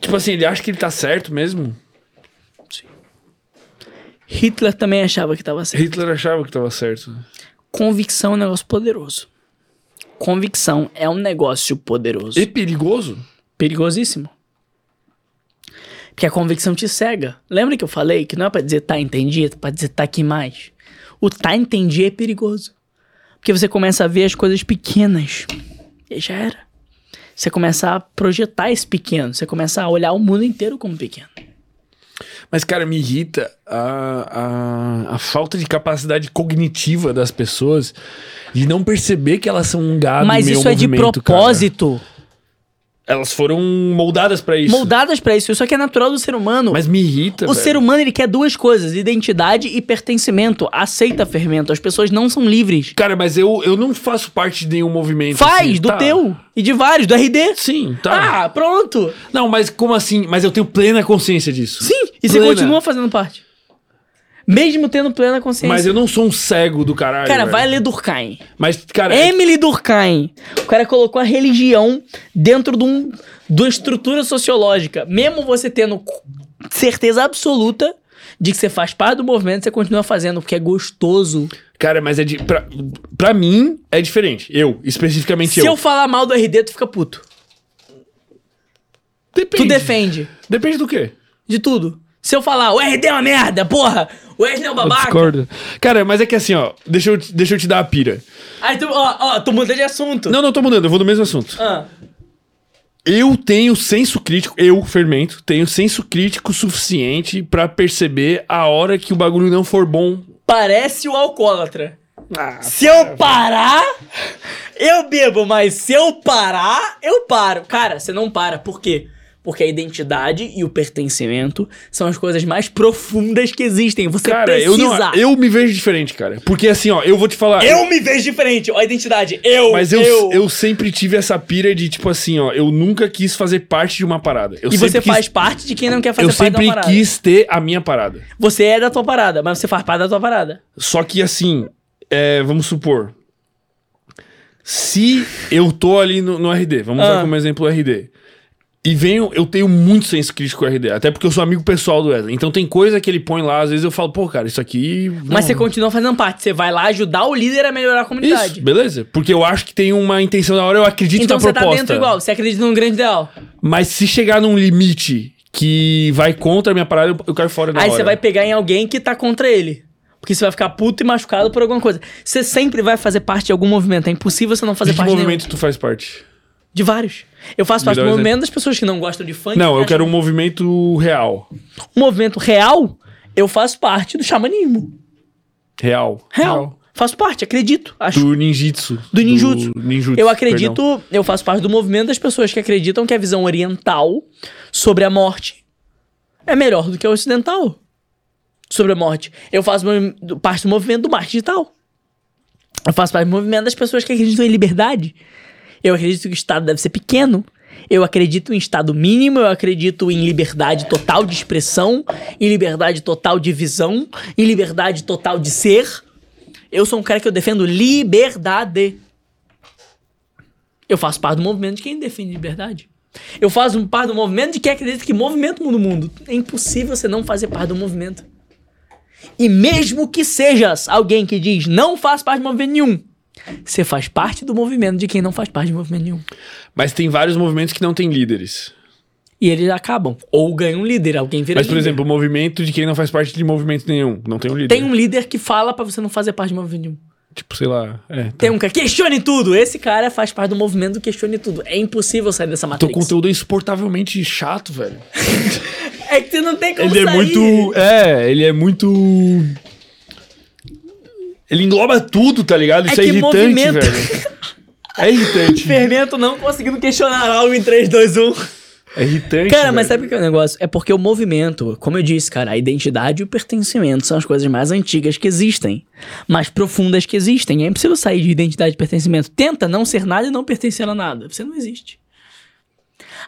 Tipo assim, ele acha que ele tá certo mesmo? Hitler também achava que estava certo. Hitler achava que tava certo. Convicção é um negócio poderoso. Convicção é um negócio poderoso. E perigoso? Perigosíssimo. Porque a convicção te cega. Lembra que eu falei que não é pra dizer tá entendi, é pra dizer tá aqui mais. O tá entendi é perigoso. Porque você começa a ver as coisas pequenas. E já era. Você começa a projetar esse pequeno. Você começa a olhar o mundo inteiro como pequeno. Mas, cara, me irrita a, a, a falta de capacidade cognitiva das pessoas de não perceber que elas são um gado Mas isso é de movimento, cara. Elas foram moldadas pra isso. Moldadas pra isso. Isso aqui é natural do ser humano. Mas me irrita, O velho. ser humano ele quer duas coisas: identidade e pertencimento. Aceita fermento. As pessoas não são livres. Cara, mas eu, eu não faço parte de nenhum movimento. Faz, assim, do tá. teu. E de vários, do RD. Sim, tá. Ah, pronto. Não, mas como assim? Mas eu tenho plena consciência disso. Sim, e você Plena. continua fazendo parte. Mesmo tendo plena consciência. Mas eu não sou um cego do caralho. Cara, velho. vai ler Durkheim. Mas, cara. é- Emily Durkheim. O cara colocou a religião dentro de, um, de uma estrutura sociológica. Mesmo você tendo certeza absoluta de que você faz parte do movimento, você continua fazendo, porque é gostoso. Cara, mas é de. Pra, pra mim, é diferente. Eu, especificamente Se eu. eu falar mal do RD, tu fica puto. Depende. Tu defende Depende do quê? de tudo. Se eu falar, o RD é uma merda, porra, Wesley é Eu babaca. discordo. Cara, mas é que assim, ó. Deixa eu, te- deixa eu te dar a pira. Aí tu, ó, ó, tu muda de assunto. Não, não tô mudando, eu vou no mesmo assunto. Ah, Eu tenho senso crítico, eu, fermento, tenho senso crítico suficiente pra perceber a hora que o bagulho não for bom. parece o alcoólatra. se eu parar, eu bebo, mas se eu parar, eu paro. Cara, você não para. Por quê? Porque a identidade e o pertencimento são as coisas mais profundas que existem. Você Cara, eu precisa. não. Eu me vejo diferente, cara. Porque assim, ó, eu vou te falar. Eu me vejo diferente. Ó, a identidade. Eu, Mas eu, eu. eu sempre tive essa pira de, tipo assim, ó, eu nunca quis fazer parte de uma parada. Eu e sempre você quis, faz parte de quem não quer fazer Eu parte da sempre parada. quis ter a minha parada. Você é da tua parada, mas você faz parte da tua parada. Só que assim, é, vamos supor. Se eu tô ali no, no RD, vamos Ah. usar como exemplo o RD. E venho, eu tenho muito senso crítico com o RD, até porque eu sou amigo pessoal do Wesley. Então tem coisa que ele põe lá, às vezes eu falo, pô, cara, isso aqui. Mas não- você continua fazendo parte. Você vai lá ajudar o líder a melhorar a comunidade. Isso, beleza? Porque eu acho que tem uma intenção da hora, eu acredito Então na você tá proposta. dentro igual, você acredita num grande ideal. Mas se chegar num limite que vai contra a minha parada, eu, caio fora na Aí hora. você vai pegar em alguém que tá contra ele. Porque você vai ficar puto e machucado por alguma coisa. Você sempre vai fazer parte de algum movimento. É impossível você não fazer De que parte de nenhum. movimento tu faz parte? De vários. Eu faço parte do movimento das pessoas que não gostam de funk. Não, que eu quero um movimento real. um movimento real. Eu faço parte do xamanismo. Real. Real. Faço parte, acredito. Acho. Do ninjitsu. Do ninjutsu. ninjutsu. Eu acredito, perdão. eu faço parte do movimento das pessoas que acreditam que a visão oriental sobre a morte é melhor do que a ocidental sobre a morte. Eu faço do- parte do movimento do marketing digital. Eu faço parte do movimento das pessoas que acreditam em liberdade. Eu acredito que o Estado deve ser pequeno. Eu acredito em Estado mínimo, eu acredito em liberdade total de expressão, em liberdade total de visão, em liberdade total de ser. Eu sou um cara que eu defendo liberdade. Eu faço parte do movimento de quem defende liberdade. Eu faço parte do movimento de quem acredita que movimento muda o mundo. É impossível você não fazer parte do movimento. E mesmo que sejas alguém que diz não faz parte de movimento nenhum, você faz parte do movimento de quem não faz parte de movimento nenhum. Mas tem vários movimentos que não tem líderes. E eles acabam. Ou ganham um líder, alguém vira Mas, por líder. exemplo, o movimento de quem não faz parte de movimento nenhum. Não tem um líder. Tem um líder que fala pra você não fazer parte de movimento nenhum. Tipo, sei lá. É, tá. Tem um cara, questione tudo. Esse cara faz parte do movimento do questione tudo. É impossível sair dessa Teu matrix. conteúdo é insuportavelmente chato, velho. [laughs] É que você não tem como Ele é sair. muito. É, ele é muito. Ele engloba tudo, tá ligado? Isso é, que irritante, movimento- velho. É irritante. [laughs] Fermento não conseguindo questionar algo em 3, 2, 1. É irritante. Cara, mas velho. sabe o que é o negócio? É porque o movimento, como eu disse, cara, a identidade e o pertencimento são as coisas mais antigas que existem, mais profundas que existem. É impossível sair de identidade e pertencimento. Tenta não ser nada e não pertencer a nada. Você não existe.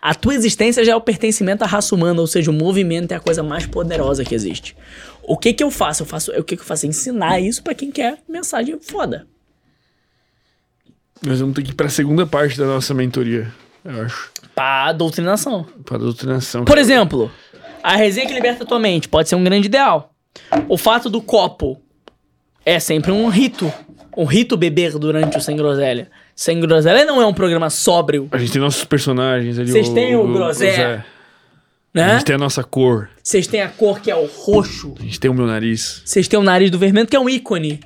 A tua existência já é o pertencimento à raça humana, ou seja, o movimento é a coisa mais poderosa que existe. O que que eu faço? Eu faço, o que que eu faço? Ensinar isso pra quem quer mensagem foda. Nós vamos ter que ir pra segunda parte da nossa mentoria, eu acho. Pra doutrinação. Pra doutrinação. Por exemplo, a resenha que liberta a tua mente pode ser um grande ideal. O fato do copo é sempre um rito. Um rito beber durante o Sem Groselha. Sem Groselha não é um programa sóbrio, A gente tem nossos personagens ali. Vocês têm o Groselha? A né? gente tem a nossa cor. Vocês têm a cor que é o roxo. A gente tem o meu nariz. Vocês têm o nariz do vermelho que é um ícone.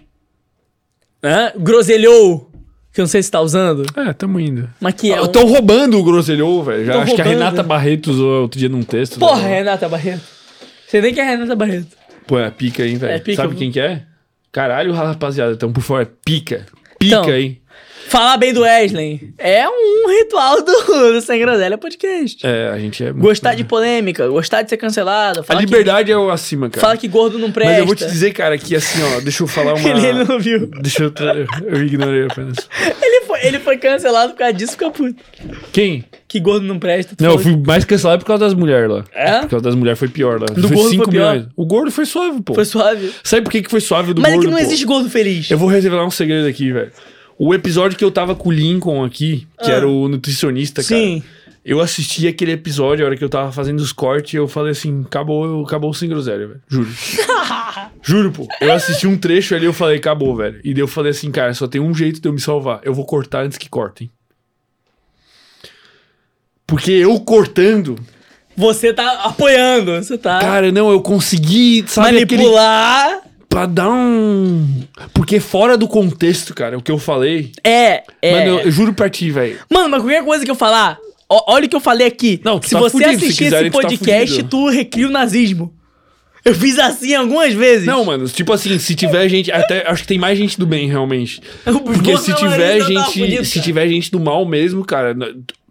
Né? Groselhou, que eu não sei se tá usando, É, tamo indo. mas que é um... Estão roubando o Groselhou, velho. Tão Acho que a roubando. Renata Barreto usou outro dia num texto. Porra, né? Renata Barreto. Você nem que é Renata Barreto. Pô, é pica, hein, velho. É pica, Sabe quem que é? Caralho, rapaziada. Tamo por fora. É pica. Pica, Então, hein? Falar bem do Wesley é um ritual do, do Sem Groselha Podcast. É, a gente é... muito- Gostar de polêmica, gostar de ser cancelado. A liberdade é o acima, que, cara. fala que gordo não presta. Mas eu vou te dizer, cara, que assim, ó, deixa eu falar [laughs] uma... Ele, ele não viu. Deixa eu... tra- Eu ignorei apenas. Ele foi, ele foi cancelado por causa disso, fica puto. Quem? Que gordo não presta. Não, eu fui mais cancelado por causa das mulheres lá. É? Por causa das mulheres foi pior lá. Do foi gordo 5 foi pior? milhões. O gordo foi suave, pô. que Foi suave. Sabe por que, que foi suave do Mas é gordo, que não pô? existe gordo feliz. Eu vou revelar um segredo aqui, velho. O episódio que eu tava com o Lincoln aqui, que Ah. era o nutricionista, cara. Sim. Eu assisti aquele episódio, a hora que eu tava fazendo os cortes, eu falei assim, acabou, acabou sem groselha, velho. Juro. [laughs] Juro, pô. Eu assisti um trecho ali, eu falei, acabou, velho. E daí eu falei assim, cara, só tem um jeito de eu me salvar. Eu vou cortar antes que cortem. Porque eu cortando, Você tá apoiando, você tá cara, não, eu consegui, sabe, aquele manipular. Pra dar um. Porque fora do contexto, cara, o que eu falei. É, é. Mano, eu, eu juro pra ti, velho. Mano, mas qualquer coisa que eu falar, ó- olha o que eu falei aqui. Não, tu se tá você fudido, se assistir quiserem, esse tu tá podcast, fudido. tu recria o nazismo. Eu fiz assim algumas vezes. Não, mano, tipo assim, se tiver gente. Até acho que tem mais gente do bem, realmente. [laughs] Porque se tiver tá gente. fudido, se tiver gente do mal mesmo, cara.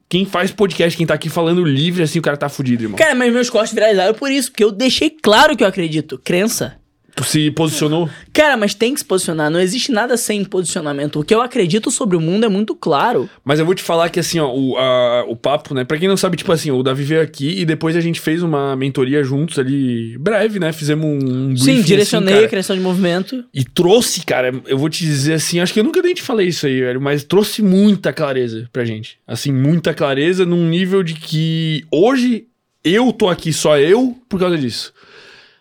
Quem faz podcast, quem tá aqui falando livre, assim, o cara tá fudido, irmão. Cara, mas meus cortes viralizaram por isso, porque eu deixei claro que eu acredito. Crença. Tu se posicionou. Cara, mas tem que se posicionar. Não existe nada sem posicionamento. O que eu acredito sobre o mundo é muito claro. Mas eu vou te falar que, assim, ó, o, a- o papo, né? Pra quem não sabe, tipo assim, o Davi veio aqui e depois a gente fez uma mentoria juntos ali, breve, né? Fizemos um. briefing, Sim, direcionei assim, a criação de movimento. E trouxe, cara, eu vou te dizer assim, acho que eu nunca nem te falei isso aí, velho, mas trouxe muita clareza pra gente. Assim, muita clareza num nível de que hoje eu tô aqui só eu por causa disso.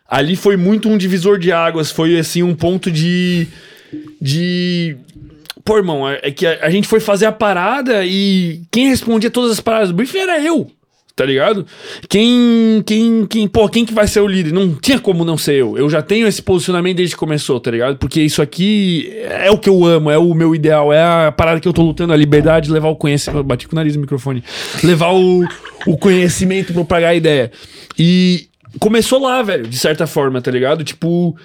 Ali foi muito um divisor de águas, foi assim um ponto de de Pô, irmão, é é que a, a gente foi fazer a parada e quem respondia todas as paradas do briefing era eu. Tá ligado? Quem, quem, quem, pô, quem que vai ser o líder? Não tinha como não ser eu. Eu já tenho esse posicionamento desde que começou, tá ligado? Porque isso aqui é o que eu amo, é o meu ideal, é a parada que eu tô lutando, a liberdade, levar o conhecimento. Bati com o nariz no microfone. Levar o, o conhecimento, propagar a ideia. E começou lá, velho, de certa forma, tá ligado? Tipo.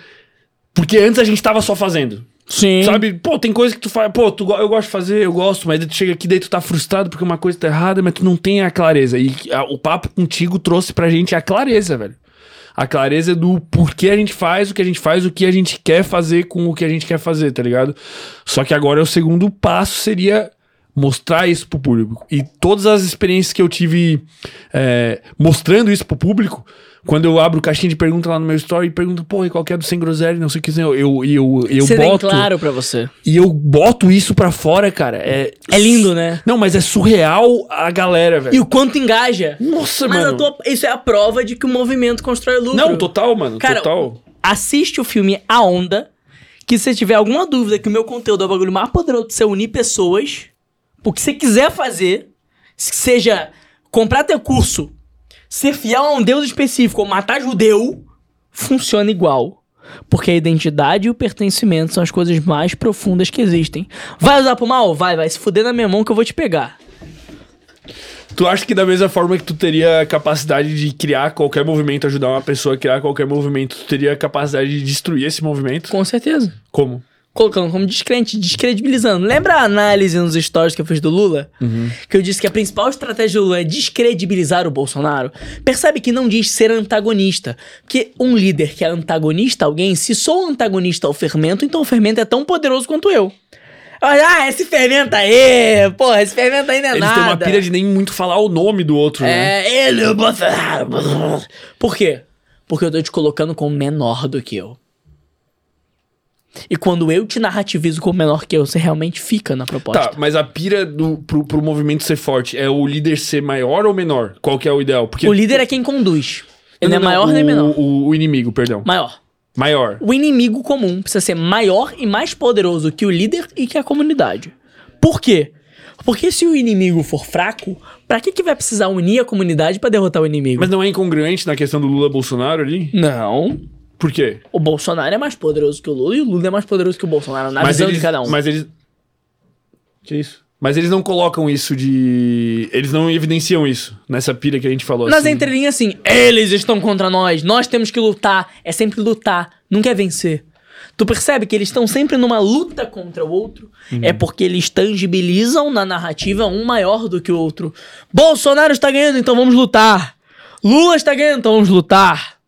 Porque antes a gente tava só fazendo. Sim. Sabe? Pô, tem coisa que tu faz. Pô, tu, eu gosto de fazer, eu gosto, mas tu chega aqui, daí tu tá frustrado porque uma coisa tá errada, mas tu não tem a clareza. E a- o papo contigo trouxe pra gente a clareza, velho. A clareza do porquê a gente faz o que a gente faz, o que a gente quer fazer com o que a gente quer fazer, tá ligado? Só que agora o segundo passo seria mostrar isso pro público. E todas as experiências que eu tive é, mostrando isso pro público, quando eu abro caixinha de pergunta lá no meu story e pergunto, pô, e qual que é do Sem Groselha, não sei o que, eu, eu, eu, eu bem boto. claro pra você. E eu boto isso pra fora, cara. É, É lindo, né? Não, mas é surreal a galera, velho. E o quanto engaja. Nossa, Mas mano. tua- isso é a prova de que o movimento constrói lucro. Não, total, mano. Cara, total. assiste o filme A Onda, que se você tiver alguma dúvida que o meu conteúdo é o bagulho mais poderoso de você unir pessoas, o que você quiser fazer, seja comprar teu curso, ser fiel a um deus específico ou matar judeu, funciona igual. Porque a identidade e o pertencimento são as coisas mais profundas que existem. Vai usar pro mal? Vai, vai se fuder na minha mão que eu vou te pegar. Tu acha que da mesma forma que tu teria a capacidade de criar qualquer movimento, ajudar uma pessoa a criar qualquer movimento, tu teria a capacidade de destruir esse movimento? Com certeza. Como? Colocando como descrente, descredibilizando. Lembra a análise nos stories que eu fiz do Lula? Que eu disse que a principal estratégia do Lula é descredibilizar o Bolsonaro? Percebe que não diz ser antagonista. Porque um líder que é antagonista a alguém, se sou antagonista ao fermento, então o fermento é tão poderoso quanto eu. Ah, esse fermento aí, porra, esse fermento aí não é Eles nada. têm uma pira de nem muito falar o nome do outro, né? É, ele, o Bolsonaro. Por quê? Porque eu tô te colocando como menor do que eu. E quando eu te narrativizo como menor que eu, você realmente fica na proposta. Tá, mas a pira do, pro, pro movimento ser forte é o líder ser maior ou menor? Qual que é o ideal? Porque O líder é quem conduz. Ele Não, não, não, é maior o, nem menor. O, o inimigo, perdão. Maior. Maior. O inimigo comum precisa ser maior e mais poderoso que o líder e que a comunidade. Por quê? Porque se o inimigo for fraco, pra que, que vai precisar unir a comunidade pra derrotar o inimigo? Mas não é incongruente na questão do Lula-Bolsonaro ali? Não. Por quê? O Bolsonaro é mais poderoso que o Lula e o Lula é mais poderoso que o Bolsonaro, na visão eles, de cada um. Mas eles. Que isso? Mas eles não colocam isso de. Eles não evidenciam isso nessa pira que a gente falou. Nas assim. entrelinhas, assim, eles estão contra nós, nós temos que lutar. É sempre lutar, nunca é vencer. Tu percebe que eles estão sempre numa luta contra o outro? É porque eles tangibilizam na narrativa um maior do que o outro. Bolsonaro está ganhando, então vamos lutar. Lula está ganhando, então vamos lutar.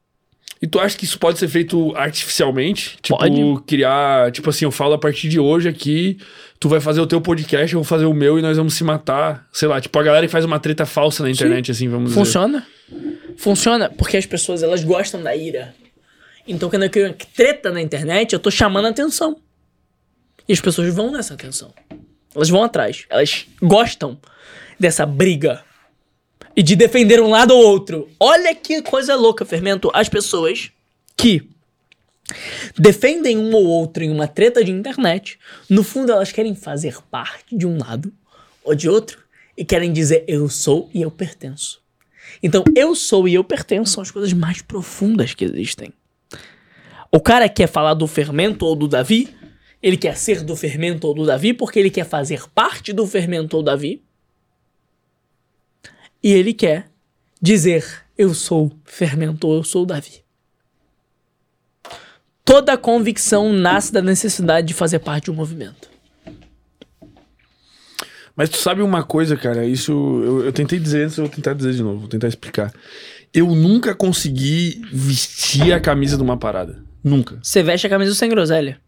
E tu acha que isso pode ser feito artificialmente? Tipo, Pode. criar. Tipo assim, eu falo a partir de hoje aqui, tu vai fazer o teu podcast, eu vou fazer o meu e nós vamos se matar. Sei lá, tipo, a galera que faz uma treta falsa na internet, assim, vamos dizer. Funciona. Funciona porque as pessoas elas gostam da ira. Então quando eu crio uma treta na internet, eu tô chamando a atenção. E as pessoas vão nessa atenção. Elas vão atrás. Elas gostam dessa briga. E de defender um lado ou outro. Olha que coisa louca, Fermento. As pessoas que defendem um ou outro em uma treta de internet, no fundo elas querem fazer parte de um lado ou de outro e querem dizer eu sou e eu pertenço. Então, eu sou e eu pertenço são as coisas mais profundas que existem. O cara quer falar do fermento ou do Davi, ele quer ser do fermento ou do Davi porque ele quer fazer parte do fermento ou Davi. E ele quer dizer eu sou fermento eu sou Davi. Toda convicção nasce da necessidade de fazer parte de um movimento. Mas tu sabe uma coisa, cara, isso eu, eu tentei dizer antes, eu vou tentar dizer de novo, vou tentar explicar. Eu nunca consegui vestir a camisa de uma parada. Nunca. Você veste a camisa do sem groselha.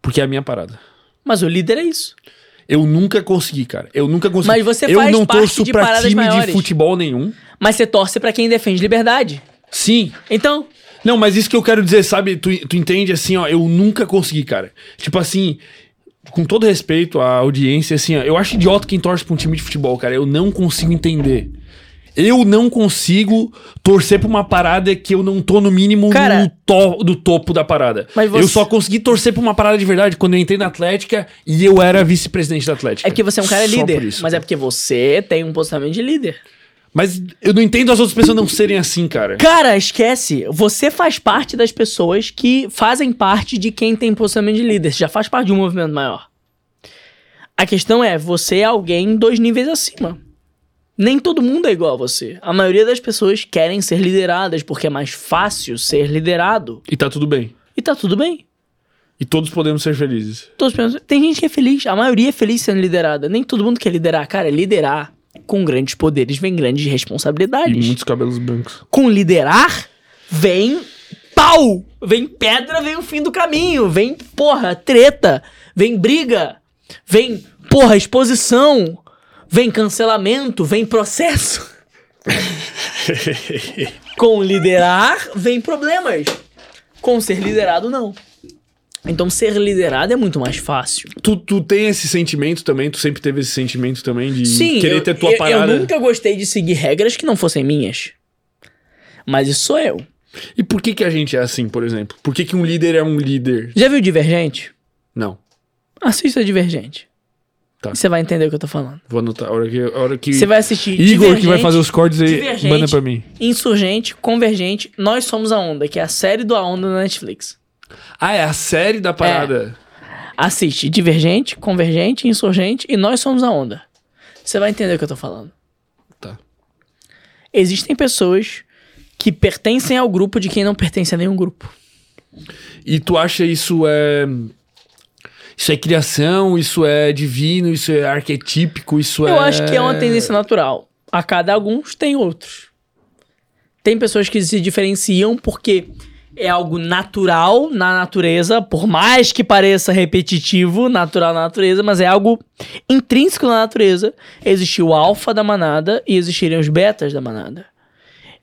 Porque é a minha parada. Mas o líder é isso. Eu nunca consegui, cara. Eu nunca consegui. Mas você eu faz não parte torço de pra paradas time maiores. de futebol nenhum. Mas você torce pra quem defende liberdade. Sim. Então, Não, mas isso que eu quero dizer, sabe? Tu, tu entende assim, ó, eu nunca consegui, cara. Tipo assim, com todo respeito à audiência, assim, ó, eu acho idiota quem torce pra um time de futebol, cara. Eu não consigo entender. Eu não consigo torcer pra uma parada que eu não tô no mínimo Cara- no to- do topo da parada. Você- Eu só consegui torcer pra uma parada de verdade quando eu entrei na Atlética e eu era vice-presidente da Atlética. é porque você é um cara Só líder. mas é porque você tem um posicionamento de líder. Mas eu não entendo as outras pessoas não serem assim, cara. Cara, esquece. Você faz parte das pessoas que fazem parte de quem tem posicionamento de líder. Você já faz parte de um movimento maior. A questão é, você é alguém dois níveis acima. Nem todo mundo é igual a você. A maioria das pessoas querem ser lideradas porque é mais fácil ser liderado. E tá tudo bem. E tá tudo bem. E todos podemos ser felizes. Todos pensam, tem gente que é feliz, a maioria é feliz sendo liderada. Nem todo mundo quer liderar. Cara, liderar com grandes poderes vem grandes E responsabilidades. muitos cabelos brancos. Com liderar vem pau, vem pedra, vem o fim do caminho, vem porra, treta, vem briga, vem porra, exposição, vem cancelamento, vem processo. [laughs] Com liderar, vem problemas. Com ser liderado, não. Então, ser liderado é muito mais fácil. tu, tu tem esse sentimento também? Tu sempre teve esse sentimento também de Sim, querer eu, ter tua eu, parada? eu nunca gostei de seguir regras que não fossem minhas. Mas isso sou eu. E por que que a gente é assim, por exemplo? Por que que um líder é um líder? Já viu Divergente? Não. Assista Divergente. Tá. Você vai entender o que eu tô falando. Vou anotar. A hora que... A hora que... Você vai assistir Igor que vai fazer os cortes aí, manda pra mim. Insurgente, Convergente, Nós Somos a Onda, que é a série do A Onda na Netflix. Ah, é a série da parada. Assiste Divergente, Convergente, Insurgente e Nós Somos a Onda. Você vai entender o que eu tô falando. Tá. Existem pessoas que pertencem ao grupo de quem não pertence a nenhum grupo. E tu acha isso é... Isso é criação, isso é divino, isso é arquetípico, isso é... Eu acho que é uma tendência natural. A cada alguns tem outros. Tem pessoas que se diferenciam porque é algo natural na natureza, por mais que pareça repetitivo, natural na natureza, mas é algo intrínseco na natureza. Existe o alfa da manada e existiriam os betas da manada.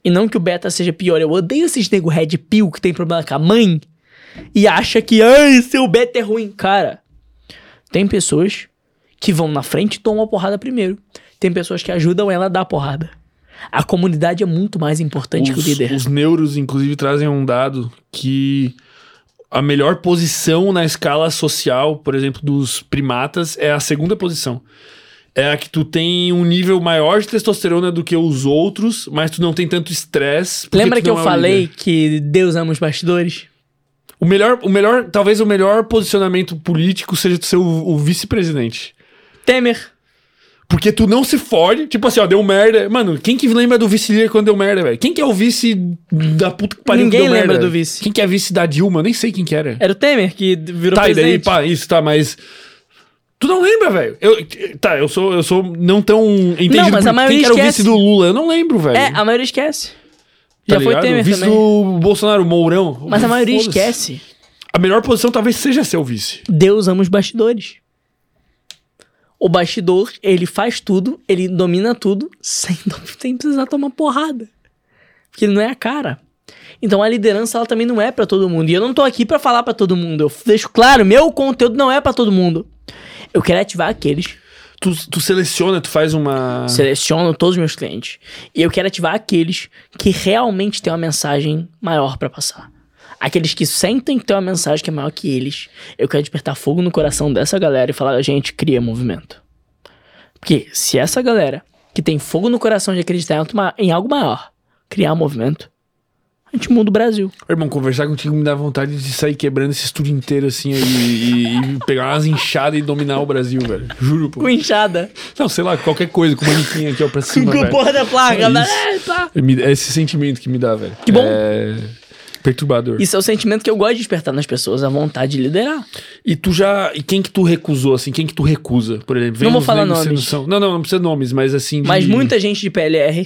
E não que o beta seja pior. Eu odeio esses nego red pill que tem problema com a mãe e acha que, ai, seu beta é ruim. Cara, tem pessoas que vão na frente e tomam a porrada primeiro. Tem pessoas que ajudam ela a dar a porrada. A comunidade é muito mais importante que o Os, líder. os neuros, inclusive, trazem um dado que a melhor posição na escala social, por exemplo, dos primatas, é a segunda posição. É a que tu tem um nível maior de testosterona do que os outros, mas tu não tem tanto estresse. Lembra que eu é falei líder. que Deus ama os bastidores? O melhor, o melhor, talvez o melhor posicionamento político seja tu ser o, o vice-presidente. Temer. Porque tu não se fode, tipo assim, ó, deu merda. Mano, quem que lembra do vice-líder quando deu merda, velho? Quem que é o vice da puta que pariu Ninguém que deu lembra merda? do vice. Quem que é vice da Dilma? Nem sei quem que era. Era o Temer que virou tá, e daí, presidente. pá, isso, tá, mas... Tu não lembra, velho? Eu, tá, eu sou, eu sou não tão entendido Não, mas a maioria quem que era o esquece. vice do Lula. Eu não lembro, velho. É, a maioria esquece. Tá Já foi ligado? Temer vice também. do Bolsonaro, Mourão. Mas a maioria Foda-se. esquece. A melhor posição talvez seja ser o vice. Deus ama os bastidores. O bastidor, ele faz tudo, ele domina tudo, [laughs] sem, sem precisar tomar porrada. Porque ele não é a cara. Então a liderança, ela também não é pra todo mundo. E eu não tô aqui pra falar pra todo mundo. Eu deixo claro, meu conteúdo não é pra todo mundo. Eu quero ativar aqueles Tu, tu seleciona, tu faz uma... seleciono todos os meus clientes. E eu quero ativar aqueles que realmente têm uma mensagem maior pra passar. Aqueles que sentem que tem uma mensagem que é maior que eles. Eu quero despertar fogo no coração dessa galera e falar, gente, cria movimento. Porque se essa galera que tem fogo no coração de acreditar em algo maior criar movimento, a gente muda o Brasil. Irmão, conversar contigo me dá vontade de sair quebrando esse estúdio inteiro assim e, e- e pegar umas inchadas e dominar o Brasil, velho. Juro, pô. Com inchada. Não, sei lá, qualquer coisa, com uma manequim aqui, ó, pra cima, Com velho. porra da placa. É né? É, pá. Me- É esse sentimento que me dá, velho. Que bom. É perturbador. Isso é o sentimento que eu gosto de despertar nas pessoas, a vontade de liderar. E tu já... E quem que tu recusou, assim? Quem que tu recusa, por exemplo? Não vou falar nomes. Não, não, não precisa nomes, mas assim... de- Mas muita gente de PLR.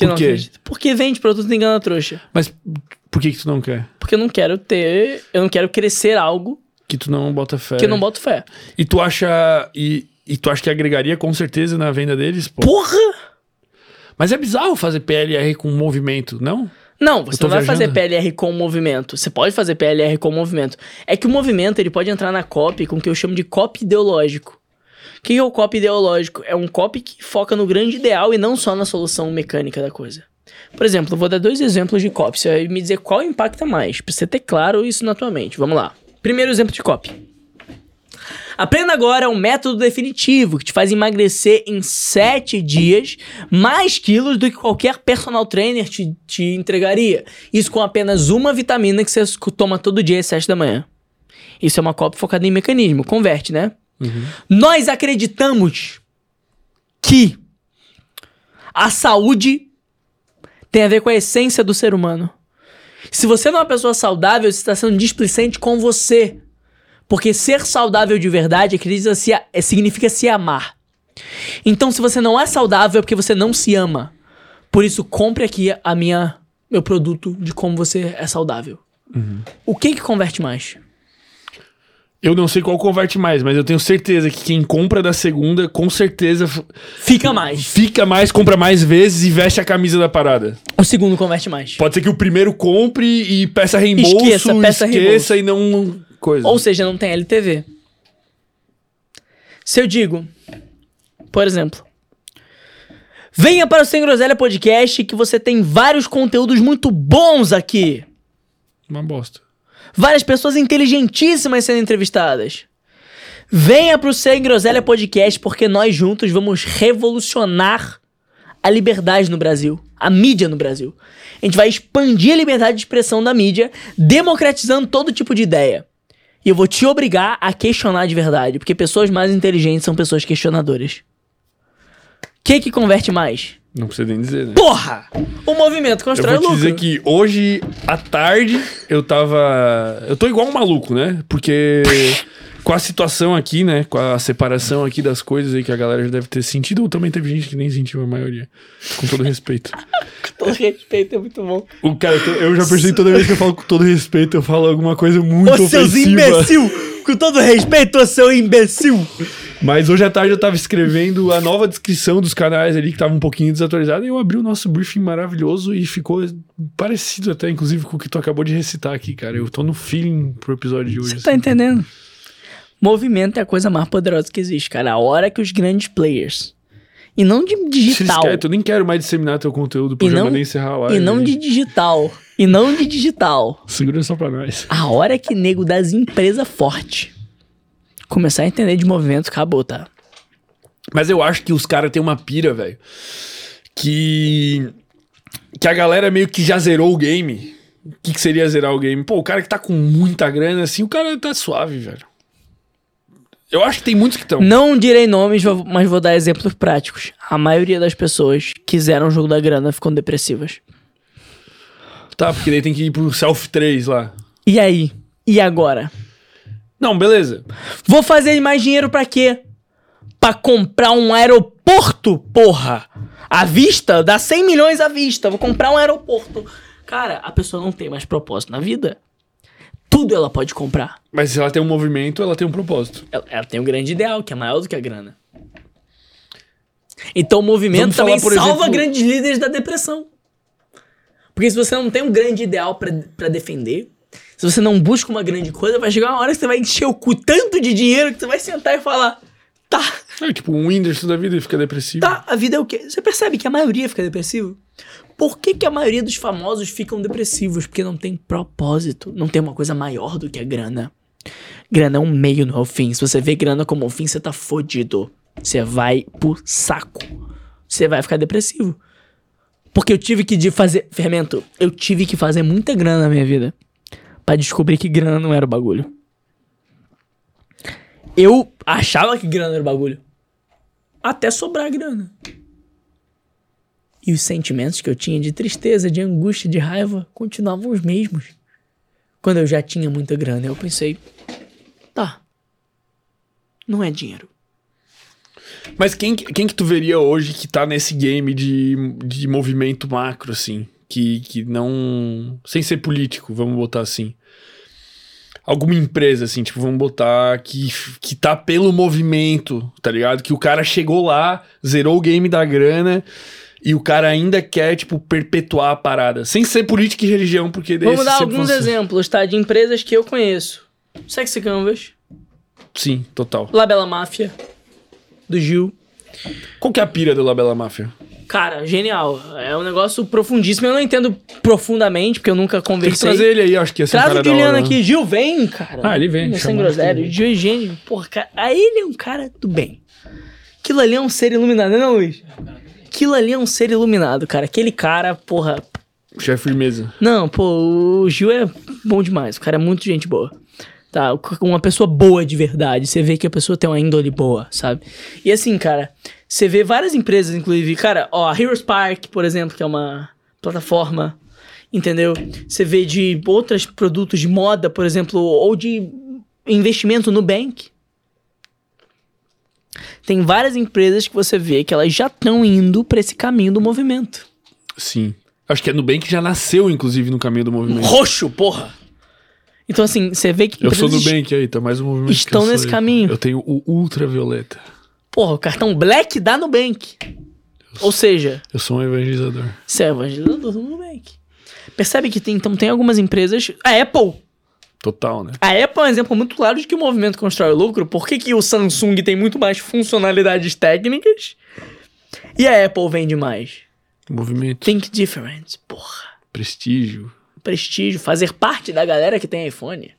Que Por não quê? acredita. Porque vende produto engana trouxa. Mas por que que tu não quer? Porque eu não quero ter. Eu não quero crescer algo Que tu não bota fé. que eu não boto fé. E tu acha... E, e tu acha que agregaria com certeza na venda deles? Pô. Porra! Mas é bizarro fazer PLR com movimento, não? Não, você não vai viajando? fazer PLR com movimento. Você pode fazer PLR com movimento. É que o movimento ele pode entrar na copy com o que eu chamo de copy ideológico. O que é o copy ideológico? É um copy que foca no grande ideal e não só na solução mecânica da coisa. Por exemplo, vou dar dois exemplos de copy. Você vai me dizer qual impacta mais. Você ter claro isso na tua mente. Vamos lá. Primeiro exemplo de copy. Aprenda agora um método definitivo que te faz emagrecer em 7 dias mais quilos do que qualquer personal trainer te, te entregaria. Isso com apenas uma vitamina que você toma todo dia às 7 da manhã. Isso é uma copy focada em mecanismo. Converte, né? Nós acreditamos que a saúde tem a ver com a essência do ser humano. Se você não é uma pessoa saudável, você está sendo displicente com você. Porque ser saudável de verdade acredita se é- significa se amar. Então, se você não é saudável, é porque você não se ama. Por isso, compre aqui a minha meu produto de como você é saudável. O que que converte mais? Eu não sei qual converte mais, mas eu tenho certeza que quem compra da segunda, com certeza Fica mais. fica mais, compra mais vezes e veste a camisa da parada. O segundo converte mais. Pode ser que o primeiro compre e peça reembolso, Esqueça, peça esqueça e não coisa. Ou seja, não tem LTV. Se eu digo, por exemplo, venha para o Sem Groselha Podcast que você tem vários conteúdos muito bons aqui. Uma bosta. Várias pessoas inteligentíssimas sendo entrevistadas. Venha pro Sem Groselha Podcast porque nós juntos vamos revolucionar a liberdade no Brasil, a mídia no Brasil. A gente vai expandir a liberdade de expressão da mídia, democratizando todo tipo de ideia. E eu vou te obrigar a questionar de verdade, porque pessoas mais inteligentes são pessoas questionadoras. O que que converte mais? Não precisa nem dizer, né? Porra! O movimento Eu constrói vou te lucro. dizer que hoje, à tarde, eu tava. Eu tô igual um maluco, né? Porque com a situação aqui, né? Com a separação aqui das coisas aí que a galera já deve ter sentido, ou também teve gente que nem sentiu a maioria. Com todo respeito. [laughs] Todo respeito, é muito bom. O cara, eu já percebi toda vez que eu falo com todo respeito, eu falo alguma coisa muito Ô seus ofensiva. imbecil! Com todo respeito, ô seu imbecil! Mas hoje à tarde eu tava escrevendo a nova descrição dos canais ali que tava um pouquinho desatualizada e eu abri o nosso briefing maravilhoso e ficou parecido até, inclusive, com o que tu acabou de recitar aqui, cara. Eu tô no feeling pro episódio de hoje. Você tá entendendo? Movimento é a coisa mais poderosa que existe, cara. A hora que os grandes players. E não de digital. querem, eu nem quero mais disseminar teu conteúdo pro programa nem encerrar a live. E não de digital. E não de digital. Segura só pra nós. A hora que nego das empresas forte começar a entender de movimento, acabou, tá? Mas eu acho que os caras têm uma pira, velho. Que. Que a galera meio que já zerou o game. O que, que seria zerar o game? Pô, o cara que tá com muita grana, assim, o cara tá suave, velho. Eu acho que tem muitos que estão. Não direi nomes, mas vou dar exemplos práticos. A maioria das pessoas que zeram o jogo da grana ficam depressivas. Tá, porque daí tem que ir pro Self 3 lá. E aí? E agora? Não, beleza. Vou fazer mais dinheiro pra quê? Pra comprar um aeroporto, porra! À vista? Dá 100 milhões à vista. Vou comprar um aeroporto. Cara, a pessoa não tem mais propósito na vida. Tudo ela pode comprar. Mas se ela tem um movimento, ela tem um propósito. Ela, ela tem um grande ideal, que é maior do que a grana. Então o movimento Vamos também salva exemplo- grandes líderes da depressão. Porque se você não tem um grande ideal pra pra defender, se você não busca uma grande coisa, vai chegar uma hora que você vai encher o cu tanto de dinheiro que você vai sentar e falar: tá, É tipo um Whindersson da vida e fica depressivo. tá, a vida é o quê? Você percebe que a maioria fica depressivo? Por que, que a maioria dos famosos ficam depressivos? Porque não tem propósito, não tem uma coisa maior do que a grana. Grana é um meio, não é o fim. Se você vê grana como um fim, você tá fodido. Você vai pro saco. Você vai ficar depressivo. Porque eu tive que fazer. Fermento, eu tive que fazer muita grana na minha vida. Pra descobrir que grana não era o bagulho. Eu achava que grana era o bagulho. Até sobrar grana. E os sentimentos que eu tinha de tristeza, de angústia, de raiva continuavam os mesmos. Quando eu já tinha muita grana, eu pensei: tá. Não é dinheiro. Mas quem, que- quem que tu veria hoje que tá nesse game de, de movimento macro, assim? Que, que não. Sem ser político, vamos botar assim. Alguma empresa, assim, tipo, vamos botar que, que tá pelo movimento, tá ligado? Que o cara chegou lá, zerou o game da grana e o cara ainda quer, tipo, perpetuar a parada. Sem ser política e religião, porque Vamos dar alguns fosse- exemplos, tá? De empresas que eu conheço: Sexy Canvas, Sim, total. Labela Máfia, do Gil. Qual que é a pira do Labela Máfia? Cara, genial. É um negócio profundíssimo. Eu não entendo profundamente, porque eu nunca Tem que conversei. trazer ele aí, acho que ia ser um Traz cara o Juliano né? aqui. Gil, vem, cara. Ah, ele vem, Não, Sem groselha. Gil e Gênio. Porra, cara. Aí ele é um cara do bem. Aquilo ali é um ser iluminado, não é, Luiz? Aquilo ali é um ser iluminado, cara. Aquele cara, porra. Chefe firmeza. Não, pô, o Gil é bom demais. O cara é muito gente boa. Tá, uma pessoa boa de verdade. Você vê que a pessoa tem uma índole boa, sabe? E assim, cara, você vê várias empresas, inclusive, cara, ó, a Heroes Park, por exemplo, que é uma plataforma, entendeu? Você vê de outros produtos de moda, por exemplo, ou de investimento no bank. Tem várias empresas que você vê que elas já estão indo pra esse caminho do movimento. Sim. Acho que a Nubank já nasceu, inclusive, no caminho do movimento. Roxo, porra! Então, assim, você vê que Eu sou Nubank aí, tá mais um movimento. estão eu nesse aí. caminho. Eu tenho o Ultravioleta. Porra, o cartão Black dá Nubank. Ou seja, Eu sou um evangelizador. você é evangelizador do Nubank. Percebe que tem, então tem algumas empresas. A Apple. Total, né? A Apple é um exemplo muito claro de que o movimento constrói lucro. Por que, que o Samsung tem muito mais funcionalidades técnicas e a Apple vende mais? Movimento, Think different. Porra. prestígio, Prestígio. Fazer parte da galera que tem iPhone.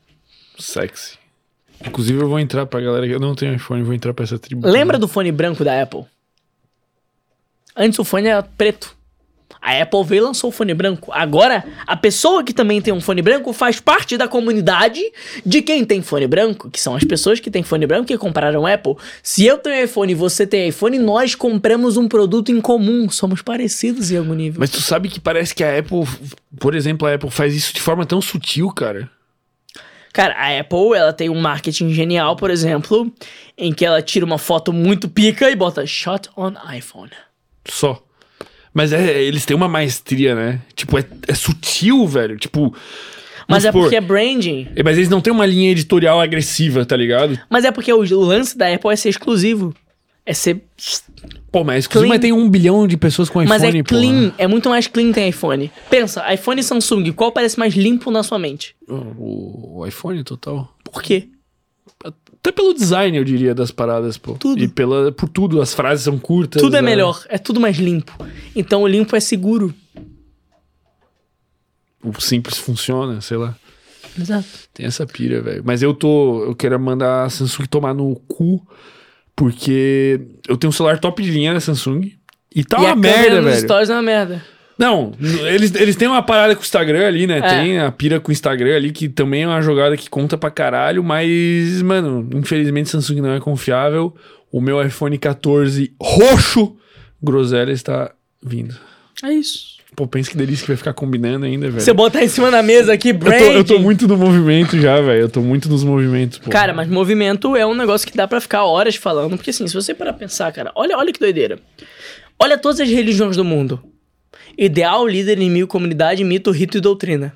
sexy. Inclusive, eu vou entrar pra galera que eu não tenho iPhone, vou entrar pra essa tribo. Lembra do fone branco da Apple? Antes o fone era preto. A Apple veio e lançou o fone branco. Agora, a pessoa que também tem um fone branco faz parte da comunidade de quem tem fone branco, que são as pessoas que têm fone branco e compraram Apple. Se eu tenho iPhone e você tem iPhone, nós compramos um produto em comum. Somos parecidos em algum nível. Mas tu sabe que parece que a Apple, por exemplo, a Apple faz isso de forma tão sutil, cara. Cara, a Apple, ela tem um marketing genial, por exemplo, em que ela tira uma foto muito pica e bota shot on iPhone. Só. Mas é, eles têm uma maestria, né? Tipo, é, é sutil, velho. Tipo. Mas é supor, porque é branding. é, Mas eles não têm uma linha editorial agressiva, tá ligado? Mas é porque o, lance da Apple é ser exclusivo. É ser. Pô, mas exclusivo, Clean. mas tem um bilhão de pessoas com Mas iPhone, é porra. clean. É muito mais clean tem iPhone. Pensa, iPhone e Samsung, qual parece mais limpo na sua mente? O, o iPhone total. Por quê? Até pelo design, eu diria, das paradas, pô. Tudo. E pela, por tudo, as frases são curtas. Tudo é né? melhor. É tudo mais limpo. Então o limpo é seguro. O simples funciona, sei lá. Exato. Tem essa pira, velho. Mas eu tô. Eu quero mandar a Samsung tomar no cu. Porque eu tenho um celular top de linha da Samsung. E tá e uma a merda, velho. stories é uma merda. Não, eles, eles têm uma parada com o Instagram ali, né? É. Tem a pira com o Instagram ali, que também é uma jogada que conta pra caralho, mas, mano, infelizmente Samsung não é confiável. O meu iPhone 14 roxo, groselha, está vindo. É isso. Pô, pensa que delícia que vai ficar combinando ainda, velho. Você botar em cima da mesa aqui, Eu tô, branding. eu tô muito no movimento já, velho. Eu tô muito nos movimentos, pô. Cara, mas movimento é um negócio que dá pra ficar horas falando, porque assim, se você parar pensar, cara, olha, olha que doideira. Olha todas as religiões do mundo. Ideal, líder, inimigo, comunidade, mito, rito e doutrina.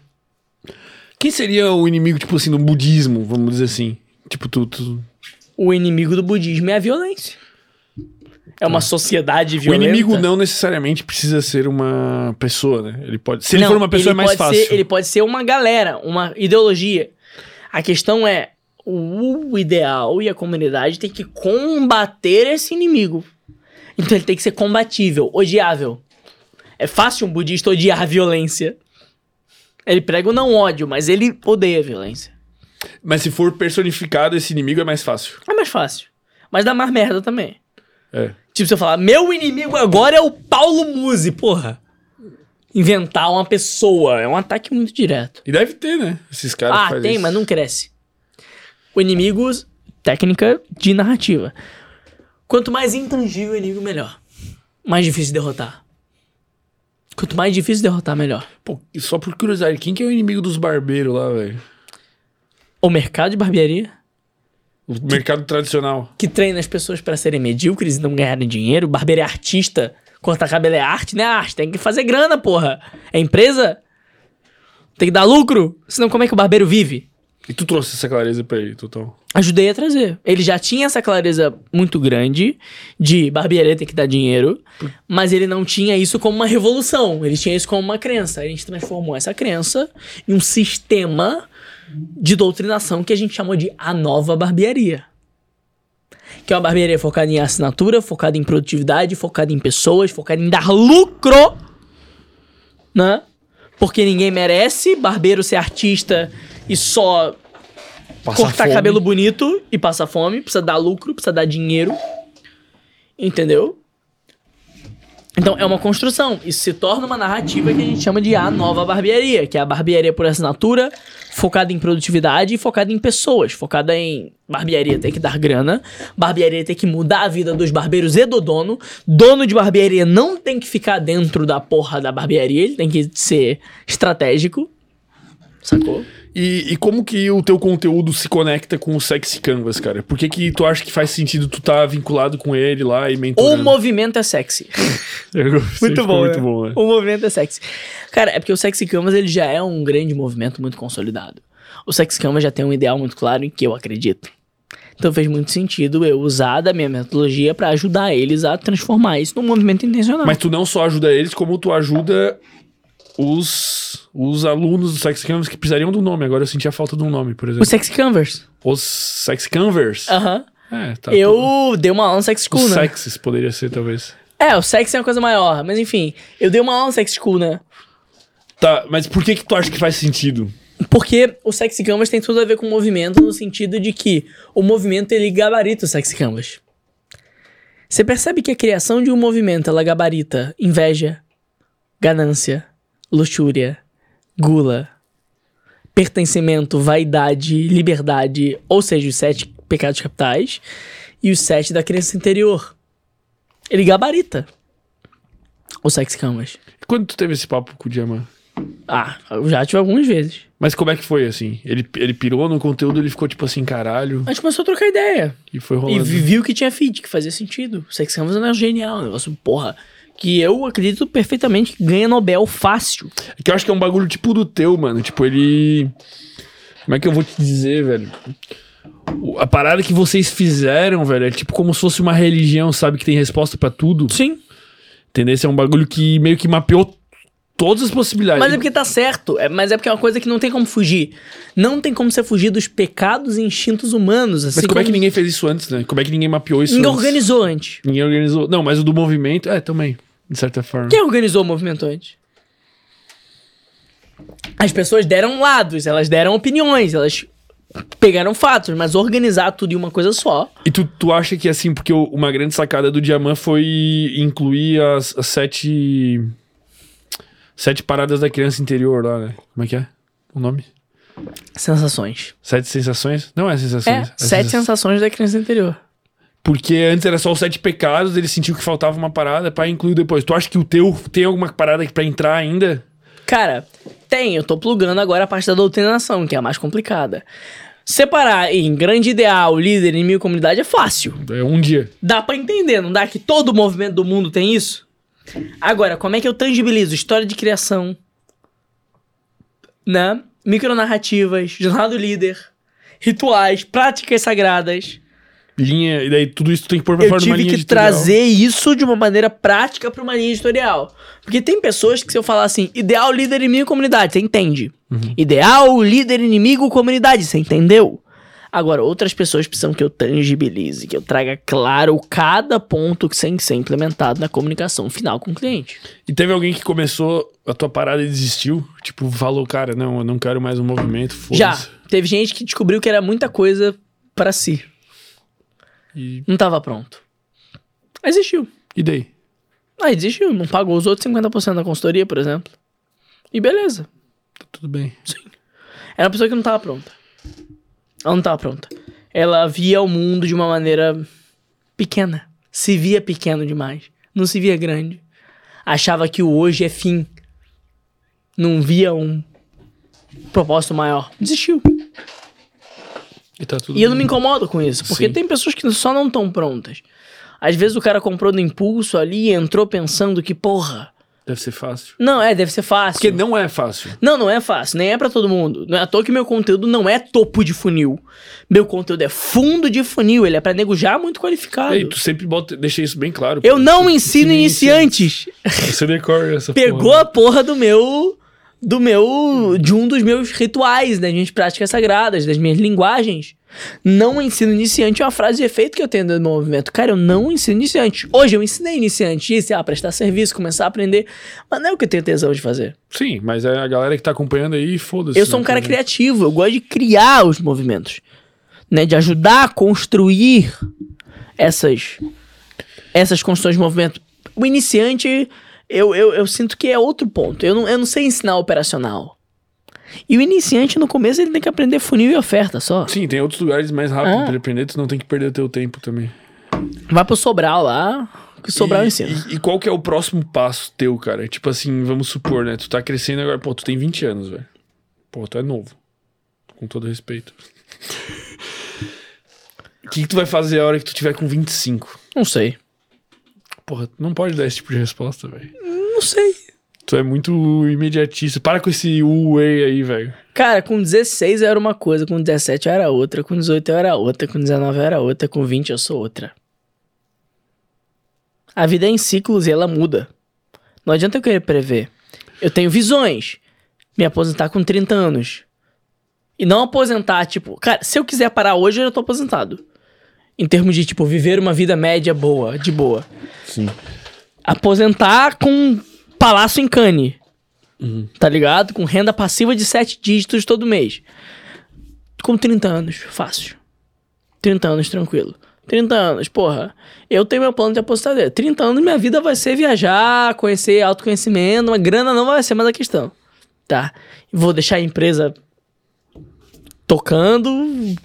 Quem seria o inimigo, tipo assim, no budismo, vamos dizer assim? Tipo, tu. tu... O inimigo do budismo é a violência. É uma sociedade O violenta. inimigo não necessariamente precisa ser uma pessoa, né? Ele pode. Se ele Não, for uma pessoa, é mais fácil. ser- ele pode ser uma galera, uma ideologia. A questão é, o ideal e a comunidade tem que combater esse inimigo. Então ele tem que ser combatível, odiável. É fácil um budista odiar a violência. Ele prega o não ódio, mas ele odeia a violência. Mas se for personificado, esse inimigo é mais fácil. É mais fácil. Mas dá mais merda também. É. Tipo, você falar, meu inimigo agora é o Paulo Musi, porra. Inventar uma pessoa. É um ataque muito direto. E deve ter, né? Esses caras Ah, tem, isso. mas não cresce. O inimigo, técnica de narrativa. Quanto mais intangível o inimigo, melhor. Mais difícil de derrotar. Quanto mais difícil de derrotar, melhor. Pô, e só por curiosidade, quem que é o inimigo dos barbeiros lá, velho? O mercado de barbearia, O mercado tradicional. que treina as pessoas para serem medíocres e não ganharem dinheiro. Barbeiro é artista. Cortar cabelo é arte, não é arte. Tem que fazer grana, porra. É empresa. Tem que dar lucro. Senão, como é que o barbeiro vive? E tu trouxe essa clareza pra ele, total. ajudei a trazer. Ele já tinha essa clareza muito grande de barbearia tem que dar dinheiro, mas ele não tinha isso como uma revolução. Ele tinha isso como uma crença. A gente transformou essa crença em um sistema de doutrinação que a gente chamou de a nova barbearia. Que é uma barbearia focada em assinatura, focada em produtividade, focada em pessoas, focada em dar lucro, né? Porque ninguém merece barbeiro ser artista e só Passa cortar fome. cabelo bonito e passar fome, precisa dar lucro, precisa dar dinheiro. Entendeu? Então é uma construção. Isso se torna uma narrativa que a gente chama de a nova barbearia, que é a barbearia por assinatura, focada em produtividade e focada em pessoas, focada em barbearia ter que dar grana, barbearia ter que mudar a vida dos barbeiros e do dono. Dono de barbearia não tem que ficar dentro da porra da barbearia, ele tem que ser estratégico. Sacou? E, e como que o teu conteúdo se conecta com o Sexy Canvas, cara? Por que que tu acha que faz sentido tu tá vinculado com ele lá e O mentorando? movimento é sexy. [laughs] muito bom, muito bom, né? O movimento é sexy. Cara, é porque o Sexy Canvas ele já é um grande movimento muito consolidado. O Sex Canvas já tem um ideal muito claro em que eu acredito. Então fez muito sentido eu usar da minha metodologia pra ajudar eles a transformar isso num movimento intencional. Mas tu não só ajuda eles, como tu ajuda os, os alunos do Sex Canvas que precisariam do nome. Agora eu senti a falta de um nome, por exemplo. Sex Canvas. Os Sex Canvas. Aham. É, tá. eu dei uma aula no Sex Os School, né? sexes poderia ser, talvez. É, o sex é uma coisa maior, mas enfim, eu dei uma aula no Sex School, né? Tá, mas por que que tu acha que faz sentido? Porque o Sexy Canvas tem tudo a ver com o movimento, no sentido de que o movimento ele gabarita o Sexy Canvas. Você percebe que a criação de um movimento ela gabarita inveja, ganância, luxúria, gula, pertencimento, vaidade, liberdade, ou seja, os sete pecados capitais e os sete da criança interior. Ele gabarita o Sexy Canvas. Quando tu teve esse papo com o Diamant? Ah, eu já tive algumas vezes. Mas como é que foi, assim? Ele, ele pirou no conteúdo, ele ficou tipo assim, caralho, A gente começou a trocar ideia. e foi E rolando. vi- viu que tinha feed, que fazia sentido. Sex Canvas é genial, um negócio, porra. Que eu acredito perfeitamente que ganha Nobel fácil. É que eu acho que é um bagulho tipo do teu, mano. Tipo, ele. Como é que eu vou te dizer, velho? A parada que vocês fizeram, velho, é tipo como se fosse uma religião, sabe? Que tem resposta pra tudo. Sim. Entendeu? Esse é um bagulho que meio que mapeou todas as possibilidades. Mas é porque tá certo. É, mas é porque é uma coisa que não tem como fugir. Não tem como você fugir dos pecados e instintos humanos. Assim Mas como é que ninguém fez isso antes, né? Como é que ninguém mapeou isso Ninguém antes? organizou antes. Ninguém organizou. Não, mas o do movimento, é, também. De certa forma. Quem organizou o movimento antes? As pessoas deram lados, elas deram opiniões, elas pegaram fatos, mas organizar tudo em uma coisa só. E tu, tu acha que, assim, porque uma grande sacada do Diamant foi incluir as, as sete. Sete paradas da criança interior lá, né? Como é que é? O nome? Sensações. Sete sensações? Não é É, sensações. sete sensações. sensações da criança interior. Porque antes era só os sete pecados, ele sentiu que faltava uma parada pra incluir depois. Tu acha que o teu tem alguma parada pra entrar ainda? Cara, tem, eu tô plugando agora a parte da doutrinação, que é a mais complicada. Separar em grande ideal, líder, inimigo, comunidade é fácil. É um dia. Dá pra entender, não dá que todo movimento do mundo tem isso? Agora, como é que eu tangibilizo história de criação, né? Micronarrativas, jornada do líder, rituais, práticas sagradas. Linha, e daí tudo isso tem que pôr pra Eu fora de uma tive linha que editorial. trazer isso de uma maneira prática pra uma linha editorial. Porque tem pessoas que se eu falar assim, ideal, líder, inimigo, comunidade, você entende. Uhum. Ideal, líder, inimigo, comunidade, você entendeu? Agora, outras pessoas precisam que eu tangibilize, que eu traga claro cada ponto que tem que ser implementado na comunicação final com o cliente. E teve alguém que começou a tua parada e desistiu? Tipo, falou, cara, não, eu não quero mais um movimento, foda-se. Já, teve gente que descobriu que era muita coisa pra si. E, Não tava pronto. Aí desistiu. e daí? Aí desistiu, não pagou os outros 50% da consultoria, por exemplo. E beleza. Tá tudo bem. Era uma pessoa que não tava pronta. Ela não tava pronta. Ela via o mundo de uma maneira pequena. Se via pequeno demais. Não se via grande. Achava que o hoje é fim. Não via um propósito maior. Desistiu. E tá tudo E eu não me incomodo com isso, porque Sim. tem pessoas que só não estão prontas. Às vezes o cara comprou no impulso ali e entrou pensando que, porra. Deve ser fácil. Não, é, deve ser fácil. Porque não é fácil. Não, não é fácil, nem é pra todo mundo. Não é à toa que meu conteúdo não é topo de funil. Meu conteúdo é fundo de funil, ele é pra nego já muito qualificado. E aí, tu sempre bota, deixa isso bem claro. Eu não ensino iniciantes. Você decora essa Pegou porra. a porra do meu do meu de um dos meus rituais, das minhas práticas sagradas, das minhas linguagens. Não ensino iniciante é uma frase de efeito que eu tenho do meu movimento. Cara, eu não ensino iniciante. Hoje eu ensinei iniciante isso, ah, prestar serviço, começar a aprender, mas não é o que eu tenho tesão de fazer. Sim, mas é a galera que tá acompanhando aí, foda-se. Eu sou um né, cara também. criativo, eu gosto de criar os movimentos, né, de ajudar a construir essas essas construções de movimento. O iniciante, eu, eu, eu sinto que é outro ponto. Eu não, eu não sei ensinar operacional. E o iniciante, no começo, ele tem que aprender funil e oferta só. Sim, tem outros lugares mais rápido Ah. pra ele aprender, tu não tem que perder teu tempo também. Vai pro Sobral lá, que o Sobral e, ensina. E, e qual que é o próximo passo teu, cara? Tipo assim, vamos supor, né? Tu tá crescendo agora, pô, tu tem 20 anos, velho. Pô, tu é novo. Com todo respeito. O [laughs] que, que tu vai fazer a hora que tu tiver com 25? Não sei. Porra, tu não pode dar esse tipo de resposta, velho. Não sei. Tu é muito imediatista. Para com esse way aí, velho. Cara, com 16 eu era uma coisa, com 17 eu era outra, com 18 eu era outra, com 19 eu era outra, com 20 eu sou outra. A vida é em ciclos e ela muda. Não adianta eu querer prever. Eu tenho visões. Me aposentar com 30 anos. E não aposentar, tipo, cara, se eu quiser parar hoje, eu já tô aposentado. Em termos de, tipo, viver uma vida média boa, de boa. Sim. Aposentar com palácio em Cane. Tá ligado? Com renda passiva de 7 dígitos todo mês. Com 30 anos, fácil. 30 anos, tranquilo. 30 anos, porra. Eu tenho meu plano de aposentadoria. 30 anos, minha vida vai ser viajar, conhecer autoconhecimento. Uma grana não vai ser mais a questão. Tá? Vou deixar a empresa tocando.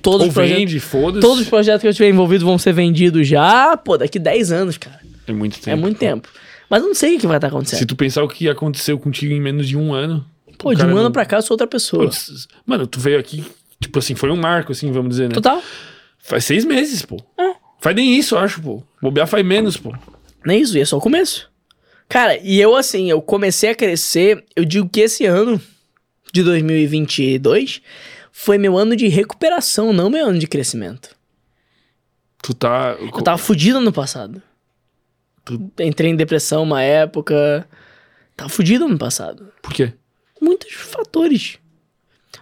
Todos Ou os projetos. vende. Todos os projetos que eu tiver envolvido vão ser vendidos já. Pô, daqui 10 anos, cara. É muito tempo. É muito tempo. Mas eu não sei o que vai estar acontecendo. Se tu pensar o que aconteceu contigo em menos de um ano. Pô, de um ano não- pra cá eu sou outra pessoa. Putz, Mano, tu veio aqui, tipo assim, foi um marco, assim, vamos dizer, né? Total. Faz seis meses, pô. É. Faz nem isso, eu acho, pô. Bobear faz menos, pô. Nem isso, e é só o começo. Cara, e eu assim, eu comecei a crescer, eu digo que esse ano de 2022 foi meu ano de recuperação, não meu ano de crescimento. Tu tá. Eu tava fudido no passado. Tu- Entrei em depressão uma época. Tava fudido no passado. Por quê? Muitos fatores.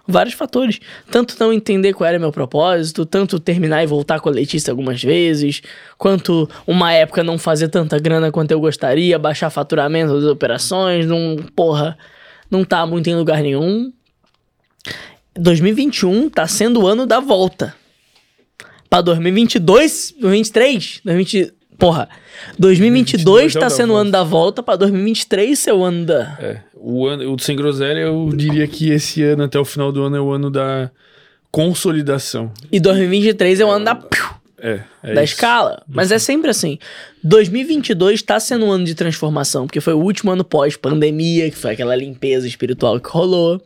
Vários fatores. Tanto não entender qual era meu propósito, tanto terminar e voltar com a Letícia algumas vezes, quanto uma época não fazer tanta grana quanto eu gostaria, baixar faturamento das operações, não, porra, não tá muito em lugar nenhum. 2021 tá sendo o ano da volta. Pra 2022, 2023, 2020, porra, 2022 2022 é tá sendo o volta. ano da volta, pra 2023 ser o ano da... É. O, ano, o Sem Groselha, eu diria que esse ano, até o final do ano, é o ano da consolidação. E 2023 é o ano da, É. é da isso. escala. Mas é sempre assim. 2022 tá sendo um ano de transformação, porque foi o último ano pós-pandemia, que foi aquela limpeza espiritual que rolou.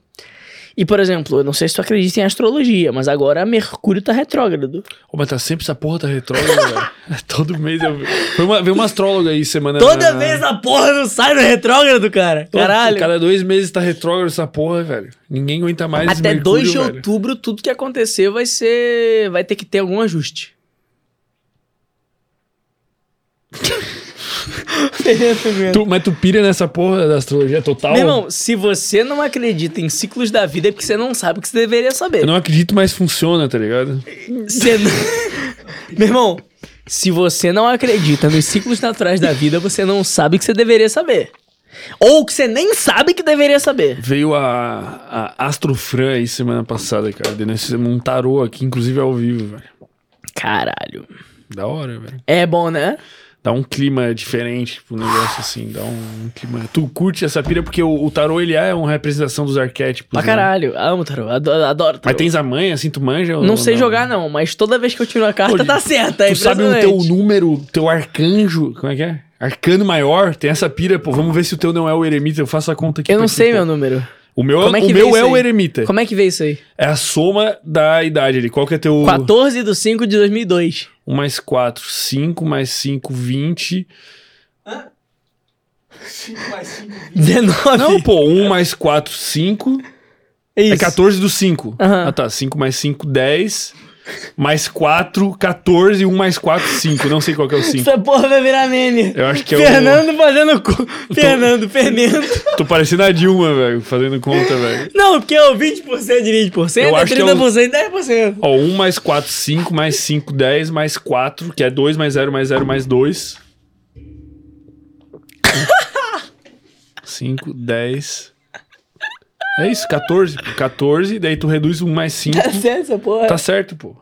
E, por exemplo, eu não sei se tu acredita em astrologia, mas agora Mercúrio tá retrógrado. Ô, mas tá sempre essa porra tá retrógrada, [laughs] velho. Todo mês eu. Foi uma, veio uma astróloga aí semana. Toda vez a porra não sai do retrógrado, cara. Todo- Caralho. Cada dois meses tá retrógrado essa porra, velho. Ninguém aguenta mais. Até Mercúrio, 2 de velho. outubro, tudo que acontecer vai ser. Vai ter que ter algum ajuste. [laughs] Tu- mas tu pira nessa porra da astrologia total? Meu irmão, se você não acredita em ciclos da vida, é porque você não sabe o que você deveria saber. Eu não acredito, mas funciona, tá ligado? Você não- [laughs] Meu irmão, se você não acredita nos ciclos naturais da vida, você não sabe o que você deveria saber. Ou que você nem sabe que deveria saber. Veio a, a Astrofran aí semana passada, cara. Nós fizemos um tarô aqui, inclusive ao vivo, velho. Caralho. Da hora, velho. É bom, né? Dá um clima diferente pro negócio assim. Dá um clima. Tu curte essa pira porque o, o tarô ele é uma representação dos arquétipos. Pra né? caralho. Amo tarô. Adoro, adoro tarô. Mas tens a manha, assim, tu manja? Não sei jogar, não, mas toda vez que eu tiro uma carta, Pô, tá certa. É Tu sabe o teu número, teu arcanjo, como é que é? Arcano maior, tem essa pira, pô. Vamos ver se o teu não é o eremita. Eu faço a conta aqui. Eu não sei pô. meu número. O meu, Como é que o vê meu é o aí? eremita. Como é que veio isso aí? É a soma da idade ali. Qual que é teu. 14 de 5 de 2002. 1 mais 4, 5 mais 5, 20. 5 mais 5, 19. Não, pô, 1 mais 4, 5. é isso. É 14 do 5. Aham. Ah, tá. 5 mais 5, 10. Mais 4, 14. 1 mais 4, 5. Não sei qual que é o 5. Essa porra vai virar meme. Eu acho que é Fernando fazendo. Co... Fernando, fermento. o. Tô parecendo a Dilma, velho, fazendo conta, velho. Não, porque é o 20% de 20%, Eu é acho que é o- 30% de 10%. Ó, 1 mais 4, 5, mais 5, 10, mais 4, que é 2 mais 0, mais 0, mais 2. 5, 10. É isso, 14. pô. 14, daí tu reduz 1 mais 5. Tá certo essa porra. Tá certo, pô.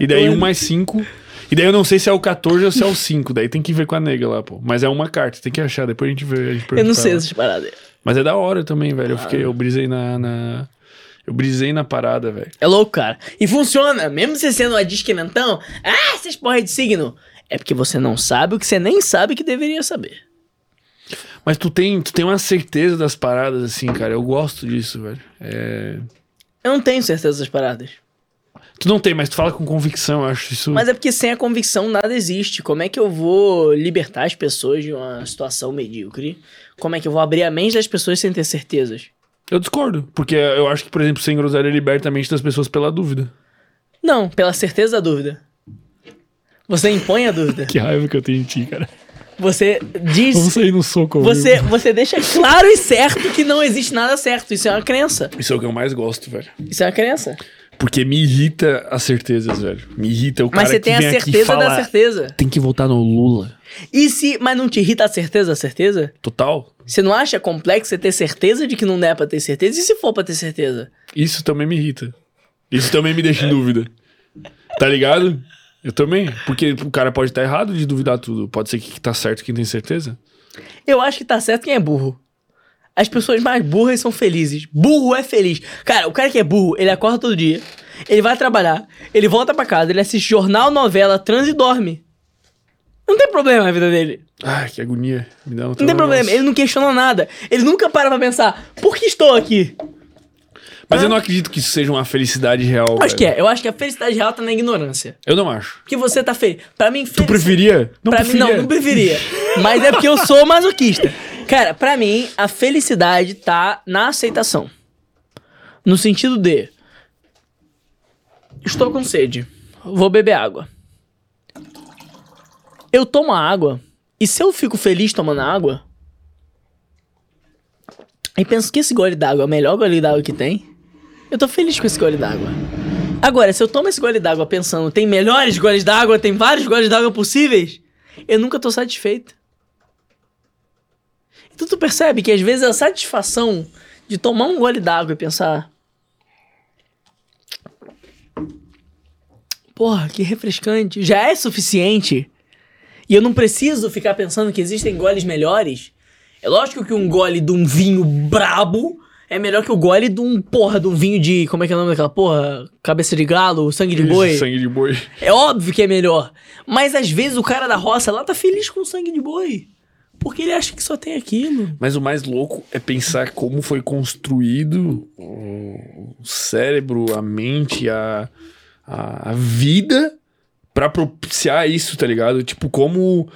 E daí 1 mais 5. E daí eu não sei se é o 14 ou se é o 5. Daí tem que ver com a nega lá, pô. Mas é uma carta, tem que achar. Depois a gente vê. A gente Eu não sei essas paradas. Mas é da hora também, velho. Eu fiquei, eu brisei na. na- Eu brisei na parada, velho. É louco, cara. E funciona. Mesmo você sendo uma disquenantão, ah, essas porra de signo. É porque você não sabe o que você nem sabe que deveria saber. Mas tu tem, tu tem uma certeza das paradas, assim, cara. Eu gosto disso, velho. É... Eu não tenho certeza das paradas. Tu não tem, mas tu fala com convicção, eu acho isso. Mas é porque sem a convicção nada existe. Como é que eu vou libertar as pessoas de uma situação medíocre? Como é que eu vou abrir a mente das pessoas sem ter certezas? Eu discordo. Porque eu acho que, por exemplo, sem groselha liberta a mente das pessoas pela dúvida. Não, pela certeza da dúvida. Você impõe a dúvida. [laughs] Que raiva que eu tenho em ti, cara. Você diz. Vamos sair no soco. Você, você deixa claro e certo que não existe nada certo. Isso é uma crença. Isso é o que eu mais gosto, velho. Isso é uma crença. Porque me irrita as certezas, velho. Me irrita o cara Mas você tem a certeza fala, da certeza. Tem que votar no Lula. E se. Mas não te irrita a certeza da certeza? Total. Você não acha complexo você ter certeza de que não é pra ter certeza? E se for pra ter certeza? Isso também me irrita. Isso também me deixa em dúvida. Tá ligado? Eu também. Porque o cara pode estar errado de duvidar tudo. Pode ser que tá certo quem tem certeza. Eu acho que tá certo quem é burro. As pessoas mais burras são felizes. Burro é feliz. Cara, o cara que é burro, ele acorda todo dia, ele vai trabalhar, ele volta pra casa, ele assiste jornal, novela, transa e dorme. Não tem problema na vida dele. Ai, que agonia. Me dá um Não tem problema. Ele não questiona nada. Ele nunca para pra pensar, por que estou aqui? Mas eu não acredito que isso seja uma felicidade real. Acho velho. que é. Eu acho que a felicidade real tá na ignorância. Eu não acho. Porque você tá feliz. Pra mim, Tu felicidade... preferia? Não pra mim, preferia. não, não preferia. Mas é porque eu sou masoquista. Cara, pra mim, a felicidade tá na aceitação. No sentido de. Estou com sede. Vou beber água. Eu tomo a água. E se eu fico feliz tomando água. E penso que esse gole d'água é o melhor gole d'água que tem. Eu tô feliz com esse gole d'água. Agora, se eu tomo esse gole d'água pensando, tem melhores goles d'água, tem vários goles d'água possíveis, eu nunca tô satisfeito. Então tu percebe que às vezes a satisfação de tomar um gole d'água e pensar. Porra, que refrescante. Já é suficiente. E eu não preciso ficar pensando que existem goles melhores. É lógico que um gole de um vinho brabo é melhor que o gole de um, porra, de um vinho de. Como é que é o nome daquela porra? Cabeça de galo, sangue de Isso, boi. Sangue de boi. É óbvio que é melhor. Mas às vezes o cara da roça lá tá feliz com sangue de boi. Porque ele acha que só tem aquilo. Mas o mais louco é pensar como foi construído o cérebro, a mente, a, a, a vida pra propiciar isso, tá ligado? Tipo, como.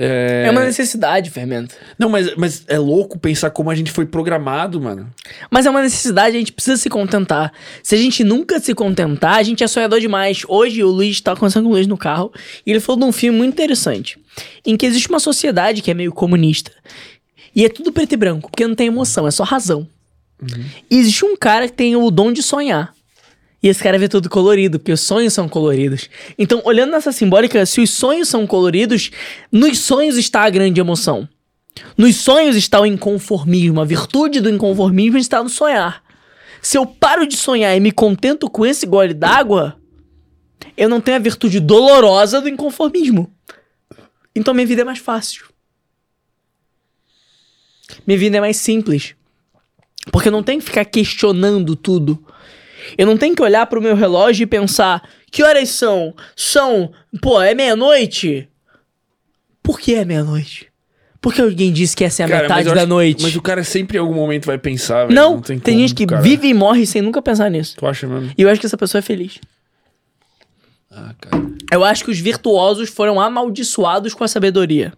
É... É, uma necessidade, fermento. Não, mas, mas é louco pensar como a gente foi programado, mano. Mas é uma necessidade, a gente precisa se contentar. Se a gente nunca se contentar, a gente é sonhador demais. Hoje o Luiz tá conversando com o Luiz no carro e ele falou de um filme muito interessante. Em que existe uma sociedade que é meio comunista. E é tudo preto e branco, porque não tem emoção, é só razão. E existe um cara que tem o dom de sonhar. E esse cara vê tudo colorido, porque os sonhos são coloridos. Então, olhando nessa simbólica, se os sonhos são coloridos, nos sonhos está a grande emoção. Nos sonhos está o inconformismo. A virtude do inconformismo está no sonhar. Se eu paro de sonhar e me contento com esse gole d'água, eu não tenho a virtude dolorosa do inconformismo. Então minha vida é mais fácil. Minha vida é mais simples. Porque eu não tenho que ficar questionando tudo. Eu não tenho que olhar pro meu relógio e pensar: que horas são? São. Pô, é meia-noite? Por que é meia-noite? Porque alguém disse que essa é a Cara, metade da acho- noite. Mas o cara sempre em algum momento vai pensar, velho. Não, tem, tem, como, gente que cara. vive e morre sem nunca pensar nisso. Tu acha mesmo? E eu acho que essa pessoa é feliz. Ah, cara. Eu acho que os virtuosos foram amaldiçoados com a sabedoria.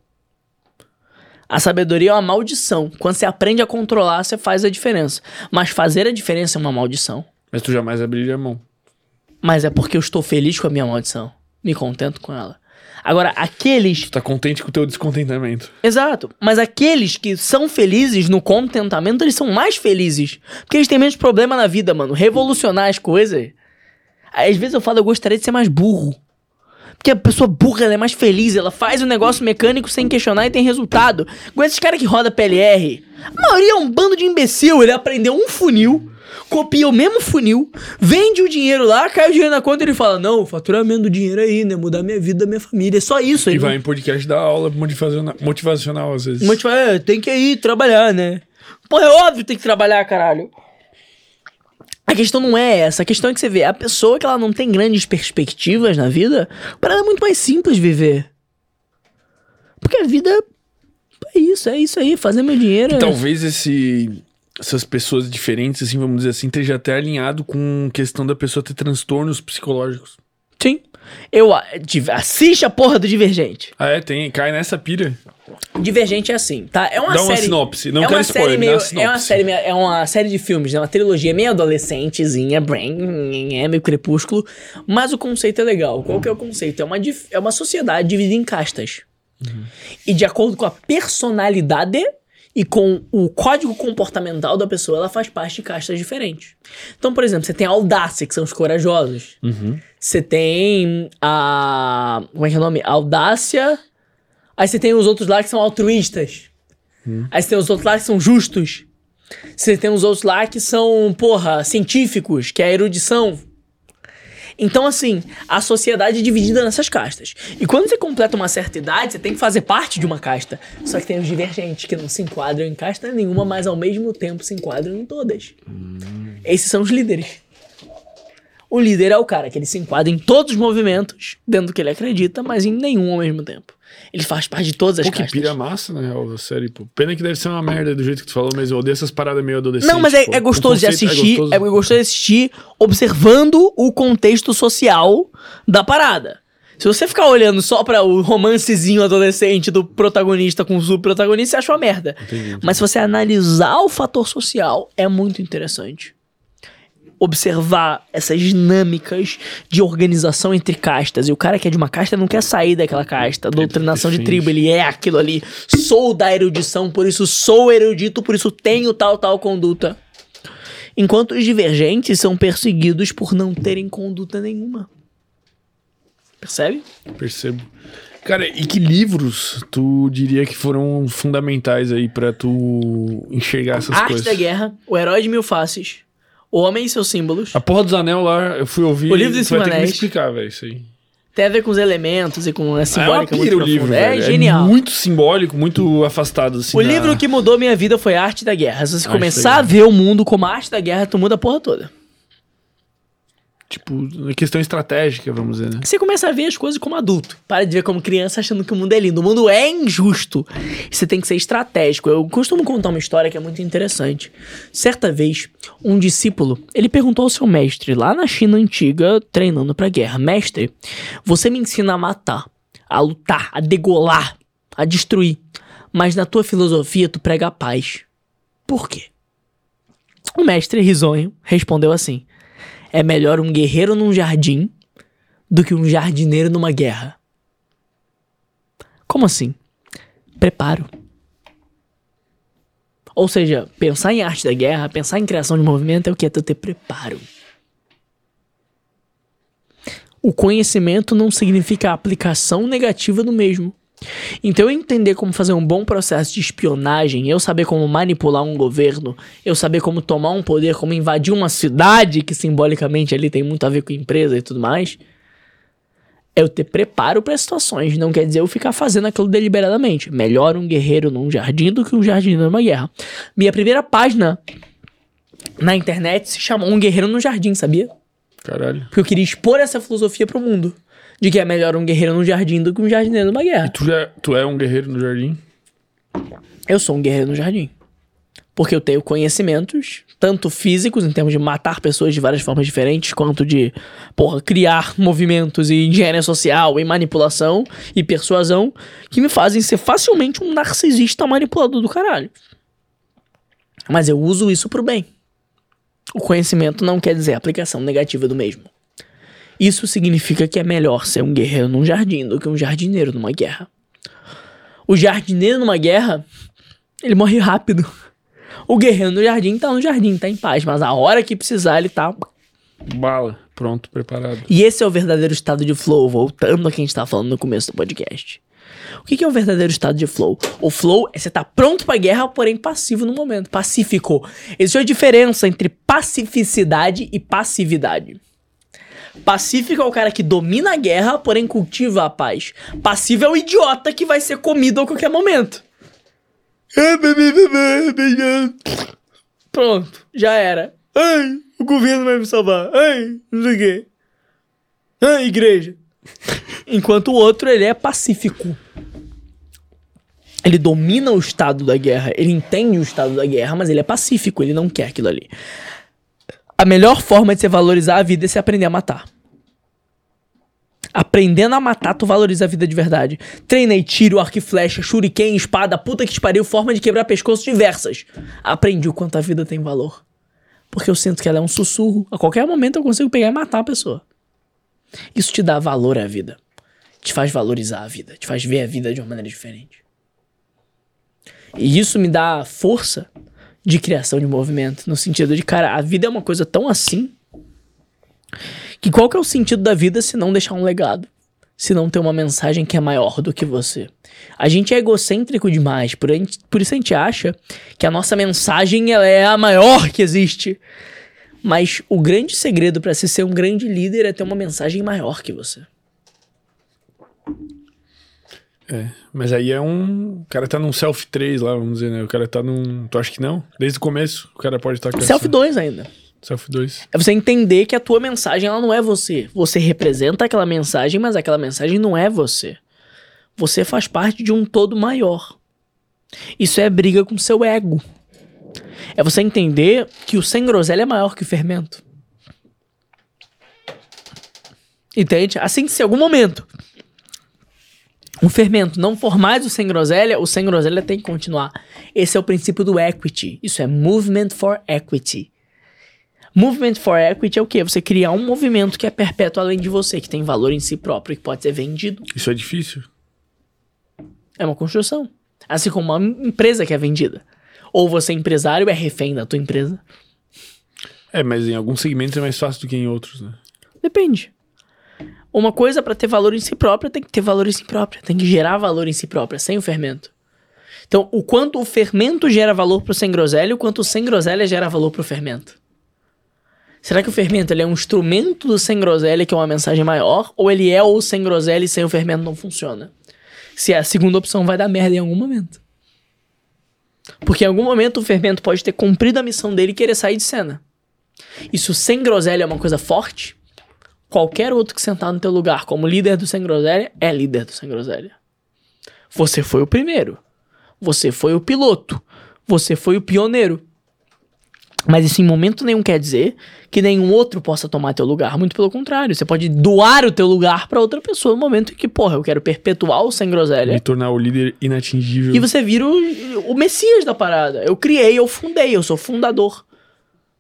A sabedoria é uma maldição. Quando você aprende a controlar, você faz a diferença. Mas fazer a diferença é uma maldição. Mas tu jamais abriria a mão. Mas é porque eu estou feliz com a minha maldição. Me contento com ela. Agora, aqueles. Tu tá contente com o teu descontentamento. Exato. Mas aqueles que são felizes no contentamento, eles são mais felizes. Porque eles têm menos problema na vida, mano. Revolucionar as coisas. Às vezes eu falo, eu gostaria de ser mais burro. Porque a pessoa burra, ela é mais feliz, ela faz o negócio mecânico sem questionar e tem resultado. Com esses caras que roda PLR, a maioria é um bando de imbecil. Ele aprendeu um funil, copia o mesmo funil, vende o dinheiro lá, cai o dinheiro na conta e ele fala: Não, faturamento do dinheiro aí, né? Mudar minha vida, minha família. É só isso. E vai em podcast dar aula motivacional, motivacional às vezes. tipo, é, tem que ir trabalhar, né? Pô, é óbvio que tem que trabalhar, caralho. A questão não é essa. A questão é que você vê, a pessoa que ela não tem grandes perspectivas na vida, para ela é muito mais simples viver. Porque a vida é isso, é isso aí, fazer meu dinheiro. é- Talvez esse essas pessoas diferentes, assim, vamos dizer assim, esteja até alinhado com questão da pessoa ter transtornos psicológicos. Sim. Eu a- div- assiste a porra do Divergente. Ah, é? Tem, cai nessa pira. Divergente é assim, tá? É uma Dá uma série. sinopse. Não é quero uma spoiler, dá meio, uma sinopse. É uma série, meio- é uma série de filmes, né? Uma trilogia meio adolescentezinha, brain, é meio crepúsculo. Mas o conceito é legal. Qual que é o conceito? É uma, é uma sociedade dividida em castas. E de acordo com a personalidade e com o código comportamental da pessoa, ela faz parte de castas diferentes. Então, por exemplo, você tem a audácia, que são os corajosos. Você tem a. Como é que é o nome? Audácia. Aí você tem os outros lá que são altruístas. Aí você tem os outros lá que são justos. Você tem os outros lá que são, porra, científicos, que é a erudição. Então, assim, a sociedade é dividida nessas castas. E quando você completa uma certa idade, você tem que fazer parte de uma casta. Só que tem os divergentes, que não se enquadram em casta nenhuma, mas ao mesmo tempo se enquadram em todas. Esses são os líderes. O líder é o cara que ele se enquadra em todos os movimentos, dentro do que ele acredita, mas em nenhum ao mesmo tempo. Ele faz parte de todas as Pô, que castas. pira massa, na real, a série, pô. Pena que deve ser uma merda do jeito que tu falou, mas eu odeio essas paradas meio adolescentes. Não, mas é, é gostoso de conceito assistir. É, gostoso. gostoso de assistir observando o contexto social da parada. Se você ficar olhando só para o romancezinho adolescente do protagonista com o subprotagonista, você acha uma merda. Mas se você analisar o fator social, é muito interessante. Observar essas dinâmicas de organização entre castas. E o cara que é de uma casta não quer sair daquela casta. Doutrinação de tribo, ele é aquilo ali. Sou da erudição, por isso sou erudito, por isso tenho tal, tal conduta. Enquanto os divergentes são perseguidos por não terem conduta nenhuma. Percebe? Percebo. Cara, e que livros tu diria que foram fundamentais aí pra tu enxergar essas Arte coisas? da Guerra, O Herói de Mil Faces, O Homem e seus Símbolos. A porra dos anel lá, eu fui ouvir. O livro dos vai ter que me explicar, velho, isso aí. Tem a ver com os elementos e com a é uma simbólica muito pira o livro, É velho. genial. É muito simbólico, muito afastado, assim. O da- livro que mudou minha vida foi Arte da Guerra. Se você Arte começar a ver o mundo como a arte da guerra, tu muda a porra toda. Tipo, questão estratégica, vamos dizer, né? Você começa a ver as coisas como adulto. Para de ver como criança achando que o mundo é lindo. O mundo é injusto. Você tem que ser estratégico. Eu costumo contar uma história que é muito interessante. Certa vez, um discípulo, ele perguntou ao seu mestre, lá na China antiga, treinando pra guerra: Mestre, você me ensina a matar, a lutar, a degolar, a destruir. Mas na tua filosofia tu prega a paz. Por quê? O mestre, risonho, respondeu assim: É melhor um guerreiro num jardim do que um jardineiro numa guerra. Como assim? Preparo. Ou seja, pensar em arte da guerra, pensar em criação de movimento é o que é tu ter preparo. O conhecimento não significa a aplicação negativa do mesmo. Então, eu entender como fazer um bom processo de espionagem, eu saber como manipular um governo, eu saber como tomar um poder, como invadir uma cidade, que simbolicamente ali tem muito a ver com empresa e tudo mais, é eu ter preparo para situações. Não quer dizer eu ficar fazendo aquilo deliberadamente. Melhor um guerreiro num jardim do que um jardineiro numa guerra. Minha primeira página na internet se chamou Um Guerreiro no Jardim, sabia? Caralho. Porque eu queria expor essa filosofia pro mundo. De que é melhor um guerreiro num jardim do que um jardineiro numa guerra. Tu, já, tu é um guerreiro no jardim? Eu sou um guerreiro no jardim. Porque eu tenho conhecimentos, tanto físicos, em termos de matar pessoas de várias formas diferentes, quanto de, porra, criar movimentos e engenharia social e manipulação e persuasão, que me fazem ser facilmente um narcisista manipulador do caralho. Mas eu uso isso pro bem. O conhecimento não quer dizer aplicação negativa do mesmo. Isso significa que é melhor ser um guerreiro num jardim do que um jardineiro numa guerra. O jardineiro numa guerra, ele morre rápido. O guerreiro no jardim tá no jardim, tá em paz, mas a hora que precisar ele tá. Bala. Pronto, preparado. E esse é o verdadeiro estado de flow, voltando a quem a gente tava falando no começo do podcast. O que que é o verdadeiro estado de flow? O flow é você estar pronto pra guerra, porém passivo no momento, pacífico. Existe uma diferença entre pacificidade e passividade. Pacífico é o cara que domina a guerra, porém cultiva a paz. Passivo é o idiota que vai ser comido a qualquer momento. Pronto, já era. Ai, o governo vai me salvar. Ai, não sei o quê. Ai, igreja. Enquanto o outro, ele é pacífico. Ele domina o estado da guerra, ele entende o estado da guerra, mas ele é pacífico, ele não quer aquilo ali. A melhor forma de você valorizar a vida é você aprender a matar. Aprendendo a matar, tu valoriza a vida de verdade. Treinei tiro, arco e flecha, shuriken, espada, puta que te pariu, forma de quebrar pescoço diversas. Aprendi o quanto a vida tem valor. Porque eu sinto que ela é um sussurro. A qualquer momento eu consigo pegar e matar a pessoa. Isso te dá valor à vida. Te faz valorizar a vida. Te faz ver a vida de uma maneira diferente. E isso me dá força de criação de movimento. No sentido de, cara, a vida é uma coisa tão assim. Que qual que é o sentido da vida se não deixar um legado? Se não ter uma mensagem que é maior do que você? A gente é egocêntrico demais, por, gente- por isso a gente acha que a nossa mensagem ela é a maior que existe. Mas o grande segredo para se ser um grande líder é ter uma mensagem maior que você. É, mas aí é um. O cara tá num self 3 lá, vamos dizer, né? O cara tá num. Tu acha que não? Desde o começo, o cara pode estar com Self essa- 2 ainda. Self 2. É você entender que a tua mensagem ela não é você. Você representa aquela mensagem, mas aquela mensagem não é você. Você faz parte de um todo maior. Isso é briga com seu ego. É você entender que o sem groselha é maior que o fermento. Entende? Assim se em algum momento um fermento não for mais o sem groselha, o sem groselha tem que continuar. Esse é o princípio do equity. Isso é movement for equity. Movement for Equity é o quê? Você criar um movimento que é perpétuo além de você, que tem valor em si próprio, que pode ser vendido. Isso é difícil? É uma construção. Assim como uma empresa que é vendida. Ou você é empresário é refém da tua empresa. É, mas em alguns segmentos é mais fácil do que em outros, né? Depende. Uma coisa para ter valor em si própria tem que ter valor em si própria, tem que gerar valor em si própria, sem o fermento. Então, o quanto o fermento gera valor pro sem groselha, o quanto o sem groselha gera valor pro fermento. Será que o fermento ele é um instrumento do sem groselha que é uma mensagem maior? Ou ele é o sem groselha e sem o fermento não funciona? Se é a segunda opção, vai dar merda em algum momento. Porque em algum momento o fermento pode ter cumprido a missão dele e querer sair de cena. E se o sem groselha é uma coisa forte, qualquer outro que sentar no teu lugar como líder do sem groselha é líder do sem groselha. Você foi o primeiro. Você foi o piloto. Você foi o pioneiro. Mas isso em momento nenhum quer dizer que nenhum outro possa tomar teu lugar. Muito pelo contrário. Você pode doar o teu lugar pra outra pessoa no momento em que, porra, eu quero perpetuar o sem groselha. Me tornar o líder inatingível. E você vira o, o messias da parada. Eu criei, eu fundei, eu sou fundador.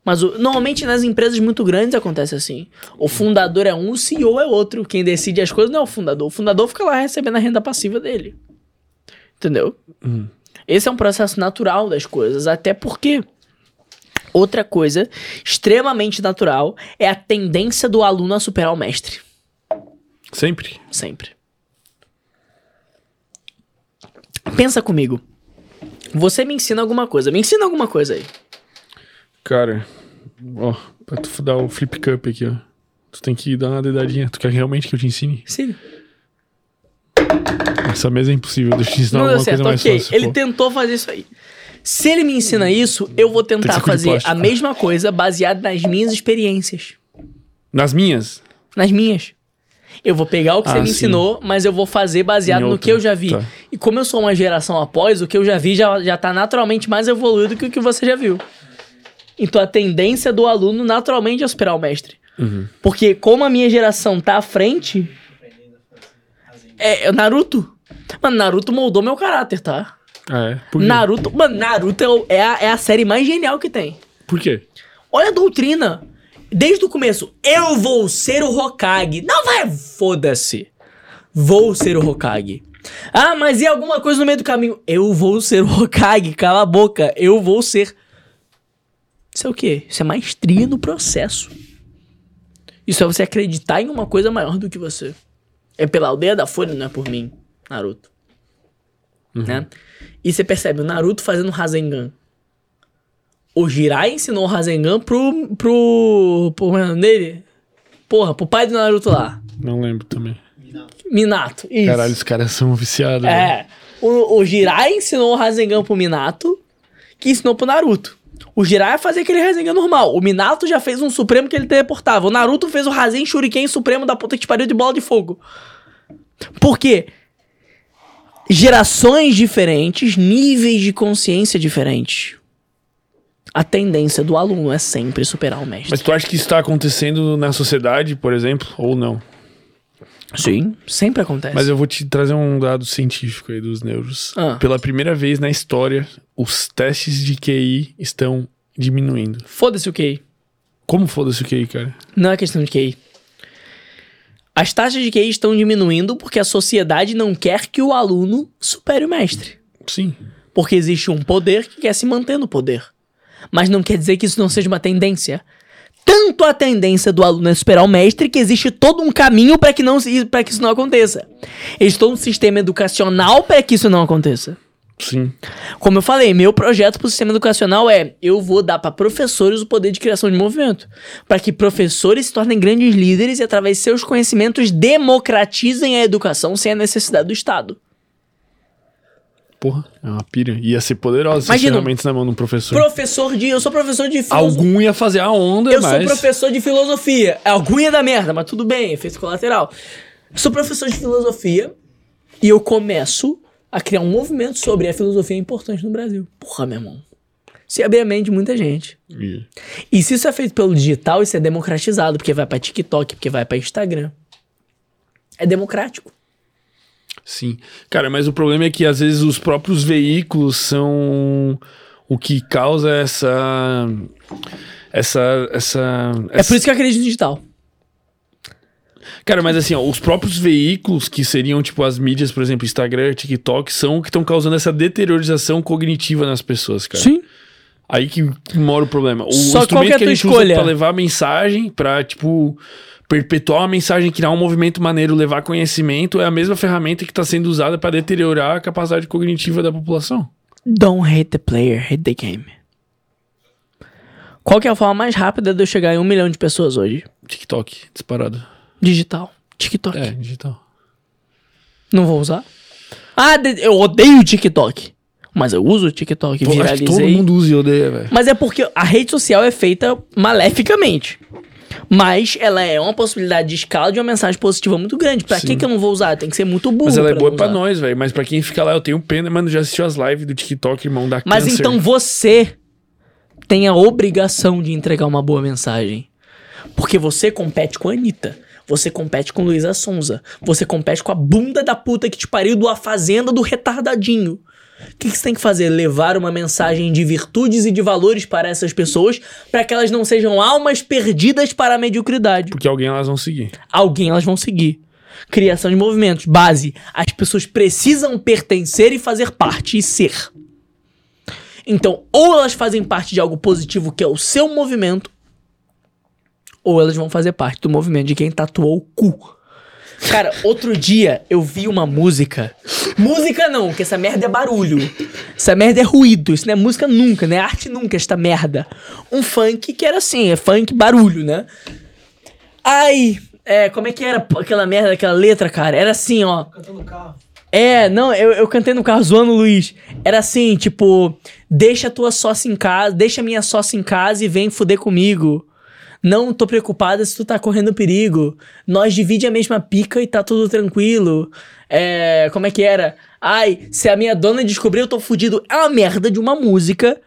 Mas o- normalmente nas empresas muito grandes acontece assim. O fundador é um, o CEO é outro. Quem decide as coisas não é o fundador. O fundador fica lá recebendo a renda passiva dele. Entendeu? Esse é um processo natural das coisas. Até porque. Outra coisa extremamente natural é a tendência do aluno a superar o mestre. Sempre. Sempre. Pensa comigo. Você me ensina alguma coisa. Me ensina alguma coisa aí. Cara, ó, pra tu dar o flip cup aqui, ó. Tu tem que dar uma dedadinha. Tu quer realmente que eu te ensine? Sim. Essa mesa é impossível. Deixa eu te ensinar Não alguma coisa certo, mais ok. fácil. Ele pô. tentou fazer isso aí. Se ele me ensina isso, eu vou tentar fazer a mesma coisa baseado nas minhas experiências. Nas minhas? Nas minhas. Eu vou pegar o que Ah, você me sim. ensinou, mas eu vou fazer baseado no que eu já vi. tá. E como eu sou uma geração após, o que eu já vi já, já tá naturalmente mais evoluído que o que você já viu. Então a tendência do aluno naturalmente é superar o mestre. Uhum. Porque como a minha geração tá à frente. É, é Naruto. Mano, Naruto moldou meu caráter, tá? Ah, é? Naruto. Mano, Naruto é, é a, é a série mais genial que tem. Por quê? Olha a doutrina. Desde o começo, eu vou ser o Hokage. Não vai, foda-se. Vou ser o Hokage. Ah, mas e alguma coisa no meio do caminho? Eu vou ser o Hokage, cala a boca. Eu vou ser. Isso é o quê? Isso é maestria no processo. Isso é você acreditar em uma coisa maior do que você. É pela aldeia da Folha, não é por mim, Naruto. Né? E você percebe o Naruto fazendo Rasengan. O Jirai ensinou o Rasengan pro. pro. pro como é dele? Porra, pro pai do Naruto lá. Não lembro também. Minato. Isso. Caralho, os caras são viciados. É. O, o Jirai ensinou o Rasengan pro Minato, que ensinou pro Naruto. O Jirai ia fazer aquele Rasengan normal. O Minato já fez um Supremo que ele teleportava. O Naruto fez o Rasen Shuriken Supremo da puta que pariu de bola de fogo. Por quê? gerações diferentes, níveis de consciência diferentes. A tendência do aluno é sempre superar o mestre. Mas tu acha que isso tá acontecendo na sociedade, por exemplo, ou não? Sim, sempre acontece. Mas eu vou te trazer um dado científico aí dos neuros. Ah. Pela primeira vez na história, os testes de QI estão diminuindo. Foda-se o QI. Como foda-se o QI, cara? Não é questão de QI. As taxas de QI estão diminuindo porque a sociedade não quer que o aluno supere o mestre. Sim. Porque existe um poder que quer se manter no poder. Mas não quer dizer que isso não seja uma tendência. Tanto a tendência do aluno é superar o mestre que existe todo um caminho para que, não, que isso não aconteça. Existe todo um sistema educacional para que isso não aconteça. Sim. Como eu falei, meu projeto para o sistema educacional é: eu vou dar para professores o poder de criação de movimento, para que professores se tornem grandes líderes e através de seus conhecimentos democratizem a educação sem a necessidade do Estado. Porra, é uma pira. Ia ser poderosa Imagina, ferramentas na mão de um professor. Professor de, eu sou professor de filosofia. Algum ia fazer a onda, Eu mas... sou professor de filosofia. Algum ia dar merda, mas tudo bem, efeito colateral. Eu sou professor de filosofia e eu começo a criar um movimento sobre a filosofia importante no Brasil. Porra, meu irmão. Se abrir a mente de muita gente. Ia. E se isso é feito pelo digital, isso é democratizado, porque vai pra TikTok, porque vai pra Instagram. É democrático. Sim. Cara, mas o problema é que às vezes os próprios veículos são o que causa essa. Essa. Essa. É por isso que eu acredito no digital. Cara, mas assim, ó, os próprios veículos que seriam, tipo, as mídias, por exemplo, Instagram, TikTok, são o que estão causando essa deteriorização cognitiva nas pessoas, cara. Sim. Aí que, mora o problema. O Só qual que é a instrumento que a gente escolha? usa pra levar mensagem, pra, tipo, perpetuar uma mensagem, criar um movimento maneiro, levar conhecimento, é a mesma ferramenta que tá sendo usada pra deteriorar a capacidade cognitiva da população. Don't hate the player, hate the game. Qual que é a forma mais rápida de eu chegar em um milhão de pessoas hoje? TikTok, disparado. Digital. TikTok. É, digital. Não vou usar. Ah, eu odeio o TikTok. Mas eu uso o TikTok, Pô, que todo viralizei. mundo usa e odeia, velho. Mas é porque a rede social é feita maleficamente. Mas ela é uma possibilidade de escala de uma mensagem positiva muito grande. Pra que, que eu não vou usar? Tem que ser muito burro. Mas ela é boa pra nós, velho. Mas pra quem fica lá, eu tenho pena, mano. Já assistiu as lives do TikTok, irmão, da Mas câncer. então você tem a obrigação de entregar uma boa mensagem. Porque você compete com a Anitta. Você compete com Luísa Sonza. Você compete com a bunda da puta que te pariu do A Fazenda do retardadinho. O que, que você tem que fazer? Levar uma mensagem de virtudes e de valores para essas pessoas para que elas não sejam almas perdidas para a mediocridade. Porque alguém elas vão seguir. Alguém elas vão seguir. Criação de movimentos. Base. As pessoas precisam pertencer e fazer parte e ser. Então, ou elas fazem parte de algo positivo que é o seu movimento, ou elas vão fazer parte do movimento de quem tatuou o cu. Cara, outro dia eu vi uma música. Música não, que essa merda é barulho. Essa merda é ruído. Isso não é música nunca, não é arte nunca, esta merda. Um funk que era assim, é funk barulho, né? Ai, é, como é que era aquela merda, aquela letra, cara? Era assim, ó. Cantando no carro. É, não, eu, eu cantei no carro zoando o Luiz. Era assim, tipo, deixa a tua sócia em casa, deixa a minha sócia em casa e vem fuder comigo. Não tô preocupada se tu tá correndo perigo. Nós divide a mesma pica e tá tudo tranquilo. É, como é que era? Ai, se a minha dona descobrir, eu tô fudido. É uma merda de uma música,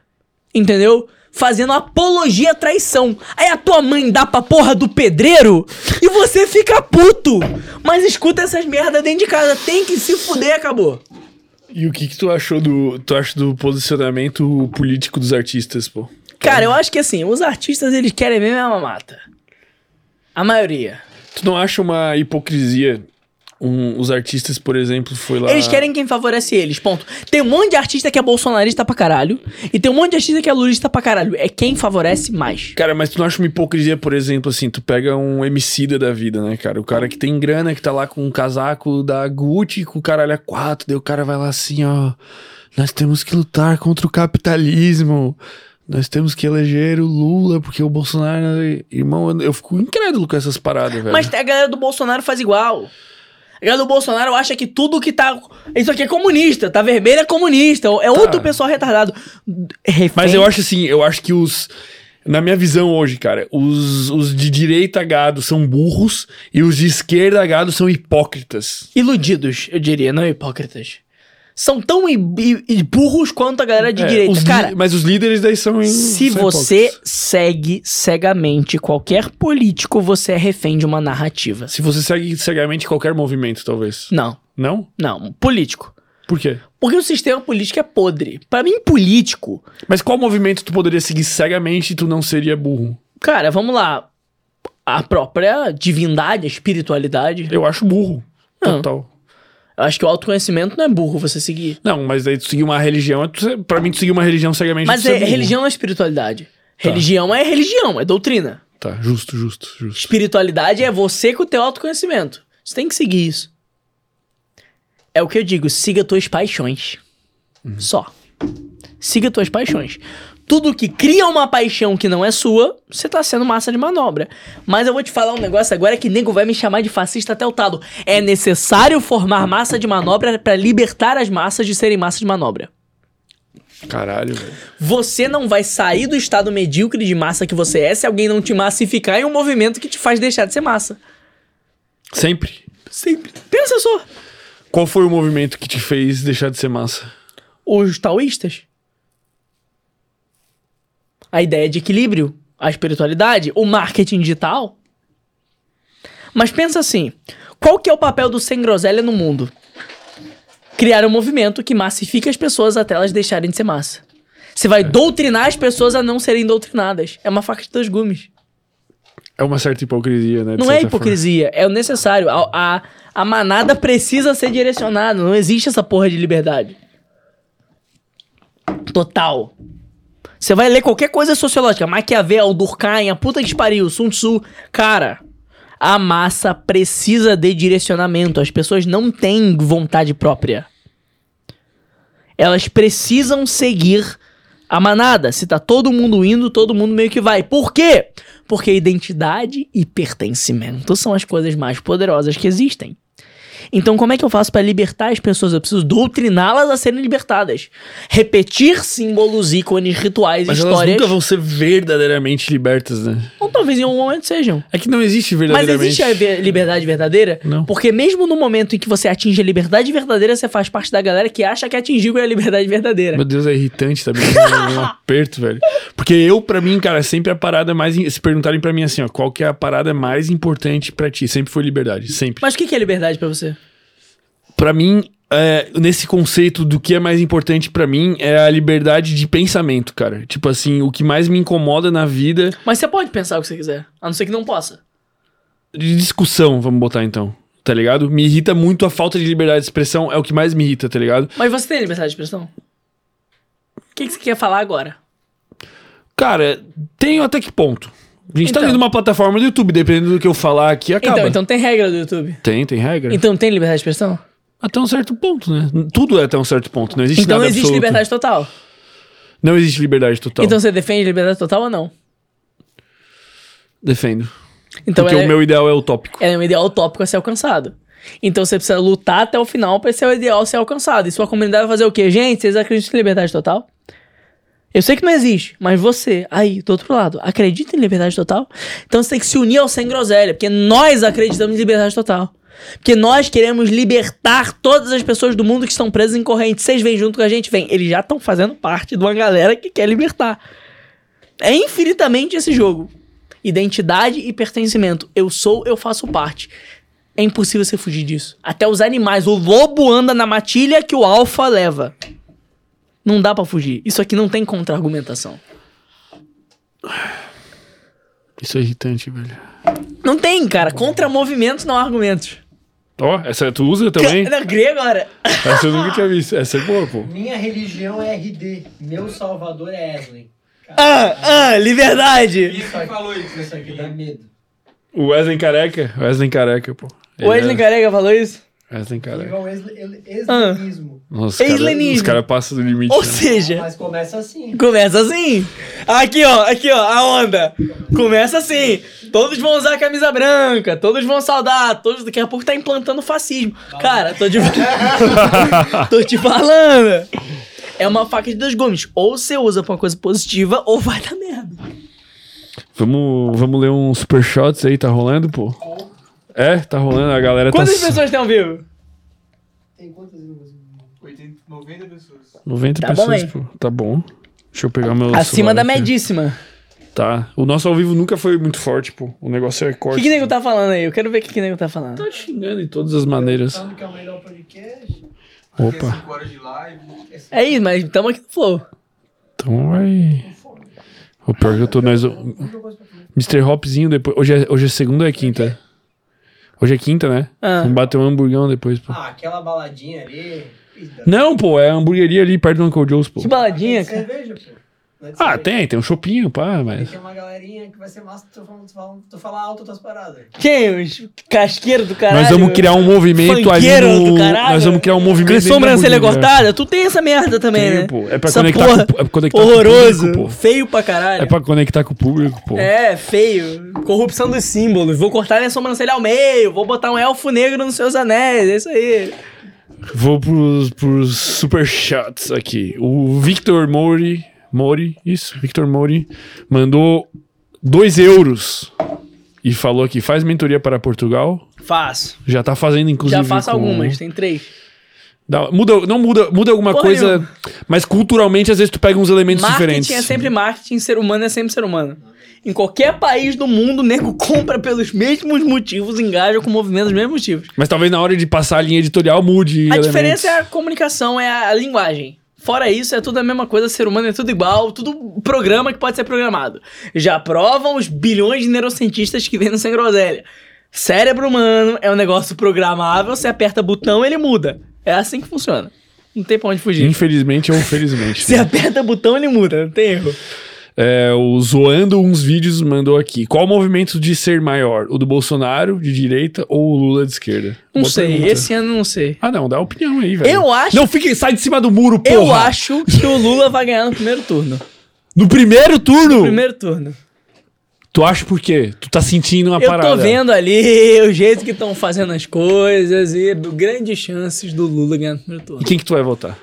entendeu? Fazendo apologia à traição. Aí a tua mãe dá pra porra do pedreiro e você fica puto. Mas escuta essas merdas dentro de casa. Tem que se fuder, acabou. E o que que tu achou do... Tu acha do posicionamento político dos artistas, pô? Cara, eu acho que assim, os artistas eles querem mesmo é uma mata. A maioria. Tu não acha uma hipocrisia um- os artistas, por exemplo, foi lá... Eles querem quem favorece eles, ponto. Tem um monte de artista que é bolsonarista pra caralho. E tem um monte de artista que é lulista pra caralho. É quem favorece mais. Cara, mas tu não acha uma hipocrisia, por exemplo, assim, tu pega um emicida da vida, né, cara? O cara que tem grana, que tá lá com um casaco da Gucci, com o caralho a quatro, daí o cara vai lá assim, ó. Nós temos que lutar contra o capitalismo. Nós temos que eleger o Lula, porque o Bolsonaro. Irmão, eu- eu fico incrédulo com essas paradas, velho. Mas a galera do Bolsonaro faz igual. A galera do Bolsonaro acha que tudo que tá. Isso aqui é comunista, tá vermelho é comunista. É outro pessoal retardado. Refém. Mas eu acho assim, eu acho que os. Na minha visão hoje, cara, os, os de direita gado são burros e os de esquerda gado são hipócritas. Iludidos, eu diria, não hipócritas. São tão i- i- i- burros quanto a galera de É, direita. Cara, mas os líderes daí são. em- se são você hipócritas. segue cegamente qualquer político, você é refém de uma narrativa. Se você segue cegamente qualquer movimento, talvez. Não, Não? não, político. Por quê? Porque o sistema político é podre. Pra mim, político, Mas qual movimento tu poderia seguir cegamente e tu não seria burro? cara, vamos lá. A própria divindade, a espiritualidade. Eu acho burro. Não. Total. Eu acho que o autoconhecimento não é burro você seguir. Não, mas daí tu seguir uma religião, tu- pra mim tu seguir uma religião cegamente. Mas é, burro. religião não é espiritualidade. Tá. Religião é religião, é doutrina. Tá, justo, justo, justo. Espiritualidade é você com o teu autoconhecimento. Você tem que seguir isso. É o que eu digo, siga tuas paixões. Só. Siga tuas paixões. Tudo que cria uma paixão que não é sua, você tá sendo massa de manobra. Mas eu vou te falar um negócio agora que nego vai me chamar de fascista até o talo. É necessário formar massa de manobra pra libertar as massas de serem massa de manobra. Caralho, velho. Você não vai sair do estado medíocre de massa que você é se alguém não te massificar em um movimento que te faz deixar de ser massa. Sempre. Sempre. Pensa só. Qual foi o movimento que te fez deixar de ser massa? Os taoístas. A ideia de equilíbrio, a espiritualidade, o marketing digital. Mas pensa assim, qual que é o papel do sem groselha no mundo? Criar um movimento que massifica as pessoas até elas deixarem de ser massa. Você vai doutrinar as pessoas a não serem doutrinadas. É uma faca de dois gumes. É uma certa hipocrisia, né? Não é hipocrisia, é o necessário. A, a, a manada precisa ser direcionada. Não existe essa porra de liberdade. Total. Você vai ler qualquer coisa sociológica, Maquiavel, Durkheim, a puta que pariu, Sun Tzu. Cara, a massa precisa de direcionamento. As pessoas não têm vontade própria. Elas precisam seguir a manada. Se tá todo mundo indo, todo mundo meio que vai. Por quê? Porque identidade e pertencimento são as coisas mais poderosas que existem. Então, como é que eu faço pra libertar as pessoas? Eu preciso doutriná-las a serem libertadas. Repetir símbolos, ícones, rituais, Mas elas histórias. nunca vão ser verdadeiramente libertas, né? Ou talvez em algum momento sejam. É que não existe Mas verdadeiramente. existe a liberdade verdadeira? Não. Porque mesmo no momento em que você atinge a liberdade verdadeira, você faz parte da galera que acha que atingiu a liberdade verdadeira. Meu Deus, é irritante também. é um aperto, velho. Porque eu, pra mim, cara, sempre a parada mais. Se perguntarem pra mim assim, ó, qual que é a parada mais importante pra ti? Sempre foi liberdade. Sempre. Mas o que que é liberdade pra você? Pra mim, é, nesse conceito do que é mais importante pra mim é a liberdade de pensamento, cara. Tipo assim, o que mais me incomoda na vida. Mas você pode pensar o que você quiser, a não ser que não possa. De discussão, vamos botar então. Tá ligado? Me irrita muito a falta de liberdade de expressão. É o que mais me irrita, tá ligado? Mas você tem liberdade de expressão? O que, que você quer falar agora? Cara, tenho até que ponto? A gente tá Então. dentro de uma plataforma do YouTube, dependendo do que eu falar aqui, acaba. Então, então tem regra do YouTube. Tem, tem regra. Então tem liberdade de expressão? Até um certo ponto, né? Tudo é até um certo ponto. Não existe Então nada existe absoluto. liberdade total. Não existe liberdade total. Então você defende liberdade total ou não? Defendo. Então Porque ela, o meu ideal é utópico. é um ideal utópico a ser alcançado. Então você precisa lutar até o final pra esse ideal ser alcançado. E sua comunidade vai fazer o quê? Gente, vocês acreditam em liberdade total? Eu sei que não existe, mas você, aí, do outro lado, acredita em liberdade total? Então você tem que se unir ao sem groselha, porque nós acreditamos em liberdade total. Porque nós queremos libertar todas as pessoas do mundo que estão presas em correntes. Vocês vêm junto com a gente? Vem. Eles já estão fazendo parte de uma galera que quer libertar. É infinitamente esse jogo. Identidade e pertencimento. Eu sou, eu faço parte. É impossível você fugir disso. Até os animais. O lobo anda na matilha que o alfa leva. Não dá pra fugir. Isso aqui não tem contra-argumentação. Isso é irritante, velho. Não tem, cara. Contra movimentos, não há argumentos. Ó, essa tu usa também? Não, grego agora. essa eu nunca tinha visto. Essa é boa, pô. Minha religião é RD. Meu salvador é Esley. Ah, ah, liberdade. Isso que falou isso. Isso aqui dá medo. O Wesley Careca. Wesley Careca, pô. O Wesley é... Careca falou isso? Wesley Careca. Nível Esle- Eslenismo. Nossa, os cara- Eslenismo. os caras passam do limite. Ou né? seja, Mas começa assim. começa assim. Aqui, ó, aqui, ó, a onda. Começa assim. Todos vão usar camisa branca, todos vão saudar, todos daqui a pouco tá implantando fascismo. Cara, tô te [laughs] [laughs] Tô te falando. É uma faca de dois gumes. Ou você usa pra uma coisa positiva, ou vai dar merda. Vamos, vamos ler uns super shots aí, tá rolando, pô? É, tá rolando, a galera Quantas tá. pessoas tem ao vivo? Tem quantas línguas? 80, 90 pessoas. 90 Tá bom, pessoas, hein? pô. Tá bom. Deixa eu pegar meu. Acima da aqui. medíssima. Tá. O nosso ao vivo nunca foi muito forte, pô. O negócio é O corte. que, que nego tá falando aí? Eu quero ver o que, que nego tá falando. Tá xingando de todas as maneiras. Falando que é o melhor podcast. Porque Opa. 5 horas de live. É isso, mas tamo aqui no flow. Então vai. O pior que eu tô nós. Mr. Hopzinho depois. Hoje é, hoje é segunda ou é quinta? Hoje é quinta, né? Ah. Vamos bater um hamburgão depois, pô. Ah, aquela baladinha ali. Não, pô, é a hamburgueria ali perto do Uncle Joe's, pô. Que baladinha, cara. cerveja, pô. É Ah, tem, tem um chopinho, pá, mas. Tem uma galerinha que vai ser massa tu falar, tu falar, tu falar alto tuas paradas. Quem? Os casqueiros do caralho? Nós vamos criar um movimento ali no... do caralho. Nós vamos criar um movimento Com sobrancelha hamburgueria. cortada? Tu tem essa merda também, Tenho, né? pô. É pra Essa conectar porra com- é pra conectar com o horroroso. público, pô. feio pra caralho. É pra conectar com o público, pô. É, feio. Corrupção dos símbolos. Vou cortar minha sobrancelha ao meio. Vou botar um elfo negro nos seus anéis. É isso aí. Vou pros, pros super shots aqui. O Victor Mori, Mori, isso, Victor Mori, mandou 2 euros e falou aqui, faz mentoria para Portugal. Faço. Já tá fazendo, inclusive. Já faço com- algumas. Tem três. Dá- muda, não muda, muda alguma Porra coisa, nenhuma. mas culturalmente às vezes tu pega uns elementos Marketing diferentes. é sempre marketing. Ser humano é sempre ser humano. Em qualquer país do mundo, o nego compra pelos mesmos motivos, engaja com o movimento dos mesmos motivos. Mas talvez na hora de passar a linha editorial mude. A elementos. diferença é a comunicação, é a linguagem. Fora isso, é tudo a mesma coisa, ser humano é tudo igual, tudo programa que pode ser programado. Já provam os bilhões de neurocientistas que vêm no Sem Groselha. Cérebro humano é um negócio programável, você aperta botão, ele muda. É assim que funciona. Não tem pra onde fugir. Infelizmente ou felizmente. [laughs] Você aperta botão, ele muda, não tem erro. É, o Zoando uns vídeos mandou aqui. Qual o movimento de ser maior? O do Bolsonaro, de direita, ou o Lula de esquerda? Não Boa sei, pergunta. esse ano não sei. Ah, não, dá opinião aí, velho. Eu acho- Não fique, sai de cima do muro, porra! Eu acho que o Lula vai ganhar no primeiro turno. [laughs] No primeiro turno? Primeiro turno. Tu acha por quê? Tu tá sentindo uma Eu parada. tô vendo ali o jeito que estão fazendo as coisas e grandes chances do Lula ganhar no primeiro turno. E quem que tu vai votar?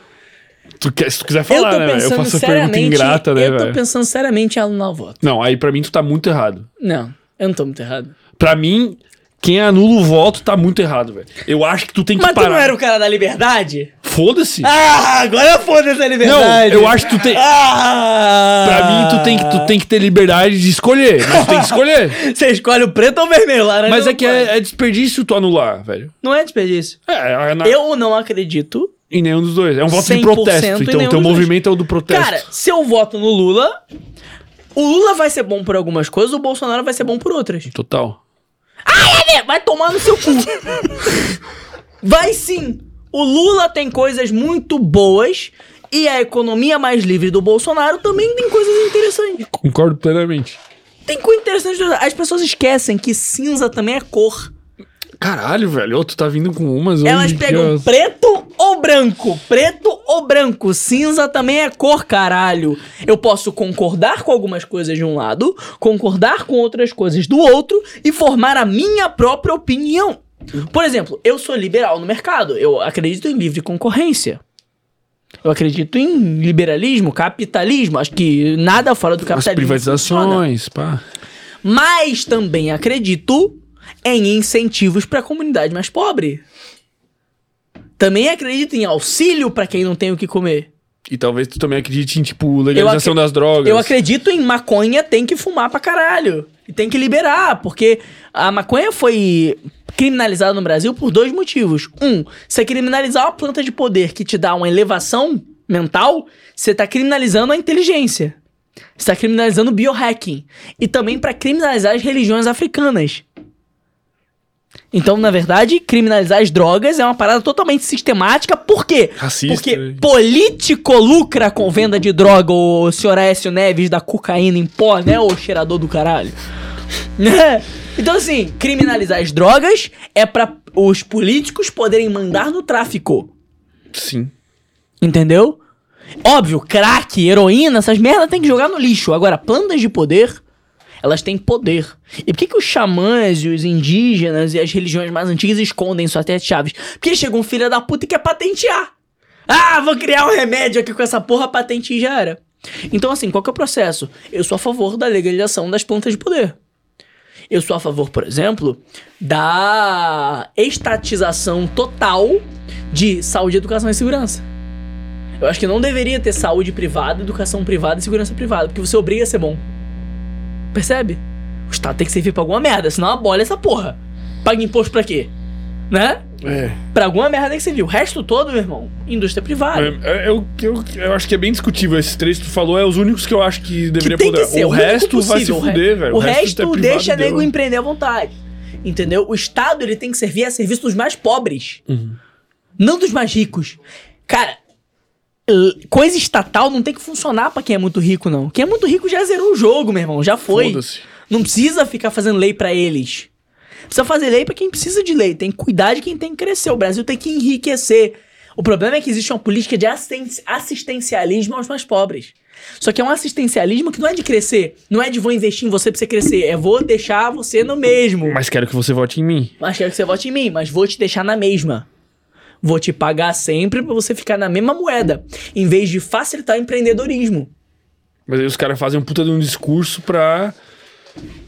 Tu quer, se tu quiser Eu falar, tô né, velho? Eu faço a pergunta ingrata, né, eu tô velho? pensando seriamente em anular o voto. Não, aí pra mim tu tá muito errado. Não, eu não tô muito errado. Pra mim, quem anula o voto tá muito errado, velho. Eu acho que tu tem que Mas tu parar. não era o cara da liberdade? Foda-se. Ah, agora foda-se a liberdade. Não, eu acho que tu tem- Ah! Pra mim, tu tem, que, tu tem que ter liberdade de escolher. Mas tu tem que escolher. [laughs] Você escolhe o preto ou o vermelho, laranja Mas é que é, é desperdício tu anular, velho. Não é desperdício. É, é na- Eu não acredito. Em nenhum dos dois. É um voto de 100% protesto. Então, teu dois. movimento é o do protesto. Cara, se eu voto no Lula, o Lula vai ser bom por algumas coisas, o Bolsonaro vai ser bom por outras. Total. É, vai tomar no seu cu. vai sim. O Lula tem coisas muito boas e a economia mais livre do Bolsonaro também tem coisas interessantes. Concordo plenamente. Tem coisa interessante. As pessoas esquecem que cinza também é cor. Caralho, velho. Ô, tu tá vindo com umas Elas pegam preto ou branco. Preto ou branco. Cinza também é cor, caralho. Eu posso concordar com algumas coisas de um lado, concordar com outras coisas do outro e formar a minha própria opinião. Por exemplo, eu sou liberal no mercado. Eu acredito em livre concorrência. Eu acredito em liberalismo, capitalismo. Acho que nada fora do As capitalismo. funciona. privatizações, pá. Mas também acredito em incentivos para a comunidade mais pobre. Também acredito em auxílio para quem não tem o que comer. E talvez tu também acredite em, tipo, legalização das drogas. Eu acredito em maconha tem que fumar pra caralho. E tem que liberar, porque a maconha foi criminalizada no Brasil por dois motivos. Um, você criminalizar uma planta de poder que te dá uma elevação mental, você tá criminalizando a inteligência. Você tá criminalizando o biohacking. E também pra criminalizar as religiões africanas. Então, na verdade, criminalizar as drogas é uma parada totalmente sistemática. Por quê? Racista. Porque político lucra com venda de droga, o senhor Aécio Neves da cocaína em pó, né, ô cheirador do caralho? [laughs] Né? então, assim, criminalizar as drogas é pra os políticos poderem mandar no tráfico. Sim. Entendeu? Óbvio, crack, heroína, essas merdas tem que jogar no lixo. Agora, plantas de poder, elas têm poder. E por que, que os xamãs e os indígenas e as religiões mais antigas escondem suas sete chaves? Porque chega um filho da puta e quer patentear. Ah, vou criar um remédio aqui com essa porra, patente e já era. Então, assim, qual que é o processo? Eu sou a favor da legalização das plantas de poder. Eu sou a favor, por exemplo, da estatização total de saúde, educação e segurança. Eu acho que não deveria ter saúde privada, educação privada e segurança privada, porque você obriga a ser bom. Percebe? O Estado tem que servir pra alguma merda, senão abole essa porra. Paga imposto pra quê? Né? É. Pra alguma merda tem que servir. O resto todo, meu irmão, indústria privada. É, é, eu, eu, eu acho que é bem discutível. Esses três que tu falou é os únicos que eu acho que deveria que poder. ser, o, único resto vai se possível. O re- fuder, velho. O resto é privado, deixa deu. nego empreender à vontade. Entendeu? O Estado ele tem que servir a serviço dos mais pobres. Uhum. Não dos mais ricos. Cara, coisa estatal não tem que funcionar pra quem é muito rico, não. Quem é muito rico já zerou o jogo, meu irmão. Já foi. Não precisa ficar fazendo lei pra eles. Precisa fazer lei pra quem precisa de lei. Tem que cuidar de quem tem que crescer. O Brasil tem que enriquecer. O problema é que existe uma política de assisten- assistencialismo aos mais pobres. Só que é um assistencialismo que não é de crescer. Não é de vou investir em você pra você crescer. É vou deixar você no mesmo. Mas quero que você vote em mim. Mas quero que você vote em mim, mas vou te deixar na mesma. Vou te pagar sempre pra você ficar na mesma moeda. Em vez de facilitar o empreendedorismo. Mas aí os caras fazem um puta de um discurso pra.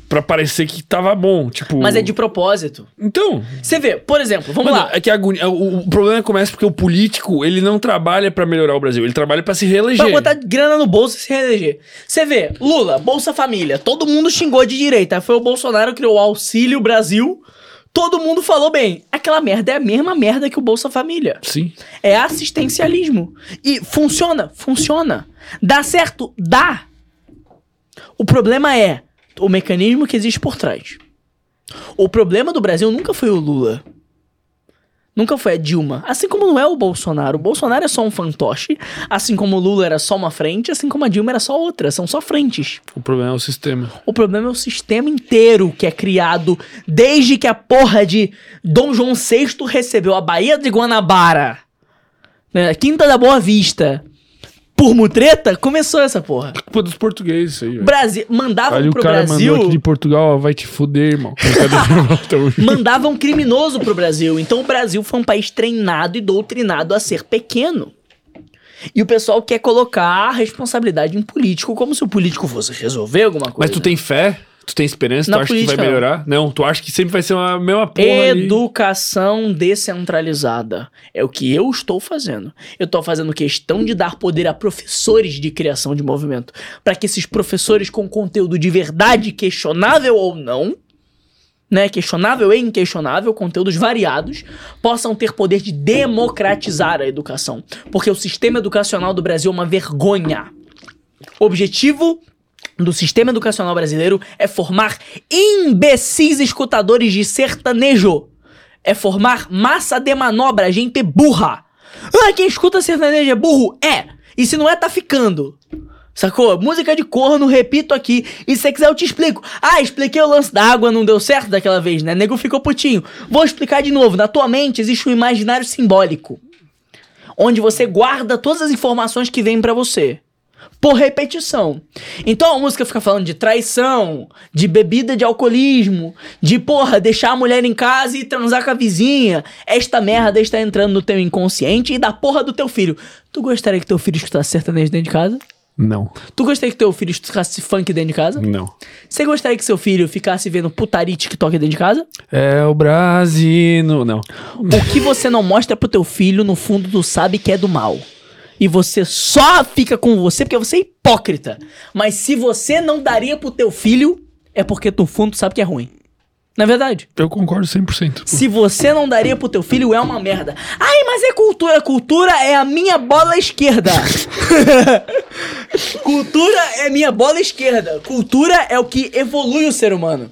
pra parecer que tava bom. Tipo. Mas é de propósito. Então. Você vê, por exemplo, vamos Mano, lá. é que agonia, o, o problema começa porque o político, ele não trabalha pra melhorar o Brasil, ele trabalha pra se reeleger. Pra botar grana no bolso e se reeleger. Você vê, Lula, Bolsa Família, todo mundo xingou de direita. Foi o Bolsonaro que criou o Auxílio Brasil. Todo mundo falou bem. Aquela merda é a mesma merda que o Bolsa Família. Sim. É assistencialismo. E funciona, funciona. Dá certo? Dá. O problema é o mecanismo que existe por trás. O problema do Brasil nunca foi o Lula. Nunca foi a Dilma. Assim como não é o Bolsonaro. O Bolsonaro é só um fantoche. Assim como o Lula era só uma frente. Assim como a Dilma era só outra. São só frentes. O problema é o sistema. O problema é o sistema inteiro que é criado desde que a porra de Dom João VI recebeu a Baía de Guanabara, né, a Quinta da Boa Vista, por mutreta, começou essa porra. Culpa dos portugueses, isso aí. velho. Brasil, mandavam Olha, o pro cara Brasil, mandou aqui de Portugal, ó, vai te fuder, irmão. [laughs] Mandavam criminoso pro Brasil. Então o Brasil foi um país treinado e doutrinado a ser pequeno. E o pessoal quer colocar a responsabilidade em político como se o político fosse resolver alguma coisa. Mas tu tem fé? Tu tem esperança? Na tu acha que vai política, não. melhorar? Não. tu acha que sempre vai ser uma mesma porra ali? Educação descentralizada. É o que eu estou fazendo. Eu estou fazendo questão de dar poder a professores de criação de movimento. Para que esses professores com conteúdo de verdade, questionável ou não, né, questionável e inquestionável, conteúdos variados, possam ter poder de democratizar a educação. Porque o sistema educacional do Brasil é uma vergonha. Objetivo do sistema educacional brasileiro é formar imbecis escutadores de sertanejo. É formar massa de manobra, gente burra. Ah, quem escuta sertanejo é burro? É. E se não é, tá ficando. Sacou? Música de corno, repito aqui. E se você quiser, eu te explico. Ah, expliquei o lance da água, não deu certo daquela vez, né? Nego ficou putinho. Vou explicar de novo. Na tua mente existe um imaginário simbólico. Onde você guarda todas as informações que vêm pra você. Por repetição. Então a música fica falando de traição, de bebida de alcoolismo, de porra, deixar a mulher em casa e transar com a vizinha. Esta merda está entrando no teu inconsciente e da porra do teu filho. Tu gostaria que teu filho escutasse sertanejo dentro de casa? Não. Tu gostaria que teu filho escutasse funk dentro de casa? Não. Você gostaria que seu filho ficasse vendo putaria e TikTok dentro de casa? É o Brasil. Não. O que você não mostra pro teu filho, no fundo, tu sabe que é do mal. E você só fica com você porque você é hipócrita. Mas se você não daria pro teu filho, é porque no fundo tu sabe que é ruim. Não é verdade? Eu concordo 100%. Se você não daria pro teu filho, é uma merda. Ai, mas é cultura. Cultura é a minha bola esquerda. [laughs] cultura é minha bola esquerda. Cultura é o que evolui o ser humano.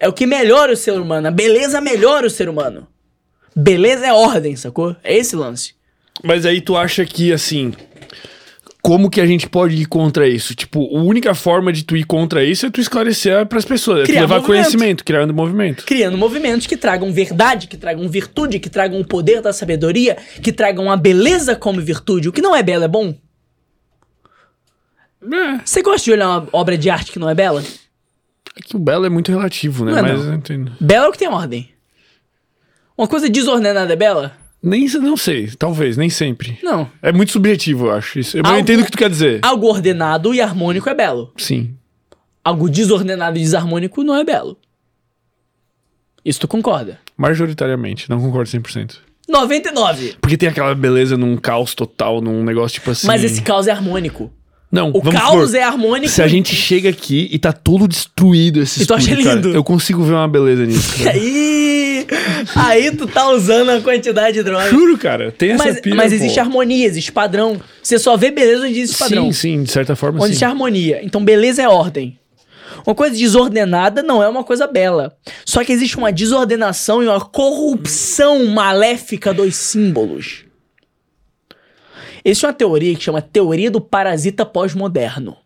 É o que melhora o ser humano. A beleza melhora o ser humano. Beleza é ordem, sacou? É esse lance. Mas aí tu acha que, assim... Como que a gente pode ir contra isso? Tipo, a única forma de tu ir contra isso é tu esclarecer pras pessoas. É tu Criar levar movimento. conhecimento, criando movimento. Criando movimentos que tragam verdade, que tragam virtude, que tragam o poder da sabedoria, que tragam a beleza como virtude. O que não é belo é bom? É, Você gosta de olhar uma obra de arte que não é bela? é que o belo é muito relativo, né? Não é Mas não. eu entendo. Bela é o que tem ordem. Uma coisa desordenada é bela? Nem, não sei, talvez, nem sempre. Não. É muito subjetivo, eu acho. Isso. Eu Algo- entendo o que tu quer dizer. Algo ordenado e harmônico é belo. Sim. Algo desordenado e desarmônico não é belo. Isso tu concorda? Majoritariamente, não concordo 100%. 99. Porque tem aquela beleza num caos total, num negócio tipo assim. Mas esse caos é harmônico. Não, O caos supor, é harmônico. Se a gente chega aqui e tá todo destruído esse E tu acha estúdio, cara, lindo? eu consigo ver uma beleza nisso. [laughs] cara. Aí, [laughs] aí tu tá usando a quantidade de droga. Juro, cara. Tem essa Mas, mas pô. existe harmonia, existe padrão. Você só vê beleza onde existe padrão. Sim, sim, de certa forma onde sim. existe harmonia. Então, beleza é ordem. Uma coisa desordenada não é uma coisa bela. Só que existe uma desordenação e uma corrupção maléfica dos símbolos. Existe uma teoria que chama teoria do parasita pós-moderno.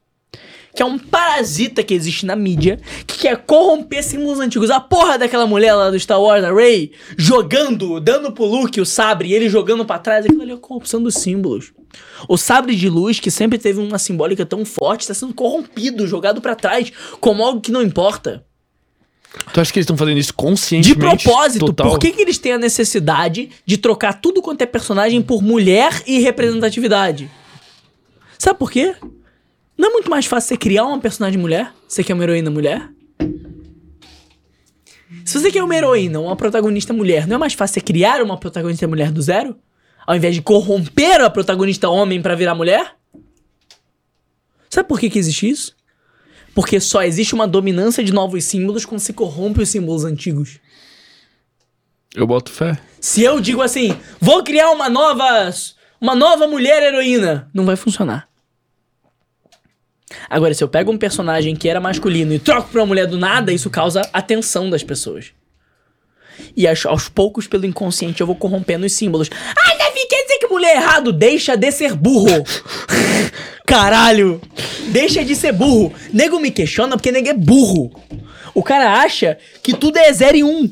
Que é um parasita que existe na mídia que quer corromper símbolos antigos. A porra daquela mulher lá do Star Wars, a Rey, jogando, dando pro Luke o sabre e ele jogando pra trás. Aquilo ali é a corrupção dos símbolos. O sabre de luz, que sempre teve uma simbólica tão forte, está sendo corrompido, jogado pra trás, como algo que não importa. Tu acha que eles estão fazendo isso De conscientemente? propósito, total? por que, que eles têm a necessidade de trocar tudo quanto é personagem por mulher e representatividade? Sabe por quê? Não é muito mais fácil você criar uma personagem mulher? Você quer uma heroína mulher? Se você quer uma heroína, uma protagonista mulher, não é mais fácil você criar uma protagonista mulher do zero? Ao invés de corromper a protagonista homem pra virar mulher? Sabe por que, que existe isso? Porque só existe uma dominância de novos símbolos quando se corrompe os símbolos antigos. Eu boto fé. Se eu digo assim, vou criar uma nova. Uma nova mulher heroína, não vai funcionar. Agora, se eu pego um personagem que era masculino e troco pra uma mulher do nada, isso causa atenção das pessoas. E aos, aos poucos, pelo inconsciente, eu vou corrompendo os símbolos. Ah, Davi, quer dizer que mulher é errado? Deixa de ser burro. [laughs] Caralho. Deixa de ser burro. Nego me questiona porque nego é burro. O cara acha que tudo é zero e um.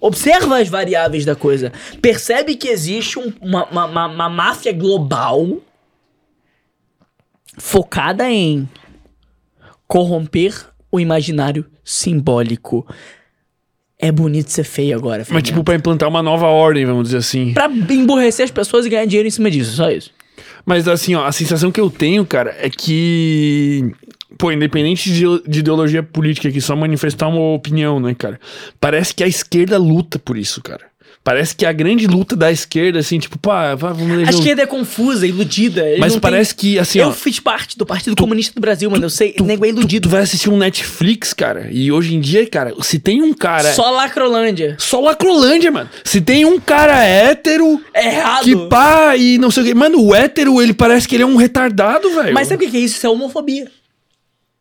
Observa as variáveis da coisa. Percebe que existe um- uma, uma- uma máfia global focada em corromper o imaginário simbólico. É bonito ser feio agora, Mas, tipo, pra implantar uma nova ordem, vamos dizer assim. Pra emburrecer as pessoas e ganhar dinheiro em cima disso, só isso. Mas, assim, ó, a sensação que eu tenho, cara, é que. Pô, independente de, de ideologia política aqui, só manifestar uma opinião, né, cara? Parece que a esquerda luta por isso, cara. Parece que a grande luta da esquerda, assim, tipo, pá, vamos A eleger. um- esquerda é confusa, iludida. Mas parece que, assim, eu ó. fiz parte do Partido Comunista do Brasil, mano. Eu sei, nego é Tu, iludido. tu vai assistir um Netflix, cara, e hoje em dia, cara, se tem um cara. Só Lacrolândia. Só Lacrolândia, mano. Se tem um cara hétero. É errado. Que pá, e não sei o quê. Mano, o hétero, ele parece que ele é um retardado, velho. Mas sabe o que é isso? Isso é homofobia.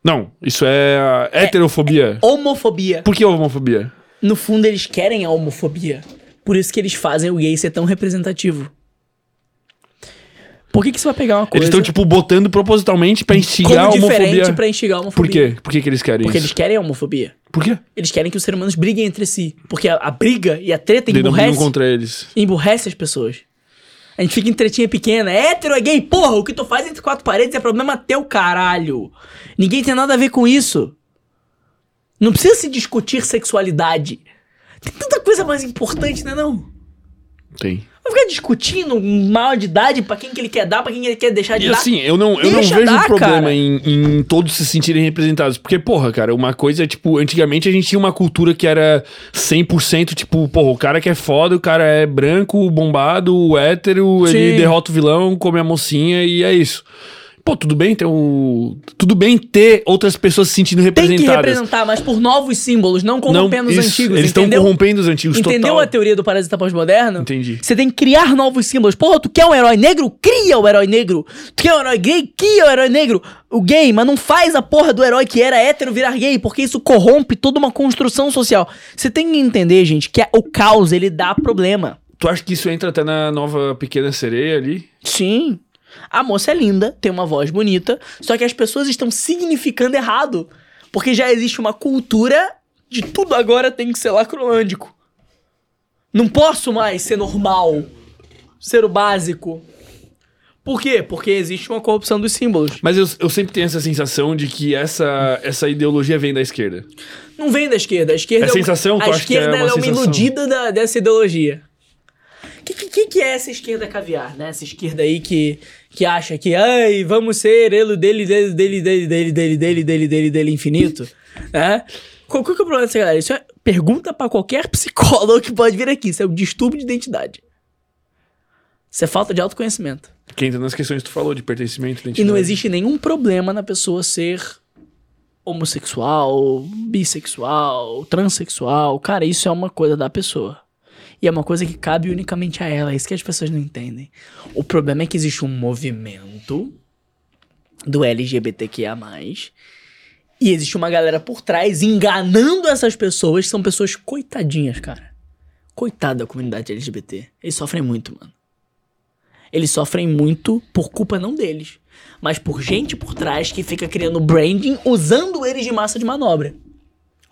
Não, isso é a heterofobia. Homofobia. Por que homofobia? No fundo, eles querem a homofobia. Por isso que eles fazem o gay ser tão representativo. Por que, que você vai pegar uma coisa Eles estão, tipo, botando propositalmente pra instigar a homofobia. pra instigar a Por homofobia? quê? Por que, que eles querem Porque isso? eles querem a homofobia. Por quê? Eles querem que os seres humanos briguem entre si. Porque a, a briga e a treta Denominam emburrece, contra eles. emburrece as pessoas. A gente fica em tretinha pequena. É hétero, é gay. Porra, o que tu faz entre quatro paredes é problema teu, caralho. Ninguém tem nada a ver com isso. Não precisa se discutir sexualidade. Tem tanta coisa mais importante, né não? Tem. Vai ficar discutindo maior de idade pra quem que ele quer dar, pra quem que ele quer deixar de E dar. assim, eu não, eu não vejo dar, problema em, em todos se sentirem representados. Porque, porra, cara, uma coisa é, tipo, antigamente a gente tinha uma cultura que era 100%, tipo, porra, o cara que é foda, o cara é branco, bombado, hétero, ele Sim. derrota o vilão, come a mocinha e é isso. Pô, tudo bem ter o... Tudo bem ter outras pessoas se sentindo Tem representadas. que representar, mas por novos símbolos, não corrompendo os isso, antigos, Eles estão corrompendo os antigos Entendeu total. a teoria do parasita pós-moderno? Entendi. Você tem que criar novos símbolos. Porra, tu quer um herói negro? Cria o herói negro. Tu quer um herói gay? Cria o herói negro. O gay, mas não faz a porra do herói que era hétero virar gay, porque isso corrompe toda uma construção social. Você tem que entender, gente, que a- o caos, ele dá problema. Tu acha que isso entra até na nova Pequena Sereia ali? Sim. A moça é linda, tem uma voz bonita, só que as pessoas estão significando errado. Porque já existe uma cultura de tudo agora tem que ser lacrolândico. Não posso mais ser normal, ser o básico. Por quê? Porque existe uma corrupção dos símbolos. Mas eu, eu sempre tenho essa sensação de que essa, essa ideologia vem da esquerda. Não vem da esquerda. A esquerda É uma- sensação? A é esquerda uma ela é uma iludida da- dessa ideologia. O que, que, que é essa esquerda caviar, né? Essa esquerda aí que, que acha que, ai, vamos ser ele, dele, dele, dele, dele, dele, dele, dele, dele, dele, dele, infinito, [laughs] né? Qual, qual que é o problema dessa galera? Isso é pergunta pra qualquer [laughs] psicólogo que pode vir aqui. Isso é um distúrbio de identidade. Isso é falta de autoconhecimento. Que entra nas questões que tu falou, de pertencimento, E não identidade. existe nenhum problema na pessoa ser homossexual, bissexual, transexual. Cara, isso é uma coisa da pessoa. E é uma coisa que cabe unicamente a ela. É isso que as pessoas não entendem. O problema é que existe um movimento do LGBTQIA. E existe uma galera por trás enganando essas pessoas, que são pessoas coitadinhas, cara. Coitada da comunidade LGBT. Eles sofrem muito, mano. Eles sofrem muito por culpa não deles, mas por gente por trás que fica criando branding usando eles de massa de manobra.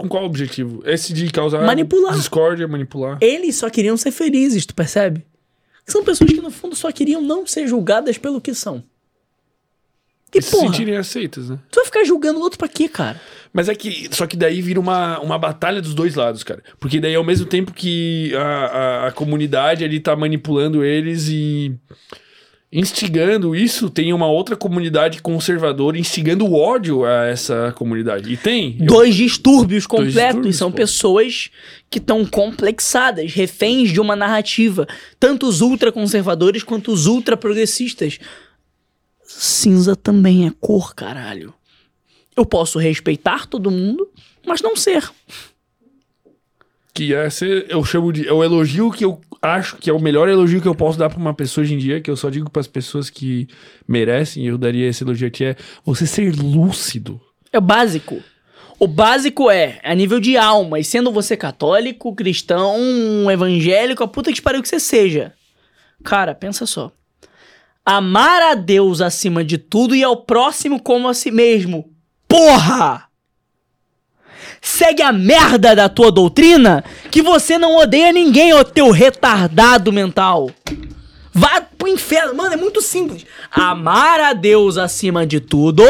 Com qual objetivo? Esse de causar Manipular. discórdia, manipular. Eles só queriam ser felizes, tu percebe? São pessoas que no fundo só queriam não ser julgadas pelo que são. E E se porra, sentirem aceitas, né? tu vai ficar julgando o outro pra quê, cara? Mas é que. Só que daí vira uma, uma batalha dos dois lados, cara. Porque daí, ao mesmo tempo que a, a, a comunidade ali tá manipulando eles e instigando isso, tem uma outra comunidade conservadora instigando o ódio a essa comunidade. E tem. Eu- Dois distúrbios completos. distúrbios, são pô. pessoas que estão complexadas, reféns de uma narrativa. Tanto os ultraconservadores quanto os ultraprogressistas. Cinza também é cor, caralho. Eu posso respeitar todo mundo, mas não ser. Que é ser, eu chamo de. É o elogio que eu acho que é o melhor elogio que eu posso dar pra uma pessoa hoje em dia, que eu só digo pras pessoas que merecem, eu daria esse elogio a ti, é você ser lúcido. É o básico. O básico é, a nível de alma, e sendo você católico, cristão, evangélico, a puta que pariu que você seja. Cara, pensa só. Amar a Deus acima de tudo e ao próximo como a si mesmo. Porra! Segue a merda da tua doutrina que você não odeia ninguém, ô teu retardado mental. Vá pro inferno. Mano, é muito simples. Amar a Deus acima de tudo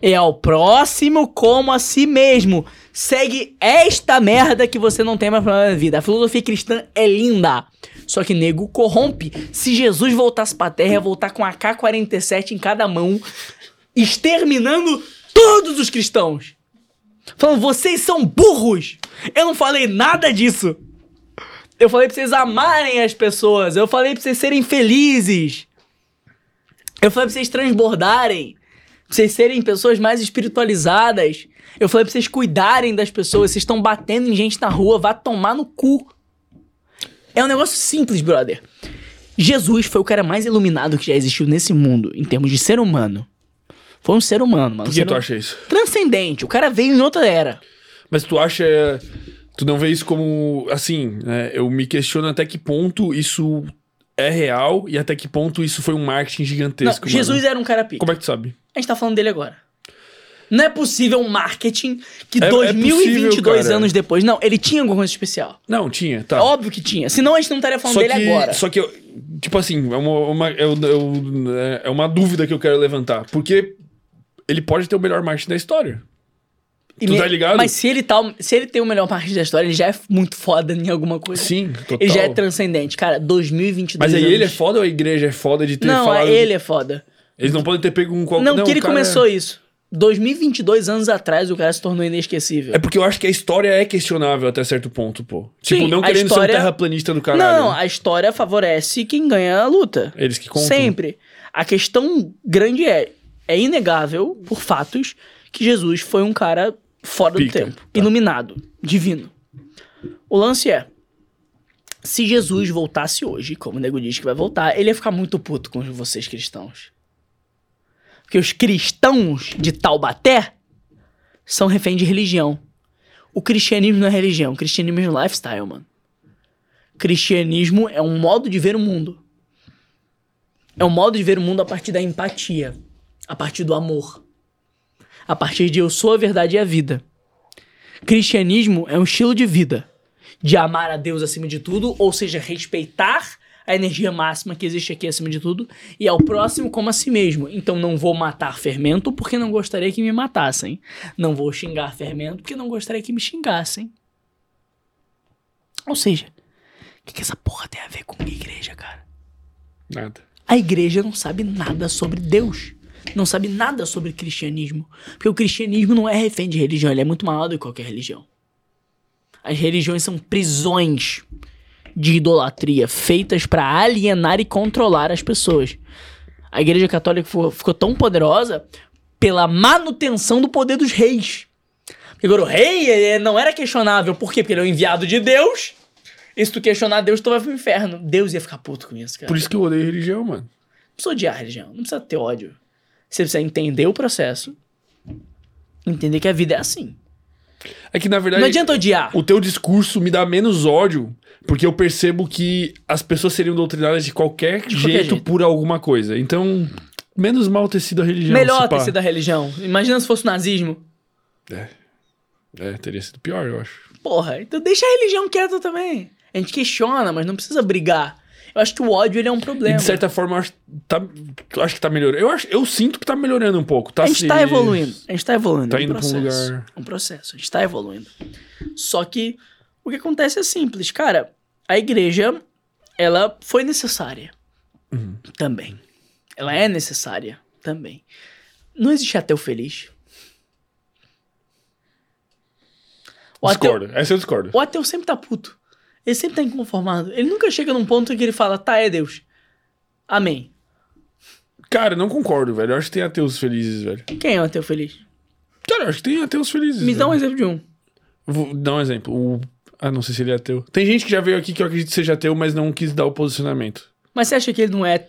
é ao próximo como a si mesmo. Segue esta merda que você não tem mais problema na vida. A filosofia cristã é linda. Só que nego corrompe. Se Jesus voltasse pra terra, ia voltar com a K-47 em cada mão, exterminando todos os cristãos. Falando, vocês são burros. Eu não falei nada disso. Eu falei pra vocês amarem as pessoas. Eu falei pra vocês serem felizes. Eu falei pra vocês transbordarem. Pra vocês serem pessoas mais espiritualizadas. Eu falei pra vocês cuidarem das pessoas. Vocês estão batendo em gente na rua. Vá tomar no cu. É um negócio simples, brother. Jesus foi o cara mais iluminado que já existiu nesse mundo, em termos de ser humano. Foi um ser humano, mano. Por Um que ser tu hum- acha isso? Transcendente. O cara veio em outra era. Mas tu acha. Tu não vê isso como. Assim, né? Eu me questiono até que ponto isso é real e até que ponto isso foi um marketing Não, gigantesco. Jesus mano. era um cara pica. Como é que tu sabe? A gente tá falando dele agora. Não é possível um marketing que É- é 2022 possível, cara. anos depois. Não, ele tinha alguma coisa especial. Não, tinha, É tá. óbvio que tinha. Senão a gente não estaria falando Só dele que, agora. só que, eu- tipo assim, é uma, uma, eu- eu- é uma dúvida que eu quero levantar. Porque ele pode ter o melhor marketing da história. E tu me- tá ligado? Mas se ele, tá, se ele tem o melhor marketing da história, ele já é muito foda em alguma coisa. Sim, total. Ele já é transcendente. Cara, 2022 Mas aí anos. ele é foda ou a igreja é foda de ter Não, falado... ele é foda. Eles não podem ter pego um qualquer... Não, que ele começou é... isso. 2022 anos atrás, o cara se tornou inesquecível. É porque eu acho que a história é questionável até certo ponto, pô. Tipo, Sim, não a querendo história- ser um terraplanista do caralho. não, a história favorece quem ganha a luta. Eles que contam. Sempre. A questão grande é, é inegável, por fatos, que Jesus foi um cara fora Pica, do tempo. tá. Iluminado. Divino. O lance é, se Jesus voltasse hoje, como o nego diz que vai voltar, ele ia ficar muito puto com vocês cristãos. Porque os cristãos de Taubaté são refém de religião. O cristianismo não é religião, o cristianismo é um lifestyle, mano. Cristianismo é um modo de ver o mundo. É um modo de ver o mundo a partir da empatia, a partir do amor, a partir de eu sou a verdade e a vida. Cristianismo é um estilo de vida, de amar a Deus acima de tudo, ou seja, respeitar a energia máxima que existe aqui acima de tudo e ao próximo como a si mesmo. Então não vou matar fermento porque não gostaria que me matassem. Não vou xingar fermento porque não gostaria que me xingassem. Ou seja, o que, que essa porra tem a ver com a igreja, cara? Nada. A igreja não sabe nada sobre Deus. Não sabe nada sobre cristianismo. Porque o cristianismo não é refém de religião, ele é muito maior do que qualquer religião. As religiões são prisões de idolatria feitas pra alienar e controlar as pessoas. A Igreja Católica ficou, ficou tão poderosa pela manutenção do poder dos reis. Porque agora o rei não era questionável. Por quê? Porque ele é o enviado de Deus. E se tu questionar Deus, tu vai pro inferno. Deus ia ficar puto com isso, cara. Por isso que eu odeio religião, mano. Não precisa odiar a religião, não precisa ter ódio. Você precisa entender o processo, entender que a vida é assim. É que, na verdade, Não adianta odiar. o teu discurso me dá menos ódio, porque eu percebo que as pessoas seriam doutrinadas de qualquer, qualquer jeito, jeito. por alguma coisa. Então, menos mal ter sido a religião. Melhor ter pá. sido a religião. Imagina se fosse o nazismo. É, teria sido pior, eu acho. Porra, então deixa a religião quieta também. A gente questiona, mas não precisa brigar. Eu acho que o ódio ele é um E problema. de certa forma, eu acho, tá, acho que tá melhorando. Eu, acho, eu sinto que tá melhorando um pouco. Tá a gente se- tá evoluindo. A gente tá evoluindo. Tá é um indo pra um processo. lugar- É um processo. A gente tá evoluindo. Só que o que acontece é simples. Cara, a igreja, ela foi necessária. Uhum. Também. Ela é necessária. Também. Não existe ateu feliz. O ateu, Discordo. Essa eu discordo. o ateu sempre tá puto. Ele sempre tá inconformado. Ele nunca chega num ponto em que ele fala, tá, é Deus. Amém. Cara, não concordo, velho. Eu acho que tem ateus felizes, velho. Quem é o ateu feliz? Cara, eu acho que tem ateus felizes. Me dá um velho. exemplo de um. Vou dar um exemplo. O... Ah, não sei se ele é ateu. Tem gente que já veio aqui que eu acredito que seja ateu, mas não quis dar o posicionamento. Mas você acha que ele não é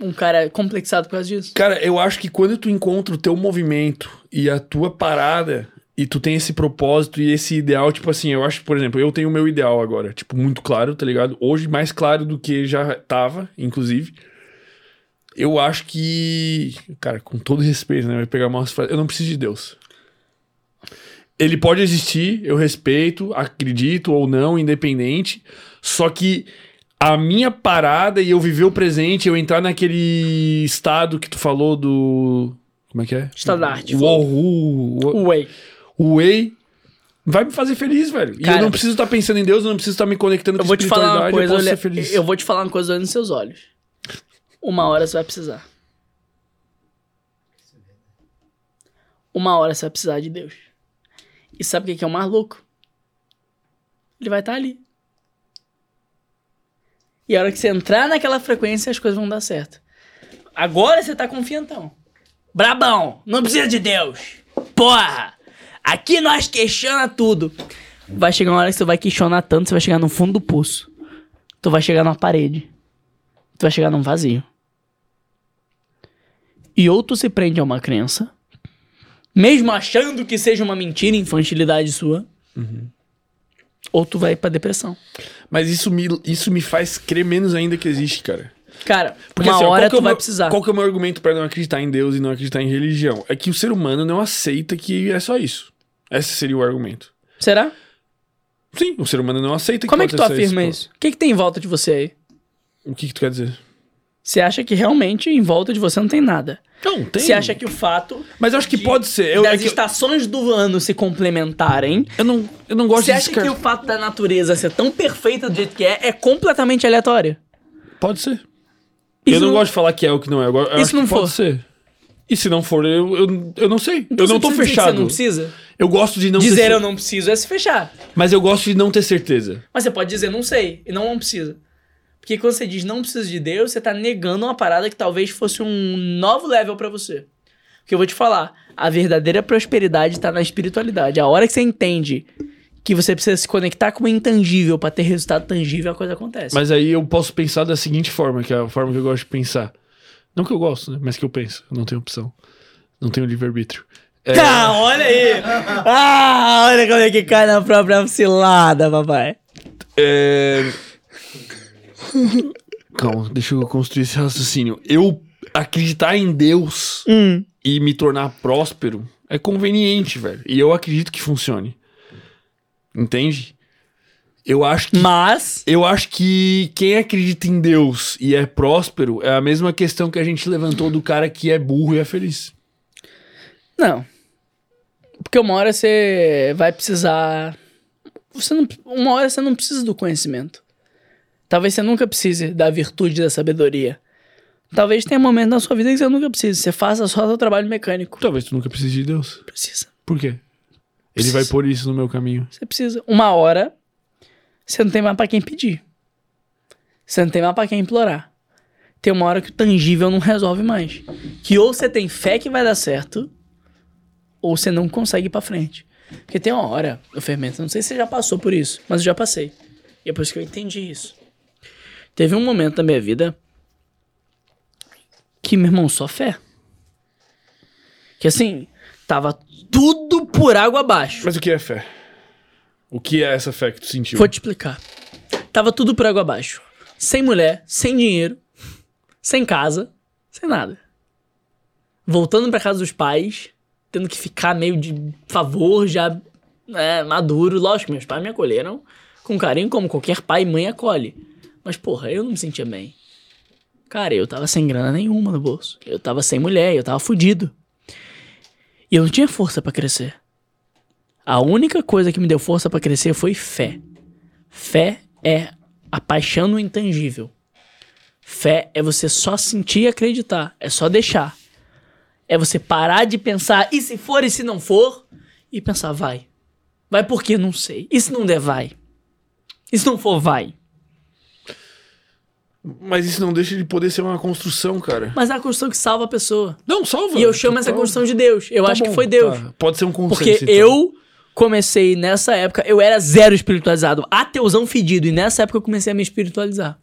um cara complexado por causa disso? Cara, eu acho que quando tu encontra o teu movimento e a tua parada e tu tem esse propósito e esse ideal, tipo assim, eu acho, por exemplo, eu tenho o meu ideal agora, tipo, muito claro, tá ligado? Hoje mais claro do que já tava, inclusive. Eu acho que, cara, com todo respeito, né, vai pegar umas frases, eu não preciso de Deus. Ele pode existir, eu respeito, acredito ou não, independente. Só que a minha parada e eu viver o presente, eu entrar naquele estado que tu falou do. Como é que é? Estado da arte. O. o Whey. Vai me fazer feliz, velho. e Cara, eu não preciso estar pensando em Deus, eu não preciso estar me conectando com Eu vou te falar uma coisa, eu olha, ser feliz. eu vou te falar uma coisa olhando nos seus olhos. Uma hora você vai precisar. Uma hora você vai precisar de Deus. E sabe o que é o mais louco? Ele vai estar ali. E a hora que você entrar naquela frequência, as coisas vão dar certo. Agora você tá confiantão. Brabão, não precisa de Deus. Porra! Aqui nós questiona tudo. Vai chegar uma hora que você vai questionar tanto, você vai chegar no fundo do poço. Tu vai chegar numa parede. Tu vai chegar num vazio. E ou tu se prende a uma crença, mesmo achando que seja uma mentira, infantilidade sua, ou tu vai pra depressão. Mas isso me, isso me faz crer menos ainda que existe, cara. Cara, Porque uma assim, hora é tu o vai meu- precisar. Qual que é o meu argumento pra não acreditar em Deus e não acreditar em religião? É que o ser humano não aceita que é só isso. Esse seria o argumento. Será? Sim, o ser humano não aceita que Como é que tu afirma pô. isso? O que, que tem em volta de você aí? O que, que tu quer dizer? Você acha que realmente em volta de você não tem nada. Não, tem. Você acha que o fato Mas eu acho que de- pode ser. Eu, é das que eu- estações do ano se complementarem eu, não, eu não gosto Você acha que o fato da natureza ser tão perfeita do jeito que é é completamente aleatório? Pode ser. Isso eu não, não- gosto de falar que é o que não é. Eu, se não que pode for? ser. E se não for, eu, eu, eu não sei. Então eu não tô que fechado. Você não precisa Eu gosto de não dizer ter eu não preciso é se fechar. Mas eu gosto de não ter certeza. Mas você pode dizer não sei e não não precisa. Porque quando você diz não precisa de Deus, você tá negando uma parada que talvez fosse um novo level pra você. Porque eu vou te falar, a verdadeira prosperidade tá na espiritualidade. A hora que você entende que você precisa se conectar com o intangível pra ter resultado tangível, a coisa acontece. Mas aí eu posso pensar da seguinte forma, que é a forma que eu gosto de pensar. Não que eu gosto, né? Mas que eu penso. Eu não tenho opção. Não tenho livre-arbítrio. É, [laughs] Ah, olha aí! Ah, olha como é que cai na própria cilada, papai. é... Calma, deixa eu construir esse raciocínio. Eu acreditar em Deus Hum. e me tornar próspero é conveniente, velho. E eu acredito que funcione. Entende? Eu acho que Mas. Eu acho que quem acredita em Deus e é próspero é a mesma questão que a gente levantou do cara que é burro e é feliz. Não. Porque uma hora você vai precisar. Você não, uma hora você não precisa do conhecimento. Talvez você nunca precise da virtude da sabedoria. Talvez tenha um momento na sua vida que você nunca precise. Você faça só seu trabalho mecânico. Talvez tu nunca precise de Deus. Precisa. Por quê? Ele Precisa. vai pôr isso no meu caminho. Você precisa. Uma hora, você não tem mais pra quem pedir. Você não tem mais pra quem implorar. Tem uma hora que o tangível não resolve mais. Que ou você tem fé que vai dar certo, ou você não consegue ir pra frente. Porque tem uma hora, o fermento, não sei se você já passou por isso, mas eu já passei. E é por isso que eu entendi isso. Teve um momento da minha vida que, meu irmão, só fé. Que assim, tava tudo por água abaixo. Mas o que é fé? O que é essa fé que tu sentiu? Vou te explicar. Tava tudo por água abaixo. Sem mulher, sem dinheiro, sem casa, sem nada. Voltando pra casa dos pais, tendo que ficar meio de favor, já é, maduro. Lógico, meus pais me acolheram com carinho, como qualquer pai e mãe acolhe. Mas, porra, eu não me sentia bem. Cara, eu tava sem grana nenhuma no bolso. Eu tava sem mulher, eu tava fudido. E eu não tinha força pra crescer. A única coisa que me deu força pra crescer foi fé. Fé é a paixão no intangível. Fé é você só sentir e acreditar. É só deixar. É você parar de pensar, e se for e se não for? E pensar, vai. Vai porque não sei. E se não der, vai. E se não for, vai. Mas isso não deixa de poder ser uma construção, cara. Mas é a construção que salva a pessoa. Não, salva. E eu chamo essa Total. construção de Deus. Eu Tá acho que bom, foi Deus. tá. Pode ser um consenso. Porque então. eu comecei nessa época, eu era zero espiritualizado, ateuzão fedido, e nessa época eu comecei a me espiritualizar.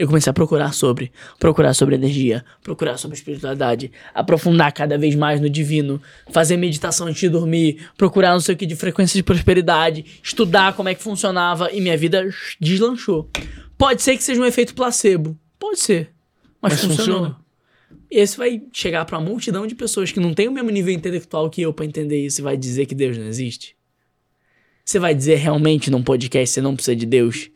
Eu comecei a procurar sobre, procurar sobre energia, procurar sobre espiritualidade, aprofundar cada vez mais no divino, fazer meditação antes de dormir, procurar não sei o que de frequência de prosperidade, estudar como é que funcionava e minha vida deslanchou. Pode ser que seja um efeito placebo, pode ser, mas, Mas funcionou. funciona. E esse vai chegar pra uma multidão de pessoas que não tem o mesmo nível intelectual que eu pra entender isso e vai dizer que Deus não existe. Você vai dizer realmente num podcast você não precisa de Deus?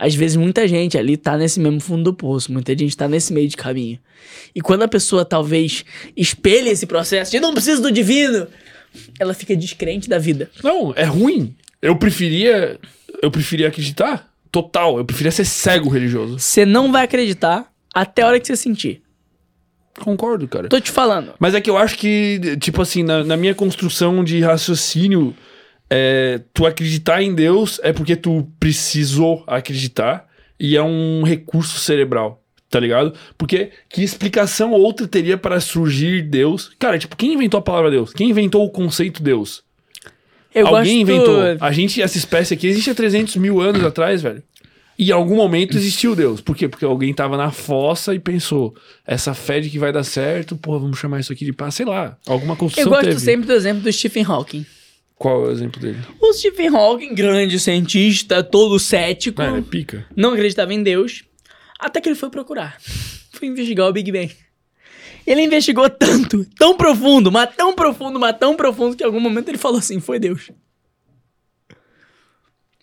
Às vezes muita gente ali tá nesse mesmo fundo do poço, muita gente tá nesse meio de caminho. E quando a pessoa talvez espelhe esse processo de não preciso do divino, ela fica descrente da vida. Não, é ruim. Eu preferia. Eu preferia acreditar. Total. Eu preferia ser cego religioso. Você não vai acreditar até a hora que você sentir. Concordo, cara. Tô te falando. Mas é que eu acho que, tipo assim, na, na minha construção de raciocínio, é, tu acreditar em Deus é porque tu precisou acreditar e é um recurso cerebral, tá ligado? Porque que explicação outra teria para surgir Deus? Cara, tipo, quem inventou a palavra Deus? Quem inventou o conceito Deus? Eu Alguém gosto... inventou. A gente, essa espécie aqui, existe há 300 mil anos atrás, velho. E em algum momento existiu Deus. Por quê? Porque alguém tava na fossa e pensou, essa fé de que vai dar certo, pô, vamos chamar isso aqui de paz, sei lá. Alguma Eu construção gosto teve. sempre do exemplo do Stephen Hawking. Qual é o exemplo dele? O Stephen Hawking, grande cientista, todo cético, Ah, é pica. não acreditava em Deus, até que ele foi procurar. [laughs] Foi investigar o Big Bang. Ele investigou tanto, tão profundo, mas tão profundo, mas tão profundo, que em algum momento ele falou assim: foi Deus.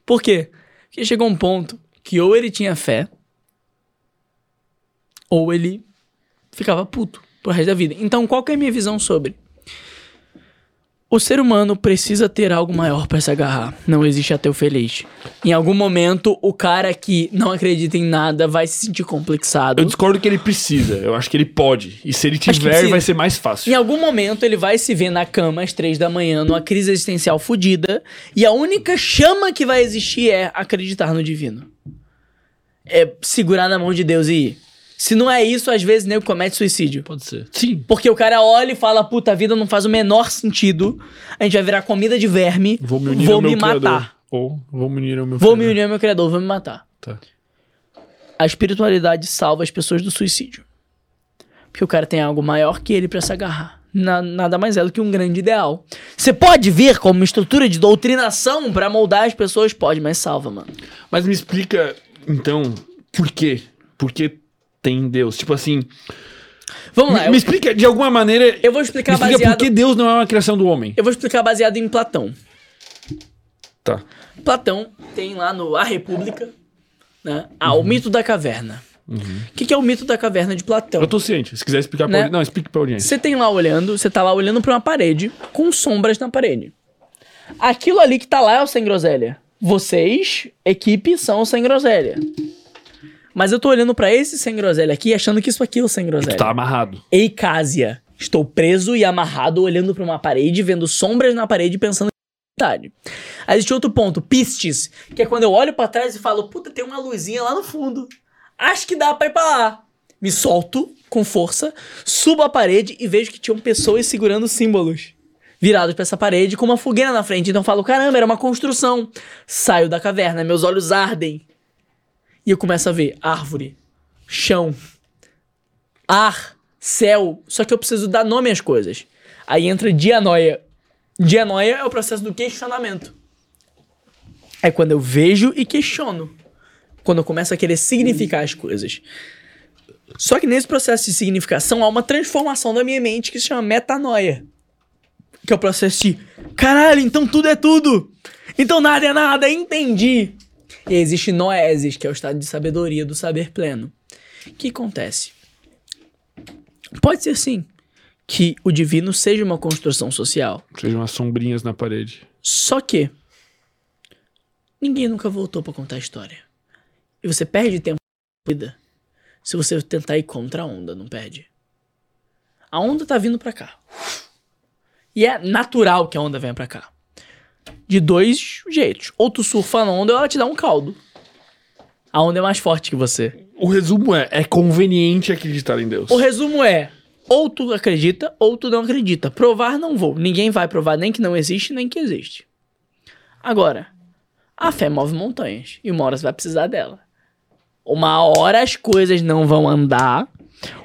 Por quê? Porque chegou um ponto que ou ele tinha fé, ou ele ficava puto pro resto da vida. Então, qual que é a minha visão sobre? O ser humano precisa ter algo maior pra se agarrar. Não existe ateu feliz. Em algum momento, o cara que não acredita em nada vai se sentir complexado. Eu discordo que ele precisa. Eu acho que ele pode. E se ele tiver, vai ser mais Em fácil. algum momento, ele vai se ver na cama às três da manhã, numa crise existencial fodida, e a única chama que vai existir é acreditar no divino. É segurar na mão de Deus e ir. Se não é isso, às vezes nego comete suicídio. Pode ser. Sim. Porque o cara olha e fala, puta, a vida não faz o menor sentido. A gente vai virar comida de verme. Vou me unir vou ao meu me criador. matar. Ou vou me unir ao meu Vou me criador. unir ao meu criador, vou me matar. Tá. A espiritualidade salva as pessoas do suicídio. Porque o cara tem algo maior que ele pra se agarrar. Na- nada mais é do que um grande ideal. Você pode ver como uma estrutura de doutrinação pra moldar as pessoas? Pode, mas salva, mano. Mas me explica, então, por quê? Por que tem Deus? Tipo assim, Vamos lá, me, eu, me explica de alguma maneira. eu vou me explicar explica baseado. por que Deus não é uma criação do homem. Eu vou explicar baseado em Platão. Tá. Platão tem lá no A República, né? Ah, o mito da caverna. O que, que é o mito da caverna de Platão? Eu tô ciente. Se quiser explicar pra Né? audiência. Não, explique pra audiência. Você tem lá olhando, você tá lá olhando pra uma parede com sombras na parede. Aquilo ali que tá lá é o sem groselha. Vocês, equipe, são o sem groselha. Mas eu tô olhando pra esse sem groselha aqui achando que isso aqui é o sem groselha. Tu tá amarrado. Eicásia. Estou preso e amarrado olhando pra uma parede, vendo sombras na parede pensando. Aí existe outro ponto, pistes, que é quando eu olho pra trás e falo, puta, tem uma luzinha lá no fundo. Acho que dá pra ir pra lá. Me solto com força, subo a parede e vejo que tinham pessoas segurando símbolos. Virados pra essa parede com uma fogueira na frente. Então eu falo, caramba, era uma construção. Saio da caverna, meus olhos ardem. E eu começo a ver árvore, chão, ar, céu. Só que eu preciso dar nome às coisas. Aí entra dianoia. Dianoia é o processo do questionamento. É quando eu vejo e questiono. Quando eu começo a querer significar as coisas. Só que nesse processo de significação há uma transformação da minha mente que se chama metanoia. Que é o processo de caralho, então tudo é tudo. Então nada é nada, entendi. E existe noesis, que é o estado de sabedoria do saber pleno. O que acontece? Pode ser sim que o divino seja uma construção social. Sejam umas sombrinhas na parede. Só que ninguém nunca voltou pra contar a história. E você perde tempo vida se você tentar ir contra a onda, não perde. A onda tá vindo pra cá. E é natural que a onda venha pra cá. De dois jeitos. Ou tu surfa na onda ou ela te dá um caldo. A onda é mais forte que você. O resumo é, é conveniente acreditar em Deus. O resumo é: ou tu acredita ou tu não acredita. Provar não vou. Ninguém vai provar nem que não existe, nem que existe. Agora, a fé move montanhas e uma hora você vai precisar dela. Uma hora as coisas não vão andar.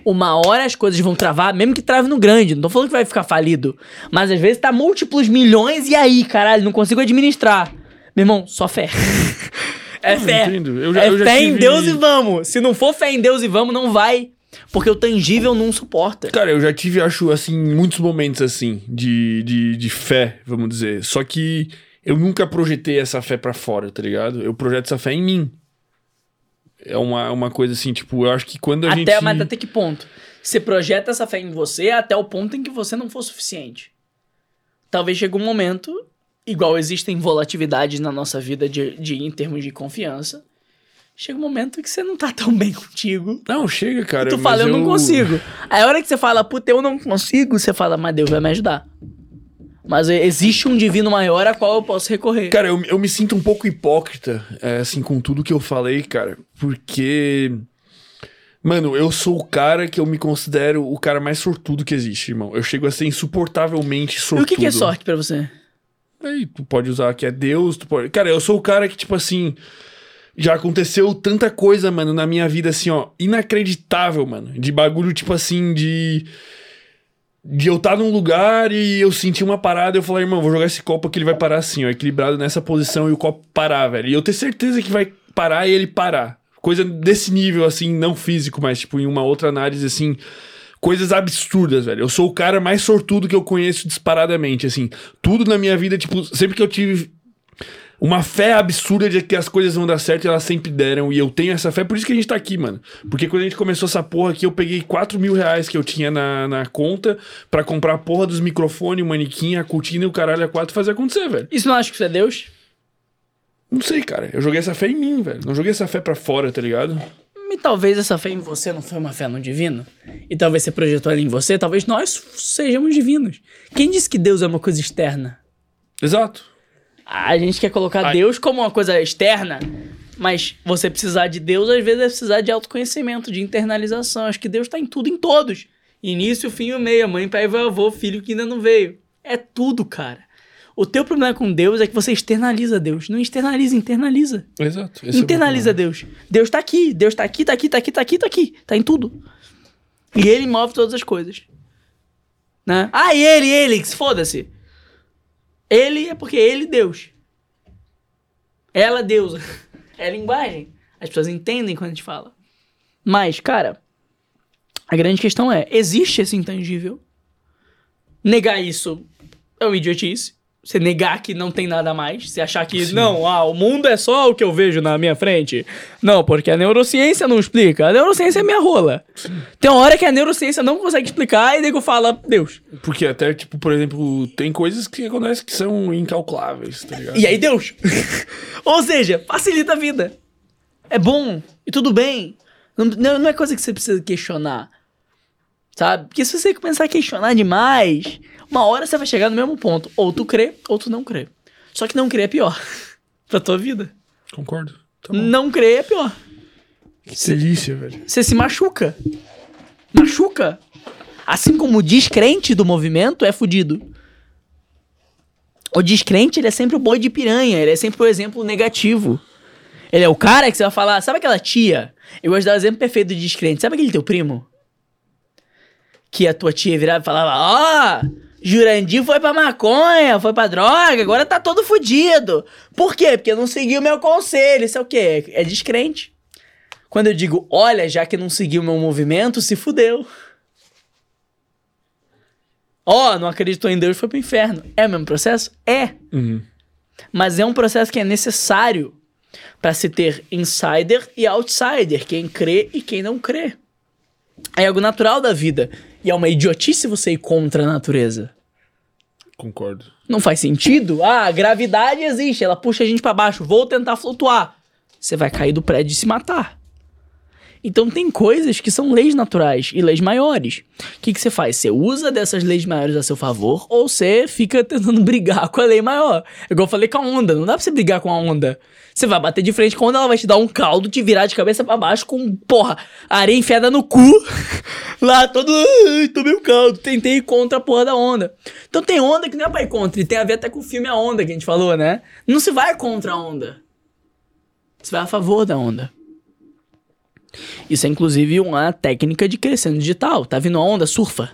Uma hora as coisas vão travar, mesmo que trave no grande. Não tô falando que vai ficar falido. Mas às vezes tá múltiplos milhões e aí, caralho, não consigo administrar. Meu irmão, só fé. [laughs] é fé. Eu já- é fé em tive- Deus e vamos. Se não for fé em Deus e vamos, não vai. Porque o tangível não suporta. Cara, eu já tive, acho, assim, muitos momentos assim, de, de, de fé, vamos dizer. Só que eu nunca projetei essa fé pra fora, tá ligado? Eu projeto essa fé em mim. É uma, uma coisa assim, tipo, eu acho que quando a Até, gente. mas até que ponto? Você projeta essa fé em você até o ponto em que você não for suficiente. Talvez chegue um momento, igual existem volatilidades na nossa vida de, de, em termos de confiança. Chega um momento que você não tá tão bem [laughs] contigo. Não, chega, cara. e tu fala, eu não consigo. Aí a hora que você fala, puta, eu não consigo, você fala, mas Deus vai me ajudar. Mas existe um divino maior a qual eu posso recorrer. Cara, eu, eu me sinto um pouco hipócrita, é, assim, com tudo que eu falei, cara. Porque. Mano, eu sou o cara que eu me considero o cara mais sortudo que existe, irmão. Eu chego a ser insuportavelmente e sortudo. o que, que é sorte pra você? Aí tu pode usar que é Deus, tu pode. Cara, eu sou o cara que, tipo assim. Já aconteceu tanta coisa, mano, na minha vida, assim, ó, inacreditável, mano. De bagulho, tipo assim, de. De eu estar num lugar e eu sentir uma parada, eu falar, irmão, vou jogar esse copo aqui, ele vai parar assim, ó, equilibrado nessa posição e o copo parar, velho. E eu ter certeza que vai parar e ele parar. Coisa desse nível, assim, não físico, mas, tipo, em uma outra análise, assim. Coisas absurdas, velho. Eu sou o cara mais sortudo que eu conheço disparadamente, assim. Tudo na minha vida, tipo, sempre que eu tive uma fé absurda de que as coisas vão dar certo e elas sempre deram. E eu tenho essa fé, por isso que a gente tá aqui, mano. Porque quando a gente começou essa porra aqui, eu peguei 4 mil reais que eu tinha na, na conta pra comprar a porra dos microfones, o manequim, a cortina e o caralho a quatro fazer acontecer, velho. Isso não acha que isso é Deus? Não sei, cara. Eu joguei essa fé em mim, velho. Não joguei essa fé pra fora, tá ligado? E talvez essa fé em você não foi uma fé no divino. E talvez você projetou ela em você. Talvez nós sejamos divinos. Quem disse que Deus é uma coisa externa? Exato. A gente quer colocar Ai. Deus como uma coisa externa. Mas você precisar de Deus, às vezes, é precisar de autoconhecimento, de internalização. Acho que Deus tá em tudo, em todos. Início, fim e meio. Mãe, pai, avô, filho que ainda não veio. É tudo, cara. O teu problema com Deus é que você externaliza Deus. Não externaliza, internaliza. Exato. É Internaliza meu Deus. Deus tá aqui, Deus tá aqui, tá aqui, tá aqui, tá aqui, tá aqui. Tá em tudo. E ele move todas as coisas. Né? Ah, ele, ele, se foda-se. Ele é porque ele, Deus. Ela, deusa. [laughs] É linguagem. As pessoas entendem quando a gente fala. Mas, cara, a grande questão é: existe esse intangível? Negar isso é uma idiotice. Você negar que não tem nada mais. Você achar que, não, ah, o mundo é só o que eu vejo na minha frente. Não, porque a neurociência não explica. A neurociência é minha rola. Tem uma hora que a neurociência não consegue explicar e nego fala, Deus. Porque até, tipo, por exemplo, tem coisas que acontecem que são incalculáveis, tá ligado? E aí, Deus. [laughs] Ou seja, facilita a vida. É bom. E tudo bem. Não não é coisa que você precisa questionar. Sabe? Porque se você começar a questionar demais, uma hora você vai chegar no mesmo ponto. Ou tu crê, ou tu não crê. Só que não crer é pior. [laughs] pra tua vida. Concordo. Tá. Não crer é pior. Que delícia, velho. Você se machuca. Machuca. Assim como o descrente do movimento é fudido. O descrente, ele é sempre o boi de piranha, ele é sempre o exemplo negativo. Ele é o cara que você vai falar, sabe aquela tia? Eu gosto de dar o exemplo perfeito do descrente. Sabe aquele teu primo? Que a tua tia virava e falava, ó, Jurandir foi pra maconha, foi pra droga, agora tá todo fudido. Por quê? Porque não seguiu meu conselho, isso é o quê? É descrente. Quando eu digo, olha, já que não seguiu meu movimento, se fudeu. Ó, não acreditou em Deus, foi pro inferno. É o mesmo processo? É. Uhum. Mas é um processo que é necessário para se ter insider e outsider, quem crê e quem não crê. É algo natural da vida. E é uma idiotice você ir contra a natureza. Concordo. Não faz sentido. Ah, a gravidade existe, ela puxa a gente pra baixo. Vou tentar flutuar. Você vai cair do prédio e se matar. Então tem coisas que são leis naturais e leis maiores. O que, você faz? Você usa dessas leis maiores a seu favor ou você fica [laughs] tentando brigar com a lei maior? É igual eu falei com a onda. Não dá pra você brigar com a onda. Você vai bater de frente com a onda, ela vai te dar um caldo, te virar de cabeça pra baixo com, porra, areia enfiada no cu. [laughs] Lá todo. Tomei um caldo. Tentei ir contra a porra da onda. Então tem onda que não é pra ir contra. E tem a ver até com o filme A Onda que a gente falou, né? Não se vai contra a onda. Você vai a favor da onda. Isso é inclusive uma técnica de crescendo digital. Tá vindo a onda, surfa.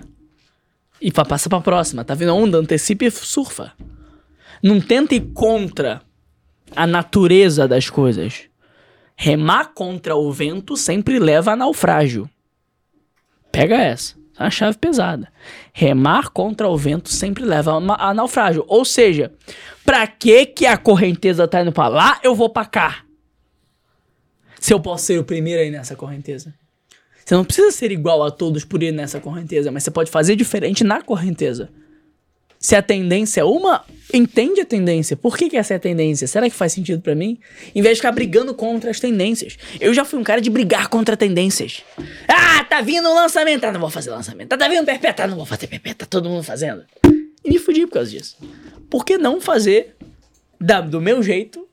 E pa- passa pra próxima. Tá vindo a onda, antecipa e surfa. Não tenta ir contra a natureza das coisas. Remar contra o vento sempre leva a naufrágio. Pega essa. É uma chave pesada. Remar contra o vento sempre leva a, a naufrágio. Ou seja, pra que que a correnteza tá indo pra lá, eu vou pra cá? Se eu posso ser o primeiro aí nessa correnteza. Você não precisa ser igual a todos por ir nessa correnteza, mas você pode fazer diferente na correnteza. Se a tendência é uma, entende a tendência. Por que, que essa é a tendência? Será que faz sentido pra mim? Em vez de ficar brigando contra as tendências. Eu já fui um cara de brigar contra tendências. Ah, tá vindo um lançamento. Ah, não vou fazer lançamento. Tá vindo perpétua. Ah, não vou fazer perpétua. Tá todo mundo fazendo. E me fudi por causa disso. Por que não fazer da- do meu jeito,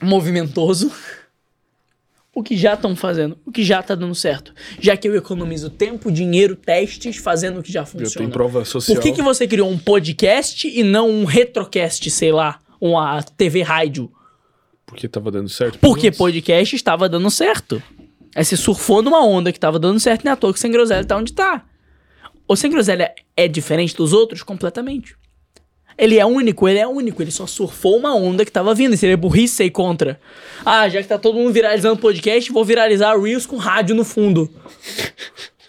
movimentoso, o que já estão fazendo, o que já tá dando certo. Já que eu economizo tempo, dinheiro, testes, fazendo o que já Eu funciona. tenho prova social. Por que, que você criou um podcast e não um retrocast, sei lá, uma TV rádio? Porque tava dando certo. Porque outros. podcast estava dando certo. Aí você surfou numa onda que estava dando certo, nem à toa que o Sem Groselha tá onde tá. O Sem Groselha é diferente dos outros? Completamente. Ele é único, ele é único. Ele só surfou uma onda que tava vindo. E seria burrice ser contra. Ah, já que tá todo mundo viralizando podcast, vou viralizar Reels com rádio no fundo.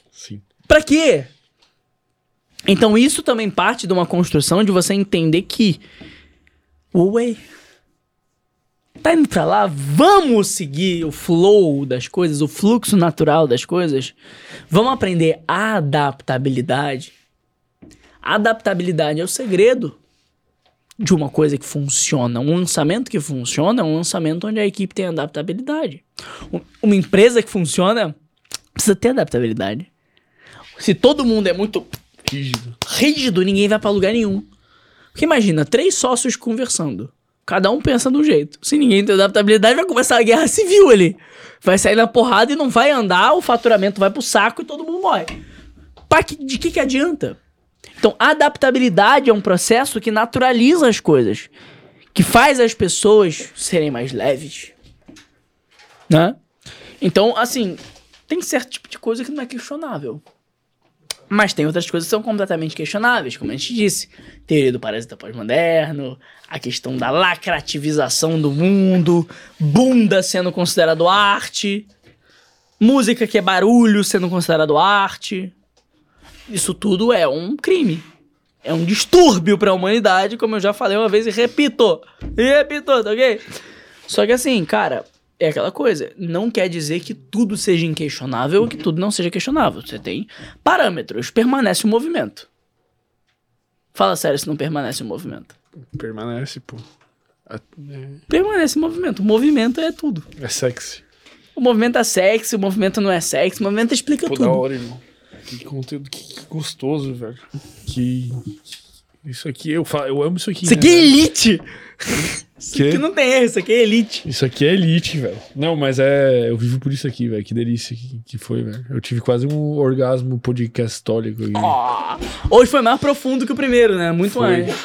Sim. Pra quê? Então isso também parte de uma construção de você entender que. Ué. Tá indo pra lá? Vamos seguir o flow das coisas, o fluxo natural das coisas. Vamos aprender adaptabilidade. Adaptabilidade é o segredo de uma coisa que funciona. Um lançamento que funciona é um lançamento onde a equipe tem adaptabilidade. Um- Uma empresa que funciona precisa ter adaptabilidade. Se todo mundo é muito Rígido. rígido, ninguém vai pra lugar nenhum. Porque imagina, três sócios conversando. Cada um pensa de um jeito. Se ninguém tem adaptabilidade, vai começar a guerra civil ali. Vai sair na porrada e não vai andar, o faturamento vai pro saco e todo mundo morre. Pra que- de que, que adianta? Então, adaptabilidade é um processo que naturaliza as coisas. Que faz as pessoas serem mais leves. Né? Então, assim, tem certo tipo de coisa que não é questionável. Mas tem outras coisas que são completamente questionáveis, como a gente disse. Teoria do parasita pós-moderno, a questão da lacrativização do mundo, bunda sendo considerado arte, música que é barulho sendo considerado arte. Isso tudo é um crime. É um distúrbio para a humanidade, como eu já falei uma vez e repito. E repito, tá ok? Só que assim, cara, é aquela coisa. Não quer dizer que tudo seja inquestionável ou que tudo não seja questionável. Você tem parâmetros. Permanece o movimento. Fala sério se não permanece o movimento. Permanece, pô. É, Permanece o movimento. O movimento é tudo. é sexy. O movimento é sexy, o movimento não é sexy, o movimento explica Pô, tudo. da hora, irmão. Que conteúdo, que, que gostoso, velho. Que. Isso aqui, eu, fa... eu amo isso aqui. Isso né, aqui é velho? elite! [laughs] Isso Que? aqui não tem erro, isso aqui é elite. Isso aqui é elite, velho. Não, mas é. Eu vivo por isso aqui, velho. Que delícia que, que foi, velho. Eu tive quase um orgasmo podcastólico aqui. Ó, Hoje foi mais profundo que o primeiro, né? Muito Foi. mais.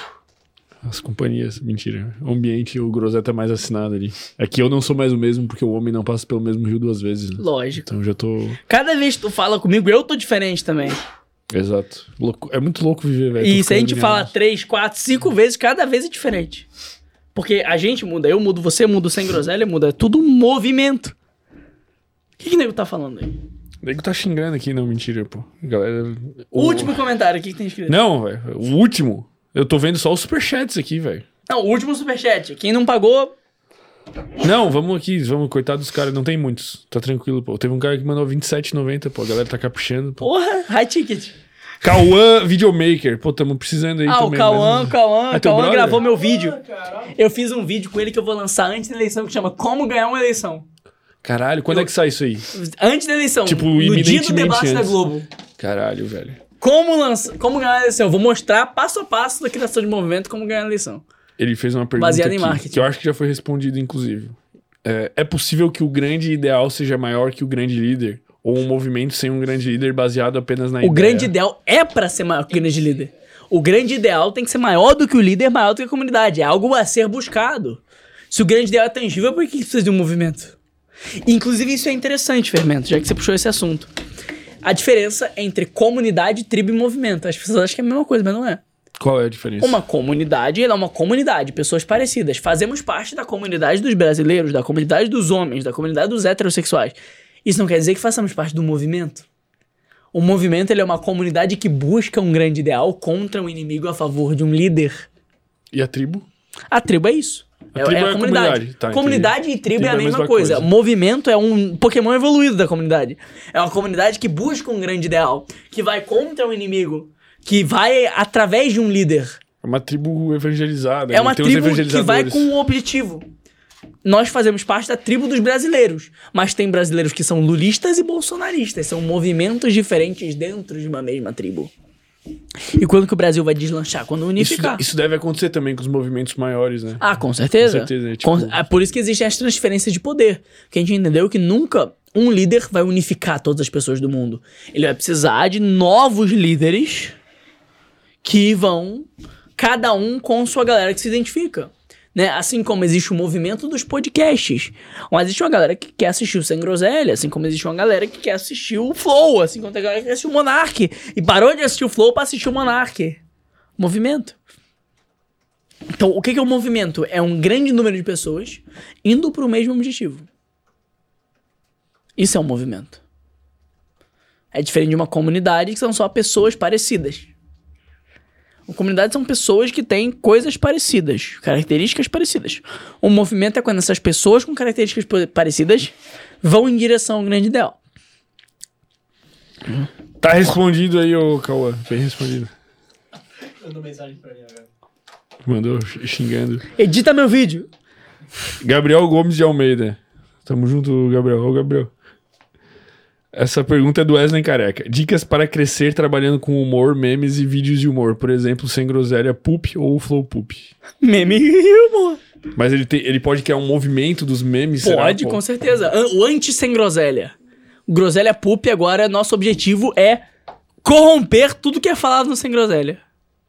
As companhias, mentira. O ambiente, o Groseta é mais assinado ali. Aqui eu não sou mais o mesmo, porque o homem não passa pelo mesmo rio duas vezes. Né? Lógico. Então eu já tô. Cada vez que tu fala comigo, eu tô diferente também. Exato. Louco- É muito louco viver, velho. E se a gente fala três, quatro, cinco vezes, cada vez é diferente. Porque a gente muda, eu mudo, você muda, sem groselha muda. É tudo um movimento. O que, que o nego tá falando aí? O nego tá xingando aqui, não, mentira, pô. Galera. O último comentário, o que, que tem escrito? Não, velho. O último. Eu tô vendo só os superchats aqui, velho. Não, o último superchat. Quem não pagou, Não, vamos aqui, vamos, coitado dos caras, não tem muitos. Tá tranquilo, pô. Teve um cara que mandou 27,90, pô. A galera tá caprichando, pô. porra, high ticket. Cauã Videomaker. Pô, tamo precisando aí Ah, também. o Cauã, mas- o Cauã, É o teu Cauã gravou meu vídeo. Eu fiz um vídeo com ele que eu vou lançar antes da eleição, que chama Como Ganhar uma Eleição. Caralho, quando é que sai isso aí? Antes da eleição. Tipo, no dia do debate da antes. Globo. Caralho, velho. Como, lança, como ganhar a eleição? Eu vou mostrar passo a passo da criação de movimento como ganhar a eleição. Ele fez uma pergunta Baseado em aqui, marketing. que eu acho que já foi respondido, inclusive. É, é possível que o grande ideal seja maior que o grande líder? Ou um movimento sem um grande líder baseado apenas na O ideia? grande ideal é pra ser maior que o grande líder. O grande ideal tem que ser maior do que o líder, maior do que a comunidade. É algo a ser buscado. Se o grande ideal é tangível, por que precisa de um movimento? Inclusive, isso é interessante, Fermento, já que você puxou esse assunto. A diferença entre comunidade, tribo e movimento. As pessoas acham que é a mesma coisa, mas não é. Qual é a diferença? Uma comunidade, ela é uma comunidade, pessoas parecidas. Fazemos parte da comunidade dos brasileiros, da comunidade dos homens, da comunidade dos heterossexuais. Isso não quer dizer que façamos parte do movimento. O movimento ele é uma comunidade que busca um grande ideal contra um inimigo a favor de um líder. E a tribo? A tribo é isso. A é, tribo é é a a comunidade. comunidade, tá, comunidade e tribo, é a mesma, coisa. coisa. Movimento é um Pokémon evoluído da comunidade. É uma comunidade que busca um grande ideal, que vai contra um inimigo, que vai através de um líder. É uma tribo evangelizada. É né? uma tribo que vai com um objetivo. Nós fazemos parte da tribo dos brasileiros, mas tem brasileiros que são lulistas e bolsonaristas, são movimentos diferentes dentro de uma mesma tribo. E quando que o Brasil vai deslanchar? Quando Isso, unificar. isso deve acontecer também com os movimentos maiores, né? Ah, com certeza. Com certeza, é tipo- Com- é por isso que existem as transferências de poder. Porque a gente entendeu que nunca um líder vai unificar todas as pessoas do mundo. Ele vai precisar de novos líderes que vão, cada um com sua galera que se identifica. Né? Assim como existe o movimento dos podcasts. Mas existe uma galera que quer assistir o Sem Groselha, assim como existe uma galera que quer assistir o Flow, assim como tem galera que quer assistir o Monark. E parou de assistir o Flow pra assistir o Monark. Movimento. Então, o que é o movimento? É um grande número de pessoas indo para o mesmo objetivo. Isso é um movimento. É diferente de uma comunidade que são só pessoas parecidas. Uma comunidade são pessoas que têm coisas parecidas, características parecidas. Um movimento é quando essas pessoas com características pa- parecidas vão em direção ao grande ideal. Tá respondido aí, ô Cauã. Bem respondido. Mandou mensagem pra mim agora. Mandou xingando. Edita meu vídeo. Gabriel Gomes de Almeida. Tamo junto, Gabriel. Ô, Gabriel. Essa pergunta é do Wesley Careca. Dicas para crescer trabalhando com humor, memes e vídeos de humor. Por exemplo, sem groselha, poop ou flow poop. Meme e humor. Mas ele, tem, ele pode criar um movimento dos memes, será, Pode, pô? com certeza. O anti sem groselha. Groselha Pup agora, nosso objetivo é corromper tudo que é falado no sem groselha.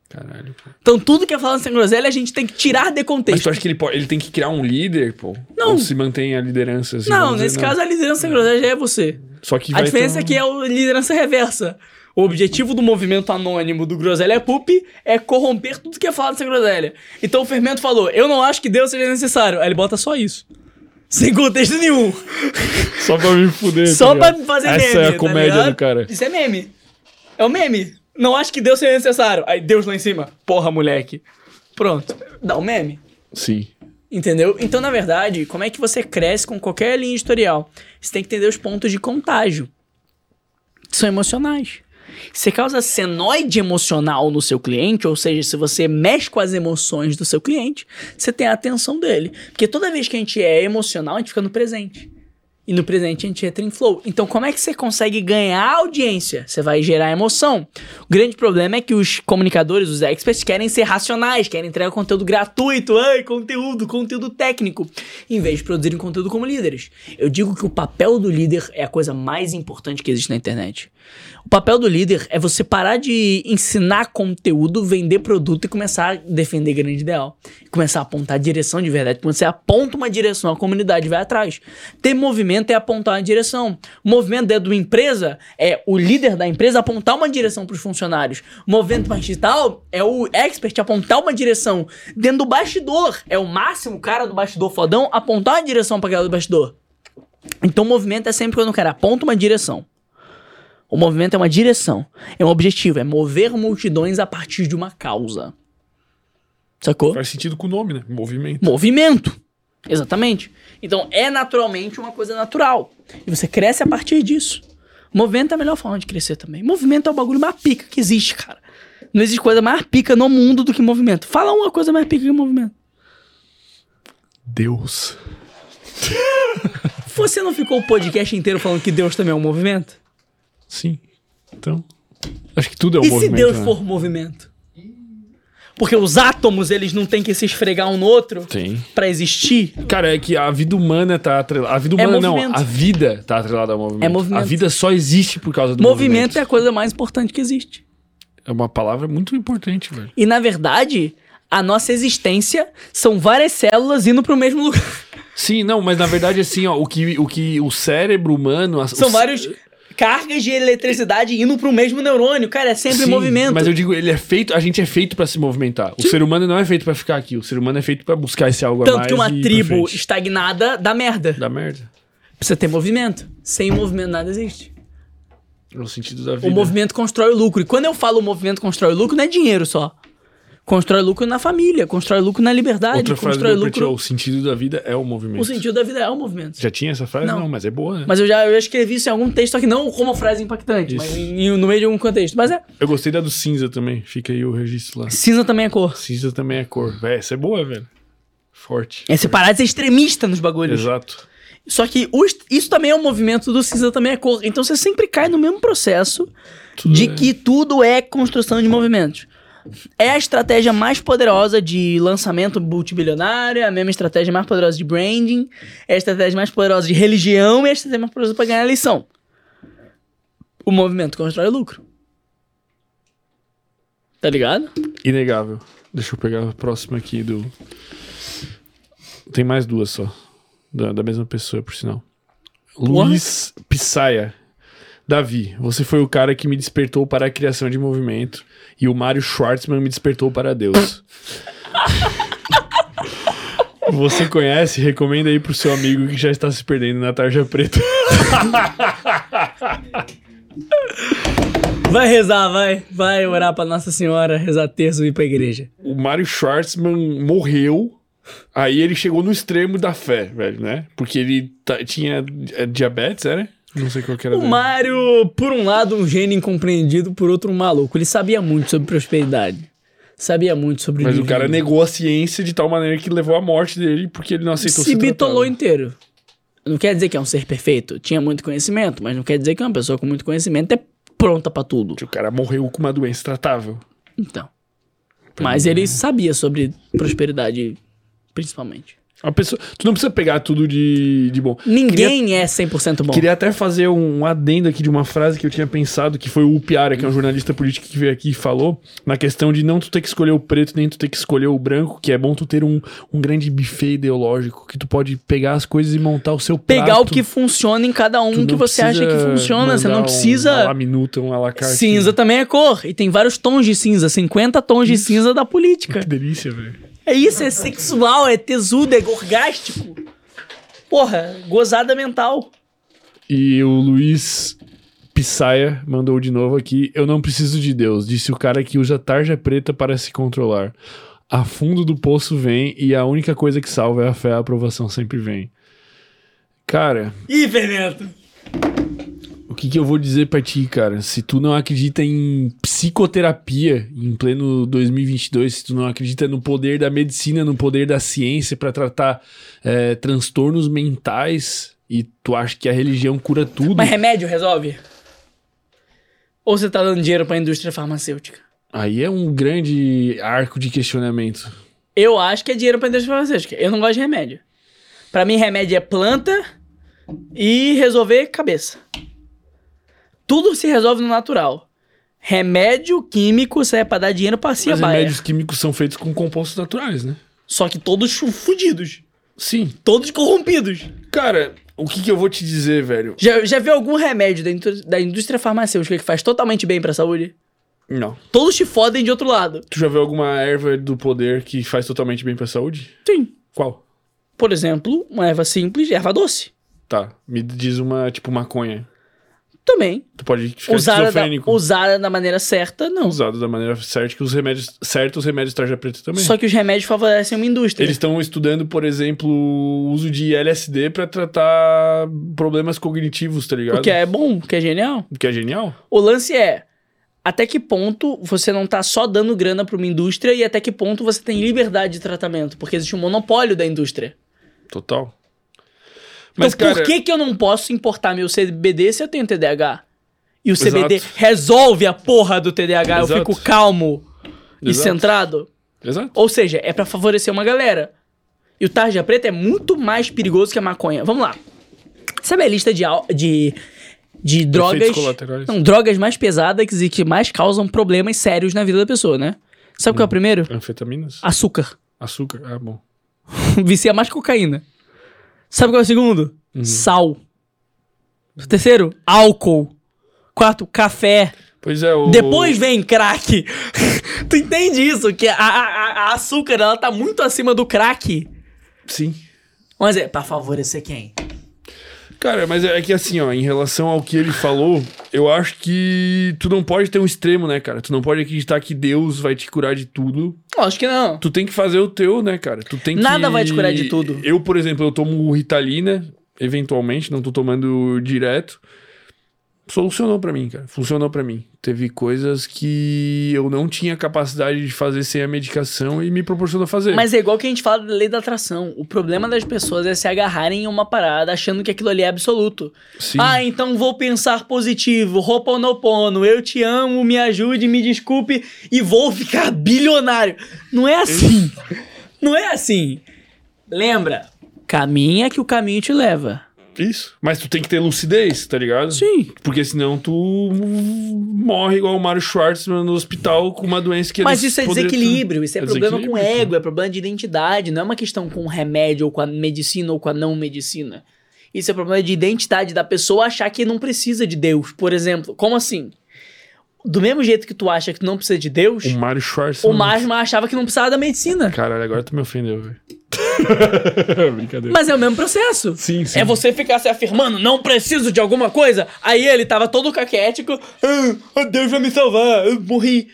Caralho, pô. Então, tudo que é falado no sem groselha, a gente tem que tirar de Mas contexto. tu acha que ele, pode, ele tem que criar um líder, pô? Não. Ou se mantém a liderança? assim, Não, vamos dizer, nesse caso, a liderança sem groselha já é você. Só que A diferença um- é que é a liderança reversa. O objetivo do movimento anônimo do Groselha Pup é corromper tudo que é falado sem groselha. Então o Fermento falou: Eu não acho que Deus seja necessário. Aí ele bota só isso. Sem contexto nenhum. Só pra me fuder. Só tá pra me fazer Essa meme. é a tá comédia ligado? do cara. Isso é meme. É o meme. Não acho que Deus seja necessário. Aí Deus lá em cima. Porra, moleque. Pronto. Dá um meme. Sim. Entendeu? Então, na verdade, como é que você cresce com qualquer linha editorial? Você tem que entender os pontos de contágio. Que são emocionais. Você causa senoide emocional no seu cliente, ou seja, se você mexe com as emoções do seu cliente, você tem a atenção dele. Porque toda vez que a gente é emocional, a gente fica no presente. E no presente a gente entra em flow. Então, como é que você consegue ganhar audiência? Você vai gerar emoção. O grande problema é que os comunicadores, os experts, querem ser racionais, querem entregar conteúdo gratuito, ai, conteúdo, conteúdo técnico, em vez de produzirem conteúdo como líderes. Eu digo que o papel do líder é a coisa mais importante que existe na internet. O papel do líder é você parar de ensinar conteúdo, vender produto e começar a defender grande ideal. Começar a apontar a direção de verdade. Quando você aponta uma direção, a comunidade vai atrás. Ter movimento é apontar uma direção. O movimento dentro da empresa é o líder da empresa apontar uma direção para os funcionários. O movimento mais digital é o expert apontar uma direção. Dentro do bastidor é o máximo cara do bastidor fodão apontar uma direção para aquela do bastidor. Então o movimento é sempre quando o cara aponta uma direção. O movimento é uma direção, é um objetivo, é mover multidões a partir de uma causa. Sacou? Faz sentido com o nome, né? Movimento. Movimento. Exatamente. Então é naturalmente uma coisa natural. E você cresce a partir disso. Movimento é a melhor forma de crescer também. Movimento é o bagulho mais pica que existe, cara. Não existe coisa mais pica no mundo do que movimento. Fala uma coisa mais pica que movimento. Deus. [laughs] Você não ficou o podcast inteiro falando que Deus também é um movimento? Sim. Então. Acho que tudo é um e movimento. se Deus né? for movimento? Porque os átomos, eles não têm que se esfregar um no outro Tem. pra existir. Cara, é que a vida humana tá atrelada. A vida É humana não, movimento. a vida tá atrelada ao movimento. É movimento. A vida só existe por causa do movimento movimento. é a coisa mais importante que existe. É uma palavra muito importante, velho. E na verdade, a nossa existência são várias células indo pro mesmo lugar. Sim, não, mas na verdade, assim, ó, o que o, que o cérebro humano. São o vários cargas de eletricidade indo pro mesmo neurônio. Cara, é sempre Sim, movimento. Mas eu digo, ele é feito, a gente é feito pra se movimentar. O ser humano não é feito pra ficar aqui. O ser humano é feito pra buscar esse algo a Tanto mais. que uma tribo estagnada dá merda. Dá merda. Precisa ter movimento. Sem movimento nada existe. No sentido da vida. O movimento constrói o lucro. E quando eu falo o movimento constrói o lucro, não é dinheiro só. Constrói lucro na família, constrói lucro na liberdade, Outra frase constrói do lucro. o sentido da vida é o movimento. O sentido da vida é o movimento. Já tinha essa frase? Não. Não, mas é boa, né? Mas eu já, eu já escrevi isso em algum texto, só que não como frase impactante, Isso. mas em- no meio de algum contexto. Mas é. Eu gostei da do cinza também. Fica aí o registro lá. Cinza também é cor. Cinza também é cor. Véi, essa é boa, velho. Forte. É você parar de ser extremista nos bagulhos. Exato. Só que o isso também é um movimento do cinza também é cor. Então você sempre cai no mesmo processo Tudo de é- que tudo é construção de movimentos. É a estratégia mais poderosa de lançamento multibilionário, é a mesma estratégia mais poderosa de branding, é a estratégia mais poderosa de religião e é a estratégia mais poderosa para ganhar a eleição. O movimento constrói lucro. Tá ligado? Inegável. Deixa eu pegar a próxima aqui do. Tem mais duas só. Da, da mesma pessoa, por sinal. Luiz Pissaia. Davi, você foi o cara que me despertou para a criação de movimento e o Mário Schwartzman me despertou para Deus. [laughs] Você conhece? Recomenda aí pro seu amigo que já está se perdendo na tarja preta. [laughs] Vai rezar, vai. Vai orar pra Nossa Senhora, rezar terço e ir pra igreja. o Mário Schwartzman morreu. Aí ele chegou no extremo da fé, velho, né? Porque ele tinha é, diabetes, era? Não sei qual que era O dele. Mário, por um lado, um gênio incompreendido, por outro, um maluco. Ele sabia muito sobre prosperidade. Sabia muito sobre Mas o cara negou a ciência de tal maneira que levou à morte dele porque ele não aceitou se ser bitolou tratado. inteiro. Não quer dizer que é um ser perfeito. Tinha muito conhecimento, mas não quer dizer que uma pessoa com muito conhecimento é pronta pra tudo. O cara morreu com uma doença tratável. Então. Mas ele sabia sobre prosperidade, principalmente. Uma pessoa, tu não precisa pegar tudo de, de bom. Ninguém é 100% bom. Queria até fazer um adendo aqui de uma frase que eu tinha pensado, que foi o Piara, que é um jornalista político que veio aqui e falou, na questão de não tu ter que escolher o preto, nem tu ter que escolher o branco, que é bom tu ter um, um grande buffet ideológico, que tu pode pegar as coisas e montar o seu prato. Pegar o que funciona em cada um que você acha que funciona. Você não precisa. Um, a minuta, um à la carte. Cinza também é cor. E tem vários tons de cinza. 50 tons de cinza da política. Que delícia, velho. É isso, é sexual, é tesudo, é orgástico. Porra, gozada mental. E o Luiz Pissaia mandou de novo aqui. Eu não preciso de Deus, disse o cara que usa tarja preta para se controlar. A fundo do poço vem e a única coisa que salva é a fé, a aprovação sempre vem. Cara, Ih, Fernando. O que, que eu vou dizer pra ti, cara? Se tu não acredita em psicoterapia em pleno 2022, se tu não acredita no poder da medicina, no poder da ciência pra tratar é, transtornos mentais, e tu acha que a religião cura tudo, Mas remédio resolve? Ou você tá dando dinheiro pra indústria farmacêutica? aí é um grande arco de questionamento. Eu acho que é dinheiro pra indústria farmacêutica. Eu não gosto de remédio. Pra mim, remédio é planta e resolver cabeça. Tudo se resolve no natural. Remédio químico serve pra dar dinheiro pra si a Mas baia. remédios químicos são feitos com compostos naturais, né? Só que todos fudidos. Sim. Todos corrompidos. Cara, o que que eu vou te dizer, velho? Já, já viu algum remédio da, indú- da indústria farmacêutica que faz totalmente bem pra saúde? Não. Todos te fodem de outro lado. Tu já viu alguma erva do poder que faz totalmente bem pra saúde? Sim. Qual? Por exemplo, uma erva simples, erva doce. Tá, me diz uma, tipo, maconha. Também. Tu pode ficar Usada da, esquizofrênico. usada da maneira certa, não. Usado da maneira certa, que os remédios certos, os remédios tarja preta também. Só que os remédios favorecem uma indústria. Eles estão estudando, por exemplo, o uso de LSD pra tratar problemas cognitivos, tá ligado? O que é bom, o que é genial. O que é genial. O lance é até que ponto você não tá só dando grana pra uma indústria e até que ponto você tem liberdade de tratamento, porque existe um monopólio da indústria. Total. Então Mas, cara, por que que eu não posso importar meu CBD se eu tenho TDAH? E o CBD Exato. resolve a porra do TDAH, eu Exato. fico calmo e Exato. centrado. Exato. Ou seja, é pra favorecer uma galera. E o tarja preta é muito mais perigoso que a maconha. Vamos lá. Sabe a lista de, de, de drogas... Não, drogas mais pesadas e que mais causam problemas sérios na vida da pessoa, né? Sabe qual é o primeiro? Anfetaminas? Açúcar. Açúcar? Ah, bom. [laughs] Vicia mais cocaína. Sabe qual é o segundo? Sal. O terceiro, álcool. Quarto, café. Pois é, o... Depois vem crack. [laughs] tu entende isso? Que a, a- a- a açúcar, ela tá muito acima do crack. Sim. Mas é pra favorecer quem? Cara, mas é que assim, ó, em relação ao que ele falou, eu acho que tu não pode ter um extremo, né, cara? Tu não pode acreditar que Deus vai te curar de tudo. Acho que não. Tu tem que fazer o teu, né, cara? Tu tem Nada que... vai te curar de tudo. Eu, por exemplo, eu tomo Ritalina, eventualmente, não tô tomando direto. Solucionou pra mim, cara. Funcionou pra mim. Teve coisas que eu não tinha capacidade de fazer sem a medicação e me proporcionou fazer. Mas é igual que a gente fala da lei da atração. O problema das pessoas é se agarrarem em uma parada achando que aquilo ali é absoluto. Sim. Ah, então vou pensar positivo, Ho'oponopono, eu te amo, me ajude, me desculpe e vou ficar [laughs] bilionário. Não é assim. Não é assim. Lembra? Caminha que o caminho te leva. Isso. Mas tu tem que ter lucidez, tá ligado? Sim. Porque senão tu morre igual o Mário Schwartzman no hospital com uma doença que Mas isso é poderiam- desequilíbrio, isso é, É problema com ego, é problema de identidade, não é uma questão com o remédio ou com a medicina ou com a não medicina. Isso é problema de identidade da pessoa achar que não precisa de Deus, por exemplo. Como assim? Do mesmo jeito que tu acha que tu não precisa de Deus, O Mário o Marsman achava que não precisava da medicina. Caralho, agora tu me ofendeu, velho. [laughs] Brincadeira. Mas é o mesmo processo. Sim, sim. É você ficar se afirmando, não preciso de alguma coisa. Aí ele tava todo caquético. Ah, Deus vai me salvar, eu morri.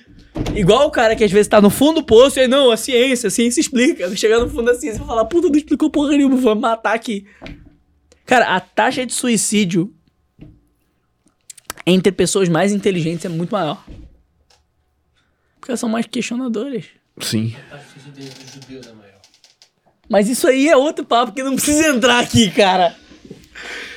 Igual o cara que às vezes tá no fundo do poço e aí, não, a ciência, a ciência explica. [laughs] Chegar no fundo da ciência e falar, puta, não explicou porra nenhuma, vou matar aqui. Cara, a taxa de suicídio entre pessoas mais inteligentes é muito maior. Porque elas são mais questionadoras. Sim. Acho que isso dos judeus é maior. Mas isso aí é outro papo que não precisa entrar aqui, cara.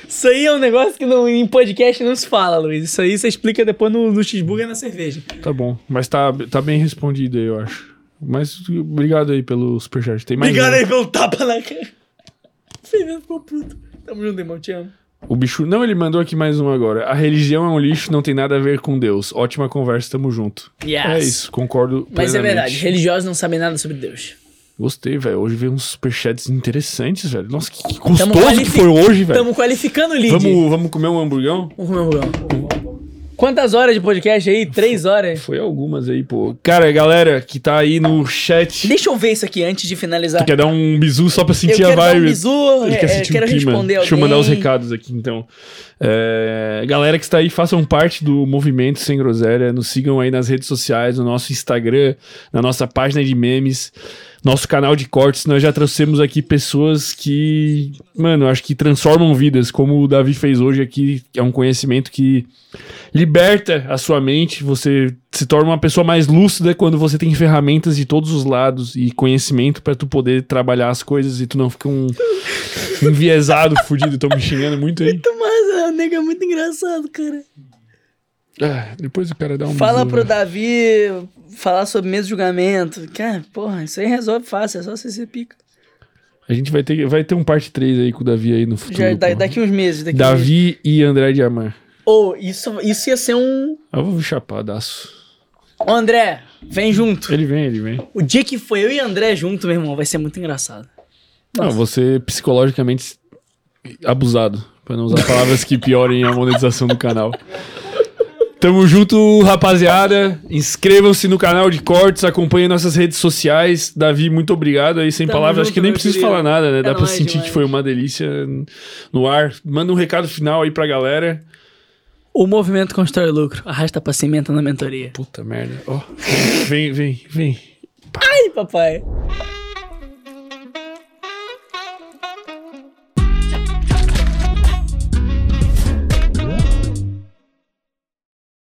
Isso aí é um negócio que não, em podcast não se fala, Luiz. Isso aí você explica depois no, no cheeseburger e na cerveja. Tá bom. Mas tá, tá bem respondido aí, eu acho. Mas obrigado aí pelo superchat. Tem mais Obrigado um. aí pelo tapa na cara. [laughs] Fernando ficou puto. Tamo junto, irmão. Te amo. O bicho. Não, ele mandou aqui mais um agora. A religião é um lixo, não tem nada a ver com Deus. Ótima conversa, tamo junto. Yes. É isso, concordo. Mas é plenamente. verdade, religiosos não sabem nada sobre Deus. Gostei, velho. Hoje veio uns superchats interessantes, velho. Nossa, que, gostoso que foi hoje, velho. Tamo qualificando o lead. Vamos, vamos comer um hamburgão? Vamos comer um hamburgão. Quantas horas de podcast aí? Três horas? Foi algumas aí, pô. Cara, galera que tá aí no chat. Deixa eu ver isso aqui antes de finalizar. Quer dar um bisu só pra Eu sentir a quero dar um vibe? bisu, Ele é, quer é, sentir quero o clima. responder Deixa eu mandar os recados aqui, então. É, galera que está aí, façam parte do Movimento Sem Groselha. Nos sigam aí nas redes sociais, no nosso Instagram, na nossa página de memes. Nosso canal de cortes, nós já trouxemos aqui pessoas que, mano, acho que transformam vidas, como o Davi fez hoje aqui, é um conhecimento que liberta a sua mente, você se torna uma pessoa mais lúcida quando você tem ferramentas de todos os lados e conhecimento pra tu poder trabalhar as coisas e tu não fica um [laughs] enviesado, fudido, tô me xingando muito aí. Mas o nego é muito engraçado, cara. Ah, depois o cara dá um Fala pro né? Davi falar sobre mesa de julgamento. Cara, porra, isso aí resolve fácil, é só você ser pica. A gente vai ter, vai ter um parte 3 aí com o Davi aí no futuro. Já, da- daqui uns meses. Daqui uns meses. Davi e André de Amar. Ô, isso, isso ia ser um. Eu vou chapadaço. Ô, André, vem junto. Ele vem, ele vem. O dia que foi eu e André junto, meu irmão, vai ser muito engraçado. Não, você psicologicamente abusado. Pra não usar palavras que piorem a monetização do canal. [laughs] Tamo junto, rapaziada. Inscrevam-se no canal de cortes, acompanhem nossas redes sociais. Davi, muito obrigado aí, sem Tamo palavras. Acho junto, que nem preciso querido. falar nada, né? Dá É pra nóis sentir demais. que foi uma delícia no ar. Manda um recado final aí pra galera. O movimento constrói lucro. Arrasta pra cimento na mentoria. Puta merda. Ó, vem, vem, vem. Ai, papai.